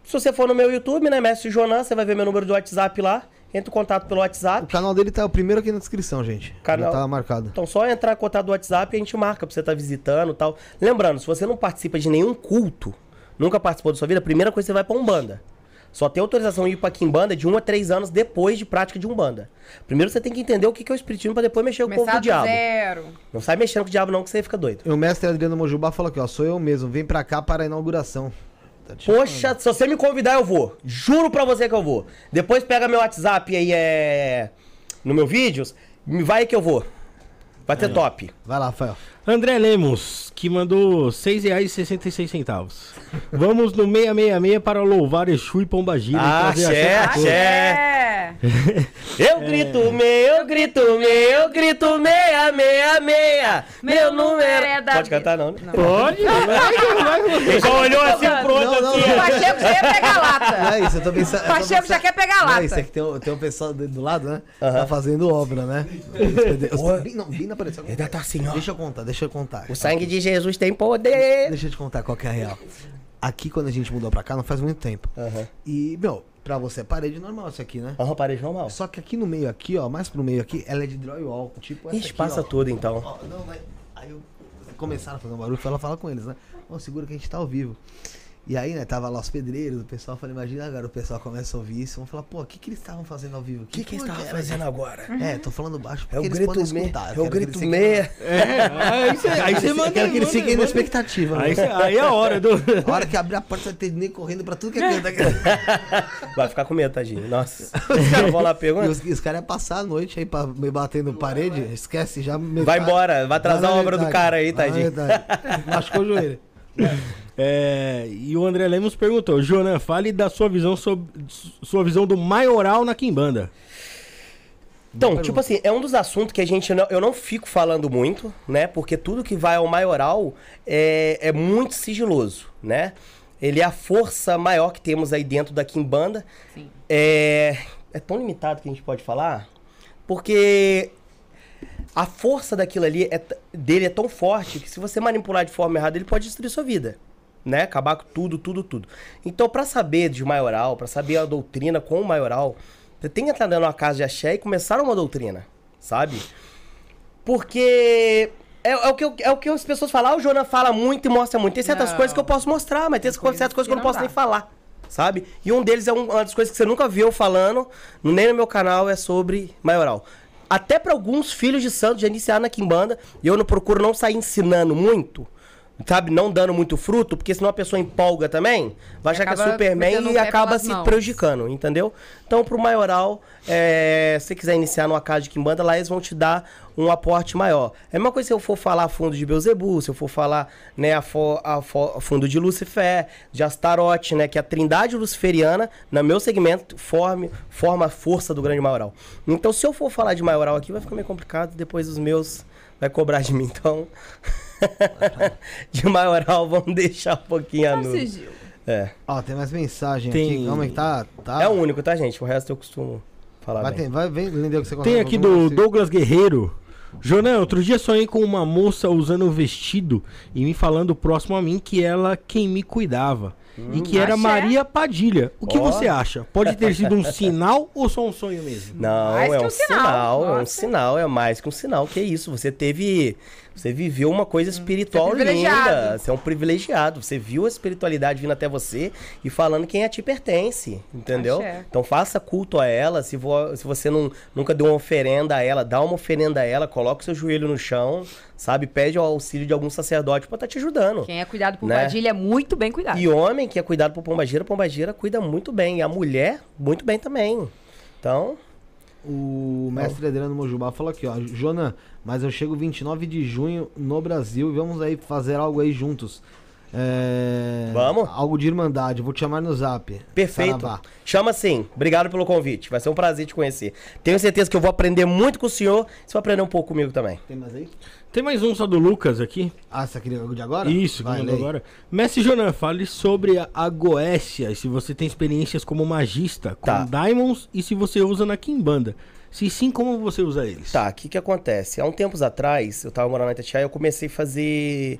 S3: Se você for no meu YouTube, né, Mestre Jonan, você vai ver meu número de WhatsApp lá. Entra em contato pelo
S5: O
S3: WhatsApp.
S5: canal dele tá o primeiro aqui na descrição, gente.
S3: Canal-
S5: Já tá marcado.
S3: Então só entrar em contato do WhatsApp e a gente marca pra você estar visitando e tal. Lembrando, se você não participa de nenhum culto, nunca participou da sua vida, a primeira coisa que você vai pra Umbanda. Só tem autorização de ir pra Kimbanda de 1 a 3 anos depois de prática de Umbanda. Primeiro você tem que entender o que é o espiritismo pra depois mexer com o povo do diabo.
S4: zero.
S3: Não sai mexendo com o diabo não que você fica doido.
S5: E o mestre Adriano Mojubá falou aqui, ó, sou eu mesmo, vem pra cá para a inauguração. Tá
S3: Poxa, se você me convidar, eu vou. Juro pra você que eu vou. Depois pega meu WhatsApp aí, é. No meu vídeos. Me vai que eu vou. Vai ter top.
S5: Vai lá, Rafael.
S1: André Lemos, que mandou R$ 6,66. Vamos no 666 para louvar Exu e Pombagira. e
S3: Ah,
S1: trazer
S3: axé.
S4: É.
S3: Eu grito meia, eu grito meia, eu grito meia, meia, meia. Meu número.
S4: é da-
S3: Pode cantar, não, né?
S1: Pode, vai, vai.
S3: Ele já olhou assim pro outro
S5: Não, não,
S3: aqui.
S4: O
S5: não.
S4: Pacheco já ia pegar lata.
S5: Não é isso, eu tô pensando.
S4: O Pacheco já quer pegar a
S5: Não é isso, é
S4: lata.
S5: que tem, um- tem um pessoal do, do lado, né? Tá fazendo obra, né? Não, Bim não apareceu.
S3: Ainda tá assim, ó.
S5: Deixa eu contar, deixa eu contar.
S3: O sangue de Jesus tem poder.
S5: Deixa eu te contar qual que é a real. Aqui, quando a gente mudou pra cá, não faz muito tempo.
S3: Aham.
S5: E, meu, pra você é parede normal isso aqui, né?
S3: Aham, parede normal.
S5: Só que aqui no meio, aqui, ó, mais pro meio aqui, ela é de drywall. Tipo essa
S3: Ixi,
S5: aqui,
S3: passa
S5: ó.
S3: tudo então.
S5: Ó, não, mas aí eu começaram a fazer um barulho, foi ela falar com eles, né? Ô, segura que a gente tá ao vivo. E aí, né, tava lá os pedreiros, o pessoal, falei, imagina agora, o pessoal começa a ouvir isso, vão falar, pô, o que que eles estavam fazendo ao vivo?
S3: O que, que eles estavam fazendo agora?
S5: É, tô falando baixo porque
S3: É o
S5: eles
S3: grito
S5: podem escutar.
S3: É
S5: eu
S3: o grito meia.
S1: É, aí você aí você manda.
S5: Eu quero que eles fiquem na expectativa.
S1: Aí,
S5: né?
S1: cê- aí é a hora do.
S5: A hora que abrir a porta vai ter nem correndo pra tudo que é canto. <laughs>
S3: Vai ficar com medo, tadinho. Nossa. <laughs> Eu vou lá perguntar.
S5: os, os caras iam passar a noite aí pra me batendo parede, esquece já. metade-
S3: Vai embora, vai atrasar a obra do cara aí, tadinho. <laughs>
S5: Machucou o joelho.
S1: É, e o André Lemos perguntou: Jonan, fale da sua visão sobre sua visão do maioral na Quimbanda.
S3: Então, tipo assim, é um dos assuntos que a gente não, eu não fico falando muito, né? Porque tudo que vai ao maioral é, é muito sigiloso, né? Ele é a força maior que temos aí dentro da Kimbanda.
S4: Sim.
S3: É, é tão limitado que a gente pode falar, porque a força daquilo ali é dele é tão forte que se você manipular de forma errada, ele pode destruir sua vida. Né? Acabar com tudo, tudo, tudo. Então, pra saber de maioral, pra saber a doutrina com o maioral, você tem que entrar dentro de uma casa de axé e começar uma doutrina, sabe? Porque é, é o, que eu- é o que as pessoas falam, ah, o Jonas fala muito e mostra muito. Tem certas
S4: Não.
S3: coisas que eu posso mostrar, mas tem certas coisas que eu não
S4: não
S3: posso
S4: dá.
S3: nem falar, sabe? E um deles é um- uma das coisas que você nunca viu eu falando, nem no meu canal, é sobre maioral. Até pra alguns filhos de santos já iniciaram na Kimbanda, e eu não procuro não sair ensinando muito, sabe? Não dando muito fruto, porque senão a pessoa empolga também, vai achar que é Superman e acaba se
S4: mãos.
S3: prejudicando, entendeu? Então, pro maioral, é, se você quiser iniciar numa casa de Kimbanda, lá eles vão te dar um aporte maior. É a mesma coisa se eu for falar a fundo de Beuzebu, se eu for falar né, a, a a fundo de Lucifer, de Astarote, né, que a trindade luciferiana, no meu segmento, forme, forma a força do grande maioral. Então, se eu for falar de maioral aqui, vai ficar meio complicado, depois os meus vai cobrar de mim, então... <laughs> <laughs> de maioral, vamos deixar um pouquinho a nuvem.
S4: um sigilo.
S3: É.
S5: Ó, tem mais mensagem
S1: Tem-
S5: aqui. Calma aí, tá. tá.
S3: É o único, tá, gente? O resto eu costumo falar
S5: Vai,
S3: bem.
S5: tem, vai, vem, Lindeu, que você
S1: Tem aqui do Douglas Guerreiro. Jonan, outro dia sonhei com uma moça usando um vestido e me falando próximo a mim que ela quem me cuidava. E que era
S4: Axé.
S1: Maria Padilha. O que
S3: Ó.
S1: você acha? Pode ter sido um <laughs> sinal ou só um sonho mesmo?
S3: Não,
S4: Mais
S3: é
S4: que
S3: um
S4: um sinal,
S3: sinal, é um sinal, é mais que um sinal. Que isso? Você teve. Você viveu uma coisa espiritual
S4: Você é
S3: linda. Você é um privilegiado. Você viu a espiritualidade vindo até você e falando quem a ti pertence. Entendeu?
S4: Axé.
S3: Então faça culto a ela. Se, vo- se você não, nunca deu uma oferenda a ela, dá uma oferenda a ela, coloca o seu joelho no chão, sabe? Pede o auxílio de algum sacerdote pra estar te ajudando.
S4: Quem é cuidado por
S3: Né?
S4: Padilha é muito bem cuidado.
S3: E homem que é cuidado por pombagira, pombagira cuida muito bem. E a mulher, muito bem também. Então,
S5: O mestre Adriano Mojubá falou aqui, ó. Jonan, mas eu chego 29 de junho no Brasil e vamos aí fazer algo aí juntos. É...
S3: Vamos.
S5: Algo de irmandade. Vou te chamar no zap.
S3: perfeito.
S5: Saravá.
S3: Chama sim. Obrigado pelo convite. Vai ser um prazer te conhecer. Tenho certeza que eu vou aprender muito com o senhor. Você vai aprender um pouco comigo também.
S5: Tem mais aí?
S1: Tem mais um só do Lucas aqui.
S5: Ah, você queria algo de agora?
S1: Isso, que
S5: Vai,
S1: mandou
S5: lê.
S1: agora. Mestre Jonan, fale sobre a, a Goécia, e se você tem experiências como magista com
S3: Tá.
S1: Diamonds e se você usa na Kimbanda. Se sim, como você usa eles?
S3: Tá, o que que acontece? Há um tempos atrás, eu tava morando na Itatiaia, eu comecei a fazer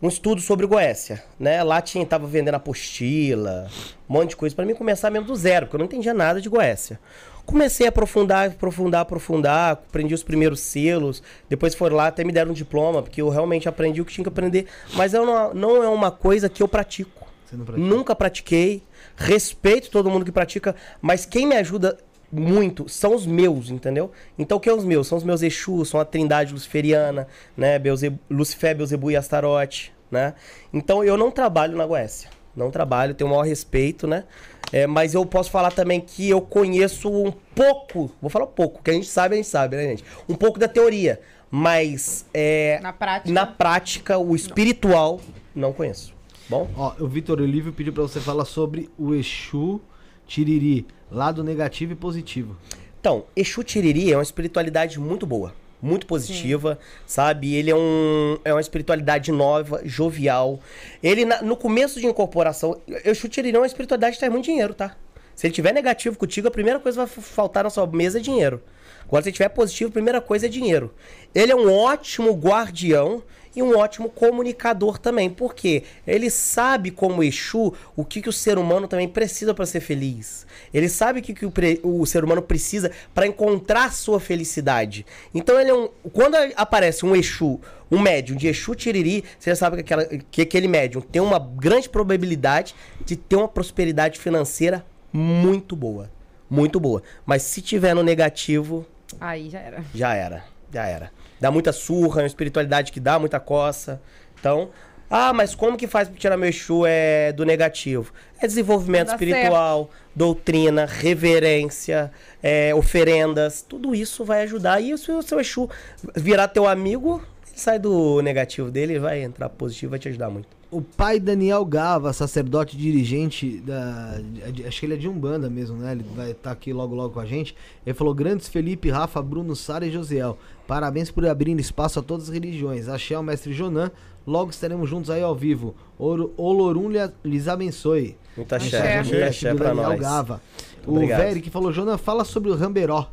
S3: um estudo sobre Goécia, né? Lá tinha, tava vendendo apostila, um monte de coisa, pra mim começar mesmo do zero, porque eu não entendia nada de Goécia. Comecei a aprofundar, aprofundar, aprofundar, aprendi os primeiros selos, depois foram lá, até me deram um diploma, porque eu realmente aprendi o que tinha que aprender, mas eu não, não é uma coisa que eu pratico.
S5: Você não pratica?
S3: Nunca pratiquei. Respeito todo mundo que pratica, mas quem me ajuda muito são os meus, entendeu? Então, o que é os meus? São os meus Exus, são a trindade luciferiana, né? Beuze... Lucifer, Beuzebu e Astarote, né? Então, eu não trabalho na Goécia. Não trabalho, tenho o maior respeito, né? É, mas eu posso falar também que eu conheço um pouco, vou falar um pouco, que a gente sabe, a gente sabe, né, gente? Um pouco da teoria, mas é,
S4: Na prática.
S3: na prática, o espiritual, não conheço. Bom?
S5: Ó, o Vitor Olívio pediu pra você falar sobre o Exu Tiriri, lado negativo e positivo.
S3: Então, Exu Tiriri é uma espiritualidade muito boa, muito positiva, sabe? Ele é, um, é uma espiritualidade nova, jovial. Ele, na- no começo de incorporação, Exu Tiriri é uma espiritualidade que traz muito dinheiro, tá? Se ele tiver negativo contigo, a primeira coisa que vai faltar na sua mesa é dinheiro. Agora, se ele tiver positivo, a primeira coisa é dinheiro. Ele é um ótimo guardião e um ótimo comunicador também. Por quê? Ele sabe, como Exu, o que, que o ser humano também precisa para ser feliz. Ele sabe o que, que o, pre- o ser humano precisa para encontrar sua felicidade. Então, ele é um. Quando aparece um Exu, um médium de Exu Tiriri, você já sabe que, aquela, que aquele médium tem uma grande probabilidade de ter uma prosperidade financeira muito boa. Muito boa. Mas se tiver no negativo,
S4: Aí já era.
S3: já era, já era. Dá muita surra, é uma espiritualidade que dá muita coça. Então, ah, mas como que faz pra tirar meu Exu é, do negativo? É desenvolvimento
S4: Dá
S3: espiritual, doutrina, reverência, é, oferendas, tudo isso vai ajudar. E se o seu Exu virar teu amigo, ele sai do negativo dele e vai entrar positivo, vai te ajudar muito.
S5: O pai Daniel Gava, sacerdote dirigente da. de- Acho que ele é de Umbanda mesmo, né? Ele vai estar aqui logo logo com a gente. Ele falou: Grandes Felipe, Rafa, Bruno, Sara e Josiel. Parabéns por abrir espaço a todas as religiões. Axé ao mestre Jonan. Logo estaremos juntos aí ao vivo. Oro- Olorum lhe- lhes abençoe.
S3: Muita
S4: Axé.
S3: muita
S5: do
S3: axé pra
S5: Daniel
S3: nós.
S5: Gava. O Veri que falou: Jonan, fala sobre o Ramberó.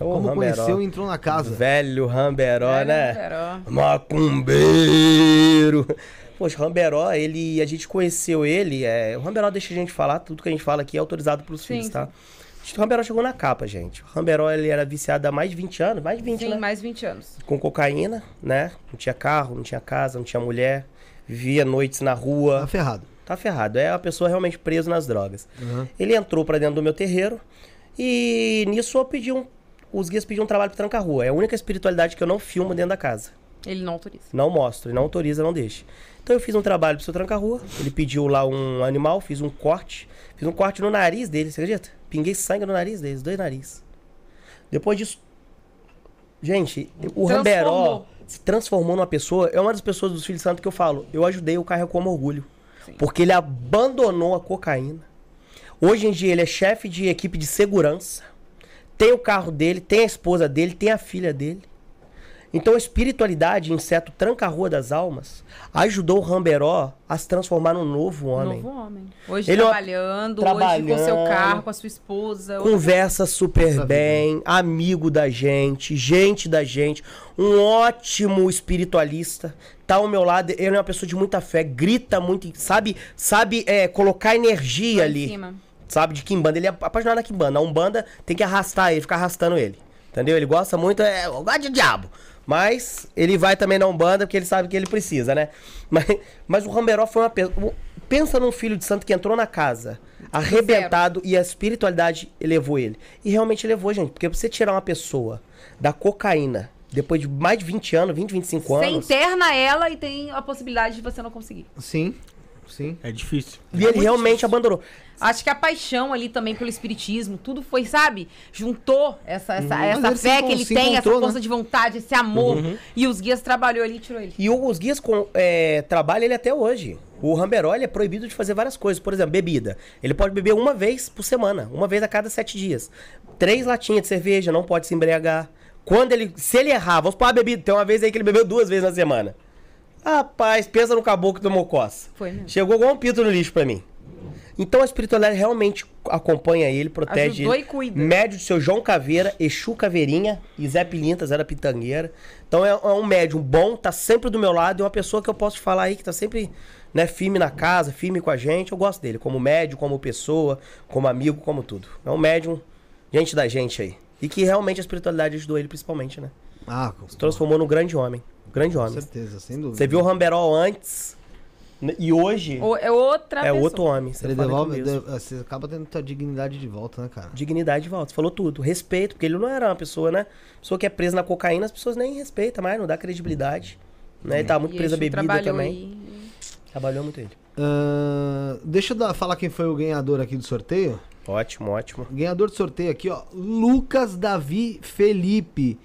S3: Ô,
S5: Como
S3: Ramberó.
S5: conheceu e entrou na casa.
S3: Velho Ramberó, né?
S4: Ramberó.
S3: Macumbeiro. Poxa, Ramberó, ele, a gente conheceu ele. É, o Ramberó deixa a gente falar, tudo que a gente fala aqui é autorizado pelos
S4: Sim,
S3: filhos, tá? O Ramberó chegou na capa, gente. O Ramberó, ele era viciado há mais de 20 anos, mais de 20,
S4: Sim,
S3: né?
S4: mais 20 anos.
S3: Com cocaína, né? Não tinha carro, não tinha casa, não tinha mulher. Vivia noites na
S5: Tá
S3: rua.
S5: ferrado.
S3: Tá ferrado. É uma pessoa realmente presa nas drogas.
S5: Uhum.
S3: Ele entrou pra dentro do meu terreiro e nisso eu pedi um... Os guias pediam um trabalho pro tranca-rua. É a única espiritualidade que eu não filmo dentro da casa.
S4: Ele não autoriza.
S3: Não mostro, ele não autoriza, não deixa. Então eu fiz um trabalho pro seu tranca-rua. Ele pediu lá um animal, fiz um corte. Fiz um corte no nariz dele, você acredita? Pinguei sangue no nariz dele, dois narizes. Depois disso. Gente, o. Ramberó se transformou numa pessoa. É uma das pessoas do Filho Santo que eu falo. Eu ajudei o carro como orgulho. Porque ele abandonou a cocaína. Hoje em dia ele é chefe de equipe de segurança. Tem o carro dele, tem a esposa dele, tem a filha dele. Então a espiritualidade, inseto tranca-rua das almas, ajudou o Ramberó a se transformar num novo homem.
S4: Novo homem. Hoje
S3: Ele é uma-
S4: trabalhando, hoje com seu
S3: trabalhando,
S4: carro, com a sua esposa. hoje-
S3: Conversa super
S5: Essa
S3: bem, amigo da gente, gente da gente, um ótimo espiritualista. Tá ao meu lado, ele é uma pessoa de muita fé, grita muito, sabe, sabe é, colocar energia
S4: Lá em
S3: ali.
S4: cima.
S3: Sabe, de Kimbanda. Ele é apaixonado na Kimbanda. A Umbanda tem que arrastar ele, ficar arrastando ele. Entendeu? Ele gosta muito, é, gosto de diabo. Mas ele vai também na Umbanda porque ele sabe que ele precisa, né? Mas, mas o Ramberó foi uma pessoa. Pensa num filho de santo que entrou na casa, arrebentado, e a espiritualidade elevou ele. E realmente elevou, gente. Porque pra você tirar uma pessoa da cocaína, depois de mais de 20 anos, 20, 25
S4: Você
S3: anos.
S4: interna ela e tem a possibilidade de você não conseguir.
S5: Sim, sim.
S1: É difícil.
S3: E ele realmente abandonou.
S4: Acho que a paixão ali também pelo espiritismo, tudo foi, sabe? Juntou essa, essa,
S5: Mas
S4: essa fé que ele tem, essa força
S5: né?
S4: de vontade, esse amor. E os guias trabalhou ali e tirou ele.
S3: E o- os guias com, é, trabalham ele até hoje. O Ramberó ele é proibido de fazer várias coisas. Por exemplo, bebida. Ele pode beber uma vez por semana, uma vez a cada sete dias. Três latinhas de cerveja, não pode se embriagar. Quando ele. Se ele errar, vamos pôr a bebida. Tem uma vez aí que ele bebeu duas vezes na semana. Rapaz, pensa no caboclo que tomou coça.
S4: Foi mesmo.
S3: Chegou igual um pito no lixo pra mim. Então a espiritualidade realmente acompanha ele, protege
S4: Ajudou
S3: ele.
S4: e cuida.
S3: Médio de seu João Caveira, Exu Caveirinha e Zé Pilintas era pitangueira. Então é, é um médium bom, tá sempre do meu lado, é uma pessoa que eu posso falar aí que tá sempre né, firme na casa, firme com a gente. Eu gosto dele, como médium, como pessoa, como amigo, como tudo. É um médium, gente da gente aí. E que realmente a espiritualidade ajudou ele principalmente, né?
S5: Ah,
S3: Se transformou num grande homem. Grande
S5: com
S3: homem.
S5: certeza, sem dúvida.
S3: Você viu o Ramberol antes né, e hoje
S4: Ou- É outra
S3: é
S4: pessoa.
S3: outro homem. Você
S5: Ele devolve, de- você acaba tendo tua dignidade de volta, né, cara?
S3: Dignidade de volta. Você falou tudo. Respeito, porque ele não era uma pessoa, né? Pessoa que é presa na cocaína, as pessoas nem respeitam mais, não dá credibilidade. Né? Ele tava muito
S4: E
S3: preso bebida
S4: trabalhou
S3: também.
S4: aí.
S3: Trabalhou muito ele.
S5: Ahn, deixa eu dar- falar quem foi o ganhador aqui do sorteio.
S3: Ótimo, ótimo.
S5: Ganhador do sorteio aqui, ó. Lucas Davi Felipe.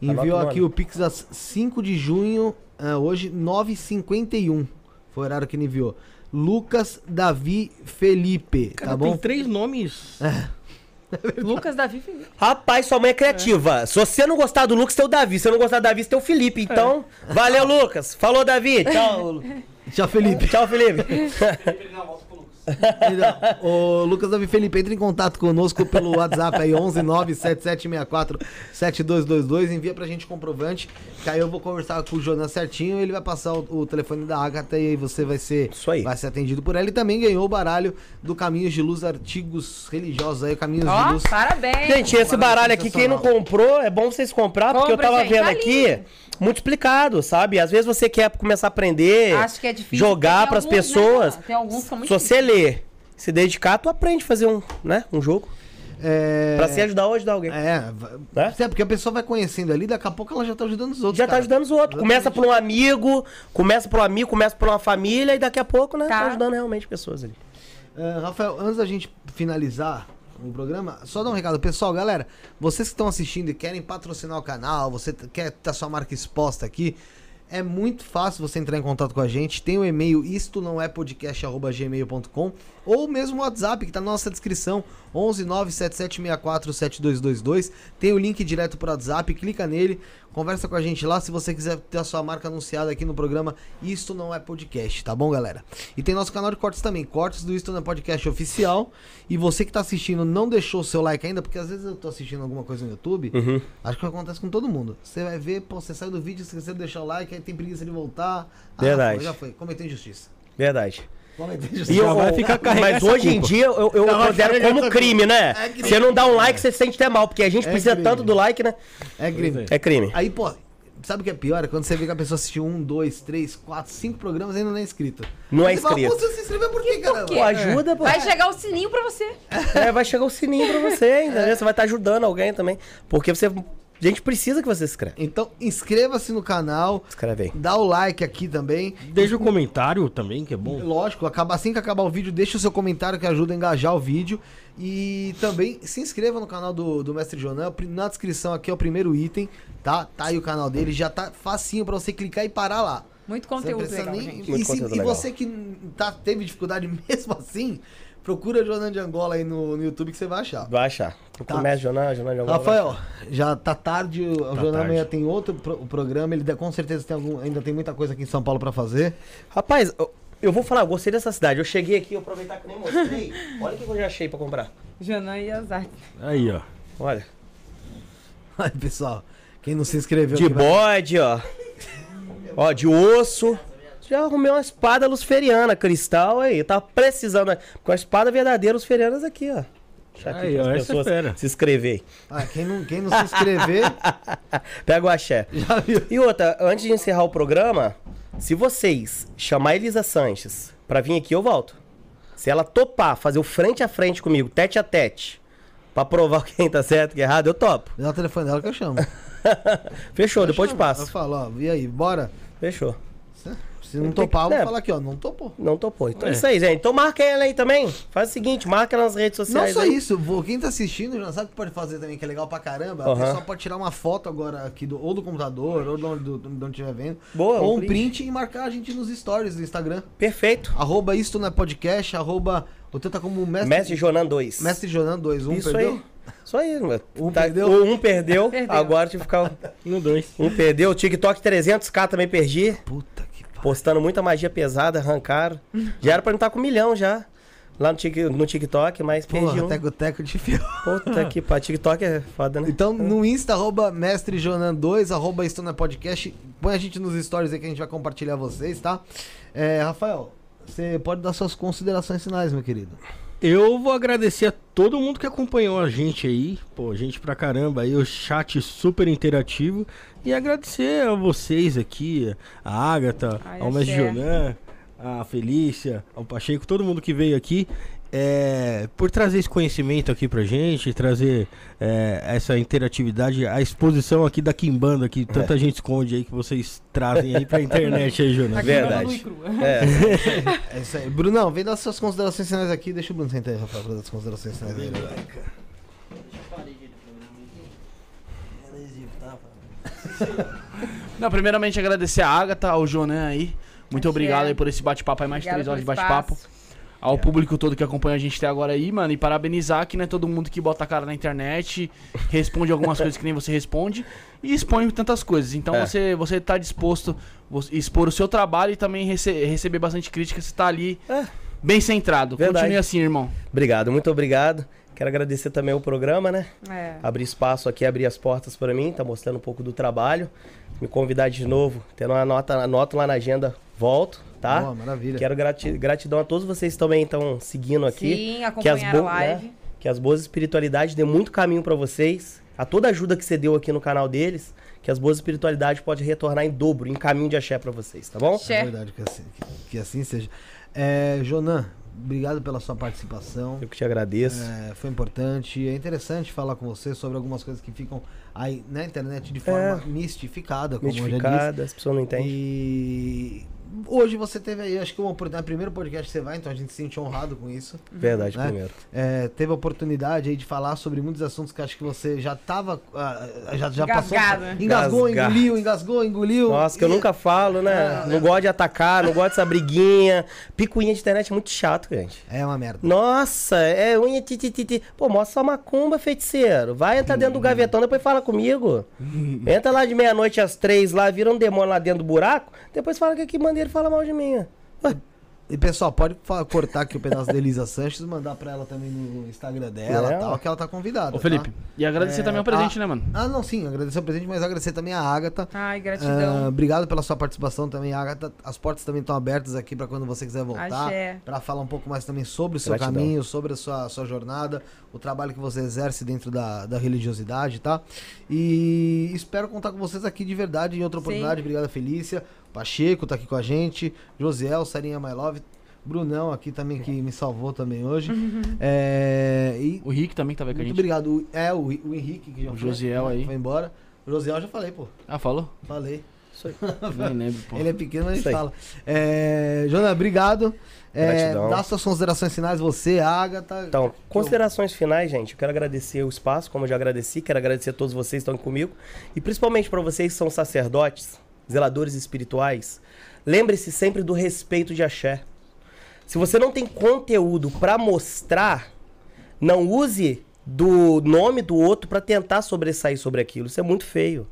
S5: Enviou
S3: Anota o
S5: aqui o Pix às 5 de junho, ah, hoje 9h51. Foi o horário que ele enviou. Lucas Davi Felipe,
S1: Cara,
S5: tá
S1: tem
S5: bom?
S1: três nomes. <laughs>
S4: Lucas Davi Felipe.
S3: Rapaz, sua mãe é criativa. Se você não gostar do Lucas, tem o Davi. Se você não gostar do Davi, você tem o Felipe. Então, valeu, Lucas. Falou, Davi. <laughs> Tchau.
S5: Tchau, Felipe.
S3: Tchau, Felipe. <laughs>
S5: Então, o Lucas Davi Felipe, entre em contato conosco pelo WhatsApp aí, 11 97764 7222. Envia pra gente o comprovante, que aí eu vou conversar com o Jonas certinho. Ele vai passar o, o telefone da Agatha e aí você vai ser,
S3: Isso aí.
S5: vai ser atendido por ela. E também ganhou o baralho do Caminhos de Luz Artigos Religiosos aí, Caminhos de Luz.
S4: parabéns.
S3: Gente, esse baralho aqui, quem não comprou, é bom vocês comprar, porque eu tava
S4: gente,
S3: vendo
S4: tá
S3: aqui, explicado, sabe? Às vezes você quer começar a aprender,
S4: Acho que é difícil.
S3: jogar pras
S4: alguns, né,
S3: pessoas.
S4: cara? Tem alguns que são
S3: Se
S4: muito
S3: você ler, se dedicar, tu aprende a fazer um, né, um jogo.
S5: É...
S3: Pra se ajudar ou ajudar alguém.
S5: É,
S3: Né?
S5: é, porque a pessoa vai conhecendo ali, daqui a pouco ela já tá ajudando os outros.
S3: Já tá
S5: cara.
S3: ajudando os outros. Começa por um amigo, começa por um amigo, começa por uma família e daqui a pouco, né, tá,
S4: Tá.
S3: ajudando realmente pessoas ali.
S5: Ah, Rafael, antes da gente finalizar o programa, só dar um recado. Pessoal, galera, vocês que estão assistindo e querem patrocinar o canal, você quer ter a sua marca exposta aqui, é muito fácil você entrar em contato com a gente. Tem o e-mail isto não é podcast@gmail.com ou mesmo o WhatsApp que tá na nossa descrição 11 97764 7222. Tem o link direto pro WhatsApp, clica nele, conversa com a gente lá se você quiser ter a sua marca anunciada aqui no programa Isto não é podcast, tá bom, galera? E tem nosso canal de cortes também, cortes do Isto não é podcast oficial. E você que tá assistindo não deixou o seu like ainda, porque às vezes eu tô assistindo alguma coisa no YouTube,
S3: Uhum.
S5: acho que acontece com todo mundo. Você vai ver, pô, você sai do vídeo, esqueceu de deixar o like, aí tem preguiça de voltar. Ah,
S3: Verdade.
S5: Já foi, cometeu injustiça.
S3: Verdade. E eu-
S1: vai ficar carregando
S3: mas hoje em dia eu, eu considero como crime, né?
S5: É crime.
S3: Você não dá um like, você se sente até mal, porque a gente
S5: É
S3: precisa
S5: crime.
S3: tanto do like, né?
S5: É crime.
S3: É crime.
S5: Aí, pô, sabe o que é pior? É quando você vê que a pessoa assistiu um, dois, três, quatro, cinco programas e ainda não é inscrito.
S3: Não é inscrito.
S5: Pô, você se inscreveu por quê, cara?
S3: Pô, ajuda, pô.
S4: Vai chegar o sininho pra você.
S3: É, vai chegar o sininho pra você ainda, né? Você vai estar ajudando alguém também. Porque você. A gente precisa que você se inscreva.
S5: Então, inscreva-se no canal,
S3: Escreve aí.
S5: dá o like aqui também.
S1: Deixa o comentário também, que é bom.
S5: Lógico, acaba, assim que acabar o vídeo, deixa o seu comentário que ajuda a engajar o vídeo. E também se inscreva no canal do, do Mestre Jonan. Na descrição aqui é o primeiro item, tá? Tá aí o canal dele, já tá facinho pra você clicar e parar lá.
S4: Muito conteúdo legal,
S5: nem-
S4: gente.
S3: Muito
S5: E, se-
S3: conteúdo
S5: e
S3: legal.
S5: você que tá, teve dificuldade <laughs> mesmo assim, procura Jonan de Angola aí no, no YouTube que você vai achar.
S3: Vai achar. O
S5: Tá.
S3: Jonan, Jonan de Angola,
S5: Rafael, já tá tarde, o o Jonan
S1: tarde.
S5: amanhã tem outro pro- programa, ele com certeza tem algum, ainda tem muita coisa aqui em São Paulo pra fazer.
S3: Rapaz, eu, eu vou falar, eu gostei dessa cidade. Eu cheguei aqui, eu aproveitar que nem mostrei. <laughs> Olha o que eu já achei pra comprar.
S4: Janã e artes.
S1: Aí, ó.
S3: Olha.
S5: Aí, pessoal, quem não se inscreveu
S3: De
S5: aqui vai-
S3: bode, ó. Ó, de osso. Já arrumei uma espada luciferiana, cristal aí. Tava precisando. né? Com a espada verdadeira luciferianas aqui, ó. Deixa aqui
S1: Aí, ó, essa é
S3: pessoas
S1: fera.
S3: se inscrever.
S5: Ah, quem não, quem não se inscrever, <laughs>
S3: Pega o axé.
S5: já viu.
S3: E outra, antes de encerrar o programa, se vocês chamar a Elisa Sanches pra vir aqui, eu volto. Se ela topar fazer o frente a frente comigo, tete a tete, pra provar <laughs> quem tá certo e quem é errado, eu topo.
S5: Dá o telefone dela que eu chamo. <laughs>
S3: Fechou, depois te
S5: Eu
S3: passo.
S5: falo, ó, e aí, bora?
S3: Fechou.
S5: Se não
S3: Tem
S5: topar, eu vou
S3: é.
S5: falar aqui, ó, não topou.
S3: Não topou. Então é
S1: É.
S3: isso aí, gente. Então marca ela aí também. Faz o seguinte, marca ela nas redes
S5: Não
S3: sociais.
S5: só
S3: aí.
S5: isso, vou- quem tá assistindo já sabe o que pode fazer também, que é legal pra caramba. A
S3: Aham.
S5: pessoa pode tirar uma foto agora aqui do, ou do computador, ou de onde, do, de onde estiver vendo.
S3: Boa,
S5: ou
S3: um
S5: um print. e marcar a gente nos stories do Instagram.
S3: Perfeito.
S5: Arroba isto não é podcast, arroba. O teu tá como mestre.
S3: Mestre Jonan 2.
S5: Mestre Jonan 2, um
S3: Isso
S5: perdeu?
S3: aí. Isso aí, mano.
S5: Um
S3: Tá-
S5: perdeu?
S3: o Um perdeu. <laughs>
S4: Perdeu.
S3: Agora tive que ficar.
S1: No <laughs> dois.
S3: Um perdeu. O TikTok 300k também perdi.
S5: Puta.
S3: Postando muita magia pesada, arrancaram. Já era pra não estar com um milhão já. Lá no, Tik- no TikTok, mas perdi
S5: Porra,
S3: um.
S5: teco-teco de fio.
S3: Puta que pariu. TikTok é foda, né?
S5: Então, no Insta, arroba Mestre Jonan 2, arroba é podcast. Põe a gente nos stories aí que a gente vai compartilhar vocês, tá? É, Rafael, você pode dar suas considerações finais, meu querido.
S1: Eu vou agradecer a todo mundo que acompanhou a gente aí. Pô, gente pra caramba aí, o chat super interativo. E agradecer a vocês aqui, a Agatha,
S4: Ai,
S1: ao Mestre. Jonan, a Felícia, ao Pacheco, todo mundo que veio aqui. É, por trazer esse conhecimento aqui pra gente, trazer é, essa interatividade, a exposição aqui da Kimbanda, que tanta gente esconde aí, que vocês trazem aí pra <laughs> internet aí, Jonas.
S3: Verdade. É. <laughs>
S5: É isso aí. Brunão, vem dar suas considerações finais aqui. Deixa o Bruno sentar aí, Rafael, pra dar as considerações finais dele.
S9: Não, primeiramente agradecer a Agatha, ao Jonan aí. Muito obrigado aí por esse bate-papo aí, mais de
S4: Obrigada
S9: três horas de bate-papo. Ao público todo que acompanha a gente até agora aí, mano. E parabenizar que não é todo mundo que bota a cara na internet, responde algumas coisas que nem você responde e expõe tantas coisas. Então
S3: É.
S9: você, você tá disposto a expor o seu trabalho e também rece- receber bastante crítica, você tá ali
S3: É.
S9: bem centrado.
S3: Verdade.
S9: Continue assim, irmão.
S3: Obrigado, muito obrigado. Quero agradecer também o programa, né?
S4: É.
S3: Abrir espaço aqui, abrir as portas para mim, tá mostrando um pouco do trabalho. Me convidar de novo, tendo uma nota, anoto lá na agenda, volto, tá?
S5: Boa, maravilha.
S3: Quero grati- gratidão a todos vocês que também estão seguindo aqui.
S4: Sim,
S3: que as,
S4: acompanhar a
S3: bo-
S4: live.
S3: né, que as boas espiritualidades dê muito caminho para vocês. A toda ajuda que você deu aqui no canal deles, que as boas espiritualidades podem retornar em dobro, em caminho de axé para vocês, tá bom?
S5: É
S4: Axé.
S5: verdade que assim, que, que assim seja. É, Jonan, obrigado pela sua participação.
S3: Eu que te agradeço.
S5: É, foi importante. É interessante falar com você sobre algumas coisas que ficam aí na internet de forma mistificada, como eu já disse.
S3: Mistificada, as pessoas não entendem.
S5: E hoje você teve aí, acho que uma oportunidade, primeiro podcast que você vai, então a gente se sente honrado com isso.
S3: Verdade,
S5: né?
S3: primeiro.
S5: É, teve a oportunidade aí de falar sobre muitos assuntos que acho que você já tava. ah, já, já passou.
S4: Engasgado.
S5: Engasgou,
S3: Engasgado.
S5: engoliu, engasgou, engoliu.
S3: Nossa, que eu
S5: E-
S3: nunca falo, né? não gosto de atacar, não gosto dessa briguinha. Picuinha de internet é muito chato, gente.
S5: É uma merda.
S3: Nossa, é unha ti, ti, ti, ti. Pô, mostra sua macumba, feiticeiro. Vai entrar dentro do gavetão, depois fala comigo. <laughs> Entra lá de meia-noite às três lá, vira um demônio lá dentro do buraco, depois fala que aqui bandeira fala mal de mim. Ué,
S5: E pessoal, pode cortar aqui o pedaço da Elisa Sanches, mandar pra ela também no Instagram dela e
S3: É.
S5: tal, que ela tá convidada.
S9: Ô, Felipe.
S5: tá?
S9: E agradecer
S5: É,
S9: também o presente,
S5: a-
S9: né, mano?
S5: Ah, não, sim, agradecer o presente, mas agradecer também a Agatha.
S4: Ai,
S5: Ah,
S4: gratidão.
S5: obrigado pela sua participação também, Agatha. As portas também estão abertas aqui pra quando você quiser voltar.
S4: Axé.
S5: Pra falar um pouco mais também sobre o seu
S3: Gratidão.
S5: caminho, sobre a sua, sua jornada, o trabalho que você exerce dentro da, da religiosidade, tá? E espero contar com vocês aqui de verdade em outra
S4: Sim.
S5: oportunidade. Obrigado, Felícia. Pacheco tá aqui com a gente. Josiel, Sarinha My Love. Brunão aqui também que me salvou também hoje. <laughs> É, e
S9: O Rick também tava com a
S5: muito
S9: gente.
S5: obrigado. O- É, o, o Henrique que já
S9: O
S5: foi,
S9: Josiel
S5: né,
S9: aí.
S5: Foi embora. O Josiel já falei, pô.
S9: Ah, falou?
S5: Falei. <laughs>
S9: Nem lembro, pô.
S5: Ele é pequeno, mas
S3: aí.
S5: fala. É, Jona, obrigado. É,
S3: Gratidão.
S5: dá suas considerações finais, você, Agatha.
S3: Então, considerações finais, gente. Eu quero agradecer o espaço, como eu já agradeci. Quero agradecer a todos vocês que estão aqui comigo. E principalmente para vocês que são sacerdotes, zeladores espirituais. Lembre-se sempre do respeito de axé. Se você não tem conteúdo para mostrar, não use do nome do outro para tentar sobressair sobre aquilo. Isso é muito feio.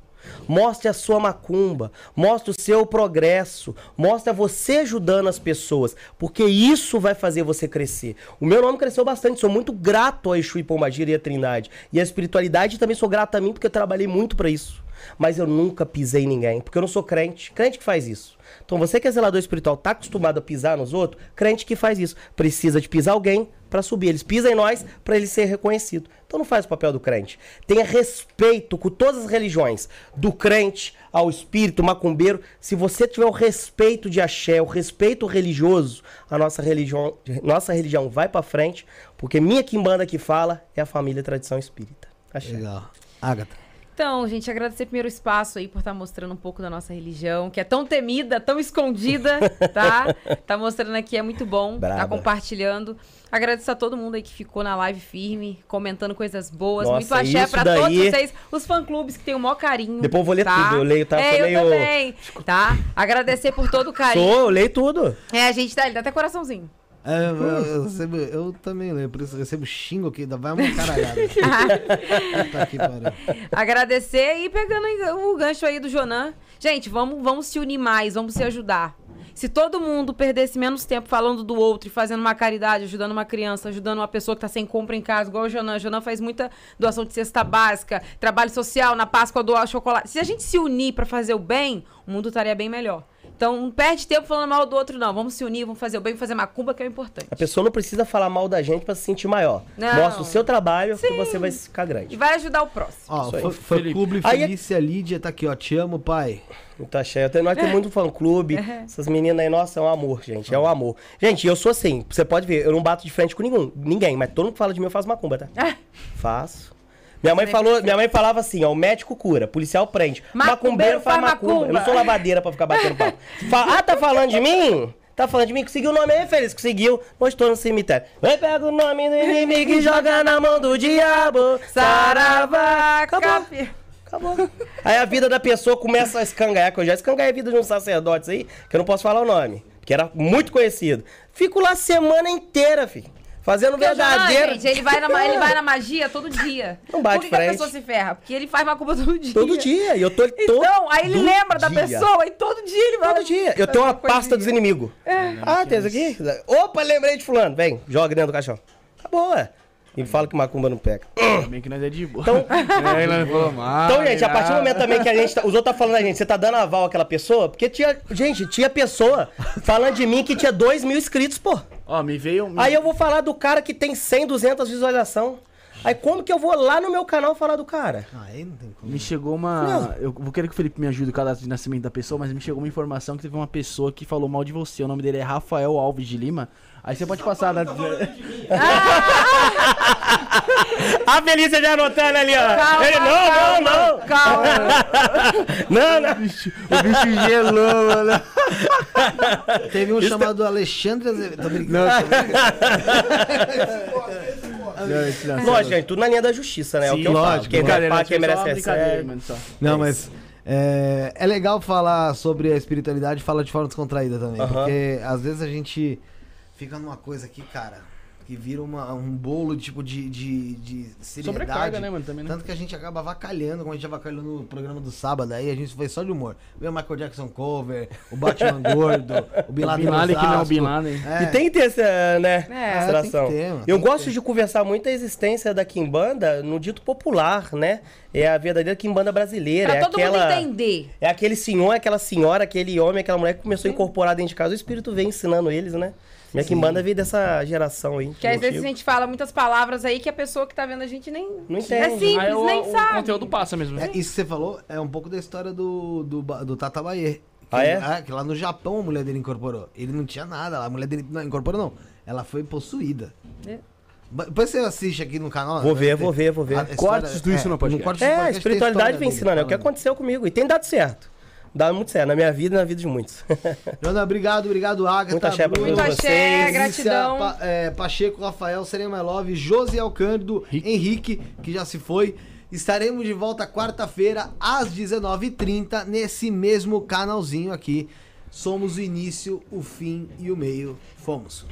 S3: Mostre a sua macumba, mostre o seu progresso, mostre você ajudando as pessoas, porque isso vai fazer você crescer. O meu nome cresceu bastante, sou muito grato a Exu e Pombagira e a Trindade. E a espiritualidade também sou grato a mim, porque eu trabalhei muito para isso. Mas eu nunca pisei em ninguém, porque eu não sou crente. Crente que faz isso. Então você que é zelador espiritual, tá acostumado a pisar nos outros, crente que faz isso. Precisa de pisar alguém para subir. Eles pisam em nós para ele ser reconhecido. Então não faz o papel do crente. Tenha respeito com todas as religiões, do crente ao espírito, macumbeiro. Se você tiver o respeito de axé, o respeito religioso, a nossa religião, nossa religião vai para frente, porque minha quimbanda que fala é a família tradição espírita. Axé.
S5: Legal. Agatha.
S4: Então, gente, agradecer primeiro o espaço aí por estar mostrando um pouco da nossa religião, que é tão temida, tão escondida, <laughs> tá? Tá mostrando aqui, é muito bom, tá
S3: Braba.
S4: compartilhando. Agradecer a todo mundo aí que ficou na live firme, comentando coisas boas.
S3: Nossa,
S4: muito axé pra todos
S3: daí-
S4: vocês, os fã-clubes que têm o maior carinho.
S3: Depois eu vou ler
S4: tá?
S3: tudo, eu leio, tá?
S4: É, eu também, tá? Agradecer por todo o carinho.
S3: Sou, eu leio tudo.
S4: É, a gente dá, ele dá até coraçãozinho.
S5: É, eu, eu recebo- eu também leio, por isso eu recebo xingo aqui, ainda vai uma caralhada. <laughs> Que.
S4: Agradecer e pegando o gancho aí do Jonan. Gente, vamos, vamos se unir mais, vamos se ajudar. Se todo mundo perdesse menos tempo falando do outro e fazendo uma caridade, ajudando uma criança, ajudando uma pessoa que tá sem compra em casa, igual o Jonan. O Jonan faz muita doação de cesta básica, trabalho social, na Páscoa doar chocolate. Se a gente se unir pra fazer o bem, o mundo estaria bem melhor. Então não perde tempo falando mal do outro, não. Vamos se unir, vamos fazer o bem, fazer macumba, que é o importante.
S3: A pessoa não precisa falar mal da gente pra se sentir maior.
S4: Não.
S3: Mostra o seu trabalho que você vai ficar grande.
S4: E vai ajudar o próximo.
S5: Ó, fã, fã. Clube
S3: Aí é-
S5: Felícia Lídia tá aqui, ó. Te amo, pai.
S3: Muito. Eu tenho- Nós temos muito fã-clube. <laughs> Essas meninas aí, nossa, é um amor, gente. É um amor. Gente, eu sou assim. Você pode ver, eu não bato de frente com nenhum, ninguém. Mas todo mundo que fala de mim, eu faço macumba, tá? Faço. Minha mãe, falou, minha mãe falava assim, ó, o médico cura, policial prende.
S4: Macumbeiro faz
S3: macumba.
S4: macumba.
S3: Eu não sou lavadeira pra ficar batendo papo. <laughs> Fa- ah, tá falando de mim? Tá falando de mim? Conseguiu o nome aí, Feliz? Conseguiu. Tô no cemitério. Vem, pega o nome do inimigo e joga na mão do diabo. Saravá. Acabou. Acabou. Aí a vida da pessoa começa a escangalhar, que eu já escangalhei a vida de uns sacerdotes aí, que eu não posso falar o nome, que era muito conhecido. Fico lá a semana inteira, filho. Fazendo
S4: Porque
S3: verdadeiro.
S4: gente, ele vai, na, ele vai na magia todo dia. <laughs>
S3: Não bate
S4: Por que, que a pessoa se ferra? Porque ele faz macumba todo dia.
S3: Todo dia. E eu tô <laughs> todo
S4: Então, aí ele lembra da
S3: dia.
S4: pessoa e todo dia ele vai.
S3: Todo dia. Eu tenho uma pasta dos inimigos.
S4: É.
S3: Ah, tem isso aqui? Opa, lembrei de fulano. Vem, joga dentro do caixão. Acabou, é. E fala que macumba não pega.
S9: Também que nós é de boa.
S3: Então, <laughs>
S9: é.
S3: Então, gente, a partir do momento também que a gente. tá- os outros tá falando da gente, você tá dando aval àquela pessoa? Porque tinha. Gente, tinha pessoa falando de mim que tinha 2 mil inscritos, pô.
S9: Ó, me veio.
S3: Aí eu vou falar do cara que tem 100, 200 visualização. Aí como que eu vou lá no meu canal falar do cara?
S5: Ah, aí não tem como.
S9: Me chegou uma. Eu vou querer que o Felipe me ajude com o cadastro de nascimento da pessoa, mas me chegou uma informação que teve uma pessoa que falou mal de você. O nome dele é Rafael Alves de Lima. Aí você pode passar na. <laughs>
S3: A Felícia já anotando ali, ó.
S4: Calma,
S3: Ele, não,
S4: calma,
S3: não, não.
S4: Calma.
S3: Não, <laughs> não.
S9: o bicho gelou, mano.
S5: Teve um chamado Alexandre Azevedo. Tô brincando.
S3: Lógico, gente, tudo na linha da justiça, né? é o
S9: Sim,
S3: que eu falo.
S5: lógico,
S3: Quem quer quem merece
S9: uma
S3: é
S9: mano, só.
S5: Não, mas é, é legal falar sobre a espiritualidade e falar de forma descontraída também. Porque às vezes a gente fica numa coisa aqui, cara, que vira uma- um bolo tipo de, de, de seriedade.
S9: Sobrecarga, né, mano? Também, né?
S5: Tanto que a gente acaba avacalhando, como a gente avacalhou no programa do sábado, aí a gente foi só de humor. Veio o Michael Jackson cover, o Batman <laughs> gordo, o Bin Laden,
S9: Bin Laden que não é o. Bin Laden.
S5: É.
S3: E tem que ter essa, né,
S4: É,
S3: distração.
S5: tem que ter, mano,
S3: eu gosto
S5: ter.
S3: de conversar muito a existência da Kimbanda no dito popular, né? É a verdadeira Kimbanda brasileira.
S4: Pra
S3: é
S4: todo
S3: aquela...
S4: mundo entender.
S3: É aquele senhor, aquela senhora, aquele homem, aquela mulher que começou a incorporar dentro de casa. O espírito vem ensinando eles, né? Minha Kimbanda veio dessa geração aí.
S4: Que às vezes a gente fala muitas palavras aí que a pessoa que tá vendo a gente nem.
S3: Não
S4: É
S3: entende.
S4: simples,
S9: Aí o,
S4: nem
S9: o
S4: sabe.
S9: conteúdo passa mesmo.
S5: É, isso que você falou é um pouco da história do, do, do Tata Bayer. Que
S3: Ah, é?
S5: ele- que lá no Japão a mulher dele incorporou. Ele não tinha nada lá. A mulher dele não incorporou, não. Ela foi possuída.
S4: É.
S5: Depois você assiste aqui no canal.
S3: Vou
S5: né?
S3: ver, vou ver, vou ver.
S9: Cortes do Isso Podcast.
S5: Cortes do
S3: É, a
S5: Podcast tem
S3: espiritualidade vem ensinando. É o que aconteceu comigo. E tem dado certo. Dá muito certo. Na minha vida e na vida de muitos. <laughs>
S5: Jona, obrigado, obrigado, Agatha.
S3: Muito axé pra
S5: Bruno,
S3: todos
S4: Muito axé, gratidão.
S5: Pa, é, Pacheco, Rafael, Serema Love, Josiel Cândido, Henrique, que já se foi. Estaremos de volta quarta-feira, às 19h30, nesse mesmo canalzinho aqui. Somos o início, o fim e o meio. Fomos.